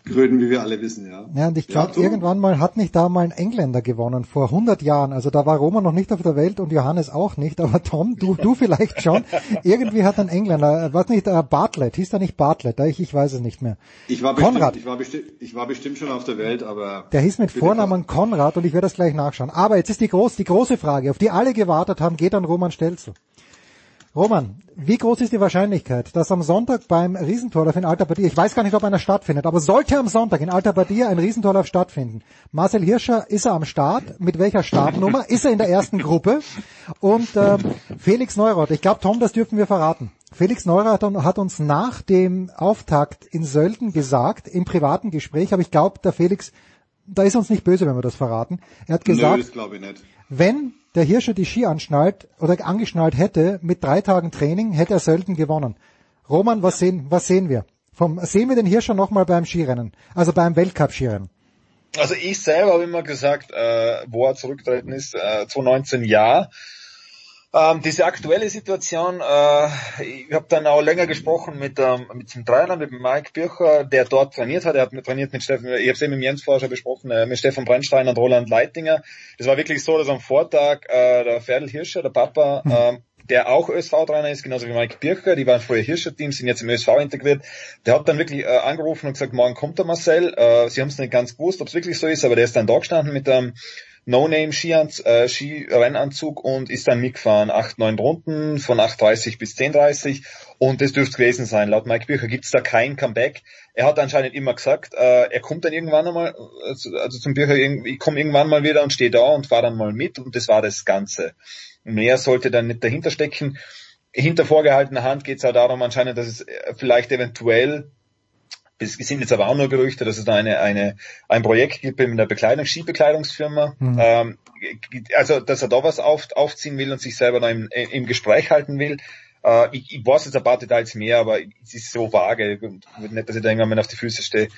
Gröden, wie wir alle wissen, ja. Ja, und ich glaube, ja, irgendwann mal hat nicht da mal ein Engländer gewonnen, vor 100 Jahren. Also da war Roman noch nicht auf der Welt und Johannes auch nicht, aber Tom, du, du vielleicht schon. <laughs> Irgendwie hat ein Engländer, äh, was nicht, äh, Bartlett, hieß da nicht Bartlett? Ich, ich weiß es nicht mehr. Ich war, Konrad. Bestimmt, ich, war bestimmt, ich war bestimmt schon auf der Welt, aber... Der hieß mit Vornamen Konrad und ich werde das gleich nachschauen. Aber jetzt ist die, groß, die große Frage, auf die alle gewartet haben, geht an Roman Stelzel. Roman, wie groß ist die Wahrscheinlichkeit, dass am Sonntag beim Riesentorlauf in Alta Badia, ich weiß gar nicht, ob einer stattfindet, aber sollte am Sonntag in Alta Badia ein Riesentorlauf stattfinden, Marcel Hirscher, ist er am Start? Mit welcher Startnummer? ist er in der ersten Gruppe? Und äh, Felix Neurath, ich glaube, Tom, das dürfen wir verraten. Felix Neurath hat uns nach dem Auftakt in Sölden gesagt, im privaten Gespräch, aber ich glaube, der Felix, da ist uns nicht böse, wenn wir das verraten. Er hat gesagt, Nö, wenn der Hirscher die Ski anschnallt oder angeschnallt hätte mit drei Tagen Training, hätte er Sölden gewonnen. Roman, was sehen, was sehen wir? Vom, sehen wir den Hirscher nochmal beim Skirennen, also beim Weltcup-Skirennen? Also ich selber habe immer gesagt, äh, wo er zurücktreten ist, äh, 2019 ja. Ähm, diese aktuelle Situation, äh, ich habe dann auch länger gesprochen mit, ähm, mit dem Trainer, mit Mike Bircher, der dort trainiert hat. Er hat mit, trainiert mit Steffen, ich habe es eben mit Jens vorher schon besprochen, äh, mit Stefan Brennstein und Roland Leitinger. Es war wirklich so, dass am Vortag äh, der Ferdl Hirscher, der Papa, äh, der auch ÖSV-Trainer ist, genauso wie Mike Bircher, die waren früher Hirscher-Team, sind jetzt im ÖSV integriert. Der hat dann wirklich äh, angerufen und gesagt, morgen kommt der Marcel. Äh, sie haben es nicht ganz gewusst, ob es wirklich so ist, aber der ist dann da gestanden mit einem No-Name-Skirennanzug äh, und ist dann mitgefahren. Acht, neun Runden von 8.30 bis 10.30 und das dürfte gewesen sein. Laut Mike Bircher gibt es da kein Comeback. Er hat anscheinend immer gesagt, äh, er kommt dann irgendwann einmal, also, also zum Bircher, ich komme irgendwann mal wieder und stehe da und fahre dann mal mit und das war das Ganze. Mehr sollte dann nicht dahinter stecken. Hinter vorgehaltener Hand geht es auch darum anscheinend, dass es äh, vielleicht eventuell es sind jetzt aber auch nur Gerüchte, dass es da eine, eine, ein Projekt gibt mit einer Bekleidung, Skibekleidungsfirma. Mhm. Ähm, also, dass er da was auf, aufziehen will und sich selber da im, im Gespräch halten will. Äh, ich, ich weiß jetzt ein paar Details mehr, aber es ist so vage. Nicht, dass ich da irgendwann mal auf die Füße stehe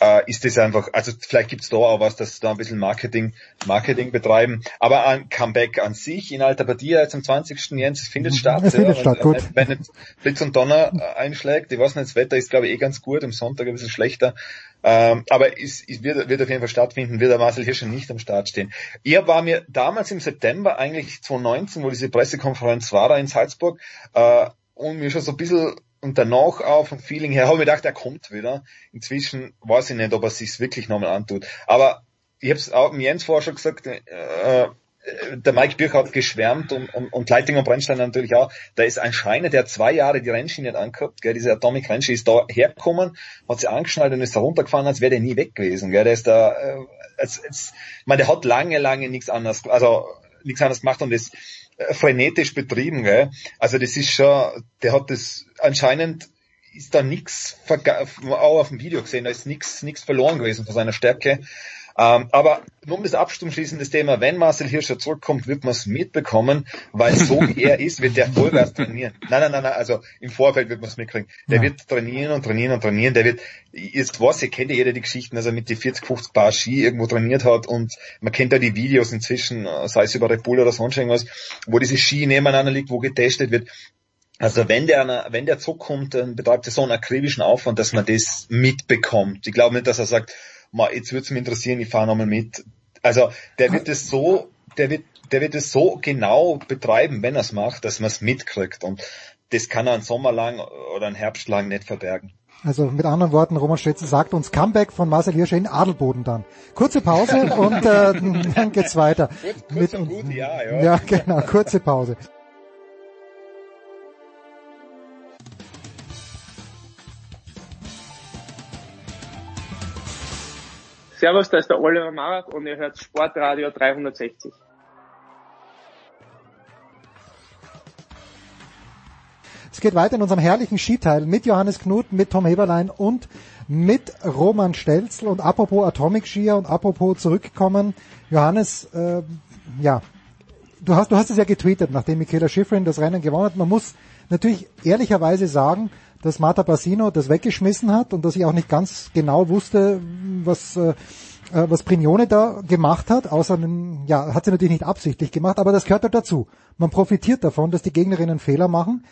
äh, ist das einfach, also vielleicht gibt's da auch was, dass da ein bisschen Marketing, Marketing betreiben. Aber ein Comeback an sich in Alta Badia jetzt am 20. Jens findet mhm. statt. Es <laughs> ja, findet statt, gut. Wenn jetzt Blitz und Donner äh, einschlägt, ich weiß nicht, das Wetter ist glaube ich eh ganz gut, am Sonntag ein bisschen schlechter. Ähm, aber es, es wird, wird auf jeden Fall stattfinden, wird der Marcel Hirscher nicht am Start stehen. Er war mir damals im September, eigentlich 2019, wo diese Pressekonferenz war da in Salzburg, äh, und mir schon so ein bisschen und danach auch vom Feeling her habe ich gedacht, er kommt wieder. Inzwischen weiß ich nicht, ob er sich wirklich nochmal antut. Aber ich habe es auch mit Jens vorher schon gesagt, äh, der Mike Birch hat geschwärmt und, und, und Leiting und Brennstein natürlich auch. Da ist ein Scheiner, der zwei Jahre die Rennschiene nicht angehabt, gell, diese Atomic Rennschiene ist da hergekommen, hat sie angeschnallt und ist da runtergefahren, als wäre der nie weg gewesen. Gell. Der ist da, äh, als, als, man, der hat lange, lange nichts anderes, also nichts anderes gemacht und das äh, frenetisch betrieben. Gell? Also das ist schon, der hat das anscheinend ist da nichts, auch auf dem Video gesehen, da ist nichts nichts verloren gewesen von seiner Stärke. Ähm, aber um das abschließen, das Thema, wenn Marcel Hirscher zurückkommt, wird man es mitbekommen, weil so <laughs> wie er ist, wird der Vollgas trainieren. Nein, nein, nein, nein, also im Vorfeld wird man es mitkriegen. Der ja. wird trainieren und trainieren und trainieren, der wird, jetzt was, ihr kennt ja jeder die Geschichten, dass er mit die 40, 50 Paar Ski irgendwo trainiert hat und man kennt ja die Videos inzwischen, sei es über Red Bull oder sonst irgendwas, wo diese Ski nebeneinander liegt, wo getestet wird. Also wenn der, wenn der zurückkommt, dann betreibt er so einen akribischen Aufwand, dass man das mitbekommt. Ich glaube nicht, dass er sagt, jetzt würde es mich interessieren, ich fahre nochmal mit. Also der wird es so, der wird, der wird es so genau betreiben, wenn er es macht, dass man es mitkriegt. Und das kann er einen Sommer lang oder einen Herbst lang nicht verbergen. Also mit anderen Worten, Roman Stetzel sagt uns Comeback von Marcel Hirscher in Adelboden dann. Kurze Pause und äh, <laughs> dann geht's weiter. Kurz, kurz mit, und gut, ja, ja. Ja, genau, kurze Pause. Servus, da ist der Oliver Marach und ihr hört Sportradio 360. Es geht weiter in unserem herrlichen Skiteil mit Johannes Knut, mit Tom Heberlein und mit Roman Stelzl und apropos Atomic Skier und apropos zurückkommen. Johannes, äh, ja, du hast, du hast es ja getweetet, nachdem Michaela Schifrin das Rennen gewonnen hat. Man muss natürlich ehrlicherweise sagen, dass Marta Bassino das weggeschmissen hat und dass ich auch nicht ganz genau wusste, was, äh, äh, was Prignone da gemacht hat, außer, ja, hat sie natürlich nicht absichtlich gemacht, aber das gehört halt dazu. Man profitiert davon, dass die Gegnerinnen Fehler machen.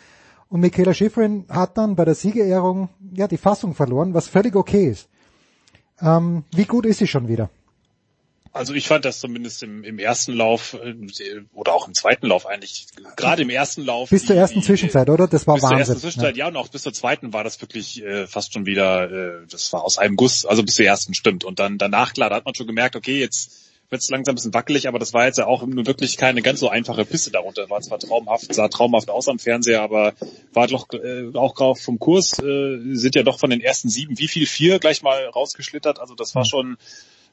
Und Michaela Schifrin hat dann bei der Siegerehrung ja die Fassung verloren, was völlig okay ist. Ähm, wie gut ist sie schon wieder? Also ich fand das zumindest im, im ersten Lauf äh, oder auch im zweiten Lauf eigentlich, gerade im ersten Lauf. Bis zur ersten die, Zwischenzeit, oder? Das war bis Wahnsinn. Bis zur ersten Zwischenzeit, ja. ja, und auch bis zur zweiten war das wirklich äh, fast schon wieder, äh, das war aus einem Guss, also bis zur ersten stimmt. Und dann danach, klar, da hat man schon gemerkt, okay, jetzt wird es langsam ein bisschen wackelig, aber das war jetzt ja auch nur wirklich keine ganz so einfache Piste darunter. War zwar traumhaft, sah traumhaft aus am Fernseher, aber war doch äh, auch vom Kurs, äh, sind ja doch von den ersten sieben, wie viel? Vier gleich mal rausgeschlittert. Also das war schon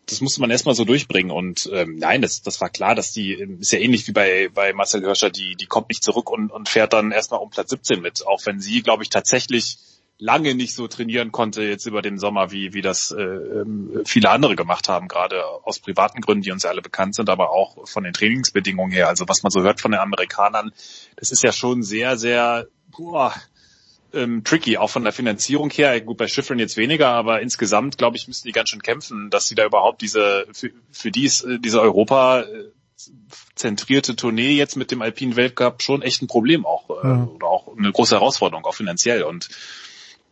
das musste man erstmal so durchbringen. Und ähm, nein, das, das war klar, dass die, ist ja ähnlich wie bei, bei Marcel Hirscher, die, die kommt nicht zurück und, und fährt dann erstmal um Platz 17 mit, auch wenn sie, glaube ich, tatsächlich lange nicht so trainieren konnte jetzt über den Sommer, wie, wie das äh, ähm, viele andere gemacht haben, gerade aus privaten Gründen, die uns ja alle bekannt sind, aber auch von den Trainingsbedingungen her. Also was man so hört von den Amerikanern, das ist ja schon sehr, sehr boah, ähm, tricky, auch von der Finanzierung her. Gut, bei Schiffern jetzt weniger, aber insgesamt, glaube ich, müssten die ganz schön kämpfen, dass sie da überhaupt diese, für, für die ist äh, diese Europa äh, zentrierte Tournee jetzt mit dem Alpinen Weltcup schon echt ein Problem auch äh, ja. oder auch eine große Herausforderung, auch finanziell. Und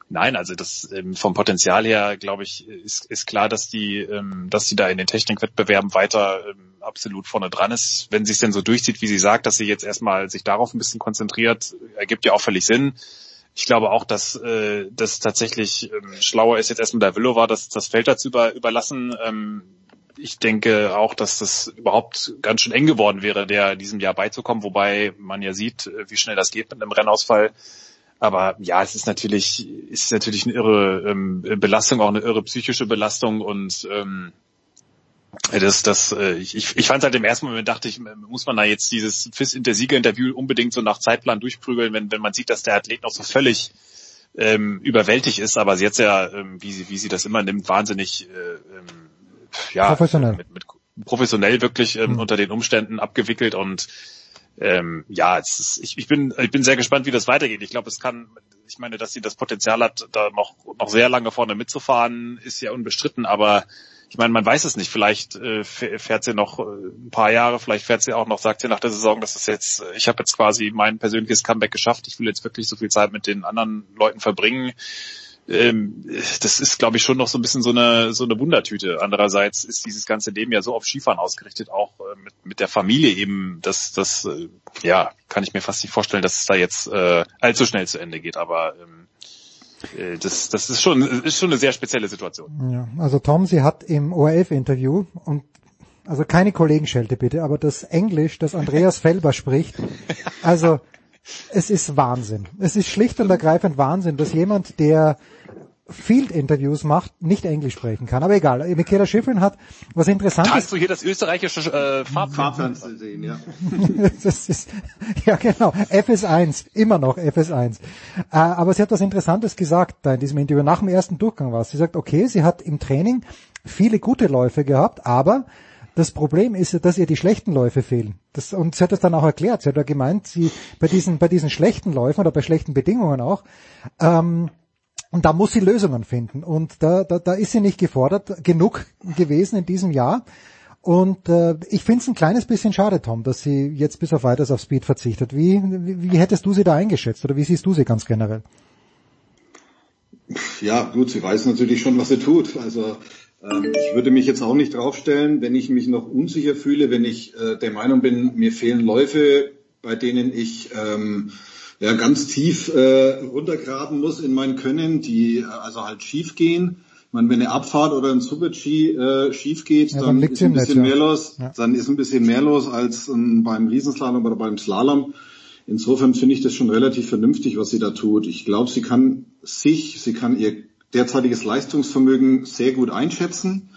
nein, also das ähm, vom Potenzial her, glaube ich, ist, ist klar, dass die, ähm, dass sie da in den Technikwettbewerben weiter ähm, absolut vorne dran ist. Wenn sie es denn so durchzieht, wie sie sagt, dass sie jetzt erstmal sich darauf ein bisschen konzentriert, ergibt ja auch völlig Sinn ich glaube auch, dass äh, das tatsächlich ähm, schlauer ist, jetzt erstmal war, das, das Feld dazu über, überlassen. Ähm, ich denke auch, dass das überhaupt ganz schön eng geworden wäre, der diesem Jahr beizukommen, wobei man ja sieht, äh, wie schnell das geht mit einem Rennausfall. Aber ja, es ist natürlich, ist natürlich eine irre ähm, Belastung, auch eine irre psychische Belastung und ähm, das, das, äh, ich, ich fand halt im ersten Moment dachte ich, muss man da jetzt dieses FIS in der Sieger-Interview unbedingt so nach Zeitplan durchprügeln, wenn, wenn man sieht, dass der Athlet noch so völlig ähm, überwältigt ist, aber sie jetzt ja, ähm, wie sie, wie sie das immer nimmt, wahnsinnig äh, ähm, ja, professionell, mit, mit, professionell wirklich ähm, mhm. unter den Umständen abgewickelt und ähm, ja, es ist, ich, ich bin ich bin sehr gespannt, wie das weitergeht. Ich glaube, es kann, ich meine, dass sie das Potenzial hat, da noch noch sehr lange vorne mitzufahren, ist ja unbestritten, aber ich meine, man weiß es nicht. Vielleicht äh, fährt sie noch äh, ein paar Jahre, vielleicht fährt sie auch noch, sagt sie nach der Saison, das ist jetzt, äh, ich habe jetzt quasi mein persönliches Comeback geschafft. Ich will jetzt wirklich so viel Zeit mit den anderen Leuten verbringen. Ähm, das ist, glaube ich, schon noch so ein bisschen so eine so eine Wundertüte. Andererseits ist dieses ganze Leben ja so auf Skifahren ausgerichtet, auch äh, mit, mit der Familie eben. Das, das, ja, kann ich mir fast nicht vorstellen, dass es da jetzt äh, allzu schnell zu Ende geht. Aber ähm, äh, das, das ist schon, ist schon eine sehr spezielle Situation. Ja, also Tom, sie hat im ORF-Interview und also keine Kollegenschelte bitte, aber das Englisch, das Andreas <laughs> Felber spricht, also es ist Wahnsinn. Es ist schlicht und ergreifend Wahnsinn, dass jemand, der Field-Interviews macht, nicht Englisch sprechen kann. Aber egal. Michaela Schifrin hat was Interessantes. Kannst du hier das österreichische äh, Farbfernsehen sehen, ja. <laughs> das ist, ja genau. FS1. Immer noch FS1. Äh, aber sie hat was Interessantes gesagt da in diesem Interview. Nach dem ersten Durchgang war es. Sie sagt, okay, sie hat im Training viele gute Läufe gehabt, aber das Problem ist, dass ihr die schlechten Läufe fehlen. Das, und sie hat das dann auch erklärt. Sie hat ja gemeint, sie bei diesen, bei diesen schlechten Läufen oder bei schlechten Bedingungen auch, ähm, und da muss sie Lösungen finden. Und da, da, da ist sie nicht gefordert genug gewesen in diesem Jahr. Und äh, ich finde es ein kleines bisschen schade, Tom, dass sie jetzt bis auf weiteres auf Speed verzichtet. Wie, wie, wie hättest du sie da eingeschätzt oder wie siehst du sie ganz generell? Ja, gut, sie weiß natürlich schon, was sie tut. Also ähm, ich würde mich jetzt auch nicht draufstellen, wenn ich mich noch unsicher fühle, wenn ich äh, der Meinung bin, mir fehlen Läufe, bei denen ich ähm, ja, ganz tief äh, runtergraben muss in mein Können, die äh, also halt schief gehen. Ich meine, wenn eine Abfahrt oder ein Super-G äh, schief geht, ja, dann, dann ist ein bisschen Netz, mehr los. Ja. Dann ist ein bisschen mehr los als ähm, beim Riesenslalom oder beim Slalom. Insofern finde ich das schon relativ vernünftig, was sie da tut. Ich glaube, sie kann sich, sie kann ihr derzeitiges Leistungsvermögen sehr gut einschätzen.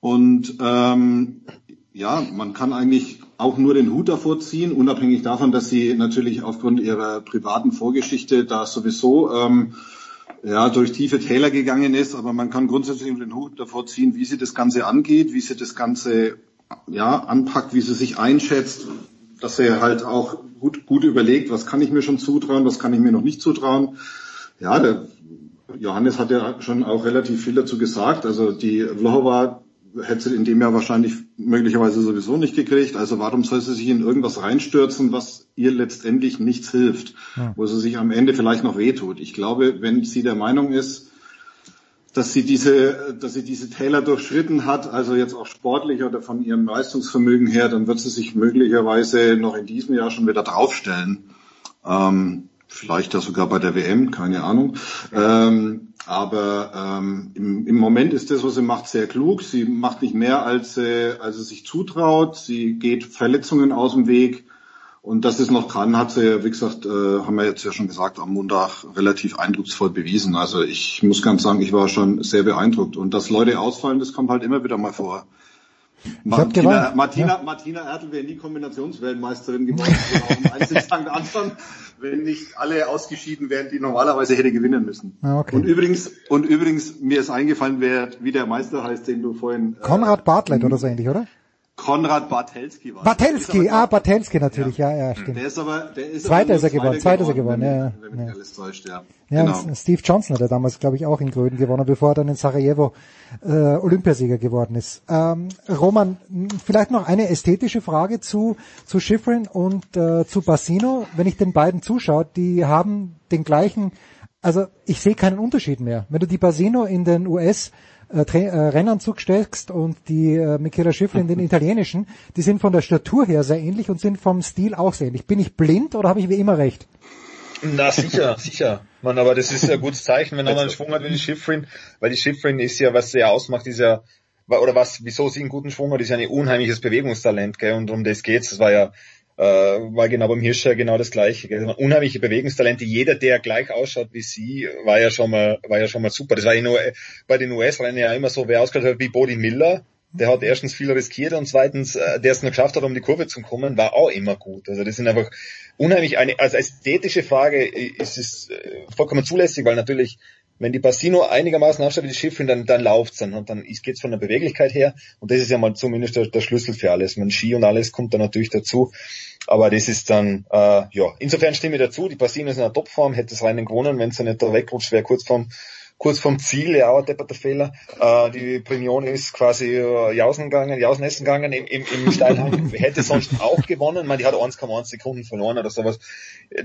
Und ähm, ja, man kann eigentlich auch nur den Hut davor ziehen, unabhängig davon, dass sie natürlich aufgrund ihrer privaten Vorgeschichte da sowieso ähm, ja, durch tiefe Täler gegangen ist. Aber man kann grundsätzlich den Hut davor ziehen, wie sie das Ganze angeht, wie sie das Ganze ja, anpackt, wie sie sich einschätzt, dass sie halt auch gut, gut überlegt, was kann ich mir schon zutrauen, was kann ich mir noch nicht zutrauen. Ja, der Johannes hat ja schon auch relativ viel dazu gesagt. Also die Vlhova hätte sie in dem Jahr wahrscheinlich möglicherweise sowieso nicht gekriegt. Also warum soll sie sich in irgendwas reinstürzen, was ihr letztendlich nichts hilft, ja. wo sie sich am Ende vielleicht noch wehtut? Ich glaube, wenn sie der Meinung ist, dass sie diese, dass sie diese Täler durchschritten hat, also jetzt auch sportlich oder von ihrem Leistungsvermögen her, dann wird sie sich möglicherweise noch in diesem Jahr schon wieder draufstellen. Ähm, vielleicht ja sogar bei der WM, keine Ahnung. Ähm, aber ähm, im, im Moment ist das, was sie macht, sehr klug. Sie macht nicht mehr, als, äh, als sie sich zutraut. Sie geht Verletzungen aus dem Weg. Und das ist noch dran, hat sie wie gesagt, äh, haben wir jetzt ja schon gesagt, am Montag relativ eindrucksvoll bewiesen. Also ich muss ganz sagen, ich war schon sehr beeindruckt. Und dass Leute ausfallen, das kommt halt immer wieder mal vor. Martina, Martina, ja. Martina Ertel wäre nie Kombinationsweltmeisterin geworden, <laughs> um eins St. Anton, wenn nicht alle ausgeschieden wären, die normalerweise hätte gewinnen müssen. Ah, okay. Und übrigens, und übrigens, mir ist eingefallen, wer, wie der Meister heißt, den du vorhin... Konrad Bartlett äh, oder so ähnlich, oder? Konrad Bartelski war. Bartelski, ah, Bartelski natürlich, ja, ja, ja stimmt. Der ist aber, der ist Zweiter ist er geworden, zweiter ist er geworden, ja, ja. Wenn mich alles täuscht, ja. Ja, genau. Steve Johnson hat er damals, glaube ich, auch in Gröden gewonnen, bevor er dann in Sarajevo äh, Olympiasieger geworden ist. Ähm, Roman, vielleicht noch eine ästhetische Frage zu, zu Schifrin und äh, zu Bassino. Wenn ich den beiden zuschaue, die haben den gleichen, also ich sehe keinen Unterschied mehr. Wenn du die Basino in den US äh, äh, Rennanzug steckst und die äh, Michaela Schifflin den <laughs> italienischen, die sind von der Statur her sehr ähnlich und sind vom Stil auch sehr ähnlich. Bin ich blind oder habe ich wie immer recht? Na sicher, <laughs> sicher. Man, aber das ist ein gutes Zeichen, wenn einer einen Schwung hat wie die Schiffrin, weil die Schiffrin ist ja, was sie ja ausmacht, ist ja, oder was, wieso sie einen guten Schwung hat, ist ja ein unheimliches Bewegungstalent, gell, und um das geht's. Das war ja äh, war genau beim Hirscher genau das gleiche. Unheimliche Bewegungstalente. Jeder, der gleich ausschaut wie sie, war ja schon mal, war ja schon mal super. Das war nur bei den US-Rennen ja immer so, wer ausgehört hat wie Bodie Miller. Der hat erstens viel riskiert und zweitens, äh, der es noch geschafft hat, um die Kurve zu kommen, war auch immer gut. Also das sind einfach unheimlich eine, als ästhetische Frage ist es äh, vollkommen zulässig, weil natürlich wenn die Bassino einigermaßen ausschaut wie die Schiffrin, dann, dann läuft's dann. Und dann geht's von der Beweglichkeit her. Und das ist ja mal zumindest der, der Schlüssel für alles. Man Ski und alles kommt dann natürlich dazu. Aber das ist dann, äh, ja, insofern stimme ich dazu. Die Bassino ist in einer Topform, hätte das Rennen gewonnen, wenn sie nicht da wegrutscht wäre, kurz vorm kurz vom Ziel, ja, ein depperter Fehler. Äh, die Prignon ist quasi äh, jausen gegangen, jausen essen gegangen im, im, im Steilhang. <laughs> Hätte sonst auch gewonnen. Man, die hat 1,1 Sekunden verloren oder sowas.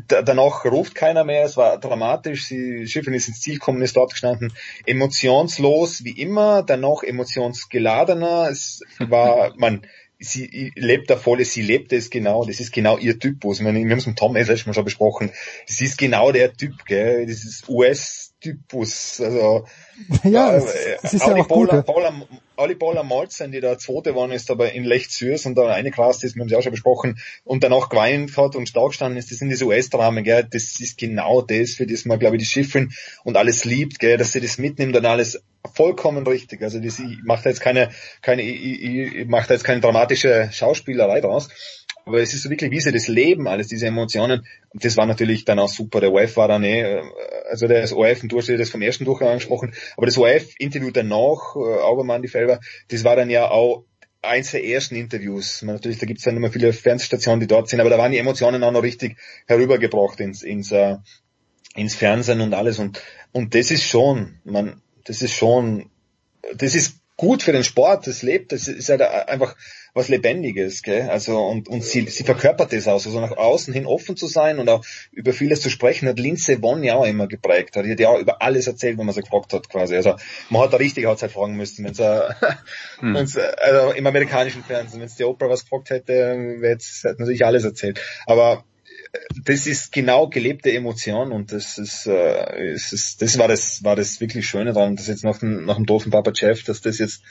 Da, danach ruft keiner mehr. Es war dramatisch. Sie, Schiffrin ist ins Ziel gekommen, ist dort gestanden. Emotionslos wie immer, danach emotionsgeladener. Es war, man, sie lebt da voll, sie lebt es genau, das ist genau ihr Typus. Ich meine, wir haben es mit Tom letztes Mal schon besprochen. Sie ist genau der Typ, gell? Das ist US Typus. Also <laughs> ja, äh, es, ist ja auch gut. Ja. Paula, Ali Paula Malzen, die da zweite waren, ist aber in Lechtsürs und da eine Klasse ist, wir haben sie auch schon besprochen, und danach geweint hat und stark gestanden ist, das sind diese US-Dramen, gell, das ist genau das, für das man, glaube ich, die Schiffrin und alles liebt, gell, dass sie das mitnimmt und alles vollkommen richtig. Also das, ich mache da jetzt keine, keine, ich, ich mache da jetzt keine dramatische Schauspielerei draus aber es ist so wirklich, wie sie das Leben, alles diese Emotionen. Und das war natürlich dann auch super. Der OF war dann eh, also der OF, und du hast ja das vom ersten Durchgang angesprochen, aber das OF-Interview danach, äh, Aubermann, die Felber, das war dann ja auch eins der ersten Interviews. Man, natürlich, da gibt es dann immer viele Fernsehstationen, die dort sind, aber da waren die Emotionen auch noch richtig herübergebracht ins, ins, uh, ins Fernsehen und alles. Und, und das ist schon, man, das ist schon, das ist gut für den Sport, das lebt, das ist halt einfach was Lebendiges, gell? Also und, und sie, sie verkörpert das aus, also nach außen hin offen zu sein und auch über vieles zu sprechen, hat Lindsay Vonn ja auch immer geprägt. Hat. Die hat ja auch über alles erzählt, wenn man sie gefragt hat, quasi. Also man hat da richtig Outside fragen müssen, wenn's, äh, <laughs> hm. äh, also im amerikanischen Fernsehen, wenn es die Oprah was gefragt hätte, wäre hätte natürlich alles erzählt. Aber äh, das ist genau gelebte Emotion und das ist, äh, es ist das war das war das wirklich Schöne daran, dass jetzt nach dem nach dem doofen Papa Jeff, dass das jetzt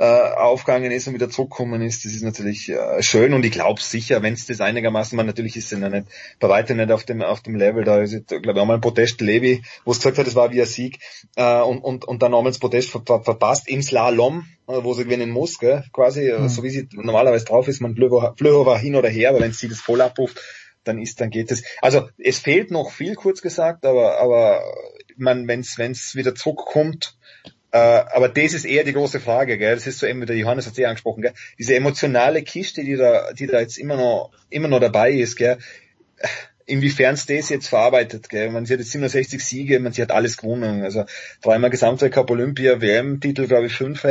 äh, aufgegangen ist und wieder zurückgekommen ist, das ist natürlich äh, schön und ich glaube sicher, wenn es das einigermaßen, man natürlich ist es ja nicht, bei weitem nicht auf dem auf dem Level, da ist glaube ich auch mal ein Protest Levi, wo es gesagt hat, es war wie ein Sieg äh, und, und, und dann nochmals Protest ver, ver, verpasst im Slalom, äh, wo sie gewinnen muss, gell, quasi, mhm. so wie sie normalerweise drauf ist, man Flöho war hin oder her, aber wenn sie das voll abruft, dann ist, dann geht es. Also es fehlt noch viel, kurz gesagt, aber aber man, wenn es wieder zurückkommt, äh, aber das ist eher die große Frage, gell? Das ist so eben, wie der Johannes hat es eh angesprochen, gell? Diese emotionale Kiste, die da, die da jetzt immer noch, immer noch dabei ist, gell? Inwiefern es das jetzt verarbeitet, gell? Man, sie hat jetzt 67 Siege, man, sie hat alles gewonnen. Also dreimal Gesamtweltcup, Olympia, WM-Titel, glaube ich, fünf.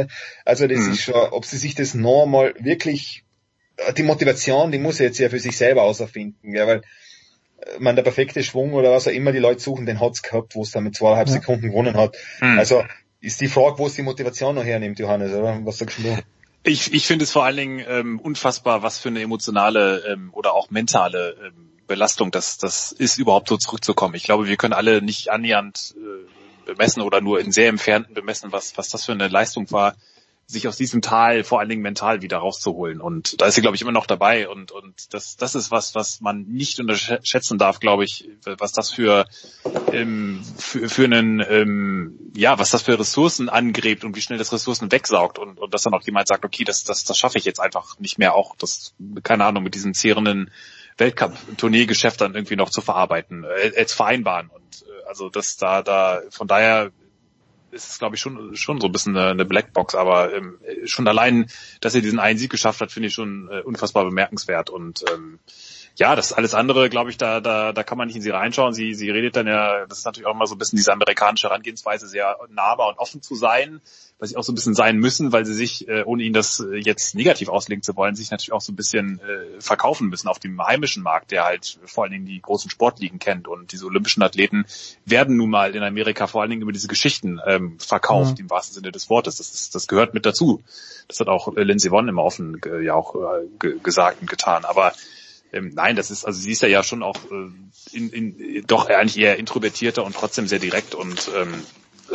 Also das mhm. ist schon, ob sie sich das noch mal wirklich, die Motivation, die muss sie jetzt ja für sich selber auserfinden, gell? Weil, äh, man der perfekte Schwung oder was auch immer die Leute suchen, den hat's gehabt, wo es dann mit zweieinhalb ja. Sekunden gewonnen hat. Mhm. Also ist die Frage, wo es die Motivation noch hernimmt, Johannes, oder? Was sagst du? Ich, ich finde es vor allen Dingen ähm, unfassbar, was für eine emotionale ähm, oder auch mentale ähm, Belastung das, das ist, überhaupt so zurückzukommen. Ich glaube, wir können alle nicht annähernd äh, bemessen oder nur in sehr entfernten bemessen, was, was das für eine Leistung war, sich aus diesem Tal vor allen Dingen mental wieder rauszuholen. Und da ist sie, glaube ich, immer noch dabei. Und, und das, das ist was, was man nicht unterschätzen darf, glaube ich, was das für, ähm, für, für einen, ähm, ja, was das für Ressourcen angräbt und wie schnell das Ressourcen wegsaugt. Und, und dass dann auch jemand sagt, okay, das, das, das schaffe ich jetzt einfach nicht mehr auch, das, keine Ahnung, mit diesen zehrenden Weltcup-Tourneegeschäft dann irgendwie noch zu verarbeiten, äh, zu vereinbaren. Und äh, also das da, da, von daher ist es, glaube ich, schon, schon so ein bisschen eine, eine Blackbox, aber ähm, schon allein, dass er diesen einen Sieg geschafft hat, finde ich schon äh, unfassbar bemerkenswert. Und ähm, ja, das alles andere, glaube ich, da, da, da kann man nicht in sie reinschauen. Sie, sie redet dann ja, das ist natürlich auch immer so ein bisschen diese amerikanische Herangehensweise, sehr nahbar und offen zu sein, was sie auch so ein bisschen sein müssen, weil sie sich, äh, ohne ihnen das äh, jetzt negativ auslegen zu wollen, sich natürlich auch so ein bisschen äh, verkaufen müssen auf dem heimischen Markt, der halt vor allen Dingen die großen Sportligen kennt. Und diese olympischen Athleten werden nun mal in Amerika vor allen Dingen über diese Geschichten ähm, verkauft, mhm. im wahrsten Sinne des Wortes. Das, ist, das gehört mit dazu. Das hat auch äh, Lindsey Vonn immer offen äh, ja auch äh, gesagt und getan. Aber ähm, nein, das ist, also sie ist ja, ja schon auch äh, in, in, doch eigentlich eher introvertierter und trotzdem sehr direkt und ähm,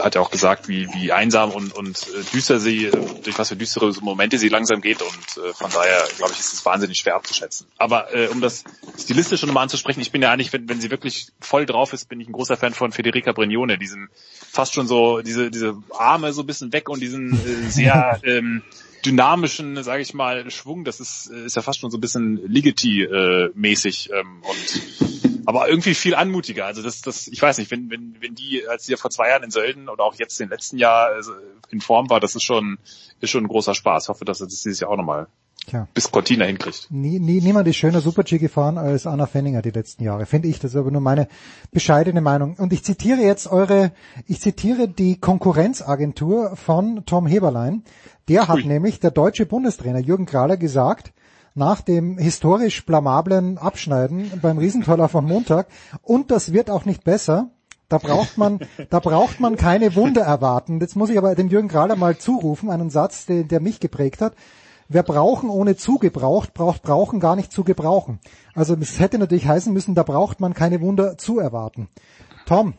hat ja auch gesagt, wie, wie einsam und, und äh, düster sie, äh, durch was für düstere Momente sie langsam geht und äh, von daher, glaube ich, ist es wahnsinnig schwer abzuschätzen. Aber äh, um das Stilistische nochmal anzusprechen, ich bin ja eigentlich, wenn, wenn sie wirklich voll drauf ist, bin ich ein großer Fan von Federica Brignone, diesen fast schon so, diese, diese Arme so ein bisschen weg und diesen äh, sehr <laughs> ähm, dynamischen, sage ich mal, Schwung. Das ist, äh, ist ja fast schon so ein bisschen Ligeti-mäßig ähm, und aber irgendwie viel anmutiger. Also das, das, ich weiß nicht, wenn, wenn, wenn die, als sie ja vor zwei Jahren in Sölden oder auch jetzt im letzten Jahr also in Form war, das ist schon, ist schon ein großer Spaß. Ich hoffe, dass er das dieses Jahr auch nochmal Tja. bis Cortina hinkriegt. Nie, nie, niemand ist schöner Super-G gefahren als Anna Fenninger die letzten Jahre, finde ich. Das ist aber nur meine bescheidene Meinung. Und ich zitiere jetzt eure, ich zitiere die Konkurrenzagentur von Tom Heberlein. Der hat Ui. nämlich, der deutsche Bundestrainer Jürgen Krahler gesagt, nach dem historisch blamablen Abschneiden beim Riesentoller vom Montag, und das wird auch nicht besser, da braucht man, <laughs> da braucht man keine Wunder erwarten. Jetzt muss ich aber dem Jürgen Krahler mal zurufen, einen Satz, den, der mich geprägt hat. Wer brauchen ohne zu gebraucht, braucht brauchen gar nicht zu gebrauchen. Also es hätte natürlich heißen müssen, da braucht man keine Wunder zu erwarten. Tom,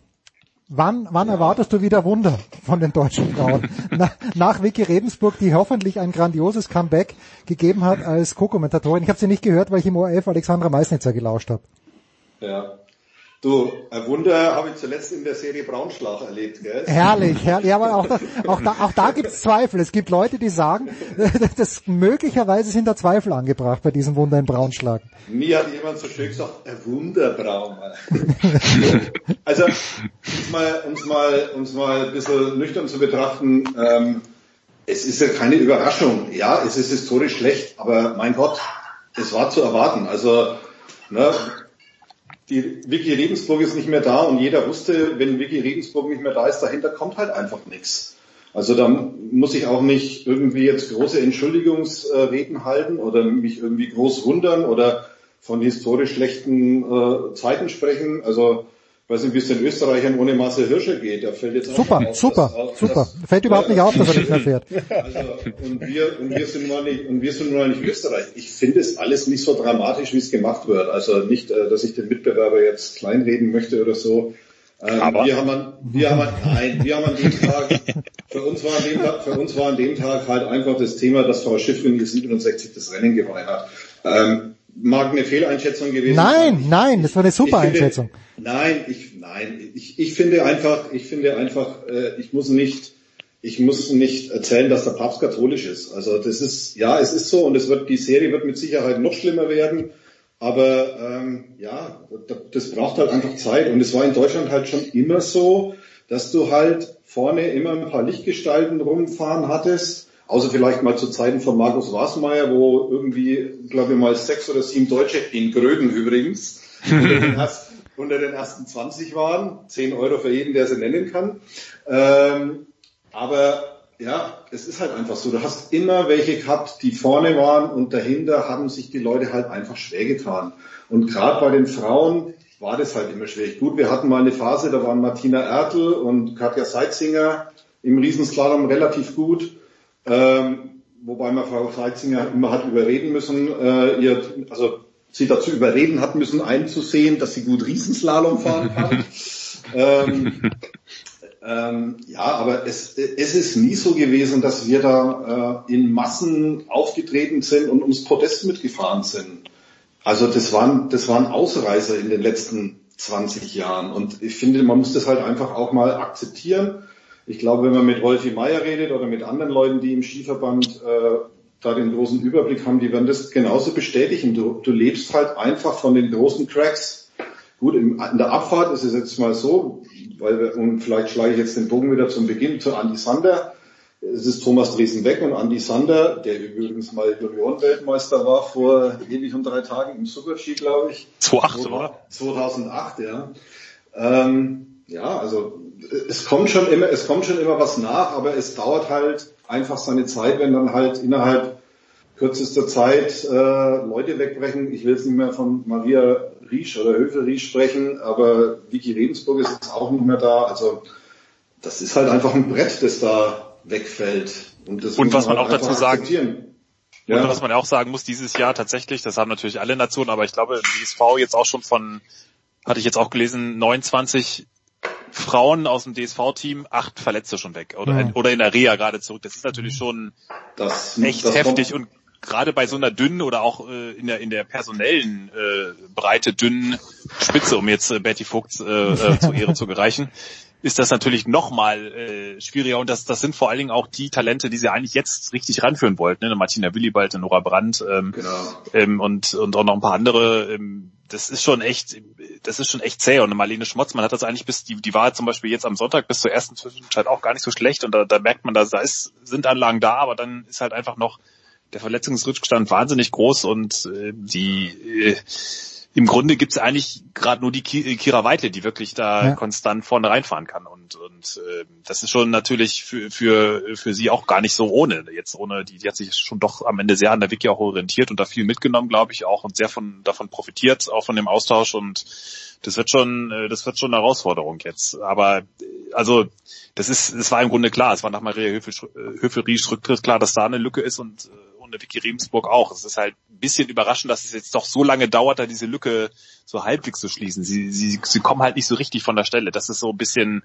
Wann, wann ja. erwartest du wieder Wunder von den deutschen Frauen? <laughs> nach, nach Vicky Rebensburg, die hoffentlich ein grandioses Comeback gegeben hat als Co-Kommentatorin. Ich habe sie nicht gehört, weil ich im ORF Alexandra Meissnitzer gelauscht habe. Ja, Du, ein Wunder habe ich zuletzt in der Serie Braunschlag erlebt, gell? Herrlich, herrlich. Ja, aber auch da, auch da, auch da gibt es Zweifel. Es gibt Leute, die sagen, <laughs> dass möglicherweise sind da Zweifel angebracht bei diesem Wunder in Braunschlag. Mir hat jemand so schön gesagt, ein Wunderbraun. <laughs> also, uns mal, uns mal, uns mal ein bisschen nüchtern zu betrachten, ähm, es ist ja keine Überraschung. Ja, es ist historisch schlecht, aber mein Gott, es war zu erwarten. Also, ne, die Vicky Regensburg ist nicht mehr da und jeder wusste, wenn Vicky Regensburg nicht mehr da ist, dahinter kommt halt einfach nichts. Also da muss ich auch nicht irgendwie jetzt große Entschuldigungsreden halten oder mich irgendwie groß wundern oder von historisch schlechten äh, Zeiten sprechen. Also weiß nicht, wie es den Österreichern ohne Marcel Hirscher geht. Der fällt jetzt super, auf, super, dass, super. Fällt überhaupt nicht auf, dass er nicht mehr fährt. Also, und wir, und wir sind nur nicht, und wir sind nur nicht Österreich. Ich finde es alles nicht so dramatisch, wie es gemacht wird. Also nicht, äh, dass ich den Mitbewerber jetzt kleinreden möchte oder so. Ähm, Aber wir haben an, wir haben an, nein, wir haben an dem Tag, für uns war an dem Tag, für uns war an dem Tag halt einfach das Thema, dass Frau Schiffrin die 67 das Rennen gewonnen hat. Ähm, mag eine Fehleinschätzung gewesen nein, sein. Nein, nein, das war eine super finde, Einschätzung. Nein, ich, nein, ich, ich finde einfach, ich finde einfach, äh, ich muss nicht, ich muss nicht erzählen, dass der Papst katholisch ist. Also das ist, ja, es ist so und es wird, die Serie wird mit Sicherheit noch schlimmer werden. Aber ähm, ja, das braucht halt einfach Zeit. Und es war in Deutschland halt schon immer so, dass du halt vorne immer ein paar Lichtgestalten rumfahren hattest Außer vielleicht mal zu Zeiten von Markus Wasmeier, wo irgendwie, glaube ich mal, sechs oder sieben Deutsche, in Gröden übrigens, <laughs> unter, den ersten, unter den ersten 20 waren. Zehn Euro für jeden, der sie nennen kann. Ähm, aber ja, es ist halt einfach so. Du hast immer welche gehabt, die vorne waren und dahinter haben sich die Leute halt einfach schwer getan. Und gerade bei den Frauen war das halt immer schwierig. Gut, wir hatten mal eine Phase, da waren Martina Ertel und Katja Seitzinger im Riesenslalom relativ gut. Ähm, wobei man Frau Seitzinger immer hat überreden müssen, äh, ihr, also sie dazu überreden hat müssen, einzusehen, dass sie gut Riesenslalom fahren kann. <laughs> ähm, Ähm, ja, aber es, es ist nie so gewesen, dass wir da äh, in Massen aufgetreten sind und ums Podest mitgefahren sind. Also das waren, das waren Ausreißer in den letzten 20 Jahren. Und ich finde, man muss das halt einfach auch mal akzeptieren. Ich glaube, wenn man mit Wolfi Meier redet oder mit anderen Leuten, die im Skiverband äh, da den großen Überblick haben, die werden das genauso bestätigen. Du, du lebst halt einfach von den großen Cracks. Gut, in, in der Abfahrt ist es jetzt mal so, weil wir, und vielleicht schlage ich jetzt den Bogen wieder zum Beginn zu Andy Sander. Es ist Thomas Dresen weg und Andy Sander, der übrigens mal Junioren-Weltmeister war vor ewig und drei Tagen im Super-G, glaube ich. 2008, oder? 2008, ja. Ähm, ja, also es kommt schon immer, es kommt schon immer was nach, aber es dauert halt einfach seine Zeit, wenn dann halt innerhalb kürzester Zeit äh, Leute wegbrechen. Ich will jetzt nicht mehr von Maria Riesch oder Höfe Riesch sprechen, aber Vicky Regensburg ist jetzt auch nicht mehr da. Also das ist halt einfach ein Brett, das da wegfällt. Und, das und was man auch dazu sagen, ja. Und was man auch sagen muss, dieses Jahr tatsächlich, das haben natürlich alle Nationen, aber ich glaube, DSV jetzt auch schon von, hatte ich jetzt auch gelesen, 29 Frauen aus dem DSV-Team, acht Verletzte schon weg oder, mhm. oder in der Reha gerade zurück. Das ist natürlich schon das, echt das heftig und gerade bei so einer dünnen oder auch äh, in der in der personellen äh, Breite dünnen Spitze, um jetzt äh, Betty Vogt äh, äh, zur Ehre zu gereichen, <laughs> ist das natürlich nochmal äh, schwieriger und das, das sind vor allen Dingen auch die Talente, die sie eigentlich jetzt richtig ranführen wollten. Ne? Martina Willibald, Nora Brandt ähm, genau. ähm, und, und auch noch ein paar andere. Ähm, das ist schon echt, das ist schon echt zäh. Und Marlene Schmotzmann hat das eigentlich bis, die, die war zum Beispiel jetzt am Sonntag bis zur ersten Zwischenzeit auch gar nicht so schlecht und da, da merkt man, da ist, sind Anlagen da, aber dann ist halt einfach noch der Verletzungsrückstand wahnsinnig groß und äh, die äh, im Grunde gibt's eigentlich gerade nur die Kira Weitle, die wirklich da ja. konstant vorne reinfahren kann. Und, und äh, das ist schon natürlich für, für, für sie auch gar nicht so ohne. Jetzt ohne, die, die hat sich schon doch am Ende sehr an der Wiki auch orientiert und da viel mitgenommen, glaube ich, auch und sehr von davon profitiert, auch von dem Austausch und das wird schon, äh, das wird schon eine Herausforderung jetzt. Aber also das ist, es war im Grunde klar, es war nach Maria Höfel-Riesch Rücktritt klar, dass da eine Lücke ist und und der Vicky Regensburg auch. Es ist halt ein bisschen überraschend, dass es jetzt doch so lange dauert, da diese Lücke so halbwegs zu schließen. Sie, sie, sie kommen halt nicht so richtig von der Stelle. Das ist so ein bisschen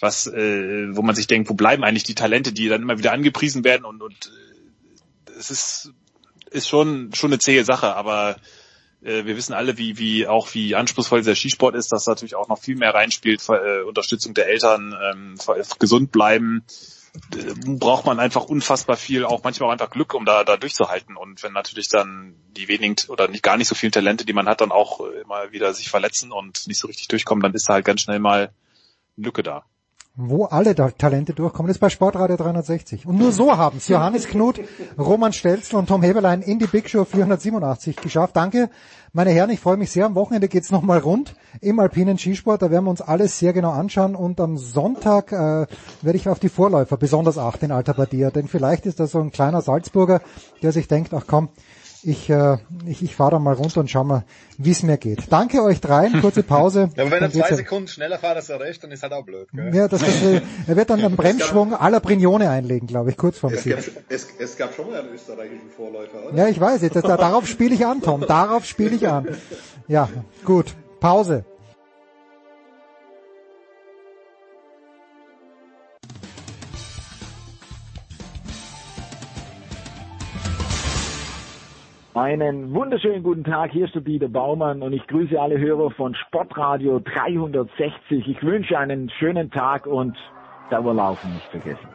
was, äh, wo man sich denkt, wo bleiben eigentlich die Talente, die dann immer wieder angepriesen werden und, und äh, es ist, ist schon, schon eine zähe Sache, aber äh, wir wissen alle, wie, wie auch wie anspruchsvoll dieser Skisport ist, dass natürlich auch noch viel mehr reinspielt, äh, Unterstützung der Eltern, ähm, gesund bleiben, braucht man einfach unfassbar viel, auch manchmal einfach Glück, um da, da durchzuhalten. Und wenn natürlich dann die wenigen oder nicht gar nicht so viele Talente, die man hat, dann auch immer wieder sich verletzen und nicht so richtig durchkommen, dann ist da halt ganz schnell mal eine Lücke da wo alle Talente durchkommen, ist bei Sportradio 360. Und nur so haben es Johannes Knut, Roman Stelzl und Tom Heberlein in die Big Show 487 geschafft. Danke, meine Herren, ich freue mich sehr. Am Wochenende geht's nochmal rund im alpinen Skisport. Da werden wir uns alles sehr genau anschauen. Und am Sonntag äh, werde ich auf die Vorläufer besonders achten in Alta Badia. Denn vielleicht ist da so ein kleiner Salzburger, der sich denkt, ach komm, ich, äh, ich, ich fahre da mal runter und schau mal, wie es mir geht. Danke euch dreien, kurze Pause. <laughs> ja, aber wenn er zwei Sekunden schneller fährt als er recht, dann ist halt auch blöd. Gell? Ja, das, das, er wird dann einen <laughs> Bremsschwung aller Brignone einlegen, glaube ich, kurz vorm Sieg. Es, es, gab schon mal einen österreichischen Vorläufer, oder? Ja, ich weiß, jetzt, das, darauf spiele ich an, Tom, darauf spiele ich an. Ja, gut, Pause. Einen wunderschönen guten Tag, hier ist der Dieter Baumann und ich grüße alle Hörer von Sportradio 360. Ich wünsche einen schönen Tag und Dauerlaufen nicht vergessen.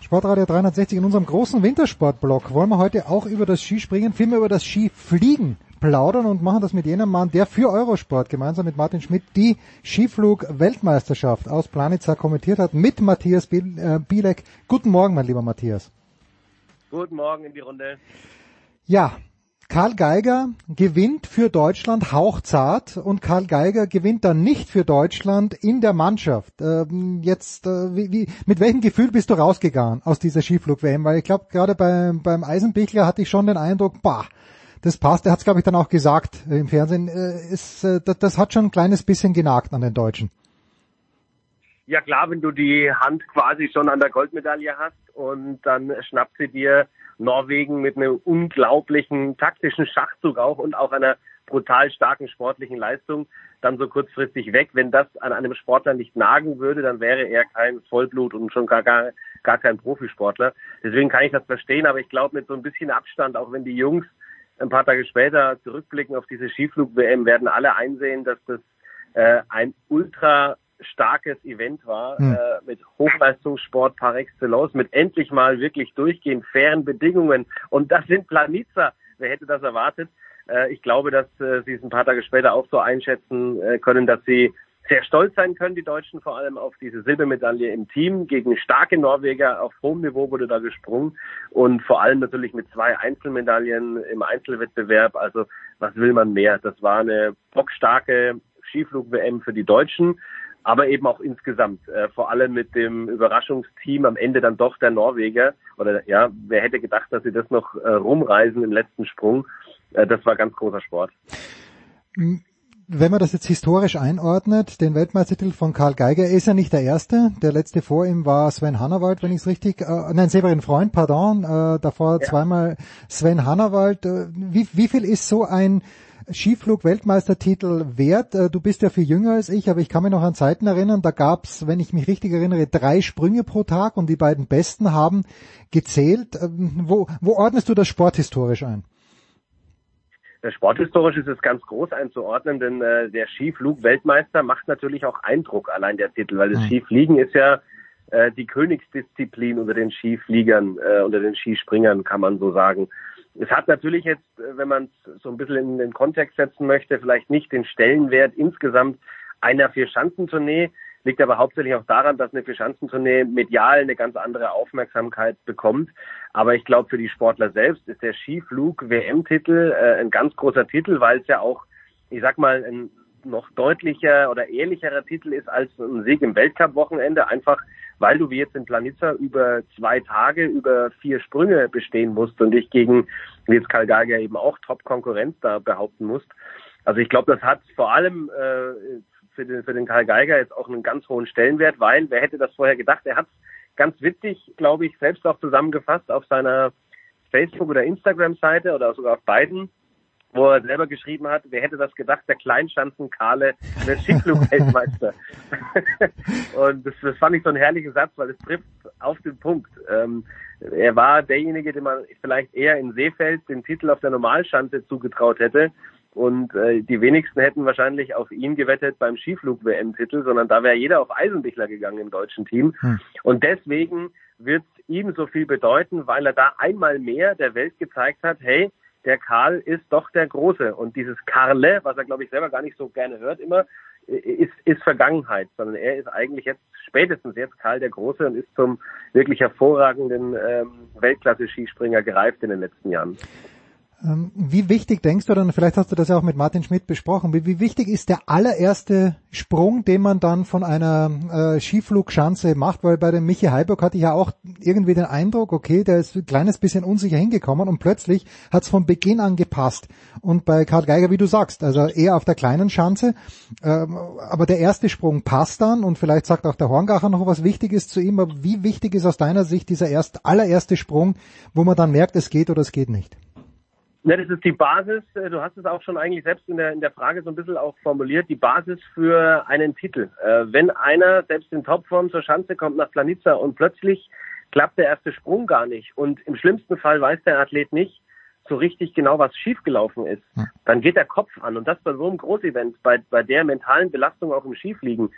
Sportradio 360 in unserem großen Wintersportblock wollen wir heute auch über das Skispringen, vielmehr über das Skifliegen plaudern und machen das mit jenem Mann, der für Eurosport gemeinsam mit Martin Schmidt die Skiflug-Weltmeisterschaft aus Planitza kommentiert hat mit Matthias äh, Bielek. Guten Morgen, mein lieber Matthias. Guten Morgen in die Runde. Ja, Karl Geiger gewinnt für Deutschland hauchzart und Karl Geiger gewinnt dann nicht für Deutschland in der Mannschaft. Ähm, jetzt, äh, wie, wie, mit welchem Gefühl bist du rausgegangen aus dieser Skiflug-WM? Weil ich glaube, gerade beim, beim Eisenbichler hatte ich schon den Eindruck, bah, das passt. Er hat es, glaube ich, dann auch gesagt äh, im Fernsehen. Äh, ist, äh, das, das hat schon ein kleines bisschen genagt an den Deutschen. Ja klar, wenn du die Hand quasi schon an der Goldmedaille hast und dann schnappt sie dir Norwegen mit einem unglaublichen taktischen Schachzug auch und auch einer brutal starken sportlichen Leistung dann so kurzfristig weg. Wenn das an einem Sportler nicht nagen würde, dann wäre er kein Vollblut und schon gar, gar, gar kein Profisportler. Deswegen kann ich das verstehen, aber ich glaube mit so ein bisschen Abstand, auch wenn die Jungs ein paar Tage später zurückblicken auf diese Skiflug-WM, werden alle einsehen, dass das äh, ein ultra starkes Event war, hm. äh, mit Hochleistungssport par excellence, mit endlich mal wirklich durchgehend fairen Bedingungen. Und das sind Planitzer. Wer hätte das erwartet? Äh, ich glaube, dass äh, sie es ein paar Tage später auch so einschätzen äh, können, dass sie sehr stolz sein können, die Deutschen vor allem auf diese Silbermedaille im Team. Gegen starke Norweger auf hohem Niveau wurde da gesprungen und vor allem natürlich mit zwei Einzelmedaillen im Einzelwettbewerb. Also was will man mehr? Das war eine bockstarke Skiflug-WM für die Deutschen, aber eben auch insgesamt. Äh, vor allem mit dem Überraschungsteam am Ende dann doch der Norweger. Oder ja, wer hätte gedacht, dass sie das noch äh, rumreisen im letzten Sprung? Äh, das war ganz großer Sport wenn man das jetzt historisch einordnet, den Weltmeistertitel von Karl Geiger, ist ja nicht der erste. Der letzte vor ihm war Sven Hannawald, wenn ich es richtig, äh, nein, Severin Freund, pardon, äh, davor ja. zweimal Sven Hannawald. Äh, wie, wie viel ist so ein Skiflug-Weltmeistertitel wert? Äh, du bist ja viel jünger als ich, aber ich kann mich noch an Zeiten erinnern, da gab's, wenn ich mich richtig erinnere, drei Sprünge pro Tag und die beiden Besten haben gezählt. Ähm, wo, wo ordnest du das sporthistorisch ein? Sporthistorisch ist es ganz groß einzuordnen, denn äh, der Skiflug-Weltmeister macht natürlich auch Eindruck, allein der Titel, weil das mhm. Skifliegen ist ja äh, die Königsdisziplin unter den Skifliegern, äh, unter den Skispringern, kann man so sagen. Es hat natürlich jetzt, äh, wenn man es so ein bisschen in den Kontext setzen möchte, vielleicht nicht den Stellenwert insgesamt einer Vier-Schanzentournee, liegt aber hauptsächlich auch daran, dass eine Vierschanzentournee medial eine ganz andere Aufmerksamkeit bekommt. Aber ich glaube, für die Sportler selbst ist der Skiflug WM-Titel äh, ein ganz großer Titel, weil es ja auch, ich sag mal, ein noch deutlicher oder ehrlicherer Titel ist als ein Sieg im Weltcup-Wochenende, einfach weil du wie jetzt in Planitza über zwei Tage über vier Sprünge bestehen musst und dich gegen, wie jetzt Karl Geiger eben auch Top-Konkurrenz da behaupten musst. Also ich glaube, das hat vor allem äh, für den, für den Karl Geiger jetzt auch einen ganz hohen Stellenwert, weil wer hätte das vorher gedacht? Er hat ganz witzig, glaube ich, selbst auch zusammengefasst auf seiner Facebook- oder Instagram-Seite oder sogar auf beiden, wo er selber geschrieben hat, wer hätte das gedacht, der Kleinschanzen-Kale der Skiflug-Weltmeister. <laughs> und das, das fand ich so ein herrlicher Satz, weil es trifft auf den Punkt. Ähm, er war derjenige, dem man vielleicht eher in Seefeld den Titel auf der Normalschanze zugetraut hätte. Und äh, die wenigsten hätten wahrscheinlich auf ihn gewettet beim Skiflug-WM-Titel, sondern da wäre jeder auf Eisenbichler gegangen im deutschen Team. Hm. Und deswegen wird ihm so viel bedeuten, weil er da einmal mehr der Welt gezeigt hat, hey, der Karl ist doch der Große. Und dieses Karle, was er, glaube ich, selber gar nicht so gerne hört immer, ist, ist Vergangenheit, sondern er ist eigentlich jetzt, spätestens jetzt Karl der Große und ist zum wirklich hervorragenden ähm, Weltklasse-Skispringer gereift in den letzten Jahren. Ähm, wie wichtig denkst du dann, vielleicht hast du das ja auch mit Martin Schmidt besprochen, wie, wichtig ist der allererste Sprung, den man dann von einer äh, Skiflugschanze macht? Weil bei dem Michi Heiburg hatte ich ja auch irgendwie den Eindruck, okay, der ist ein kleines bisschen unsicher hingekommen und plötzlich hat es von Beginn an gepasst. Und bei Karl Geiger, wie du sagst, also eher auf der kleinen Schanze, ähm, aber der erste Sprung passt dann und vielleicht sagt auch der Horngacher noch was Wichtiges zu ihm, aber wie wichtig ist aus deiner Sicht dieser erst, allererste Sprung, wo man dann merkt, es geht oder es geht nicht? Ja, das ist die Basis. Äh, du hast es auch schon eigentlich selbst in der, in der Frage so ein bisschen auch formuliert. Die Basis für einen Titel. Äh, wenn einer selbst in Topform zur Schanze kommt nach Planitza und plötzlich klappt der erste Sprung gar nicht und im schlimmsten Fall weiß der Athlet nicht so richtig genau, was schiefgelaufen ist, dann geht der Kopf an. Und das bei so einem Großevent, bei, bei der mentalen Belastung auch im Skifliegen,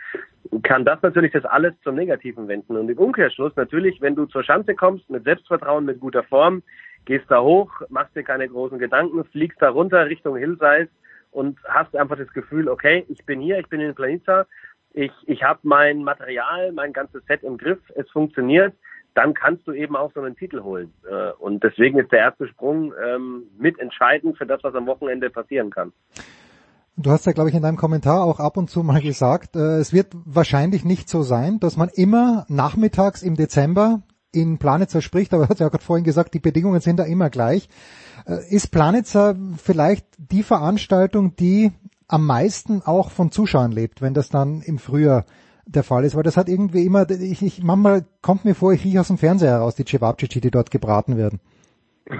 kann das natürlich das alles zum Negativen wenden. Und im Umkehrschluss natürlich, wenn du zur Schanze kommst, mit Selbstvertrauen, mit guter Form, gehst da hoch, machst dir keine großen Gedanken, fliegst da runter Richtung Hillsize und hast einfach das Gefühl, okay, ich bin hier, ich bin in Planitza, ich, ich habe mein Material, mein ganzes Set im Griff, es funktioniert, dann kannst du eben auch so einen Titel holen. Äh, und deswegen ist der erste Sprung ähm, mitentscheidend für das, was am Wochenende passieren kann. Du hast ja, glaube ich, in deinem Kommentar auch ab und zu mal gesagt, äh, es wird wahrscheinlich nicht so sein, dass man immer nachmittags im Dezember in Planitzer spricht, aber er hat ja gerade vorhin gesagt, die Bedingungen sind da immer gleich. Äh, ist Planitzer vielleicht die Veranstaltung, die am meisten auch von Zuschauern lebt, wenn das dann im Frühjahr der Fall ist, weil das hat irgendwie immer, ich, ich manchmal kommt mir vor, ich rieche aus dem Fernseher heraus, die Cevapcici, die dort gebraten werden. <laughs>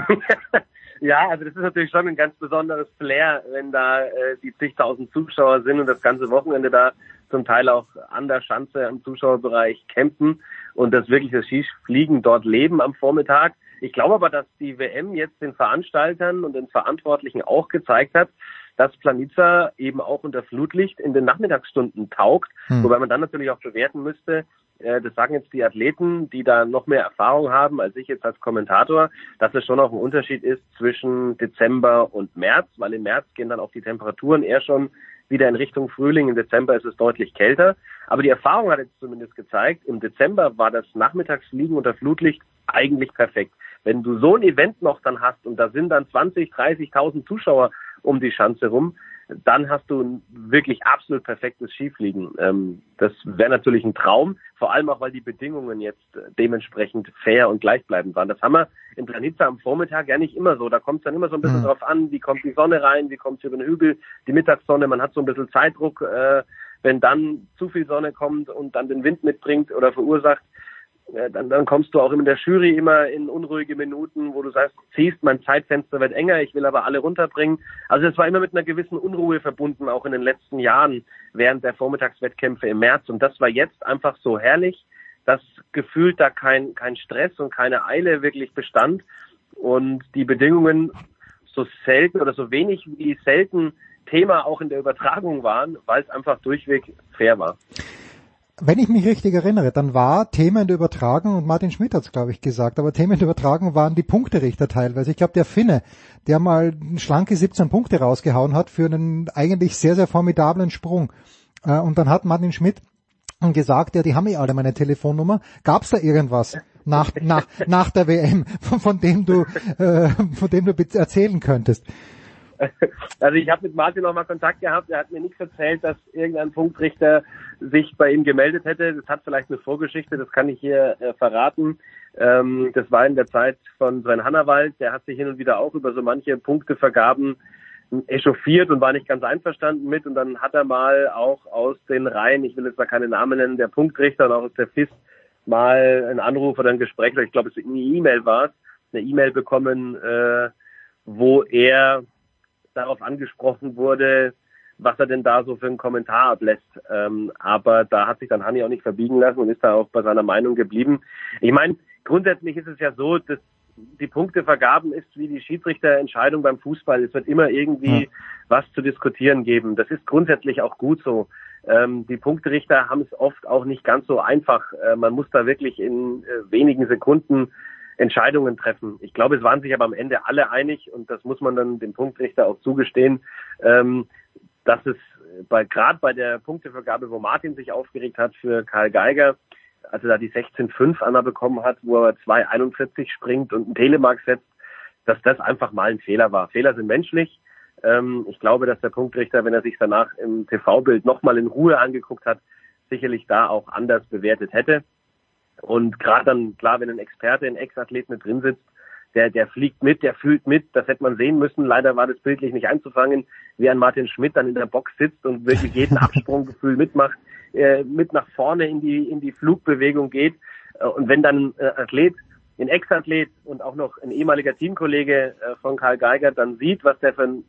Ja, also das ist natürlich schon ein ganz besonderes Flair, wenn da äh, die zigtausend Zuschauer sind und das ganze Wochenende da zum Teil auch an der Schanze am Zuschauerbereich campen und das wirklich das Skifliegen dort leben am Vormittag. Ich glaube aber, dass die WM jetzt den Veranstaltern und den Verantwortlichen auch gezeigt hat, dass Planica eben auch unter Flutlicht in den Nachmittagsstunden taugt, hm. wobei man dann natürlich auch bewerten müsste, äh, das sagen jetzt die Athleten, die da noch mehr Erfahrung haben als ich jetzt als Kommentator, dass es schon auch ein Unterschied ist zwischen Dezember und März, weil im März gehen dann auch die Temperaturen eher schon wieder in Richtung Frühling. Im Dezember ist es deutlich kälter. Aber die Erfahrung hat jetzt zumindest gezeigt, im Dezember war das Nachmittagsfliegen unter Flutlicht eigentlich perfekt. Wenn du so ein Event noch dann hast und da sind dann 20, 30.000 Zuschauer um die Schanze rum, dann hast du ein wirklich absolut perfektes Skifliegen. Ähm, das wäre natürlich ein Traum, vor allem auch, weil die Bedingungen jetzt dementsprechend fair und gleichbleibend waren. Das haben wir in Planica am Vormittag ja nicht immer so. Da kommt es dann immer so ein bisschen mhm. drauf an, wie kommt die Sonne rein, wie kommt sie über den Hügel, die Mittagssonne, man hat so ein bisschen Zeitdruck. Äh, wenn dann zu viel Sonne kommt und dann den Wind mitbringt oder verursacht, dann, dann kommst du auch in der Jury immer in unruhige Minuten, wo du sagst, ziehst, mein Zeitfenster wird enger, ich will aber alle runterbringen. Also es war immer mit einer gewissen Unruhe verbunden, auch in den letzten Jahren während der Vormittagswettkämpfe im März. Und das war jetzt einfach so herrlich, dass gefühlt da kein, kein Stress und keine Eile wirklich bestand und die Bedingungen so selten oder so wenig wie selten Thema auch in der Übertragung waren, weil es einfach durchweg fair war wenn ich mich richtig erinnere, dann war der Übertragung, und Martin Schmidt hat es, glaube ich, gesagt, aber der Übertragung waren die Punkterichter teilweise. Ich glaube, der Finne, der mal schlanke 17 Punkte rausgehauen hat für einen eigentlich sehr, sehr formidablen Sprung. Äh, und dann hat Martin Schmidt gesagt, ja, die haben eh alle meine Telefonnummer. Gab es da irgendwas nach, nach, nach der WM, <laughs> von, von dem du, äh, von dem du erzählen könntest? <laughs> Also ich habe mit Martin noch mal Kontakt gehabt. Er hat mir nichts erzählt, dass irgendein Punktrichter sich bei ihm gemeldet hätte. Das hat vielleicht eine Vorgeschichte, das kann ich hier äh, verraten. Ähm, das war in der Zeit von Sven Hannawald. Der hat sich hin und wieder auch über so manche Punktevergaben echauffiert und war nicht ganz einverstanden mit. Und dann hat er mal auch aus den Reihen, ich will jetzt mal keine Namen nennen, der Punktrichter und auch aus der FIS mal einen Anruf oder ein Gespräch, ich glaube, es eine E-Mail war, eine E-Mail bekommen, äh, wo er darauf angesprochen wurde, was er denn da so für einen Kommentar ablässt. Ähm, aber da hat sich dann Hanni auch nicht verbiegen lassen und ist da auch bei seiner Meinung geblieben. Ich meine, grundsätzlich ist es ja so, dass die Punktevergaben ist wie die Schiedsrichterentscheidung beim Fußball. Es wird immer irgendwie ja. was zu diskutieren geben. Das ist grundsätzlich auch gut so. Ähm, die Punkterichter haben es oft auch nicht ganz so einfach. Äh, man muss da wirklich in äh, wenigen Sekunden Entscheidungen treffen. Ich glaube, es waren sich aber am Ende alle einig und das muss man dann dem Punktrichter auch zugestehen, ähm, dass es bei gerade bei der Punktevergabe, wo Martin sich aufgeregt hat für Karl Geiger, also da die 16.5 Anna bekommen hat, wo er 2.41 springt und einen Telemark setzt, dass das einfach mal ein Fehler war. Fehler sind menschlich. Ähm, ich glaube, dass der Punktrichter, wenn er sich danach im TV-Bild nochmal in Ruhe angeguckt hat, sicherlich da auch anders bewertet hätte. Und gerade dann, klar, wenn ein Experte, ein Ex-Athlet mit drin sitzt, der, der fliegt mit, der fühlt mit, das hätte man sehen müssen. Leider war das bildlich nicht einzufangen, wie ein Martin Schmidt dann in der Box sitzt und wirklich jeden <laughs> Absprunggefühl mitmacht, äh, mit nach vorne in die, in die Flugbewegung geht. Äh, und wenn dann ein Athlet, ein Ex-Athlet und auch noch ein ehemaliger Teamkollege äh, von Karl Geiger dann sieht, was der für einen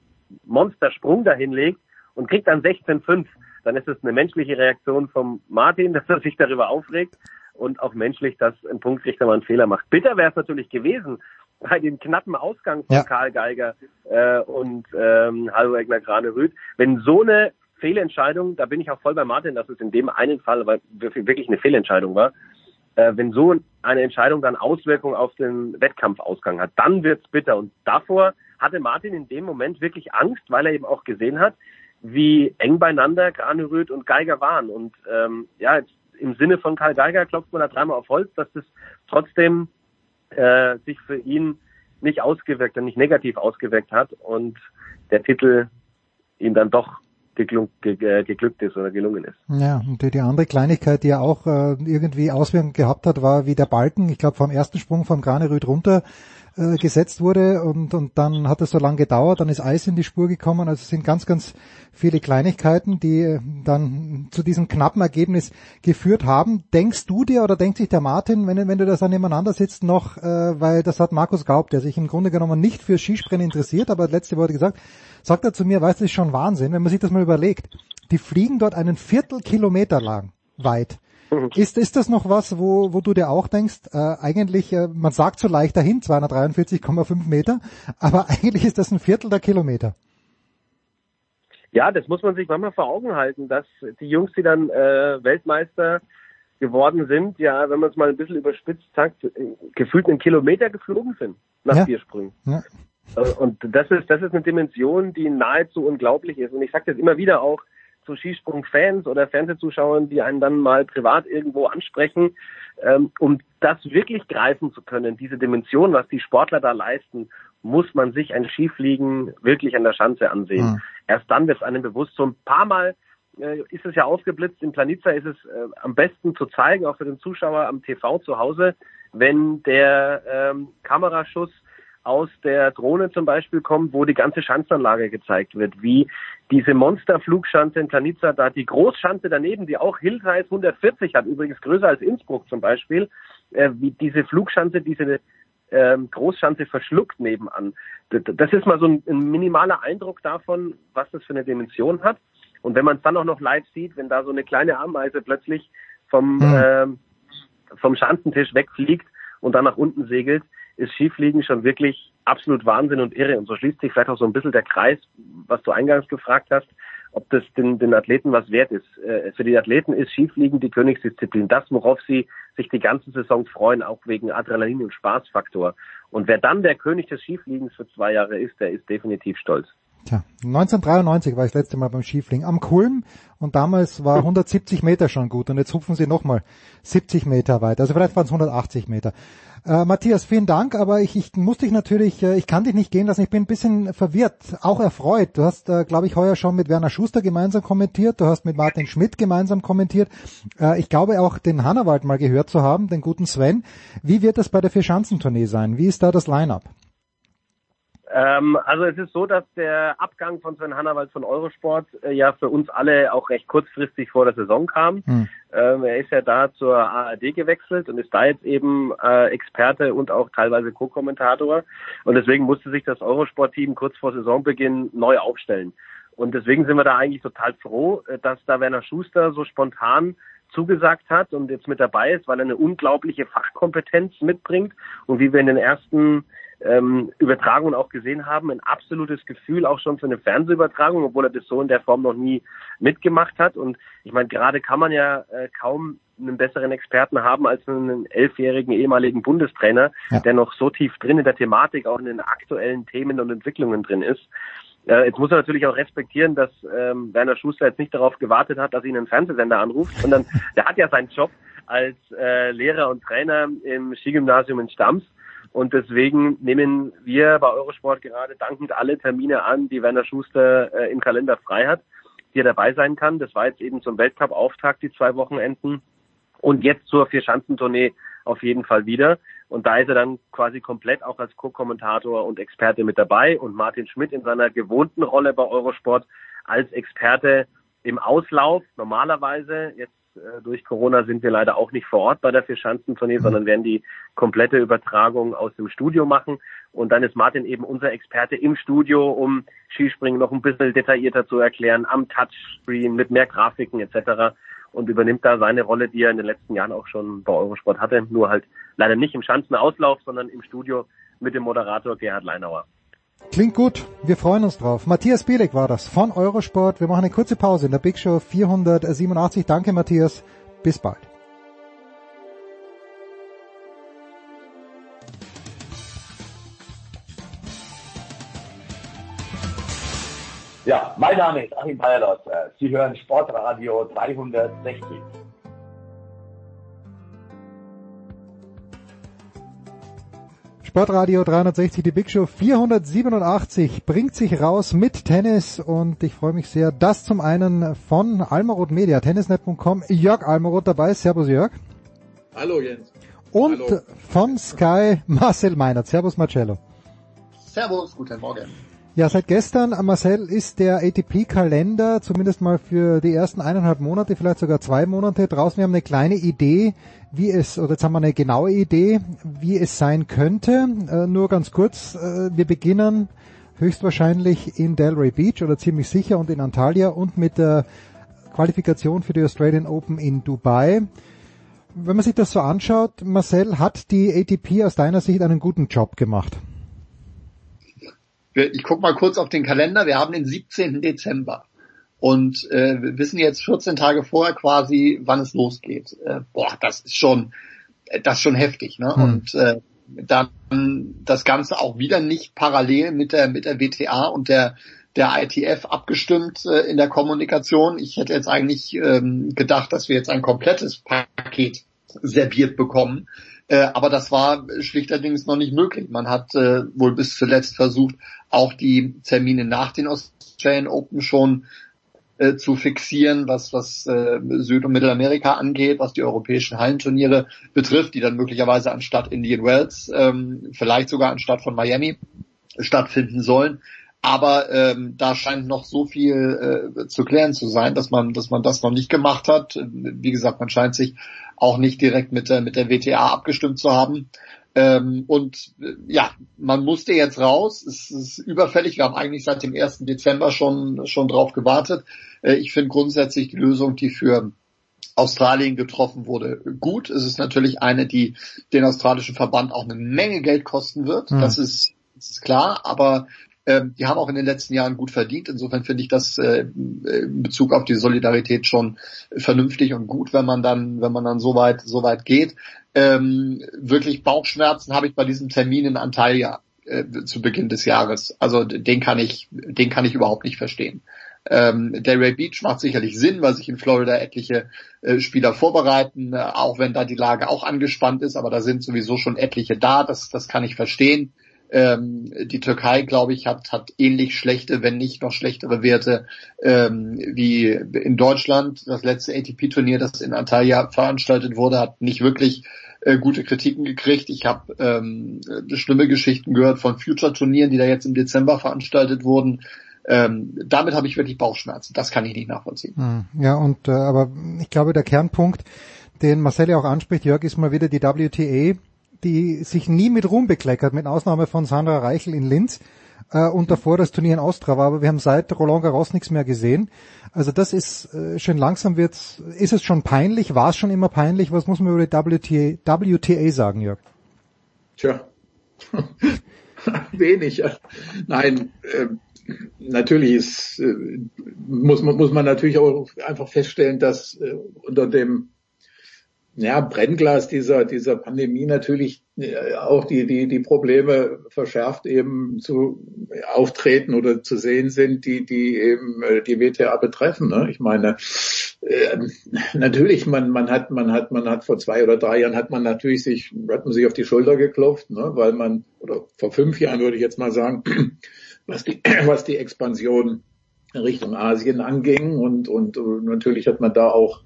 Monstersprung dahin legt und kriegt dann 16,5, dann ist es eine menschliche Reaktion vom Martin, <laughs> dass er sich darüber aufregt und auch menschlich, dass ein Punktrichter mal einen Fehler macht. Bitter wäre es natürlich gewesen bei dem knappen Ausgang von ja. Karl Geiger äh, und ähm, Hallo Egner Grane Rüth, wenn so eine Fehlentscheidung, da bin ich auch voll bei Martin, dass es in dem einen Fall weil wirklich eine Fehlentscheidung war, äh, wenn so eine Entscheidung dann Auswirkungen auf den Wettkampfausgang hat, dann wird's bitter. Und davor hatte Martin in dem Moment wirklich Angst, weil er eben auch gesehen hat, wie eng beieinander Graneröd und Geiger waren. Und ähm, ja, jetzt im Sinne von Karl Geiger klopft man da dreimal auf Holz, dass das trotzdem äh, sich für ihn nicht ausgewirkt und nicht negativ ausgewirkt hat und der Titel ihm dann doch geglückt, geglückt ist oder gelungen ist. Ja, und die, andere Kleinigkeit, die ja auch äh, irgendwie Auswirkungen gehabt hat, war wie der Balken, ich glaube vom ersten Sprung vom Granerüt runter äh, gesetzt wurde und, und dann hat es so lange gedauert, dann ist Eis in die Spur gekommen. Also es sind ganz, ganz viele Kleinigkeiten, die äh, dann zu diesem knappen Ergebnis geführt haben. Denkst du dir oder denkt sich der Martin, wenn, wenn du das dann nebeneinander sitzt noch, äh, weil das hat Markus Gaub, der sich im Grunde genommen nicht für Skispringen interessiert, aber letzte Woche gesagt, sagt er zu mir, weißt du, das ist schon Wahnsinn, wenn man sich das mal überlegt. Die fliegen dort einen Viertelkilometer lang weit Mhm. Ist, ist das noch was, wo, wo du dir auch denkst, äh, eigentlich, äh, man sagt so leicht dahin, 243,5 Meter, aber <laughs> eigentlich ist das ein Viertel der Kilometer. Ja, das muss man sich manchmal vor Augen halten, dass die Jungs, die dann äh, Weltmeister geworden sind, ja, wenn man es mal ein bisschen überspitzt sagt, gefühlt einen Kilometer geflogen sind nach ja. vier Sprüngen. Ja. Äh, und das ist, das ist eine Dimension, die nahezu unglaublich ist. Und ich sage das immer wieder auch, zu Skisprung-Fans oder Fernsehzuschauern, die einen dann mal privat irgendwo ansprechen, ähm, um das wirklich greifen zu können, diese Dimension, was die Sportler da leisten, muss man sich ein Skifliegen wirklich an der Schanze ansehen. Mhm. Erst dann wird es einem bewusst. So ein paar Mal äh, ist es ja aufgeblitzt. In Planica ist es äh, am besten zu zeigen, auch für den Zuschauer am TV zu Hause, wenn der ähm, Kameraschuss aus der Drohne zum Beispiel kommt, wo die ganze Schanzanlage gezeigt wird, wie diese Monsterflugschanze in Planica, da die Großschanze daneben, die auch Hillsize 140 hat, übrigens größer als Innsbruck zum Beispiel, äh, wie diese Flugschanze, diese ähm, Großschanze verschluckt nebenan. Das ist mal so ein, ein, minimaler Eindruck davon, was das für eine Dimension hat. Und wenn man es dann auch noch live sieht, wenn da so eine kleine Ameise plötzlich vom, mhm. ähm, vom Schanzentisch wegfliegt und dann nach unten segelt, ist Skifliegen schon wirklich absolut Wahnsinn und irre. Und so schließt sich vielleicht auch so ein bisschen der Kreis, was du eingangs gefragt hast, ob das den, den Athleten was wert ist. Äh, für die Athleten ist Skifliegen die Königsdisziplin. Das, worauf sie sich die ganze Saison freuen, auch wegen Adrenalin und Spaßfaktor. Und wer dann der König des Skifliegens für zwei Jahre ist, der ist definitiv stolz. Tja, 1993 war ich das letzte Mal beim Skifliegen am Kulm und damals war 170 Meter schon gut und jetzt hupfen sie nochmal 70 Meter weit. Also vielleicht waren es 180 Meter. Äh, Matthias, vielen Dank, aber ich, ich muss dich natürlich, äh, ich kann dich nicht gehen lassen, ich bin ein bisschen verwirrt, auch erfreut. Du hast, äh, glaube ich, heuer schon mit Werner Schuster gemeinsam kommentiert, du hast mit Martin Schmidt gemeinsam kommentiert. Äh, ich glaube auch den Hannawald mal gehört zu haben, den guten Sven. Wie wird das bei der Vierschanzentournee sein? Wie ist da das Line-Up? Ähm, also es ist so, dass der Abgang von Sven Hannawald von Eurosport äh, ja für uns alle auch recht kurzfristig vor der Saison kam. Hm. Ähm, er ist ja da zur ARD gewechselt und ist da jetzt eben äh, Experte und auch teilweise Co-Kommentator. Und deswegen musste sich das Eurosport-Team kurz vor Saisonbeginn neu aufstellen. Und deswegen sind wir da eigentlich total froh, äh, dass da Werner Schuster so spontan zugesagt hat und jetzt mit dabei ist, weil er eine unglaubliche Fachkompetenz mitbringt und wie wir in den ersten ähm, Übertragungen auch gesehen haben, ein absolutes Gefühl auch schon für eine Fernsehübertragung, obwohl er das so in der Form noch nie mitgemacht hat. Und ich meine, gerade kann man ja äh, kaum einen besseren Experten haben als einen elfjährigen ehemaligen Bundestrainer, ja. der noch so tief drin in der Thematik, auch in den aktuellen Themen und Entwicklungen drin ist. Äh, jetzt muss er natürlich auch respektieren, dass ähm, Werner Schuster jetzt nicht darauf gewartet hat, dass ihn ein Fernsehsender anruft, sondern <laughs> der hat ja seinen Job als äh, Lehrer und Trainer im Skigymnasium in Stams und deswegen nehmen wir bei Eurosport gerade dankend alle Termine an, die Werner Schuster äh, im Kalender frei hat, die er dabei sein kann. Das war jetzt eben zum Weltcup-Auftakt die zwei Wochenenden und jetzt zur Vierschanzentournee auf jeden Fall wieder. Und da ist er dann quasi komplett auch als Co-Kommentator und Experte mit dabei und Martin Schmidt in seiner gewohnten Rolle bei Eurosport als Experte im Auslauf normalerweise. Jetzt äh, durch Corona sind wir leider auch nicht vor Ort bei der Vierschanzentournee, sondern werden die komplette Übertragung aus dem Studio machen. Und dann ist Martin eben unser Experte im Studio, um Skispringen noch ein bisschen detaillierter zu erklären, am Touchscreen mit mehr Grafiken etc. und übernimmt da seine Rolle, die er in den letzten Jahren auch schon bei Eurosport hatte, nur halt leider nicht im Schanzenauslauf, sondern im Studio mit dem Moderator Gerhard Leinauer. Klingt gut, wir freuen uns drauf. Matthias Bielek war das von Eurosport. Wir machen eine kurze Pause in der Big Show 487. Danke Matthias, bis bald. Ja, mein Name ist Achim Bayerlos. Sie hören Sportradio 360. Sportradio 360, die Big Show 487 bringt sich raus mit Tennis und ich freue mich sehr, dass zum einen von Almaroth Media, tennisnet.com, Jörg Almaroth dabei ist. Servus Jörg. Hallo Jens. Und Hallo. von Sky Marcel Meinert. Servus Marcello. Servus, guten Morgen. Ja, seit gestern, Marcel, ist der ATP-Kalender, zumindest mal für die ersten eineinhalb Monate, vielleicht sogar zwei Monate draußen. Wir haben eine kleine Idee, wie es, oder jetzt haben wir eine genaue Idee, wie es sein könnte. Äh, nur ganz kurz, äh, wir beginnen höchstwahrscheinlich in Delray Beach oder ziemlich sicher und in Antalya und mit der Qualifikation für die Australian Open in Dubai. Wenn man sich das so anschaut, Marcel, hat die ATP aus deiner Sicht einen guten Job gemacht? Ich gucke mal kurz auf den Kalender. Wir haben den 17. Dezember und äh, wir wissen jetzt 14 Tage vorher quasi, wann es losgeht. Äh, boah, das ist schon, das ist schon heftig. Ne? Hm. Und äh, dann das Ganze auch wieder nicht parallel mit der mit der WTA und der der ITF abgestimmt äh, in der Kommunikation. Ich hätte jetzt eigentlich ähm, gedacht, dass wir jetzt ein komplettes Paket serviert bekommen. Äh, aber das war schlichterdings noch nicht möglich. Man hat äh, wohl bis zuletzt versucht, auch die Termine nach den Australian Open schon äh, zu fixieren, was, was äh, Süd- und Mittelamerika angeht, was die europäischen Hallenturniere betrifft, die dann möglicherweise anstatt Indian Wells, ähm, vielleicht sogar anstatt von Miami stattfinden sollen. Aber ähm, da scheint noch so viel äh, zu klären zu sein, dass man, dass man das noch nicht gemacht hat. Wie gesagt, man scheint sich auch nicht direkt mit der mit der WTA abgestimmt zu haben. Ähm, und äh, ja, man musste jetzt raus. Es ist überfällig. Wir haben eigentlich seit dem 1. Dezember schon schon drauf gewartet. Äh, ich finde grundsätzlich die Lösung, die für Australien getroffen wurde, gut. Es ist natürlich eine, die den australischen Verband auch eine Menge Geld kosten wird. Mhm. Das ist das ist klar, aber ähm, die haben auch in den letzten Jahren gut verdient. Insofern finde ich das äh, in Bezug auf die Solidarität schon vernünftig und gut, wenn man dann, wenn man dann so weit, so weit geht. Ähm, wirklich Bauchschmerzen habe ich bei diesem Termin in Antalya äh, zu Beginn des Jahres. Also den kann ich, den kann ich überhaupt nicht verstehen. Ähm, Delray Beach macht sicherlich Sinn, weil sich in Florida etliche äh, Spieler vorbereiten, äh, auch wenn da die Lage auch angespannt ist, aber da sind sowieso schon etliche da, das, das kann ich verstehen. Ähm, die Türkei, glaube ich, hat, hat ähnlich schlechte, wenn nicht noch schlechtere Werte ähm, wie in Deutschland. Das letzte ATP-Turnier, das in Antalya veranstaltet wurde, hat nicht wirklich äh, gute Kritiken gekriegt. Ich habe ähm, schlimme Geschichten gehört von Future-Turnieren, die da jetzt im Dezember veranstaltet wurden. Ähm, damit habe ich wirklich Bauchschmerzen. Das kann ich nicht nachvollziehen. Hm, ja, und äh, aber ich glaube, der Kernpunkt, den Marcel auch anspricht, Jörg, ist mal wieder die WTA die sich nie mit Ruhm bekleckert, mit Ausnahme von Sandra Reichel in Linz äh, und davor das Turnier in Austria war, aber wir haben seit Roland Garros nichts mehr gesehen. Also das ist äh, schön langsam wird's, ist es schon peinlich, war es schon immer peinlich, was muss man über die WTA, WTA sagen, Jörg? Tja, <laughs> wenig. Nein, äh, natürlich ist, äh, muss man muss man natürlich auch einfach feststellen, dass äh, unter dem ja, Brennglas dieser, dieser Pandemie natürlich äh, auch die, die, die Probleme verschärft eben zu auftreten oder zu sehen sind, die, die eben äh, die WTA betreffen. Ne? Ich meine, äh, natürlich, man, man hat, man hat, man hat vor zwei oder drei Jahren hat man natürlich sich, hat man sich auf die Schulter geklopft, ne? weil man, oder vor fünf Jahren würde ich jetzt mal sagen, <clears throat> was die, <clears throat> was die Expansion Richtung Asien anging und, und natürlich hat man da auch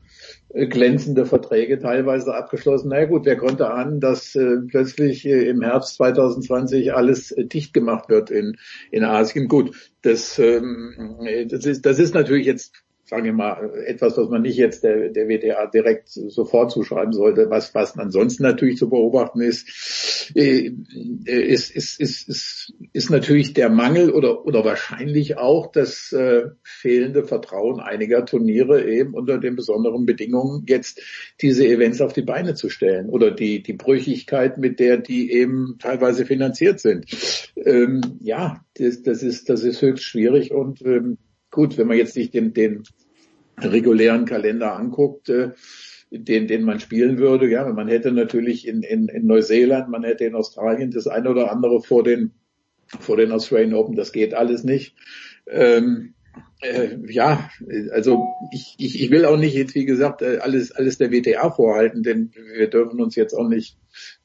glänzende Verträge teilweise abgeschlossen. Na ja, gut, wer konnte ahnen, dass äh, plötzlich äh, im Herbst 2020 alles äh, dicht gemacht wird in, in Asien? Gut, das, ähm, das, ist, das ist natürlich jetzt sagen wir mal, etwas, was man nicht jetzt der, der WTA direkt sofort zuschreiben sollte. Was, was ansonsten natürlich zu beobachten ist, äh, ist, ist, ist, ist, ist natürlich der Mangel oder, oder wahrscheinlich auch das äh, fehlende Vertrauen einiger Turniere eben unter den besonderen Bedingungen jetzt diese Events auf die Beine zu stellen oder die, die Brüchigkeit, mit der die eben teilweise finanziert sind. Ähm, ja, das, das ist, das ist höchst schwierig und ähm, gut, wenn man jetzt nicht den, den regulären Kalender anguckt, äh, den, den man spielen würde, ja, man hätte natürlich in, in, in Neuseeland, man hätte in Australien das eine oder andere vor den, vor den Australian Open, das geht alles nicht. Ähm, äh, ja, also ich, ich, ich will auch nicht jetzt, wie gesagt, äh, alles, alles der WTA vorhalten, denn wir dürfen uns jetzt auch nicht,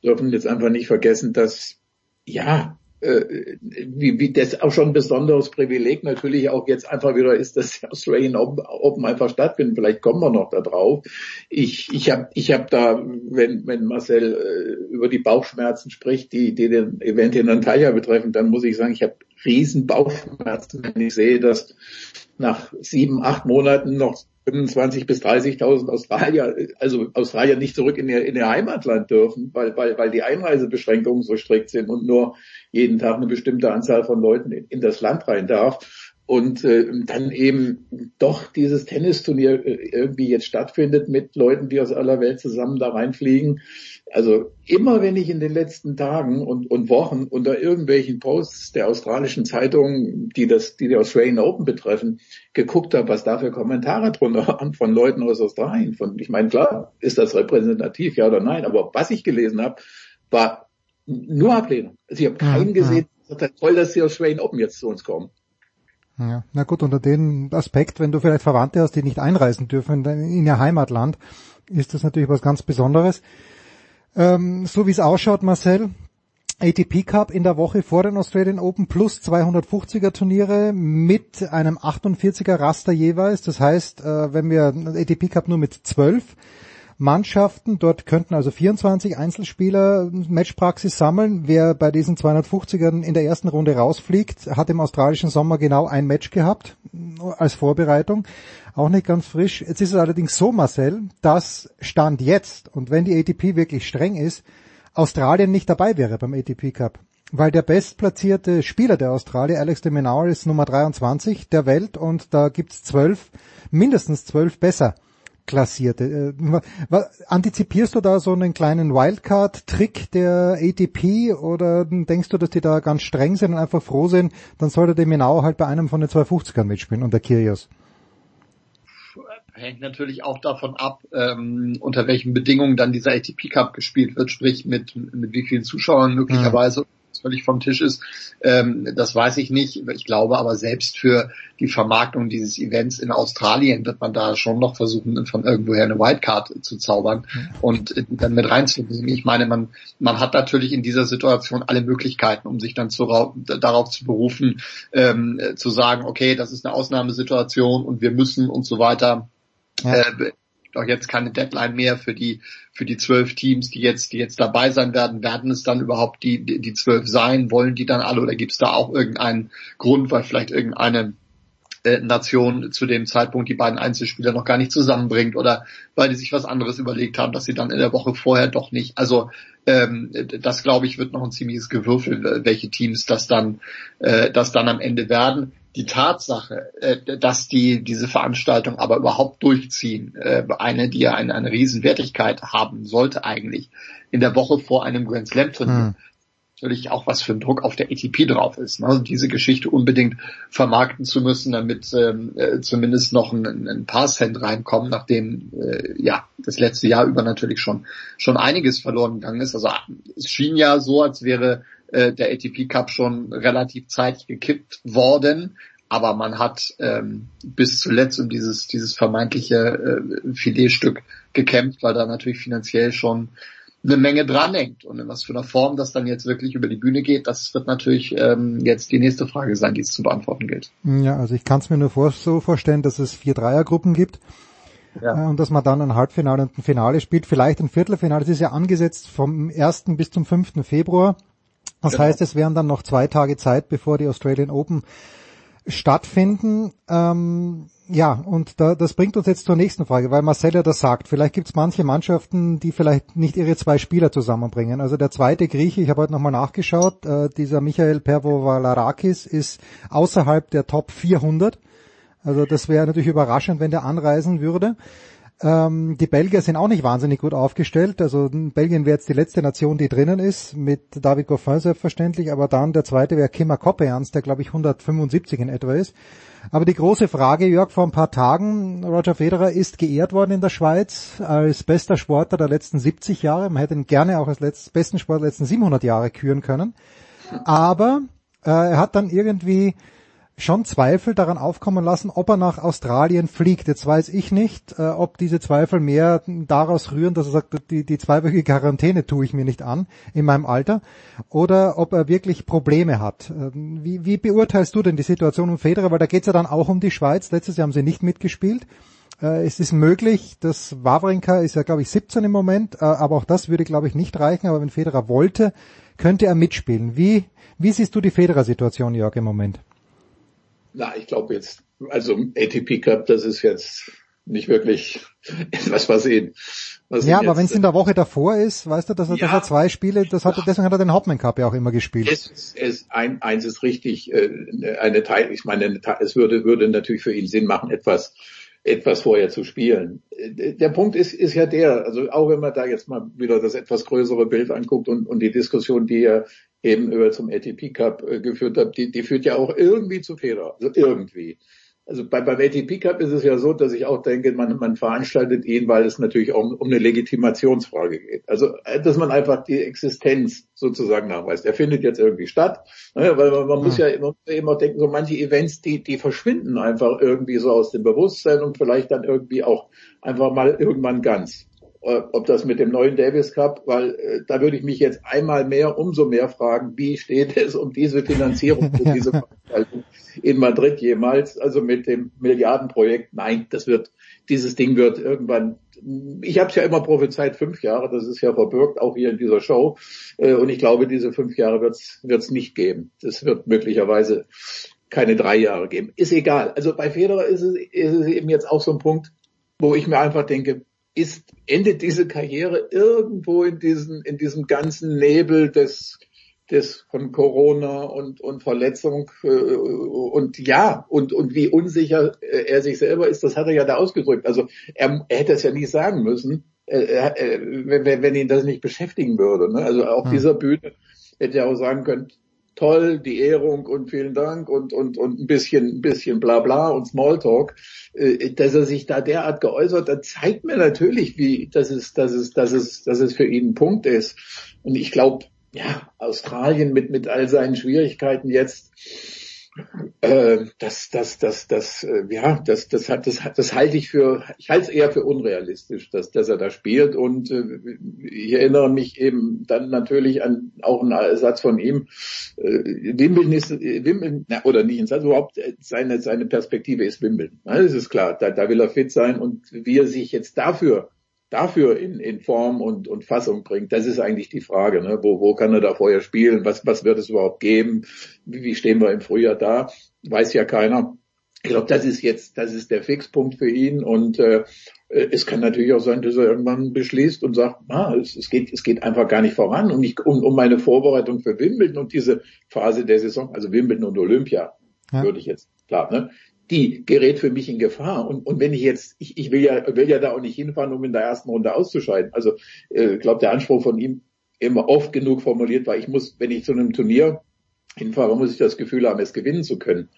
dürfen jetzt einfach nicht vergessen, dass ja, wie, wie das auch schon ein besonderes Privileg natürlich auch jetzt einfach wieder ist, dass die Australian Open einfach stattfinden. Vielleicht kommen wir noch da drauf. Ich, ich habe ich hab da, wenn, wenn Marcel äh, über die Bauchschmerzen spricht, die, die den Event in Antalya betreffen, dann muss ich sagen, ich habe riesen Bauchschmerzen, wenn ich sehe, dass nach sieben, acht Monaten noch 25 bis 30.000 Australier, also Australier nicht zurück in ihr, in ihr Heimatland dürfen, weil, weil, weil die Einreisebeschränkungen so strikt sind und nur jeden Tag eine bestimmte Anzahl von Leuten in, in das Land rein darf. Und äh, dann eben doch dieses Tennisturnier äh, irgendwie jetzt stattfindet mit Leuten, die aus aller Welt zusammen da reinfliegen. Also immer wenn ich in den letzten Tagen und, und Wochen unter irgendwelchen Posts der australischen Zeitungen, die das, die die Australian Open betreffen, geguckt habe, was da für Kommentare drunter waren von Leuten aus Australien. Von, ich meine, klar, ist das repräsentativ, ja oder nein, aber was ich gelesen habe, war nur Ablehnung. Also ich habe keinen gesehen, der sagt, toll, dass die Australian Open jetzt zu uns kommen. Ja, na gut, unter dem Aspekt, wenn du vielleicht Verwandte hast, die nicht einreisen dürfen in ihr Heimatland, ist das natürlich was ganz Besonderes. Ähm, so wie es ausschaut, Marcel, ATP Cup in der Woche vor den Australian Open plus 250er Turniere mit einem 48er Raster jeweils. Das heißt, äh, wenn wir ATP Cup nur mit 12 Mannschaften. Dort könnten also 24 Einzelspieler Matchpraxis sammeln. Wer bei diesen 250ern in der ersten Runde rausfliegt, hat im australischen Sommer genau ein Match gehabt als Vorbereitung. Auch nicht ganz frisch. Jetzt ist es allerdings so, Marcel, dass Stand jetzt und wenn die ATP wirklich streng ist, Australien nicht dabei wäre beim ATP Cup. Weil der bestplatzierte Spieler der Australier, Alex de Minaur, ist Nummer 23 der Welt und da gibt's zwölf, mindestens zwölf besser klassierte. Äh, antizipierst du da so einen kleinen Wildcard-Trick der ATP oder denkst du, dass die da ganz streng sind und einfach froh sind, dann sollte der Minau halt bei einem von den 250ern mitspielen und der Kyrgios? Hängt natürlich auch davon ab, ähm, unter welchen Bedingungen dann dieser ATP Cup gespielt wird, sprich mit, mit wie vielen Zuschauern möglicherweise. Mhm völlig vom Tisch ist, ähm, das weiß ich nicht. Ich glaube aber selbst für die Vermarktung dieses Events in Australien wird man da schon noch versuchen, von irgendwoher eine Wildcard zu zaubern mhm. und dann mit reinzunehmen. Ich meine, man, man hat natürlich in dieser Situation alle Möglichkeiten, um sich dann zu, darauf zu berufen, ähm, zu sagen, okay, das ist eine Ausnahmesituation und wir müssen und so weiter. Ja. Äh, auch jetzt keine Deadline mehr für die für die zwölf Teams, die jetzt die jetzt dabei sein werden. Werden es dann überhaupt die die zwölf sein? Wollen die dann alle oder gibt es da auch irgendeinen Grund, weil vielleicht irgendeine äh, Nation zu dem Zeitpunkt die beiden Einzelspieler noch gar nicht zusammenbringt oder weil die sich was anderes überlegt haben, dass sie dann in der Woche vorher doch nicht. Also ähm, das glaube ich wird noch ein ziemliches Gewürfel, welche Teams das dann äh, das dann am Ende werden die Tatsache, äh, dass die diese Veranstaltung aber überhaupt durchziehen, äh, eine, die ja eine, eine Riesenwertigkeit haben sollte eigentlich, in der Woche vor einem Grand Slam Turnier, hm. natürlich auch was für ein Druck auf der ATP drauf ist. Ne? Also diese Geschichte unbedingt vermarkten zu müssen, damit ähm, äh, zumindest noch ein, ein paar Cent reinkommen, nachdem äh, ja das letzte Jahr über natürlich schon schon einiges verloren gegangen ist. Also es schien ja so, als wäre äh, der ATP Cup schon relativ zeitig gekippt worden. Aber man hat ähm, bis zuletzt um dieses, dieses vermeintliche äh, Filetstück gekämpft, weil da natürlich finanziell schon eine Menge dranhängt. Und in was für einer Form das dann jetzt wirklich über die Bühne geht, das wird natürlich ähm, jetzt die nächste Frage sein, die es zu beantworten gilt. Ja, also ich kann es mir nur vor, so vorstellen, dass es vier Dreiergruppen gibt. Ja. Äh, und dass man dann ein Halbfinale und ein Finale spielt, vielleicht ein Viertelfinale. Das ist ja angesetzt vom 1. bis zum 5. Februar. Das genau. heißt, es wären dann noch zwei Tage Zeit, bevor die Australian Open stattfinden. Ähm, ja, und da, das bringt uns jetzt zur nächsten Frage, weil Marcel ja das sagt. Vielleicht gibt es manche Mannschaften, die vielleicht nicht ihre zwei Spieler zusammenbringen. Also der zweite Grieche, ich habe heute nochmal nachgeschaut, äh, dieser Michael Pervovalarakis ist außerhalb der Top 400. Also das wäre natürlich überraschend, wenn der anreisen würde. Ähm, die Belgier sind auch nicht wahnsinnig gut aufgestellt. Also Belgien wäre jetzt die letzte Nation, die drinnen ist, mit David Goffin selbstverständlich, aber dann der zweite wäre Kimmer Koppeans, der glaube ich 175 in etwa ist. Aber die große Frage, Jörg, vor ein paar Tagen, Roger Federer ist geehrt worden in der Schweiz als bester Sportler der letzten 70 Jahre. Man hätte ihn gerne auch als letzt, besten Sportler der letzten 700 Jahre küren können. Aber äh, er hat dann irgendwie schon Zweifel daran aufkommen lassen, ob er nach Australien fliegt. Jetzt weiß ich nicht, äh, ob diese Zweifel mehr daraus rühren, dass er sagt, die, die zweiwöchige Quarantäne tue ich mir nicht an in meinem Alter, oder ob er wirklich Probleme hat. Ähm, wie, wie beurteilst du denn die Situation um Federer? Weil da geht es ja dann auch um die Schweiz. Letztes Jahr haben sie nicht mitgespielt. Äh, es ist möglich, dass Wawrinka ist ja, glaube ich, 17 im Moment, äh, aber auch das würde, glaube ich, nicht reichen. Aber wenn Federer wollte, könnte er mitspielen. Wie, wie siehst du die Federer-Situation, Jörg, im Moment? Na, ich glaube jetzt, also ATP Cup, das ist jetzt nicht wirklich etwas, <laughs> was ihn. Was ja, aber wenn es in der Woche davor ist, weißt du, dass er, ja, dass er zwei Spiele, das hat, deswegen hat er den Hopman Cup ja auch immer gespielt. Es, es, ein, eins ist richtig, äh, eine Teil, ich meine, es würde, würde natürlich für ihn Sinn machen, etwas, etwas vorher zu spielen. Der Punkt ist, ist ja der, also auch wenn man da jetzt mal wieder das etwas größere Bild anguckt und, und die Diskussion, die er eben über zum ATP Cup äh, geführt hat, die, die führt ja auch irgendwie zu Fehler. Also irgendwie. Also bei, beim ATP Cup ist es ja so, dass ich auch denke, man, man veranstaltet ihn, weil es natürlich auch um, um eine Legitimationsfrage geht. Also, äh, dass man einfach die Existenz sozusagen nachweist. Er findet jetzt irgendwie statt, ne, weil man, man muss ja immer, immer denken, so manche Events, die, die verschwinden einfach irgendwie so aus dem Bewusstsein und vielleicht dann irgendwie auch einfach mal irgendwann ganz. Äh, ob das mit dem neuen Davis Cup, weil äh, da würde ich mich jetzt einmal mehr, umso mehr fragen, wie steht es um diese Finanzierung für <laughs> diese Veranstaltung in Madrid jemals, also mit dem Milliardenprojekt. Nein, das wird, dieses Ding wird irgendwann, ich habe es ja immer prophezeit, fünf Jahre, das ist ja verbürgt, auch hier in dieser Show. Äh, und ich glaube, diese fünf Jahre wird es nicht geben. Das wird möglicherweise keine drei Jahre geben. Ist egal. Also bei Federer ist es, ist es eben jetzt auch so ein Punkt, wo ich mir einfach denke, ist, endet diese Karriere irgendwo in diesem, in diesem ganzen Nebel des, des von Corona und, und Verletzung äh, und ja, und, und wie unsicher äh, er sich selber ist, das hat er ja da ausgedrückt. Also er, er hätte es ja nie sagen müssen, äh, äh, wenn, wenn ihn das nicht beschäftigen würde. Ne? Also auf hm. dieser Bühne hätte er auch sagen können, toll, die Ehrung und vielen Dank und, und, und ein bisschen, ein bisschen bla bla und Smalltalk, äh, dass er sich da derart geäußert hat, zeigt mir natürlich, wie, dass es, dass es, dass es, dass es für ihn ein Punkt ist. Und ich glaube, ja, Australien mit, mit all seinen Schwierigkeiten jetzt, äh, das, das, das, das, äh, ja, das, das hat, das, das halte ich für, ich halte es eher für unrealistisch, dass, dass er da spielt. Und äh, ich erinnere mich eben dann natürlich an auch einen Satz von ihm. Äh, Wimbledon ist, Wimbledon, na, oder nicht ein Satz, überhaupt seine, seine Perspektive ist Wimbledon. Das ist klar, da, da will er fit sein und wie er sich jetzt dafür dafür in, in Form und, und Fassung bringt, das ist eigentlich die Frage. Ne? Wo, wo kann er da vorher spielen? Was, was wird es überhaupt geben? Wie, wie stehen wir im Frühjahr da? Weiß ja keiner. Ich glaube, das ist jetzt, das ist der Fixpunkt für ihn und äh, es kann natürlich auch sein, dass er irgendwann beschließt und sagt, ah, es, es, geht, es geht einfach gar nicht voran und ich, um, um meine Vorbereitung für Wimbledon und diese Phase der Saison, also Wimbledon und Olympia, ja. würde ich jetzt klar, ne? Die gerät für mich in Gefahr. Und, und wenn ich jetzt, ich, ich will ja, will ja da auch nicht hinfahren, um in der ersten Runde auszuscheiden. Also äh, ich äh, glaube, der Anspruch von ihm immer oft genug formuliert war, ich muss, wenn ich zu einem Turnier hinfahre, muss ich das Gefühl haben, es gewinnen zu können.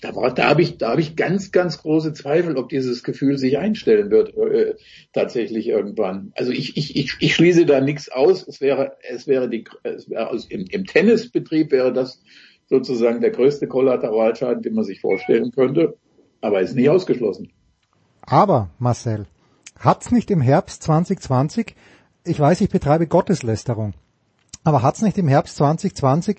Da, da habe ich, da habe ich ganz, ganz große Zweifel, ob dieses Gefühl sich einstellen wird äh, tatsächlich irgendwann. Also ich, ich, ich, ich schließe da nichts aus. Es wäre, es wäre die, es wäre also im, im Tennisbetrieb wäre das sozusagen der größte Kollateralschaden, den man sich vorstellen könnte, aber ist nicht ausgeschlossen. Aber, Marcel, hat's nicht im Herbst 2020, ich weiß, ich betreibe Gotteslästerung, aber hat's nicht im Herbst 2020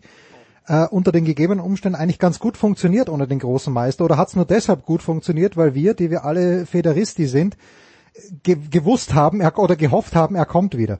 äh, unter den gegebenen Umständen eigentlich ganz gut funktioniert ohne den großen Meister oder hat's nur deshalb gut funktioniert, weil wir, die wir alle Federisti sind, ge gewusst haben er, oder gehofft haben, er kommt wieder?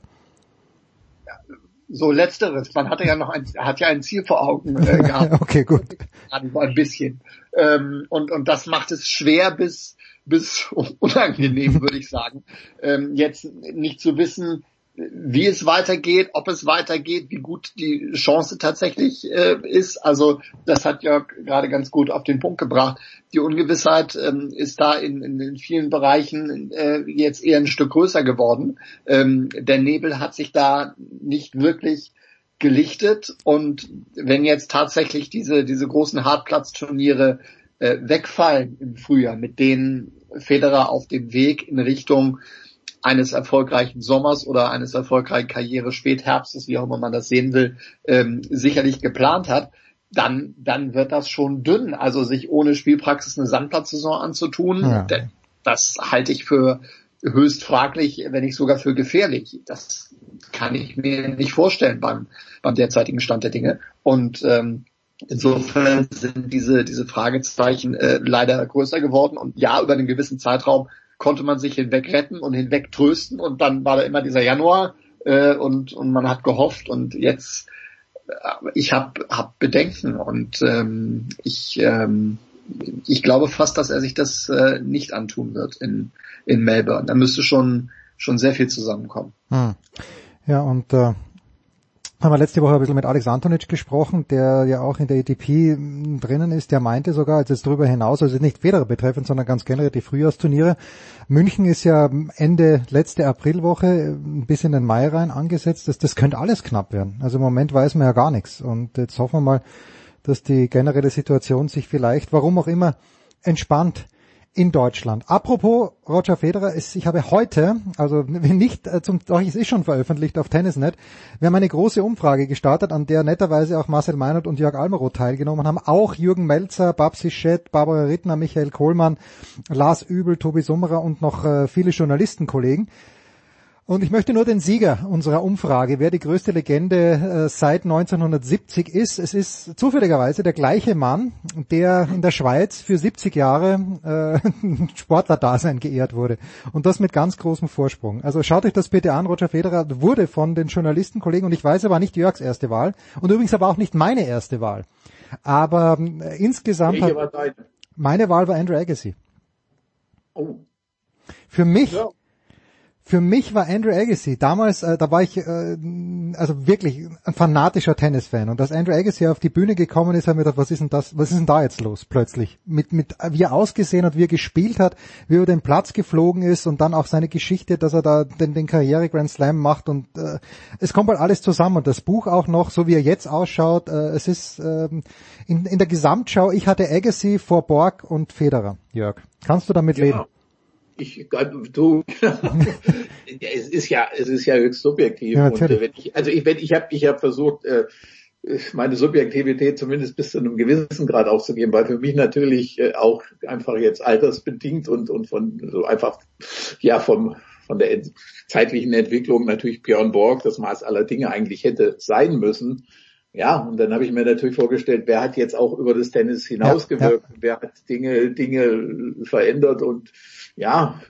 So letzteres. Man hatte ja noch ein, hat ja ein Ziel vor Augen äh, <laughs> gehabt. okay, gut. Ein bisschen. Ähm, und, und das macht es schwer bis, bis <laughs> unangenehm, würde ich sagen. Ähm, jetzt nicht zu wissen, wie es weitergeht, ob es weitergeht, wie gut die Chance tatsächlich äh, ist. Also das hat Jörg gerade ganz gut auf den Punkt gebracht. Die Ungewissheit ähm, ist da in, in, vielen Bereichen äh, jetzt eher ein Stück größer geworden. Ähm, der Nebel hat sich da nicht wirklich gelichtet und wenn jetzt tatsächlich diese, diese großen Hartplatzturniere äh, wegfallen im Frühjahr, mit denen Federer auf dem Weg in Richtung eines erfolgreichen Sommers oder eines erfolgreichen Karriere Spätherbstes, wie auch immer man das sehen will, ähm, sicherlich geplant hat, dann, dann wird das schon dünn. Also sich ohne Spielpraxis eine Sandplatzsaison anzutun, ja. das halte ich für höchst fraglich, wenn nicht sogar für gefährlich. Das kann ich mir nicht vorstellen beim, beim derzeitigen Stand der Dinge. Und ähm, insofern sind diese, diese Fragezeichen äh, leider größer geworden. Und ja, über einen gewissen Zeitraum konnte man sich hinweg retten und hinweg trösten. Und dann war da immer dieser Januar äh, und, und man hat gehofft. Und jetzt, äh, ich habe hab Bedenken und ähm, ich, ähm, ich glaube fast, dass er sich das äh, nicht antun wird in, in Melbourne. Da müsste schon, schon sehr viel zusammenkommen. Hm. Ja, und äh, haben wir letzte Woche ein bisschen mit Alex Antonic gesprochen, der ja auch in der ATP drinnen ist, der meinte sogar, als es darüber hinaus, also nicht Federer betreffend, sondern ganz generell die Frühjahrsturniere. München ist ja Ende letzte Aprilwoche bis in den Mai rein angesetzt. Das, das könnte alles knapp werden. Also im Moment weiß man ja gar nichts. Und jetzt hoffen wir mal, dass die generelle Situation sich vielleicht, warum auch immer, entspannt in Deutschland. Apropos Roger Federer, ich habe heute, also nicht äh, zum, doch es ist schon veröffentlicht auf Tennisnet, wir haben eine große Umfrage gestartet, an der netterweise auch Marcel Meinert und Jörg Almeroth teilgenommen haben, auch Jürgen Melzer, Babsi Schett, Barbara Rittner, Michael Kohlmann, Lars Übel, Tobi Summerer und noch äh, viele Journalistenkollegen. Und ich möchte nur den Sieger unserer Umfrage, wer die größte Legende äh, seit 1970 ist. Es ist zufälligerweise der gleiche Mann, der in der Schweiz für 70 Jahre äh, <laughs> Sportlerdasein geehrt wurde. Und das mit ganz großem Vorsprung. Also schaut euch das bitte an. Roger Federer wurde von den Journalistenkollegen, und ich weiß, er war nicht Jörgs erste Wahl. Und übrigens aber auch nicht meine erste Wahl. Aber äh, insgesamt... Deine? Meine Wahl war Andrew Agassi. Oh. Für mich... Ja für mich war Andrew Agassi damals, äh, da war ich äh, also wirklich ein fanatischer Tennisfan und als Andrew Agassi auf die Bühne gekommen ist, haben wir gedacht, was ist denn das, was ist denn da jetzt los plötzlich? Mit mit wie er ausgesehen hat, wie er gespielt hat, wie er über den Platz geflogen ist und dann auch seine Geschichte, dass er da den, den Karriere Grand Slam macht und äh, es kommt halt alles zusammen und das Buch auch noch, so wie er jetzt ausschaut, äh, es ist äh, in, in der Gesamtschau, ich hatte Agassi vor Borg und Federer, Jörg. Kannst du damit ja. leben? Ich, du, <laughs> es ist ja, es ist ja höchst subjektiv. Ja, und äh, wenn ich, also ich, wenn ich habe, ich habe versucht, äh, meine Subjektivität zumindest bis zu einem gewissen Grad aufzugeben, weil für mich natürlich äh, auch einfach jetzt altersbedingt und und von so einfach ja vom von der zeitlichen Entwicklung natürlich Björn Borg das Maß aller Dinge eigentlich hätte sein müssen. Ja, und dann habe ich mir natürlich vorgestellt, wer hat jetzt auch über das Tennis hinausgewirkt, ja, ja. wer hat Dinge, Dinge verändert und ja,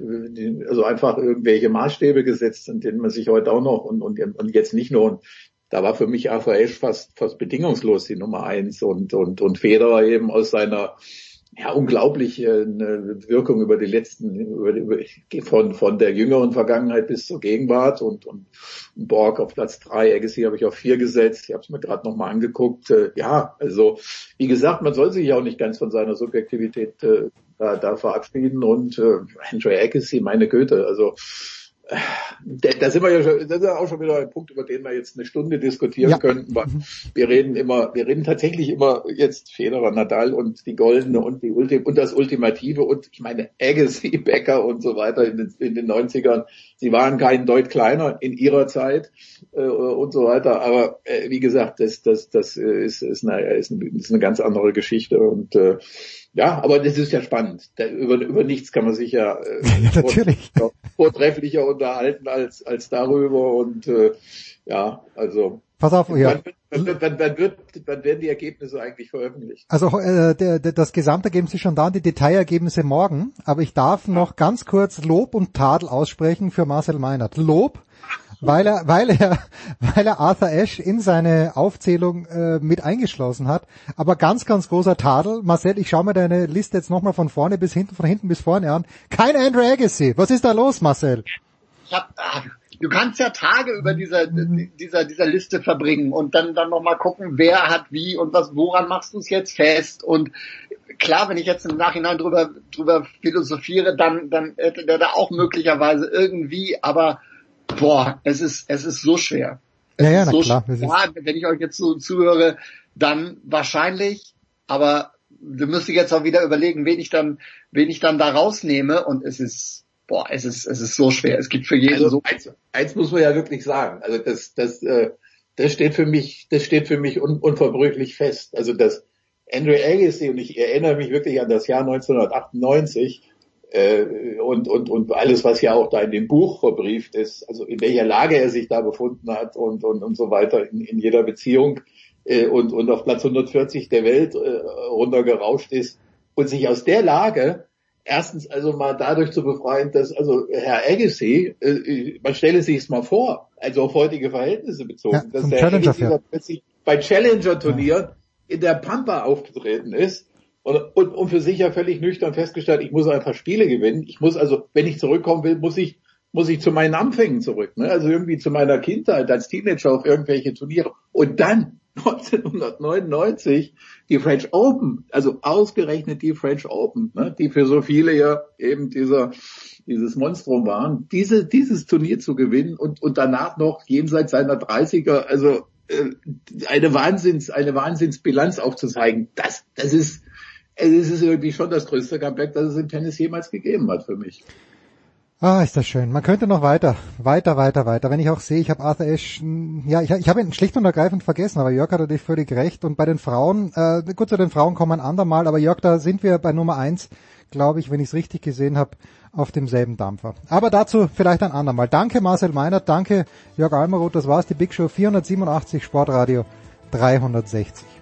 also einfach irgendwelche Maßstäbe gesetzt, an denen man sich heute auch noch und, und, und jetzt nicht nur, und da war für mich Ashe fast, fast bedingungslos die Nummer eins und, und, und Federer eben aus seiner ja, unglaublich äh, Wirkung über die letzten, über, über, von, von der jüngeren Vergangenheit bis zur Gegenwart und, und Borg auf Platz drei, Agassi habe ich auf vier gesetzt, ich habe es mir gerade nochmal angeguckt. Äh, ja, also wie gesagt, man soll sich auch nicht ganz von seiner Subjektivität äh, da, da verabschieden und äh, Andrew Agassi, meine Goethe, also da sind wir ja schon, das ist ja auch schon wieder ein Punkt, über den wir jetzt eine Stunde diskutieren ja. könnten. Mhm. Wir reden immer, wir reden tatsächlich immer jetzt Federer, Nadal und die Goldene und die Ultim und das Ultimative und ich meine Agassi, Becker und so weiter in den, in den 90ern. Sie waren kein Deut kleiner in ihrer Zeit äh, und so weiter. Aber äh, wie gesagt, das, das, das ist, ist, eine, ist, eine, ist eine ganz andere Geschichte und äh, ja, aber das ist ja spannend. Da, über, über nichts kann man sich ja, äh, <laughs> ja natürlich. vortrefflicher unterhalten als, als darüber. Und äh, ja, also. Pass auf, ja. Wann, wann, wann, wann, wird, wann werden die Ergebnisse eigentlich veröffentlicht? Also äh, der, der, das Gesamtergebnis ist schon da, die Detailergebnisse morgen. Aber ich darf noch ganz kurz Lob und Tadel aussprechen für Marcel Meinert. Lob weil er, weil er, weil er Arthur Ashe in seine Aufzählung äh, mit eingeschlossen hat. Aber ganz, ganz großer Tadel. Marcel, ich schaue mir deine Liste jetzt nochmal von vorne bis hinten, von hinten bis vorne an. Kein Andrew Agassi. Was ist da los, Marcel? Ich hab, ah, du kannst ja Tage über dieser, dieser, dieser Liste verbringen und dann, dann nochmal gucken, wer hat wie und was, woran machst du es jetzt fest und klar, wenn ich jetzt im Nachhinein drüber, drüber philosophiere, dann, dann hätte der da auch möglicherweise irgendwie, aber boah, es ist, es ist so schwer. Es ja, ja, so klar. Schwer. Wenn ich euch jetzt so zuhöre, dann wahrscheinlich, aber du müsstest jetzt auch wieder überlegen, wen ich dann, wen ich dann da rausnehme und es ist, boah, es ist, es ist so schwer. Es gibt für jeden also so. Eins, eins muss man ja wirklich sagen. Also das, das, äh, das steht für mich, das steht für mich un, unverbrüchlich fest. Also das Andrew Agassi und ich erinnere mich wirklich an das Jahr 1998 äh, und und und alles, was ja auch da in dem Buch verbrieft ist, also in welcher Lage er sich da befunden hat und und und so weiter in, in jeder Beziehung äh, und und auf Platz 140 der Welt äh, runtergerauscht ist und sich aus der Lage erstens also mal dadurch zu befreien, dass also Herr Agassi, äh, man stelle sich es mal vor, also auf heutige Verhältnisse bezogen, ja, dass der Agassi plötzlich bei Challenger-Turnieren ja. in der Pampa aufgetreten ist und, und, und für sich ja völlig nüchtern festgestellt, ich muss einfach Spiele gewinnen. Ich muss also, wenn ich zurückkommen will, muss ich muss ich zu meinen Anfängen zurück, ne? also irgendwie zu meiner Kindheit als Teenager auf irgendwelche Turniere. Und dann 1999 die French Open, also ausgerechnet die French Open, ne, die für so viele ja eben dieser dieses Monstrum waren, diese, dieses Turnier zu gewinnen und, und danach noch jenseits seiner 30er, also äh, eine Wahnsinns, eine Wahnsinnsbilanz aufzuzeigen, das, das ist, es ist irgendwie schon das größte Comeback, das es im Tennis jemals gegeben hat für mich. Ah, ist das schön. Man könnte noch weiter, weiter, weiter, weiter. Wenn ich auch sehe, ich habe Arthur Ashe, ja, ich, ich habe ihn schlicht und ergreifend vergessen, aber Jörg hat natürlich völlig recht. Und bei den Frauen, äh, gut, zu den Frauen kommen ein andermal, aber Jörg, da sind wir bei Nummer eins, glaube ich, wenn ich es richtig gesehen habe, auf demselben Dampfer. Aber dazu vielleicht ein andermal. Danke Marcel Meinert, danke Jörg Almeroth, das war's, die Big Show 487 Sportradio 360.